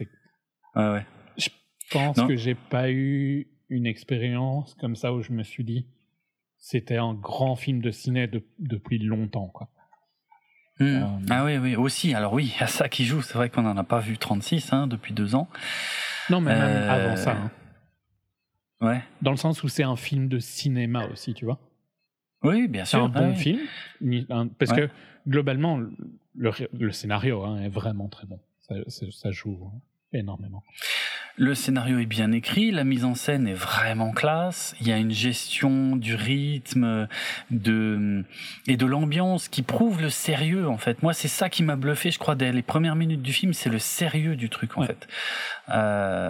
ouais. Je pense Non. que j'ai pas eu une expérience comme ça où je me suis dit c'était un grand film de ciné de- depuis longtemps quoi. Hmm. Euh, Ah oui, oui, aussi. Alors oui, il y a ça qui joue. C'est vrai qu'on n'en a pas vu 36 hein, depuis deux ans. Non mais même Euh, avant ça, hein. Ouais. dans le sens où c'est un film de cinéma aussi, tu vois. Oui, bien C'est sûr. un bon ouais. film, parce Ouais. que globalement le, scénario hein, est vraiment très bon. Ça, ça- ça joue hein, énormément. Le scénario est bien écrit, la mise en scène est vraiment classe. Il y a une gestion du rythme, de et de l'ambiance qui prouve le sérieux en fait. Moi, c'est ça qui m'a bluffé. Je crois dès les premières minutes du film, c'est le sérieux du truc en Ouais. fait. Euh,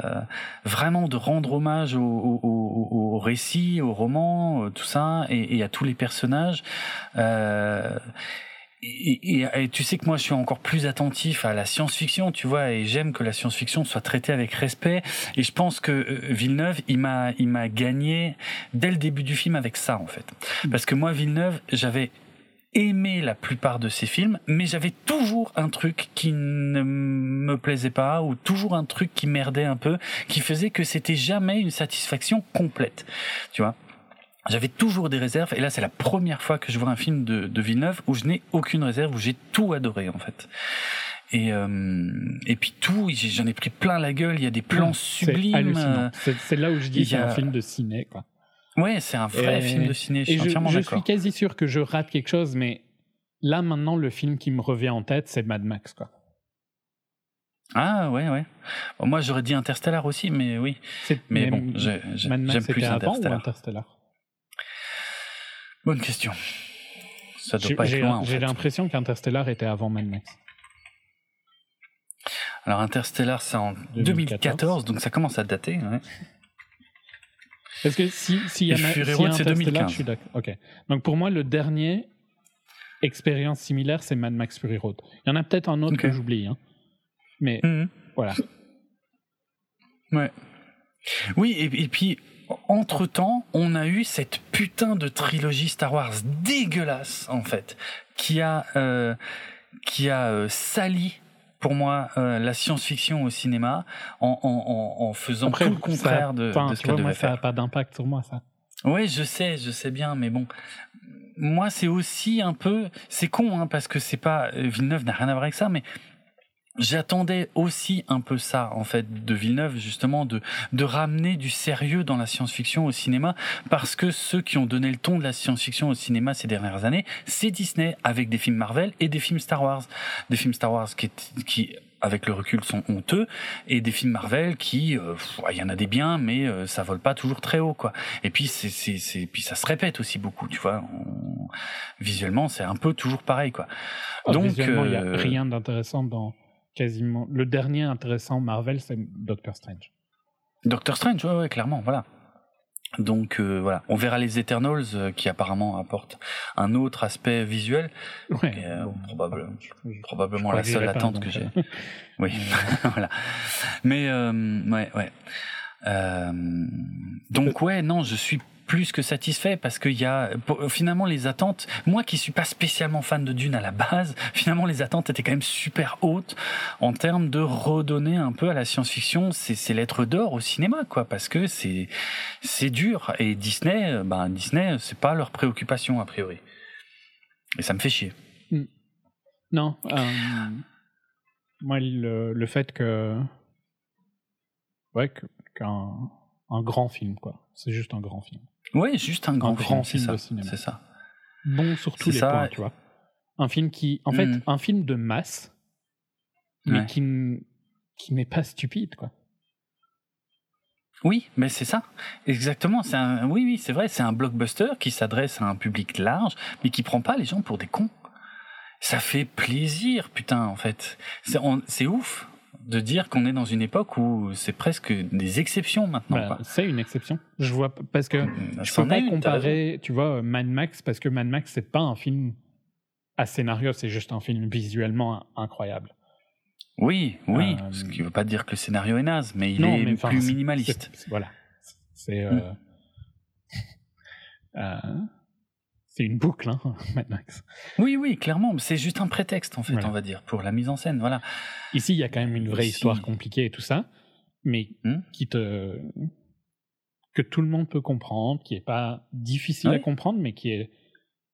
vraiment de rendre hommage au, au, au- au récit, au roman, euh, tout ça, et, et à tous les personnages. Euh, et, et- et tu sais que moi je suis encore plus attentif à la science-fiction, tu vois, et j'aime que la science-fiction soit traitée avec respect. Et je pense que euh, Villeneuve, il m'a, il m'a gagné dès le début du film avec ça en fait. Parce que moi Villeneuve, j'avais aimé la plupart de ses films, mais j'avais toujours un truc qui ne me plaisait pas ou toujours un truc qui merdait un peu, qui faisait que c'était jamais une satisfaction complète, tu vois. J'avais toujours des réserves et là c'est la première fois que je vois un film de, de Villeneuve où je n'ai aucune réserve, où j'ai tout adoré en fait. Et, euh, et puis tout, j'en ai pris plein la gueule, il y a des plans sublimes. C'est là où je dis c'est un a- film de ciné quoi. Ouais, c'est un vrai Et- film de ciné, je Et suis je, entièrement je d'accord. suis quasi sûr que je rate quelque chose, mais là maintenant le film qui me revient en tête c'est Mad Max quoi. Ah ouais, ouais. Bon, moi j'aurais dit Interstellar aussi, mais oui. C'est- Mais bon, j'aime plus avant ou Interstellar? Bonne question. Ça doit J'ai pas être loin. j'ai l'impression qu'Interstellar était avant Mad Max. Alors Interstellar, c'est en 2014, 2014, donc ça commence à dater. ouais. Parce que si, si y a, ma- y a Interstellar, 2015. je suis d'accord. Ok. Donc pour moi, le dernier expérience similaire, c'est Mad Max Fury Road. Il y en a peut-être un autre que j'oublie, hein. mais Mhm. voilà. Ouais. Oui, et, et puis, entre-temps, on a eu cette putain de trilogie Star Wars dégueulasse, en fait, qui a, euh, qui a euh, sali, pour moi, euh, la science-fiction au cinéma, en, en, en, en faisant Après, tout le contraire de, enfin, de ce qu'elle moi, devait ça n'a faire. pas d'impact sur moi, ça. Ouais, je sais, je sais bien, mais bon. Moi, c'est aussi un peu, c'est con, hein, parce que c'est pas Villeneuve n'a rien à voir avec ça, mais j'attendais aussi un peu ça, en fait, de Villeneuve, justement, de de ramener du sérieux dans la science-fiction au cinéma, parce que ceux qui ont donné le ton de la science-fiction au cinéma ces dernières années, c'est Disney, avec des films Marvel et des films Star Wars, des films Star Wars qui, qui avec le recul sont honteux et des films Marvel qui euh, il y en a des biens mais euh, ça vole pas toujours très haut quoi. Et puis c'est c'est c'est puis ça se répète aussi beaucoup tu vois On- visuellement c'est un peu toujours pareil quoi. Oh, donc il n'y a euh, rien d'intéressant dans quasiment. Le dernier intéressant Marvel, c'est Doctor Strange. Doctor Strange ouais, ouais clairement voilà donc euh, voilà on verra les Eternals euh, qui apparemment apportent un autre aspect visuel Ouais. et, euh, bon, probable- je- je- probablement je la seule attente que j'ai Oui, voilà. Mais ouais, ouais. Donc ouais, non, je suis plus que satisfait parce qu'il y a finalement les attentes. Moi qui suis pas spécialement fan de Dune à la base, finalement les attentes étaient quand même super hautes en termes de redonner un peu à la science-fiction ses, lettres d'or au cinéma, quoi, parce que c'est dur et Disney, euh, ben Disney, c'est pas leur préoccupation a priori. Et ça me fait chier. Non. euh, moi, le, le fait que. Ouais, qu'un un grand film, quoi. C'est juste un grand film. Ouais, juste un grand, film, film c'est de ça. cinéma. C'est ça. Bon sur tous C'est les ça. points, tu vois. Un film qui. En fait, Mhm. un film de masse, mais Ouais. qui, n'est pas stupide, quoi. Oui, mais c'est ça, exactement. C'est un, oui, oui, c'est vrai, c'est un blockbuster qui s'adresse à un public large, mais qui prend pas les gens pour des cons. Ça fait plaisir, putain, en fait. C'est ouf de dire qu'on est dans une époque où c'est presque des exceptions maintenant. Bah, c'est une exception. Je vois parce que mmh, je peux pas comparer, tu vois, Mad Max parce que Mad Max c'est pas un film à scénario, c'est juste un film visuellement incroyable. Oui, oui, euh, ce qui ne veut pas dire que le scénario est naze, mais il est plus minimaliste. voilà. C'est euh, hmm. euh, c'est une boucle, hein, Mad Max. Oui, oui, clairement. C'est juste un prétexte, en fait, on va dire, pour la mise en scène. Voilà. Ici, il y a quand même une vraie histoire compliquée et tout ça, mais hmm. qui te que tout le monde peut comprendre, qui est pas difficile à comprendre, mais qui est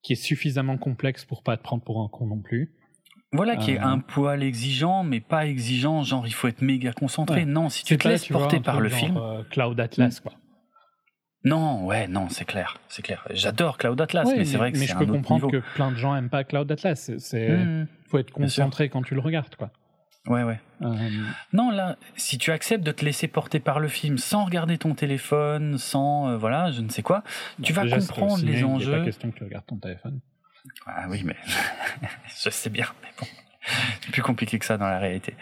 qui est suffisamment complexe pour pas te prendre pour un con non plus. Voilà, qui est euh, un poil exigeant, mais pas exigeant, genre il faut être méga concentré. Non, si tu te laisses porter par le film. Euh, Cloud Atlas, quoi. Non, ouais, non, c'est clair, c'est clair. J'adore Cloud Atlas, mais, c'est vrai que c'est un Mais je peux comprendre que plein de gens aiment pas Cloud Atlas. C'est, mmh. faut être concentré quand tu le regardes, quoi. Ouais, ouais. Euh, non, là, si tu acceptes de te laisser porter par le film sans regarder ton téléphone, sans, voilà, je ne sais quoi, tu vas comprendre les enjeux. C'est pas question que tu regardes ton téléphone. Ah oui, mais je sais bien, mais bon, c'est plus compliqué que ça dans la réalité.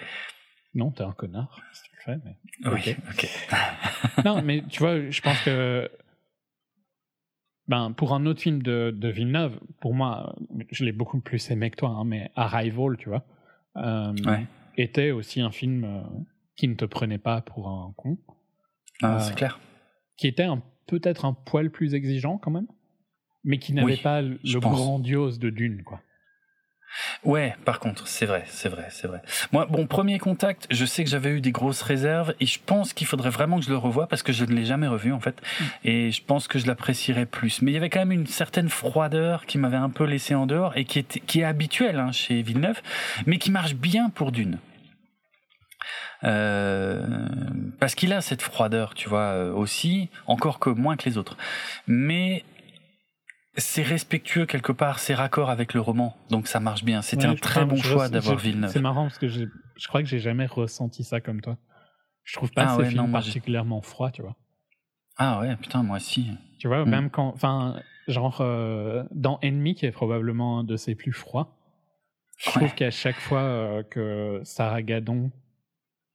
Non, t'es un connard, fais, mais. Oui, ok. non, mais tu vois, je pense que. Ben, pour un autre film de, de Villeneuve, pour moi, je l'ai beaucoup plus aimé que toi, hein, mais Arrival, tu vois, euh, était aussi un film euh, qui ne te prenait pas pour un con. Ah, c'est euh, clair. Qui était peut-être un poil plus exigeant quand même mais qui n'avait pas le grandiose de Dune, quoi. Ouais, par contre, c'est vrai, c'est vrai, c'est vrai. Moi, bon, premier contact, je sais que j'avais eu des grosses réserves et je pense qu'il faudrait vraiment que je le revoie parce que je ne l'ai jamais revu en fait mm. et je pense que je l'apprécierais plus. Mais il y avait quand même une certaine froideur qui m'avait un peu laissé en dehors et qui est, qui est habituelle hein, chez Villeneuve, mais qui marche bien pour Dune. Euh, parce qu'il a cette froideur, tu vois, euh, aussi, encore que moins que les autres. Mais c'est respectueux quelque part, c'est raccord avec le roman, donc ça marche bien. C'était un très bon choix d'avoir Villeneuve. C'est marrant parce que je crois que j'ai jamais ressenti ça comme toi. Je trouve pas ah, ces films particulièrement froid, tu vois. Ah ouais, putain, moi aussi. Tu vois, mm. même quand, enfin, genre euh, dans Ennemi, qui est probablement un de ses plus froids, je trouve qu'à chaque fois euh, que Sarah Gadon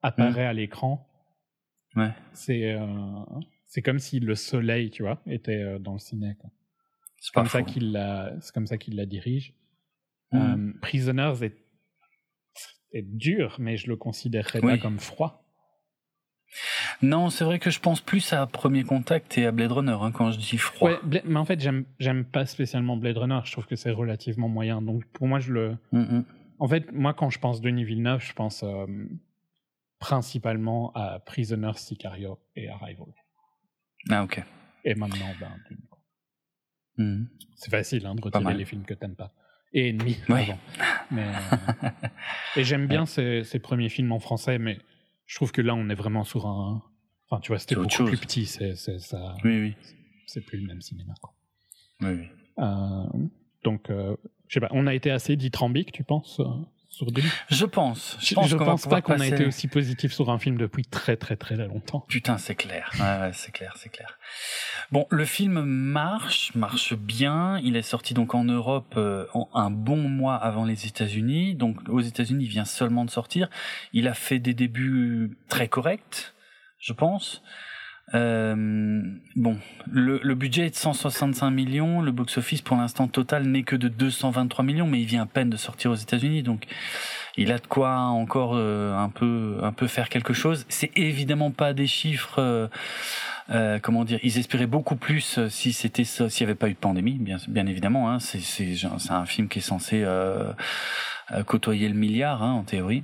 apparaît mm. à l'écran, ouais. c'est euh, c'est comme si le soleil, tu vois, était dans le ciné. Quoi. C'est comme, ça qu'il la, c'est comme ça qu'il la dirige. Hmm. Euh, Prisoners est, est, dur, mais je le considérerais pas comme froid. Non, c'est vrai que je pense plus à Premier Contact et à Blade Runner hein, quand je dis froid. Ouais, mais en fait, j'aime, j'aime pas spécialement Blade Runner. Je trouve que c'est relativement moyen. Donc pour moi, je le. Hmm, hmm. En fait, moi, quand je pense Denis Villeneuve, je pense euh, principalement à Prisoners, Sicario et Arrival. Ah ok. Et maintenant, ben, Hmm. C'est facile hein, de retirer les films que t'aimes pas. Et Ennemi, avant. Mais, euh, et j'aime bien ces, ces, premiers films en français, mais je trouve que là, on est vraiment sur un. Enfin, tu vois, c'était beaucoup plus petit. C'est, ça. Oui, oui. C'est plus le même cinéma. Quoi. Oui, oui. Euh, donc, euh, je sais pas, on a été assez dithyrambique, tu penses je pense. Je pense, pense pas qu'on a été aussi positif sur un film depuis très très très longtemps. Putain, c'est clair. c'est clair, c'est clair. Bon, le film marche, marche bien. Il est sorti donc en Europe euh, un bon mois avant les États-Unis. Donc aux États-Unis, il vient seulement de sortir. Il a fait des débuts très corrects, je pense. Euh, bon, le, le, budget est de 165 millions. Le box-office pour l'instant total n'est que de 223 millions, mais il vient à peine de sortir aux États-Unis, donc il a de quoi encore euh, un peu un peu faire quelque chose. C'est évidemment pas des chiffres. Euh, euh comment dire Ils espéraient beaucoup plus si c'était s'il n'y avait pas eu de pandémie, bien bien évidemment. Hein, c'est un film qui est censé côtoyer le milliard hein, en théorie.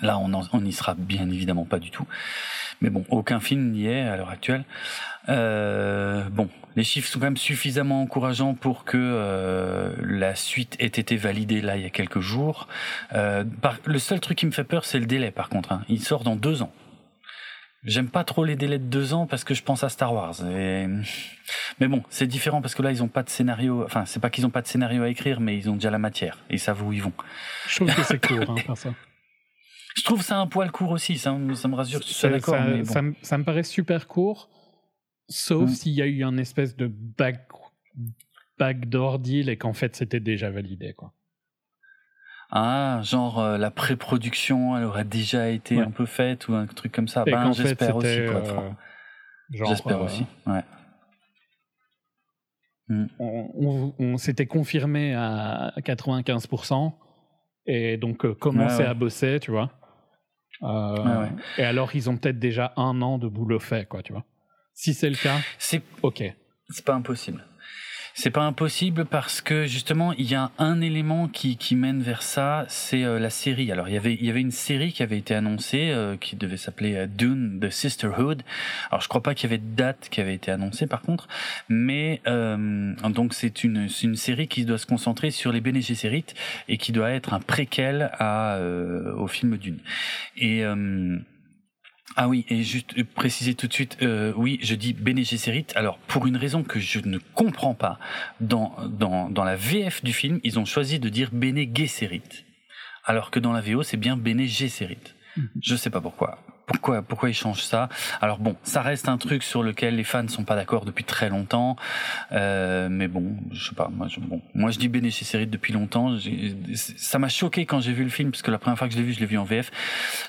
Là, on n'y sera bien évidemment pas du tout. Mais bon, aucun film n'y est à l'heure actuelle. Euh, bon, les chiffres sont quand même suffisamment encourageants pour que euh, la suite ait été validée là il y a quelques jours. Euh, le seul truc qui me fait peur, c'est le délai par contre. Hein. Il sort dans deux ans. J'aime pas trop les délais de deux ans parce que je pense à Star Wars. Mais bon, c'est différent parce que là, ils ont pas de scénario. Enfin, c'est pas qu'ils ont pas de scénario à écrire, mais ils ont déjà la matière. Ils savent où ils vont. Je trouve que c'est court, hein, par ça. Je trouve ça un poil court aussi, ça, me- ça me rassure Ça, d'accord. ça- mais bon. ça me- ça me paraît super court, sauf s'il y a eu un espèce de back, backdoor deal et qu'en fait c'était déjà validé. Quoi. Ah, genre euh, la pré-production, elle aurait déjà été Ouais. un peu faite ou un truc comme ça. Ben, j'espère aussi. euh, J'espère euh, aussi. Ouais. Mm. on, on- on s'était confirmé à 95% et donc commencer à bosser, tu vois. Euh, ouais. Et alors, ils ont peut-être déjà un an de boulot fait, quoi, tu vois. Si c'est le cas, C'est ok. C'est pas impossible. C'est pas impossible parce que justement il y a un élément qui, qui mène vers ça, c'est euh, la série. Alors il y avait il y avait une série qui avait été annoncée euh, qui devait s'appeler euh, Dune the Sisterhood. Alors je crois pas qu'il y avait de date qui avait été annoncée par contre, mais euh, donc c'est une c'est une série qui doit se concentrer sur les Bene Gesserit et qui doit être un préquel à euh, au film Dune. Et euh, ah oui, et juste préciser tout de suite, euh, oui, je dis Bene Gesserit. Alors, pour une raison que je ne comprends pas, dans, dans, dans la VF du film, ils ont choisi de dire Bene Gesserit. Alors que dans la VO, c'est bien Bene Gesserit. Mhm. Je sais pas pourquoi. Pourquoi, pourquoi ils changent ça? Alors bon, ça reste un truc sur lequel les fans sont pas d'accord depuis très longtemps, euh, mais bon, je sais pas. Moi, je, bon, moi je dis Bene Gesserit depuis longtemps. Ça m'a choqué quand j'ai vu le film, parce que la première fois que je l'ai vu, je l'ai vu en VF.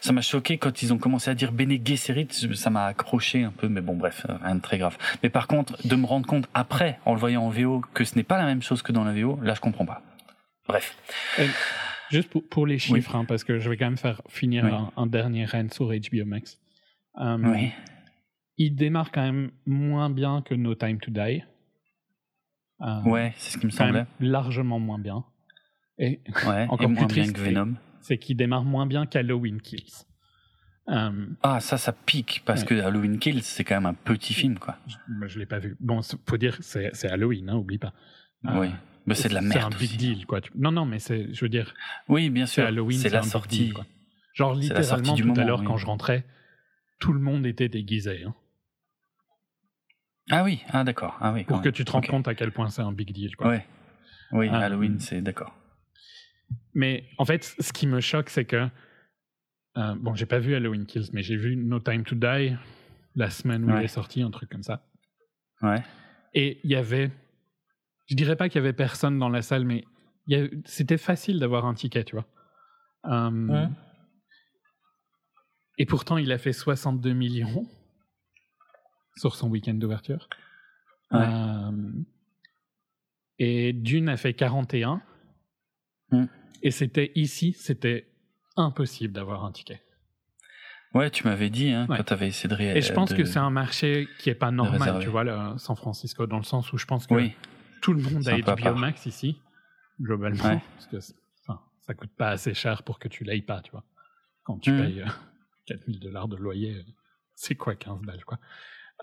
Ça m'a choqué quand ils ont commencé à dire Bene Gesserit. Ça m'a accroché un peu, mais bon, bref, euh, rien de très grave. Mais par contre, de me rendre compte après, en le voyant en VO, que ce n'est pas la même chose que dans la VO, là, je comprends pas. Bref. Juste pour, pour les chiffres, hein, parce que je vais quand même faire finir Oui. un, un dernier run sur HBO Max. Euh, Oui. Il démarre quand même moins bien que No Time to Die. Euh, Ouais, c'est ce qui me semblait. largement moins bien. Et Ouais, encore et plus moins bien triste, que Venom. c'est qu'il démarre moins bien qu'Halloween Kills. Euh, Ah, ça, ça pique, parce Ouais. que Halloween Kills, c'est quand même un petit film, quoi. je, je l'ai pas vu. Bon, faut dire, c'est c'est Halloween, hein, oublie pas. Oui. Mais c'est de la C'est merde un big deal, quoi. Tu- Non, non, mais c'est, je veux dire, Oui, bien c'est sûr. Halloween, C'est c'est la sortie. deal, quoi. Genre C'est littéralement tout à l'heure oui. quand je rentrais, tout le monde était déguisé. hein. Ah oui, ah d'accord. Ah oui. pour que même. tu te rendes compte à quel point c'est un big deal. Quoi. Ouais. Oui, Ah. Halloween, c'est d'accord. Mais en fait, ce qui me choque, c'est que euh, bon, j'ai pas vu Halloween Kills, mais j'ai vu No Time to Die la semaine où il est sorti, un truc comme ça. Ouais. Et il y avait, je dirais pas qu'il y avait personne dans la salle, mais c'était facile d'avoir un ticket, tu vois. Euh, Ouais. Et pourtant, il a fait 62 millions sur son week-end d'ouverture. Ouais. Euh, et Dune a fait 41. Mm. Et c'était ici, c'était impossible d'avoir un ticket. Ouais, tu m'avais dit hein, Ouais. quand tu avais essayé de ré- Et je pense de- que c'est un marché qui est pas normal, tu vois, le San Francisco, dans le sens où je pense que Oui, tout le monde a HBO. Max ici, globalement, Ouais. parce que enfin, ça coûte pas assez cher pour que tu l'aies pas, tu vois. Quand tu payes euh, 4000 dollars de loyer, euh, c'est quoi 15 balles, quoi.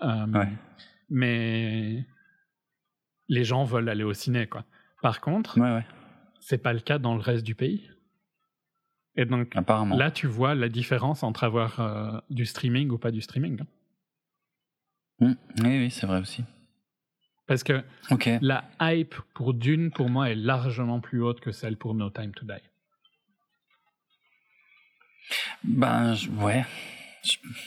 Euh, Ouais. Mais les gens veulent aller au ciné, quoi. Par contre, ouais, c'est pas le cas dans le reste du pays. Et donc, Apparemment. là, tu vois la différence entre avoir euh, du streaming ou pas du streaming. hein. Mm. Oui, oui, c'est vrai aussi. Parce que la hype pour Dune, pour moi, est largement plus haute que celle pour No Time to Die. Ben, ouais.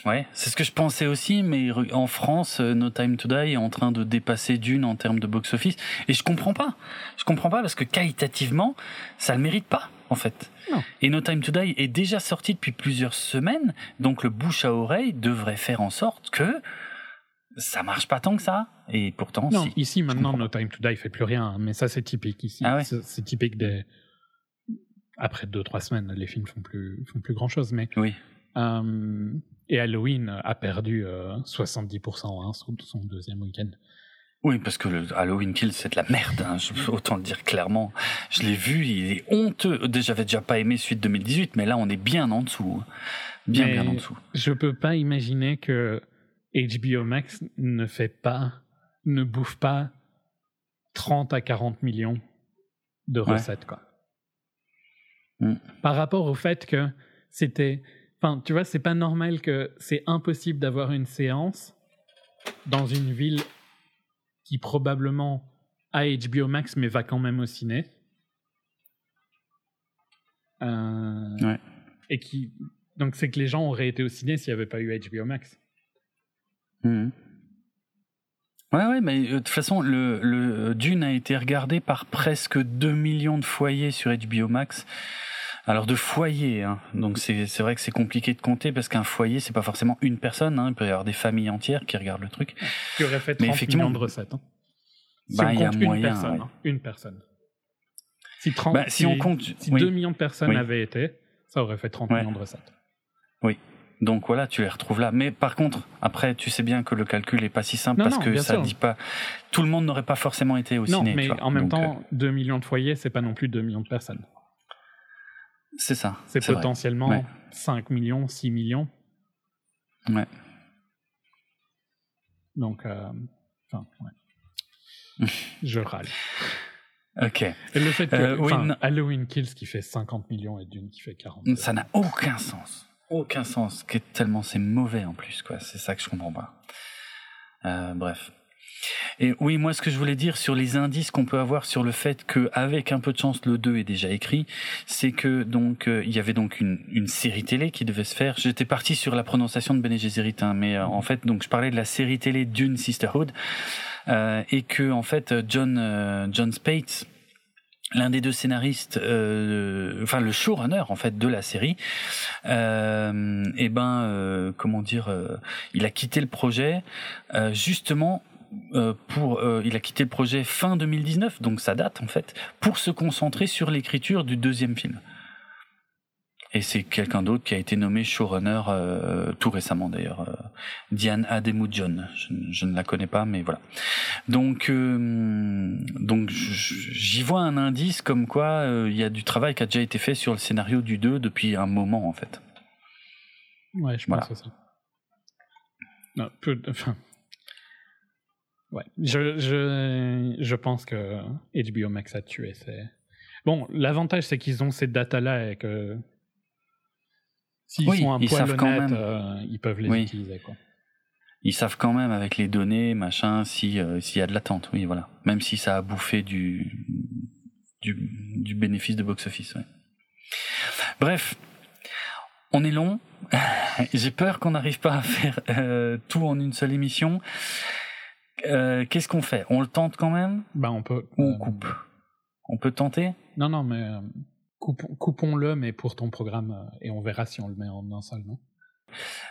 Ouais, c'est ce que je pensais aussi, mais en France, euh, No Time to Die est en train de dépasser Dune en termes de box-office. Et je comprends pas. Je comprends pas parce que qualitativement, ça le mérite pas, en fait. Non. Et No Time to Die est déjà sorti depuis plusieurs semaines, donc le bouche à oreille devrait faire en sorte que ça marche pas tant que ça. Et pourtant, Non, si. ici maintenant, No Time to Die fait plus rien, hein, mais ça c'est typique ici. Ah ouais C'est typique des. Après deux trois semaines, les films font plus font plus grand chose, mais Oui. euh, et Halloween a perdu euh, 70% hein, sur son deuxième week-end. Oui, parce que le Halloween Kill, c'est de la merde, hein, je autant le dire clairement. Je l'ai vu, il est honteux. Déjà, J'avais déjà pas aimé suite 2018, mais là, on est bien en dessous. Bien, Mais bien en dessous. Je peux pas imaginer que HBO Max ne fait pas, ne bouffe pas 30 à 40 millions de Ouais. recettes, quoi. Mm. Par rapport au fait que c'était, enfin, tu vois, c'est pas normal que c'est impossible d'avoir une séance dans une ville qui probablement a HBO Max mais va quand même au ciné. Euh, Ouais. Et qui, Donc c'est que les gens auraient été au ciné s'il n'y avait pas eu HBO Max. Mhm. Ouais, ouais, mais euh, de toute façon, le, le Dune a été regardé par presque 2 millions de foyers sur HBO Max. Alors de foyers, hein. donc c'est vrai que c'est compliqué de compter parce qu'un foyer c'est pas forcément une personne, hein. il peut y avoir des familles entières qui regardent le truc. Qui aurait fait 30 Mais effectivement- millions de recettes. hein. Si Bah, on il y a compte une moyen, personne. ouais. hein, une personne. Si, 30, Bah, si on compte, si oui. 2 millions de personnes Oui. avaient été, ça aurait fait 30 Ouais. millions de recettes. Donc voilà, tu les retrouves là. Mais par contre, après, tu sais bien que le calcul est pas si simple Non, parce non, que ça sûr. dit pas. Tout le monde n'aurait pas forcément été au non, ciné. mais tu vois. en même Donc, temps, euh, 2 millions de foyers, c'est pas non plus 2 millions de personnes. c'est ça. C'est potentiellement Ouais. 5 millions, 6 millions. Ouais. Donc, euh, enfin, ouais. Je râle. Ok. Et le fait que Euh. Halloween Kills qui fait 50 millions et Dune qui fait 40. Ça n'a aucun sens. Aucun sens. Que tellement c'est mauvais en plus, quoi. C'est ça que je comprends pas. Euh, bref. Et oui, moi, ce que je voulais dire sur les indices qu'on peut avoir sur le fait que, avec un peu de chance, le 2 est déjà écrit, c'est que donc euh, il y avait donc une, une série télé qui devait se faire. J'étais parti sur la prononciation de Bene hein, mais euh, en fait, donc je parlais de la série télé Dune Sisterhood, euh, et que en fait John euh, John Spates, l'un des deux scénaristes, euh, enfin le showrunner en fait de la série, euh, et ben euh, comment dire, euh, il a quitté le projet euh, justement pour, il a quitté le projet fin 2019, donc ça date en fait, pour se concentrer sur l'écriture du deuxième film. Et c'est quelqu'un d'autre qui a été nommé showrunner euh, tout récemment d'ailleurs, euh, Diane Ademudjon. Je, je ne la connais pas, mais voilà. Donc, euh, donc j'y vois un indice comme quoi il y a du travail qui a déjà été fait sur le scénario du 2 depuis un moment en fait. Ouais, je Voilà. pense. Non, peu de- enfin, ouais, je, je, je pense que HBO Max a tué. Bon. L'avantage, c'est qu'ils ont ces datas-là et que s'ils Oui, sont un ils poil savent quand même. euh, ils peuvent les Oui. utiliser. Quoi. Ils savent quand même avec les données, machin, si euh, s'il y a de l'attente, oui, voilà. Même si ça a bouffé du du, du bénéfice de box-office. Ouais. Bref, on est long. J'ai peur qu'on n'arrive pas à faire euh, tout en une seule émission. Qu'est-ce qu'on fait? On le tente quand même? Bah, on peut. ou on coupe? On peut tenter? Non, non, mais coupons- coupons-le, mais pour ton programme, euh, et on verra si on le met en un non?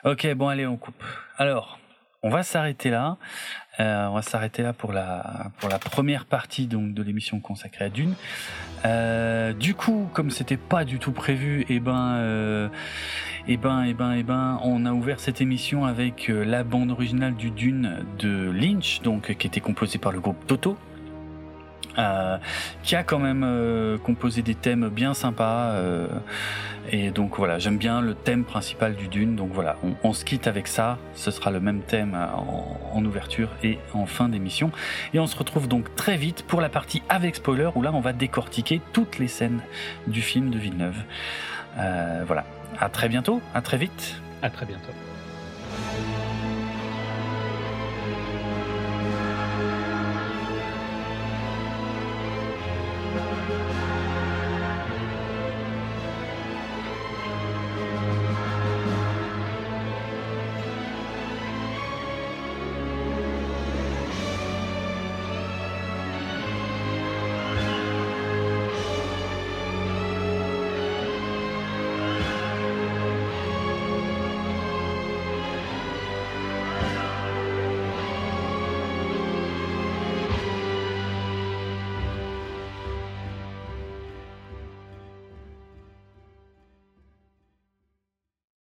Ok, bon allez, on coupe. Alors, on va s'arrêter là. Euh, on va s'arrêter là pour la pour la première partie donc de l'émission consacrée à Dune. Euh, du coup, comme c'était pas du tout prévu, et ben, euh, et ben, et ben, ben, on a ouvert cette émission avec la bande originale du Dune de Lynch, donc qui était composée par le groupe Toto. Euh, qui a quand même euh, composé des thèmes bien sympas euh, et donc voilà j'aime bien le thème principal du Dune donc voilà on, se quitte avec ça ce sera le même thème en, en ouverture et en fin d'émission et on se retrouve donc très vite pour la partie avec spoiler où là on va décortiquer toutes les scènes du film de Villeneuve voilà à très bientôt à très vite À très bientôt.